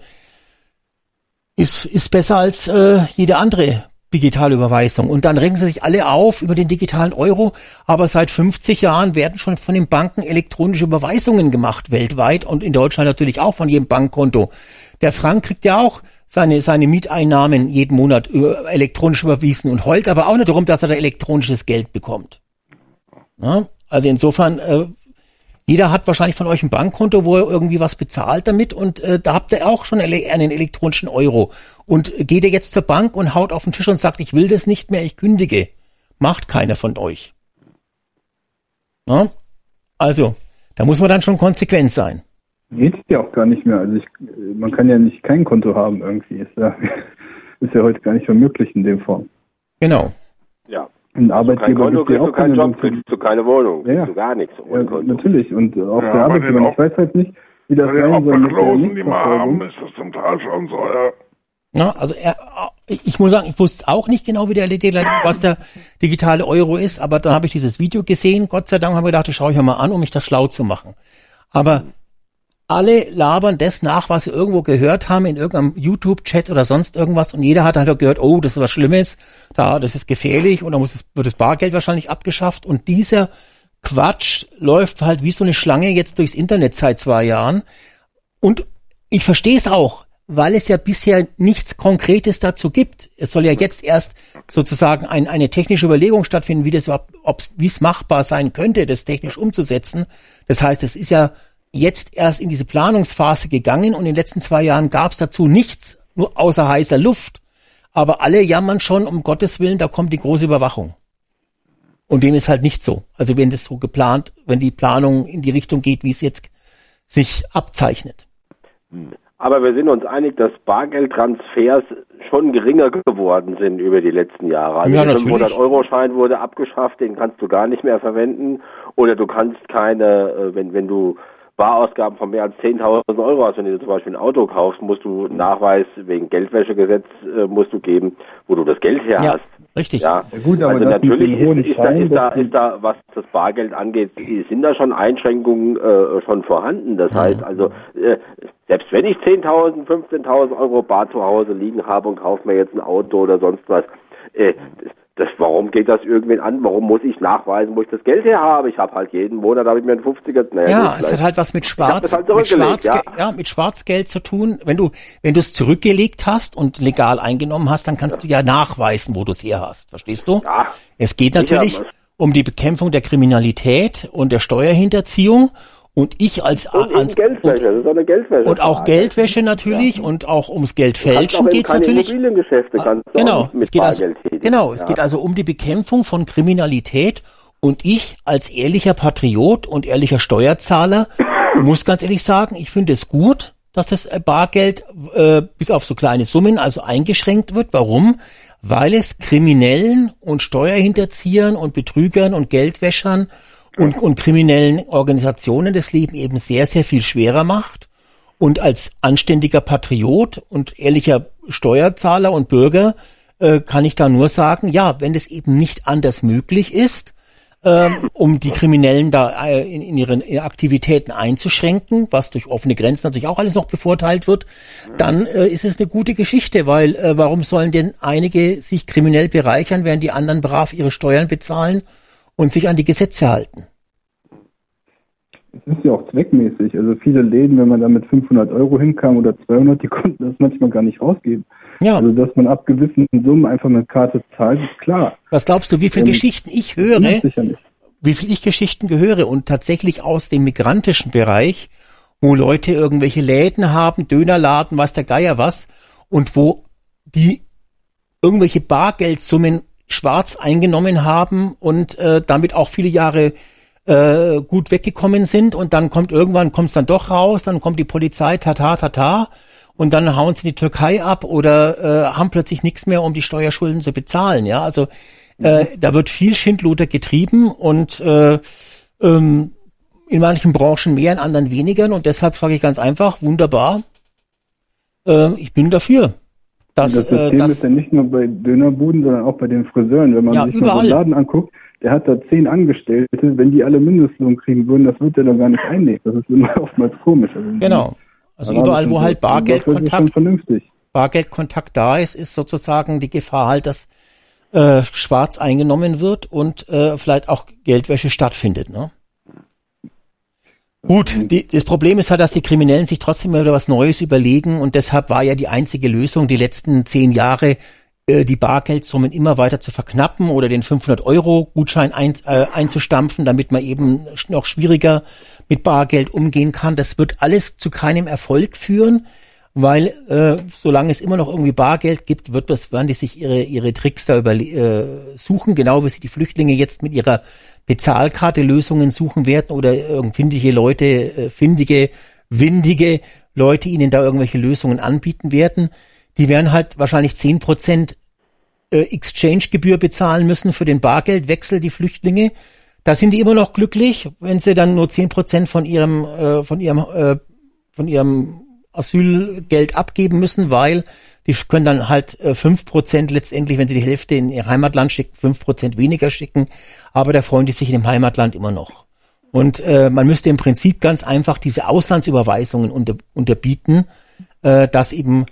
ist, ist besser als äh, jede andere digitale Überweisung. Und dann regen sie sich alle auf über den digitalen Euro, aber seit 50 Jahren werden schon von den Banken elektronische Überweisungen gemacht, weltweit und in Deutschland natürlich auch von jedem Bankkonto. Der Frank kriegt ja auch seine, seine Mieteinnahmen jeden Monat elektronisch überwiesen und heult aber auch nicht darum, dass er da elektronisches Geld bekommt. Ja? Also insofern, äh, jeder hat wahrscheinlich von euch ein Bankkonto, wo er irgendwie was bezahlt damit und äh, da habt ihr auch schon einen elektronischen Euro. Und geht ihr jetzt zur Bank und haut auf den Tisch und sagt, ich will das nicht mehr, ich kündige. Macht keiner von euch. Ja? Also, da muss man dann schon konsequent sein. Geht ja auch gar nicht mehr. Also ich, man kann ja nicht kein Konto haben irgendwie. Ist ja, ist ja heute gar nicht mehr möglich in dem Form. Genau. Ja. Ein Kein Arbeitgeber Konto kriegst du auch keinen keine Job, kriegst du keine Wohnung, Ja, kriegst du gar nichts ohne Ja, Konto. natürlich. Und auch Ja, der Arbeitgeber, den ich weiß halt nicht, wie das sein soll mit der die wir haben, ist das zum Teil schon so, ja. Ja, also er, ich muss sagen, ich wusste auch nicht genau, wie der was der digitale Euro ist, aber dann habe ich dieses Video gesehen. Gott sei Dank habe ich gedacht, das schaue ich mir mal an, um mich da schlau zu machen. Aber alle labern das nach, was sie irgendwo gehört haben in irgendeinem YouTube-Chat oder sonst irgendwas und jeder hat halt gehört, oh, das ist was Schlimmes, da, das ist gefährlich und dann muss es, wird das Bargeld wahrscheinlich abgeschafft und dieser Quatsch läuft halt wie so eine Schlange jetzt durchs Internet seit zwei Jahren und ich verstehe es auch, weil es ja bisher nichts Konkretes dazu gibt. Es soll ja jetzt erst sozusagen ein, eine technische Überlegung stattfinden, wie das überhaupt, wie es machbar sein könnte, das technisch umzusetzen. Das heißt, es ist ja jetzt erst in diese Planungsphase gegangen und in den letzten zwei Jahren gab es dazu nichts, nur außer heißer Luft. aber alle jammern schon, um Gottes Willen, da kommt die große Überwachung. Und dem ist halt nicht so. Also wenn das so geplant, wenn die Planung in die Richtung geht, wie es jetzt sich abzeichnet. Aber wir sind uns einig, dass Bargeldtransfers schon geringer geworden sind über die letzten Jahre. Also Ja, der natürlich. 500-Euro-Schein wurde abgeschafft, den kannst du gar nicht mehr verwenden. Oder du kannst keine, äh, wenn, wenn du Barausgaben von mehr als 10.000 Euro hast, wenn du dir zum Beispiel ein Auto kaufst, musst du einen Nachweis wegen Geldwäschegesetz äh, musst du geben, wo du das Geld her Ja, hast. richtig. Ja, Ja gut, aber also natürlich ist, ist, da, ist, da, ist da, was das Bargeld angeht, sind da schon Einschränkungen äh, schon vorhanden. Das heißt also, äh, selbst wenn ich 10.000, 15.000 Euro Bar zu Hause liegen habe und kaufe mir jetzt ein Auto oder sonst was, äh, das, warum geht das irgendwen an? Warum muss ich nachweisen, wo ich das Geld her habe? Ich habe halt jeden Monat, habe ich mir einen 50er, naja, Ja, es hat halt was mit Schwarz, halt mit Schwarzge ja. ja. mit Schwarzgeld zu tun. Wenn du, wenn du es zurückgelegt hast und legal eingenommen hast, dann kannst du ja nachweisen, wo du es her hast. Verstehst du? Ja. Es geht natürlich um die Bekämpfung der Kriminalität und der Steuerhinterziehung. Und ich als, und als Geldwäsche, das ist auch eine Geldwäsche. und auch Geldwäsche natürlich und auch ums Geldfälschen geht geht's es natürlich. Immobiliengeschäfte kannst du Genau, es geht also, tätigen. genau, es Ja. geht also um die Bekämpfung von Kriminalität und ich als ehrlicher Patriot und ehrlicher Steuerzahler muss ganz ehrlich sagen, ich finde es gut, dass das äh, Bargeld äh, bis auf so kleine Summen also eingeschränkt wird. Warum? Weil es Kriminellen und Steuerhinterziehern und Betrügern und Geldwäschern und, und kriminellen Organisationen das Leben eben sehr, sehr viel schwerer macht. Und als anständiger Patriot und ehrlicher Steuerzahler und Bürger äh, kann ich da nur sagen, ja, wenn es eben nicht anders möglich ist, ähm, um die Kriminellen da äh, in, in ihren Aktivitäten einzuschränken, was durch offene Grenzen natürlich auch alles noch bevorteilt wird, dann äh, ist es eine gute Geschichte, weil äh, warum sollen denn einige sich kriminell bereichern, während die anderen brav ihre Steuern bezahlen und sich an die Gesetze halten? Es ist ja auch zweckmäßig. Also viele Läden, wenn man da mit 500 Euro hinkam oder 200, die konnten das manchmal gar nicht rausgeben. Ja. Also dass man ab gewissen Summen einfach mit Karte zahlt, ist klar. Was glaubst du, wie viele Ähm, Geschichten ich höre? Sicher nicht. wie viel ich Geschichten gehöre und tatsächlich aus dem migrantischen Bereich, wo Leute irgendwelche Läden haben, Dönerladen, weiß der Geier was, und wo die irgendwelche Bargeldsummen schwarz eingenommen haben und äh, damit auch viele Jahre äh, gut weggekommen sind und dann kommt irgendwann kommt's dann doch raus, dann kommt die Polizei, tata, tata, und dann hauen sie die Türkei ab oder äh, haben plötzlich nichts mehr, um die Steuerschulden zu bezahlen. Ja, also äh, da wird viel Schindluder getrieben und äh, ähm, in manchen Branchen mehr, in anderen weniger. Und deshalb sage ich ganz einfach, wunderbar, äh, ich bin dafür. Dass, das äh, System dass, ist ja nicht nur bei Dönerbuden, sondern auch bei den Friseuren. Wenn man Ja, sich mal überall. einen Laden anguckt, der hat da zehn Angestellte. Wenn die alle Mindestlohn kriegen würden, das wird er dann gar nicht einnehmen. Das ist immer oftmals komisch. Also genau. Also überall, wo halt Bargeldkontakt. Bargeldkontakt da ist, ist sozusagen die Gefahr halt, dass äh, schwarz eingenommen wird und äh, vielleicht auch Geldwäsche stattfindet. Ne? Gut, die, das Problem ist halt, dass die Kriminellen sich trotzdem wieder was Neues überlegen und deshalb war ja die einzige Lösung die letzten zehn Jahre äh, die Bargeldsummen immer weiter zu verknappen oder den 500-Euro-Gutschein ein, äh, einzustampfen, damit man eben noch schwieriger mit Bargeld umgehen kann. Das wird alles zu keinem Erfolg führen, weil äh, solange es immer noch irgendwie Bargeld gibt, wird das, werden die sich ihre ihre Tricks da über, äh, suchen, genau wie sie die Flüchtlinge jetzt mit ihrer Bezahlkarte Lösungen suchen werden oder irgendwelche Leute, äh, findige, windige Leute ihnen da irgendwelche Lösungen anbieten werden. Die werden halt wahrscheinlich zehn Prozent äh, Exchange-Gebühr bezahlen müssen für den Bargeldwechsel, die Flüchtlinge. Da sind die immer noch glücklich, wenn sie dann nur zehn Prozent von ihrem, äh, von ihrem, äh, von ihrem Asylgeld abgeben müssen, weil die können dann halt äh, fünf Prozent letztendlich, wenn sie die Hälfte in ihr Heimatland schicken, fünf Prozent weniger schicken, aber da freuen die sich in dem Heimatland immer noch. Und äh, man müsste im Prinzip ganz einfach diese Auslandsüberweisungen unter, unterbieten, äh, dass eben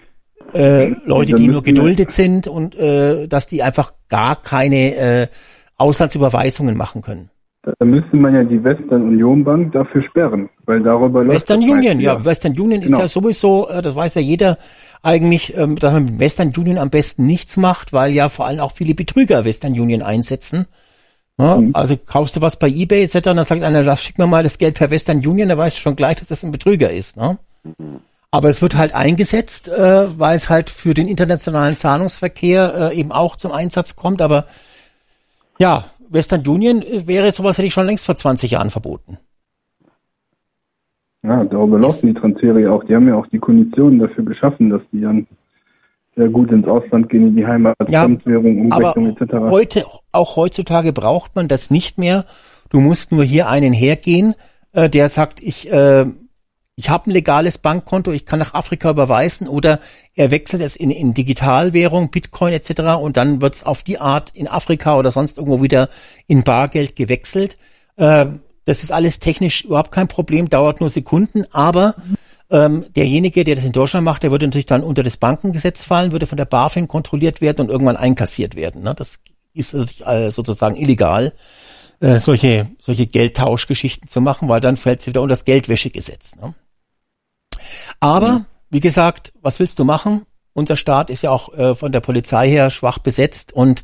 äh, Leute, die nur geduldet sind und äh, dass die einfach gar keine äh, Auslandsüberweisungen machen können. Da müsste man ja die Western Union Bank dafür sperren, weil darüber läuft Western das Union, ja, Western Union ist Genau. ja sowieso, äh, das weiß ja jeder eigentlich, ähm, dass man mit Western Union am besten nichts macht, weil ja vor allem auch viele Betrüger Western Union einsetzen. Ja, Mhm. Also kaufst du was bei eBay etc., und dann sagt einer, das schick mir mal das Geld per Western Union, dann weißt du schon gleich, dass das ein Betrüger ist. Ne? Aber es wird halt eingesetzt, äh, weil es halt für den internationalen Zahlungsverkehr äh, eben auch zum Einsatz kommt. Aber ja, Western Union äh, wäre sowas hätte ich schon längst vor 20 Jahren verboten. Ja, darüber laufen die Transfere ja auch. Die haben ja auch die Konditionen dafür geschaffen, dass die dann sehr gut ins Ausland gehen, in die Heimat, Ja, Fremdwährung, Umrechnung etc. heute, auch heutzutage braucht man das nicht mehr. Du musst nur hier einen hergehen, äh, der sagt, ich, äh, ich habe ein legales Bankkonto, ich kann nach Afrika überweisen oder er wechselt es in, in Digitalwährung, Bitcoin etc. und dann wird's auf die Art in Afrika oder sonst irgendwo wieder in Bargeld gewechselt. Äh, das ist alles technisch überhaupt kein Problem, dauert nur Sekunden, aber ähm, derjenige, der das in Deutschland macht, der würde natürlich dann unter das Bankengesetz fallen, würde von der BaFin kontrolliert werden und irgendwann einkassiert werden. Ne? Das ist natürlich äh, sozusagen illegal, äh, solche, solche Geldtauschgeschichten zu machen, weil dann fällt es wieder unter das Geldwäschegesetz. Ne? Aber, wie gesagt, was willst du machen? Unser Staat ist ja auch äh, von der Polizei her schwach besetzt und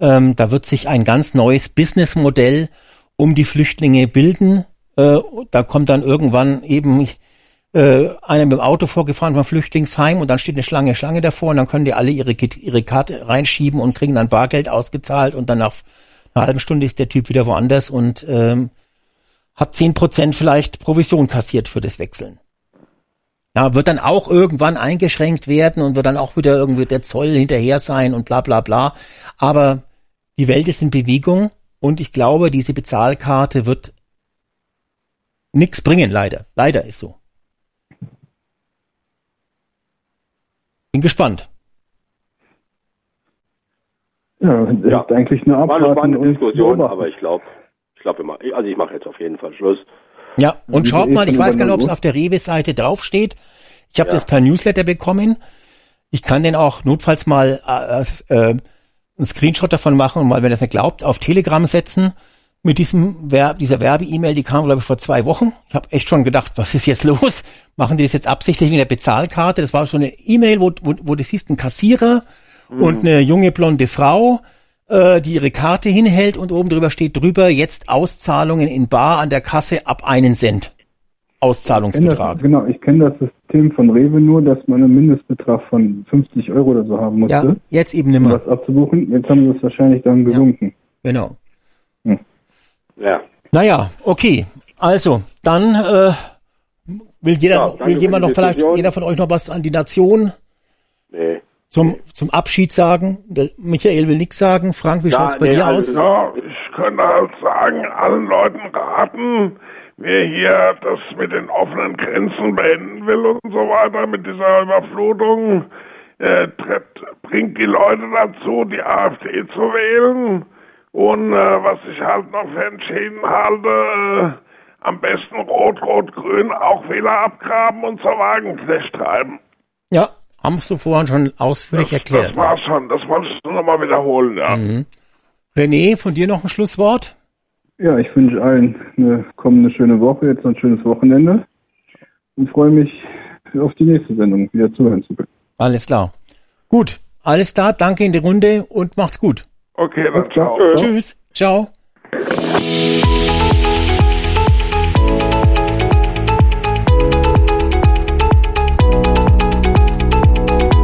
ähm, da wird sich ein ganz neues Businessmodell um die Flüchtlinge bilden. Äh, da kommt dann irgendwann eben äh, einer mit dem Auto vorgefahren vom Flüchtlingsheim und dann steht eine Schlange, Schlange davor und dann können die alle ihre, ihre Karte reinschieben und kriegen dann Bargeld ausgezahlt und dann nach einer halben Stunde ist der Typ wieder woanders und ähm, hat zehn Prozent vielleicht Provision kassiert für das Wechseln. Ja, wird dann auch irgendwann eingeschränkt werden und wird dann auch wieder irgendwie der Zoll hinterher sein und bla bla bla. Aber die Welt ist in Bewegung und ich glaube, diese Bezahlkarte wird nix bringen, leider. Leider ist so. Bin gespannt. Ja, das Ja. ist eigentlich eine War eine spannende Diskussion, aber ich glaube, ich glaube immer, also ich mache jetzt auf jeden Fall Schluss. Ja, und schaut mal, ich weiß gar nicht, ob es auf der Rewe-Seite draufsteht. Ich habe Ja. das per Newsletter bekommen. Ich kann den auch notfalls mal äh, äh, einen Screenshot davon machen und mal, wenn er es nicht glaubt, auf Telegram setzen. Mit diesem Ver dieser Werbe-E-Mail, die kam, glaube ich, vor zwei Wochen. Ich habe echt schon gedacht, was ist jetzt los? Machen die das jetzt absichtlich wie eine Bezahlkarte? Das war schon eine E-Mail, wo, wo, wo du siehst, ein Kassierer und eine junge blonde Frau, die ihre Karte hinhält und oben drüber steht drüber, jetzt Auszahlungen in Bar an der Kasse ab einen Cent. Ich Auszahlungsbetrag. Das, genau, ich kenne das System von Rewe nur, dass man einen Mindestbetrag von 50 Euro oder so haben musste, Ja, jetzt eben um nimmer. was abzubuchen. Jetzt haben sie es wahrscheinlich dann gesunken. Genau. Ja. Naja, okay. Also, dann äh, will jeder, Ja, will jemand noch vielleicht, jeder von euch noch was an die Nation Nee. Zum, zum Abschied sagen? Der Michael will nichts sagen. Frank, wie Ja, schaut's bei nee, dir also- aus? Ja, ich könnte halt sagen, allen Leuten raten, wer hier das mit den offenen Grenzen beenden will und so weiter, mit dieser Überflutung, äh, tritt, bringt die Leute dazu, die AfD zu wählen. Und äh, was ich halt noch für entschieden halte, äh, am besten Rot-Rot-Grün auch Wähler abgraben und zur Wagenknecht treiben. Ja, haben du vorhin schon ausführlich erklärt. Das war's schon, das wollte ich nur noch mal wiederholen, ja. Mhm. René, von dir noch ein Schlusswort? Ja, ich wünsche allen eine kommende schöne Woche, jetzt noch ein schönes Wochenende und freue mich auf die nächste Sendung wieder zuhören zu können. Alles klar. Gut, alles klar, danke in die Runde und macht's gut. Okay, dann ciao. Tschüss, ciao.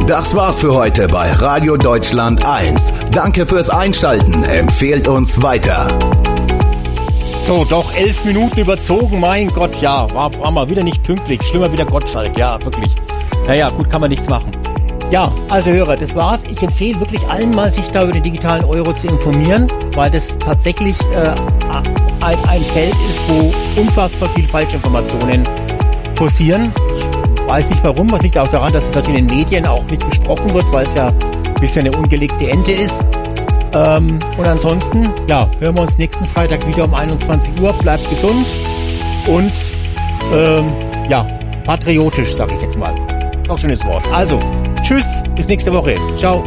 Das war's für heute bei Radio Deutschland 1. Danke fürs Einschalten. Empfehlt uns weiter. So, doch elf Minuten überzogen, mein Gott, ja, war, war mal wieder nicht pünktlich. Schlimmer wieder Gottschalk, ja, wirklich. Naja, gut, kann man nichts machen. Ja, also Hörer, das war's. Ich empfehle wirklich allen mal, sich da über den digitalen Euro zu informieren, weil das tatsächlich äh, ein, ein Feld ist, wo unfassbar viel Falschinformationen kursieren. Ich weiß nicht warum, was liegt auch daran, dass es natürlich in den Medien auch nicht besprochen wird, weil es ja ein bisschen eine ungelegte Ente ist. Ähm, und ansonsten, ja, hören wir uns nächsten Freitag wieder um 21 Uhr. Bleibt gesund und ähm, ja, patriotisch, sage ich jetzt mal. Auch schönes Wort. Also, tschüss, bis nächste Woche. Ciao.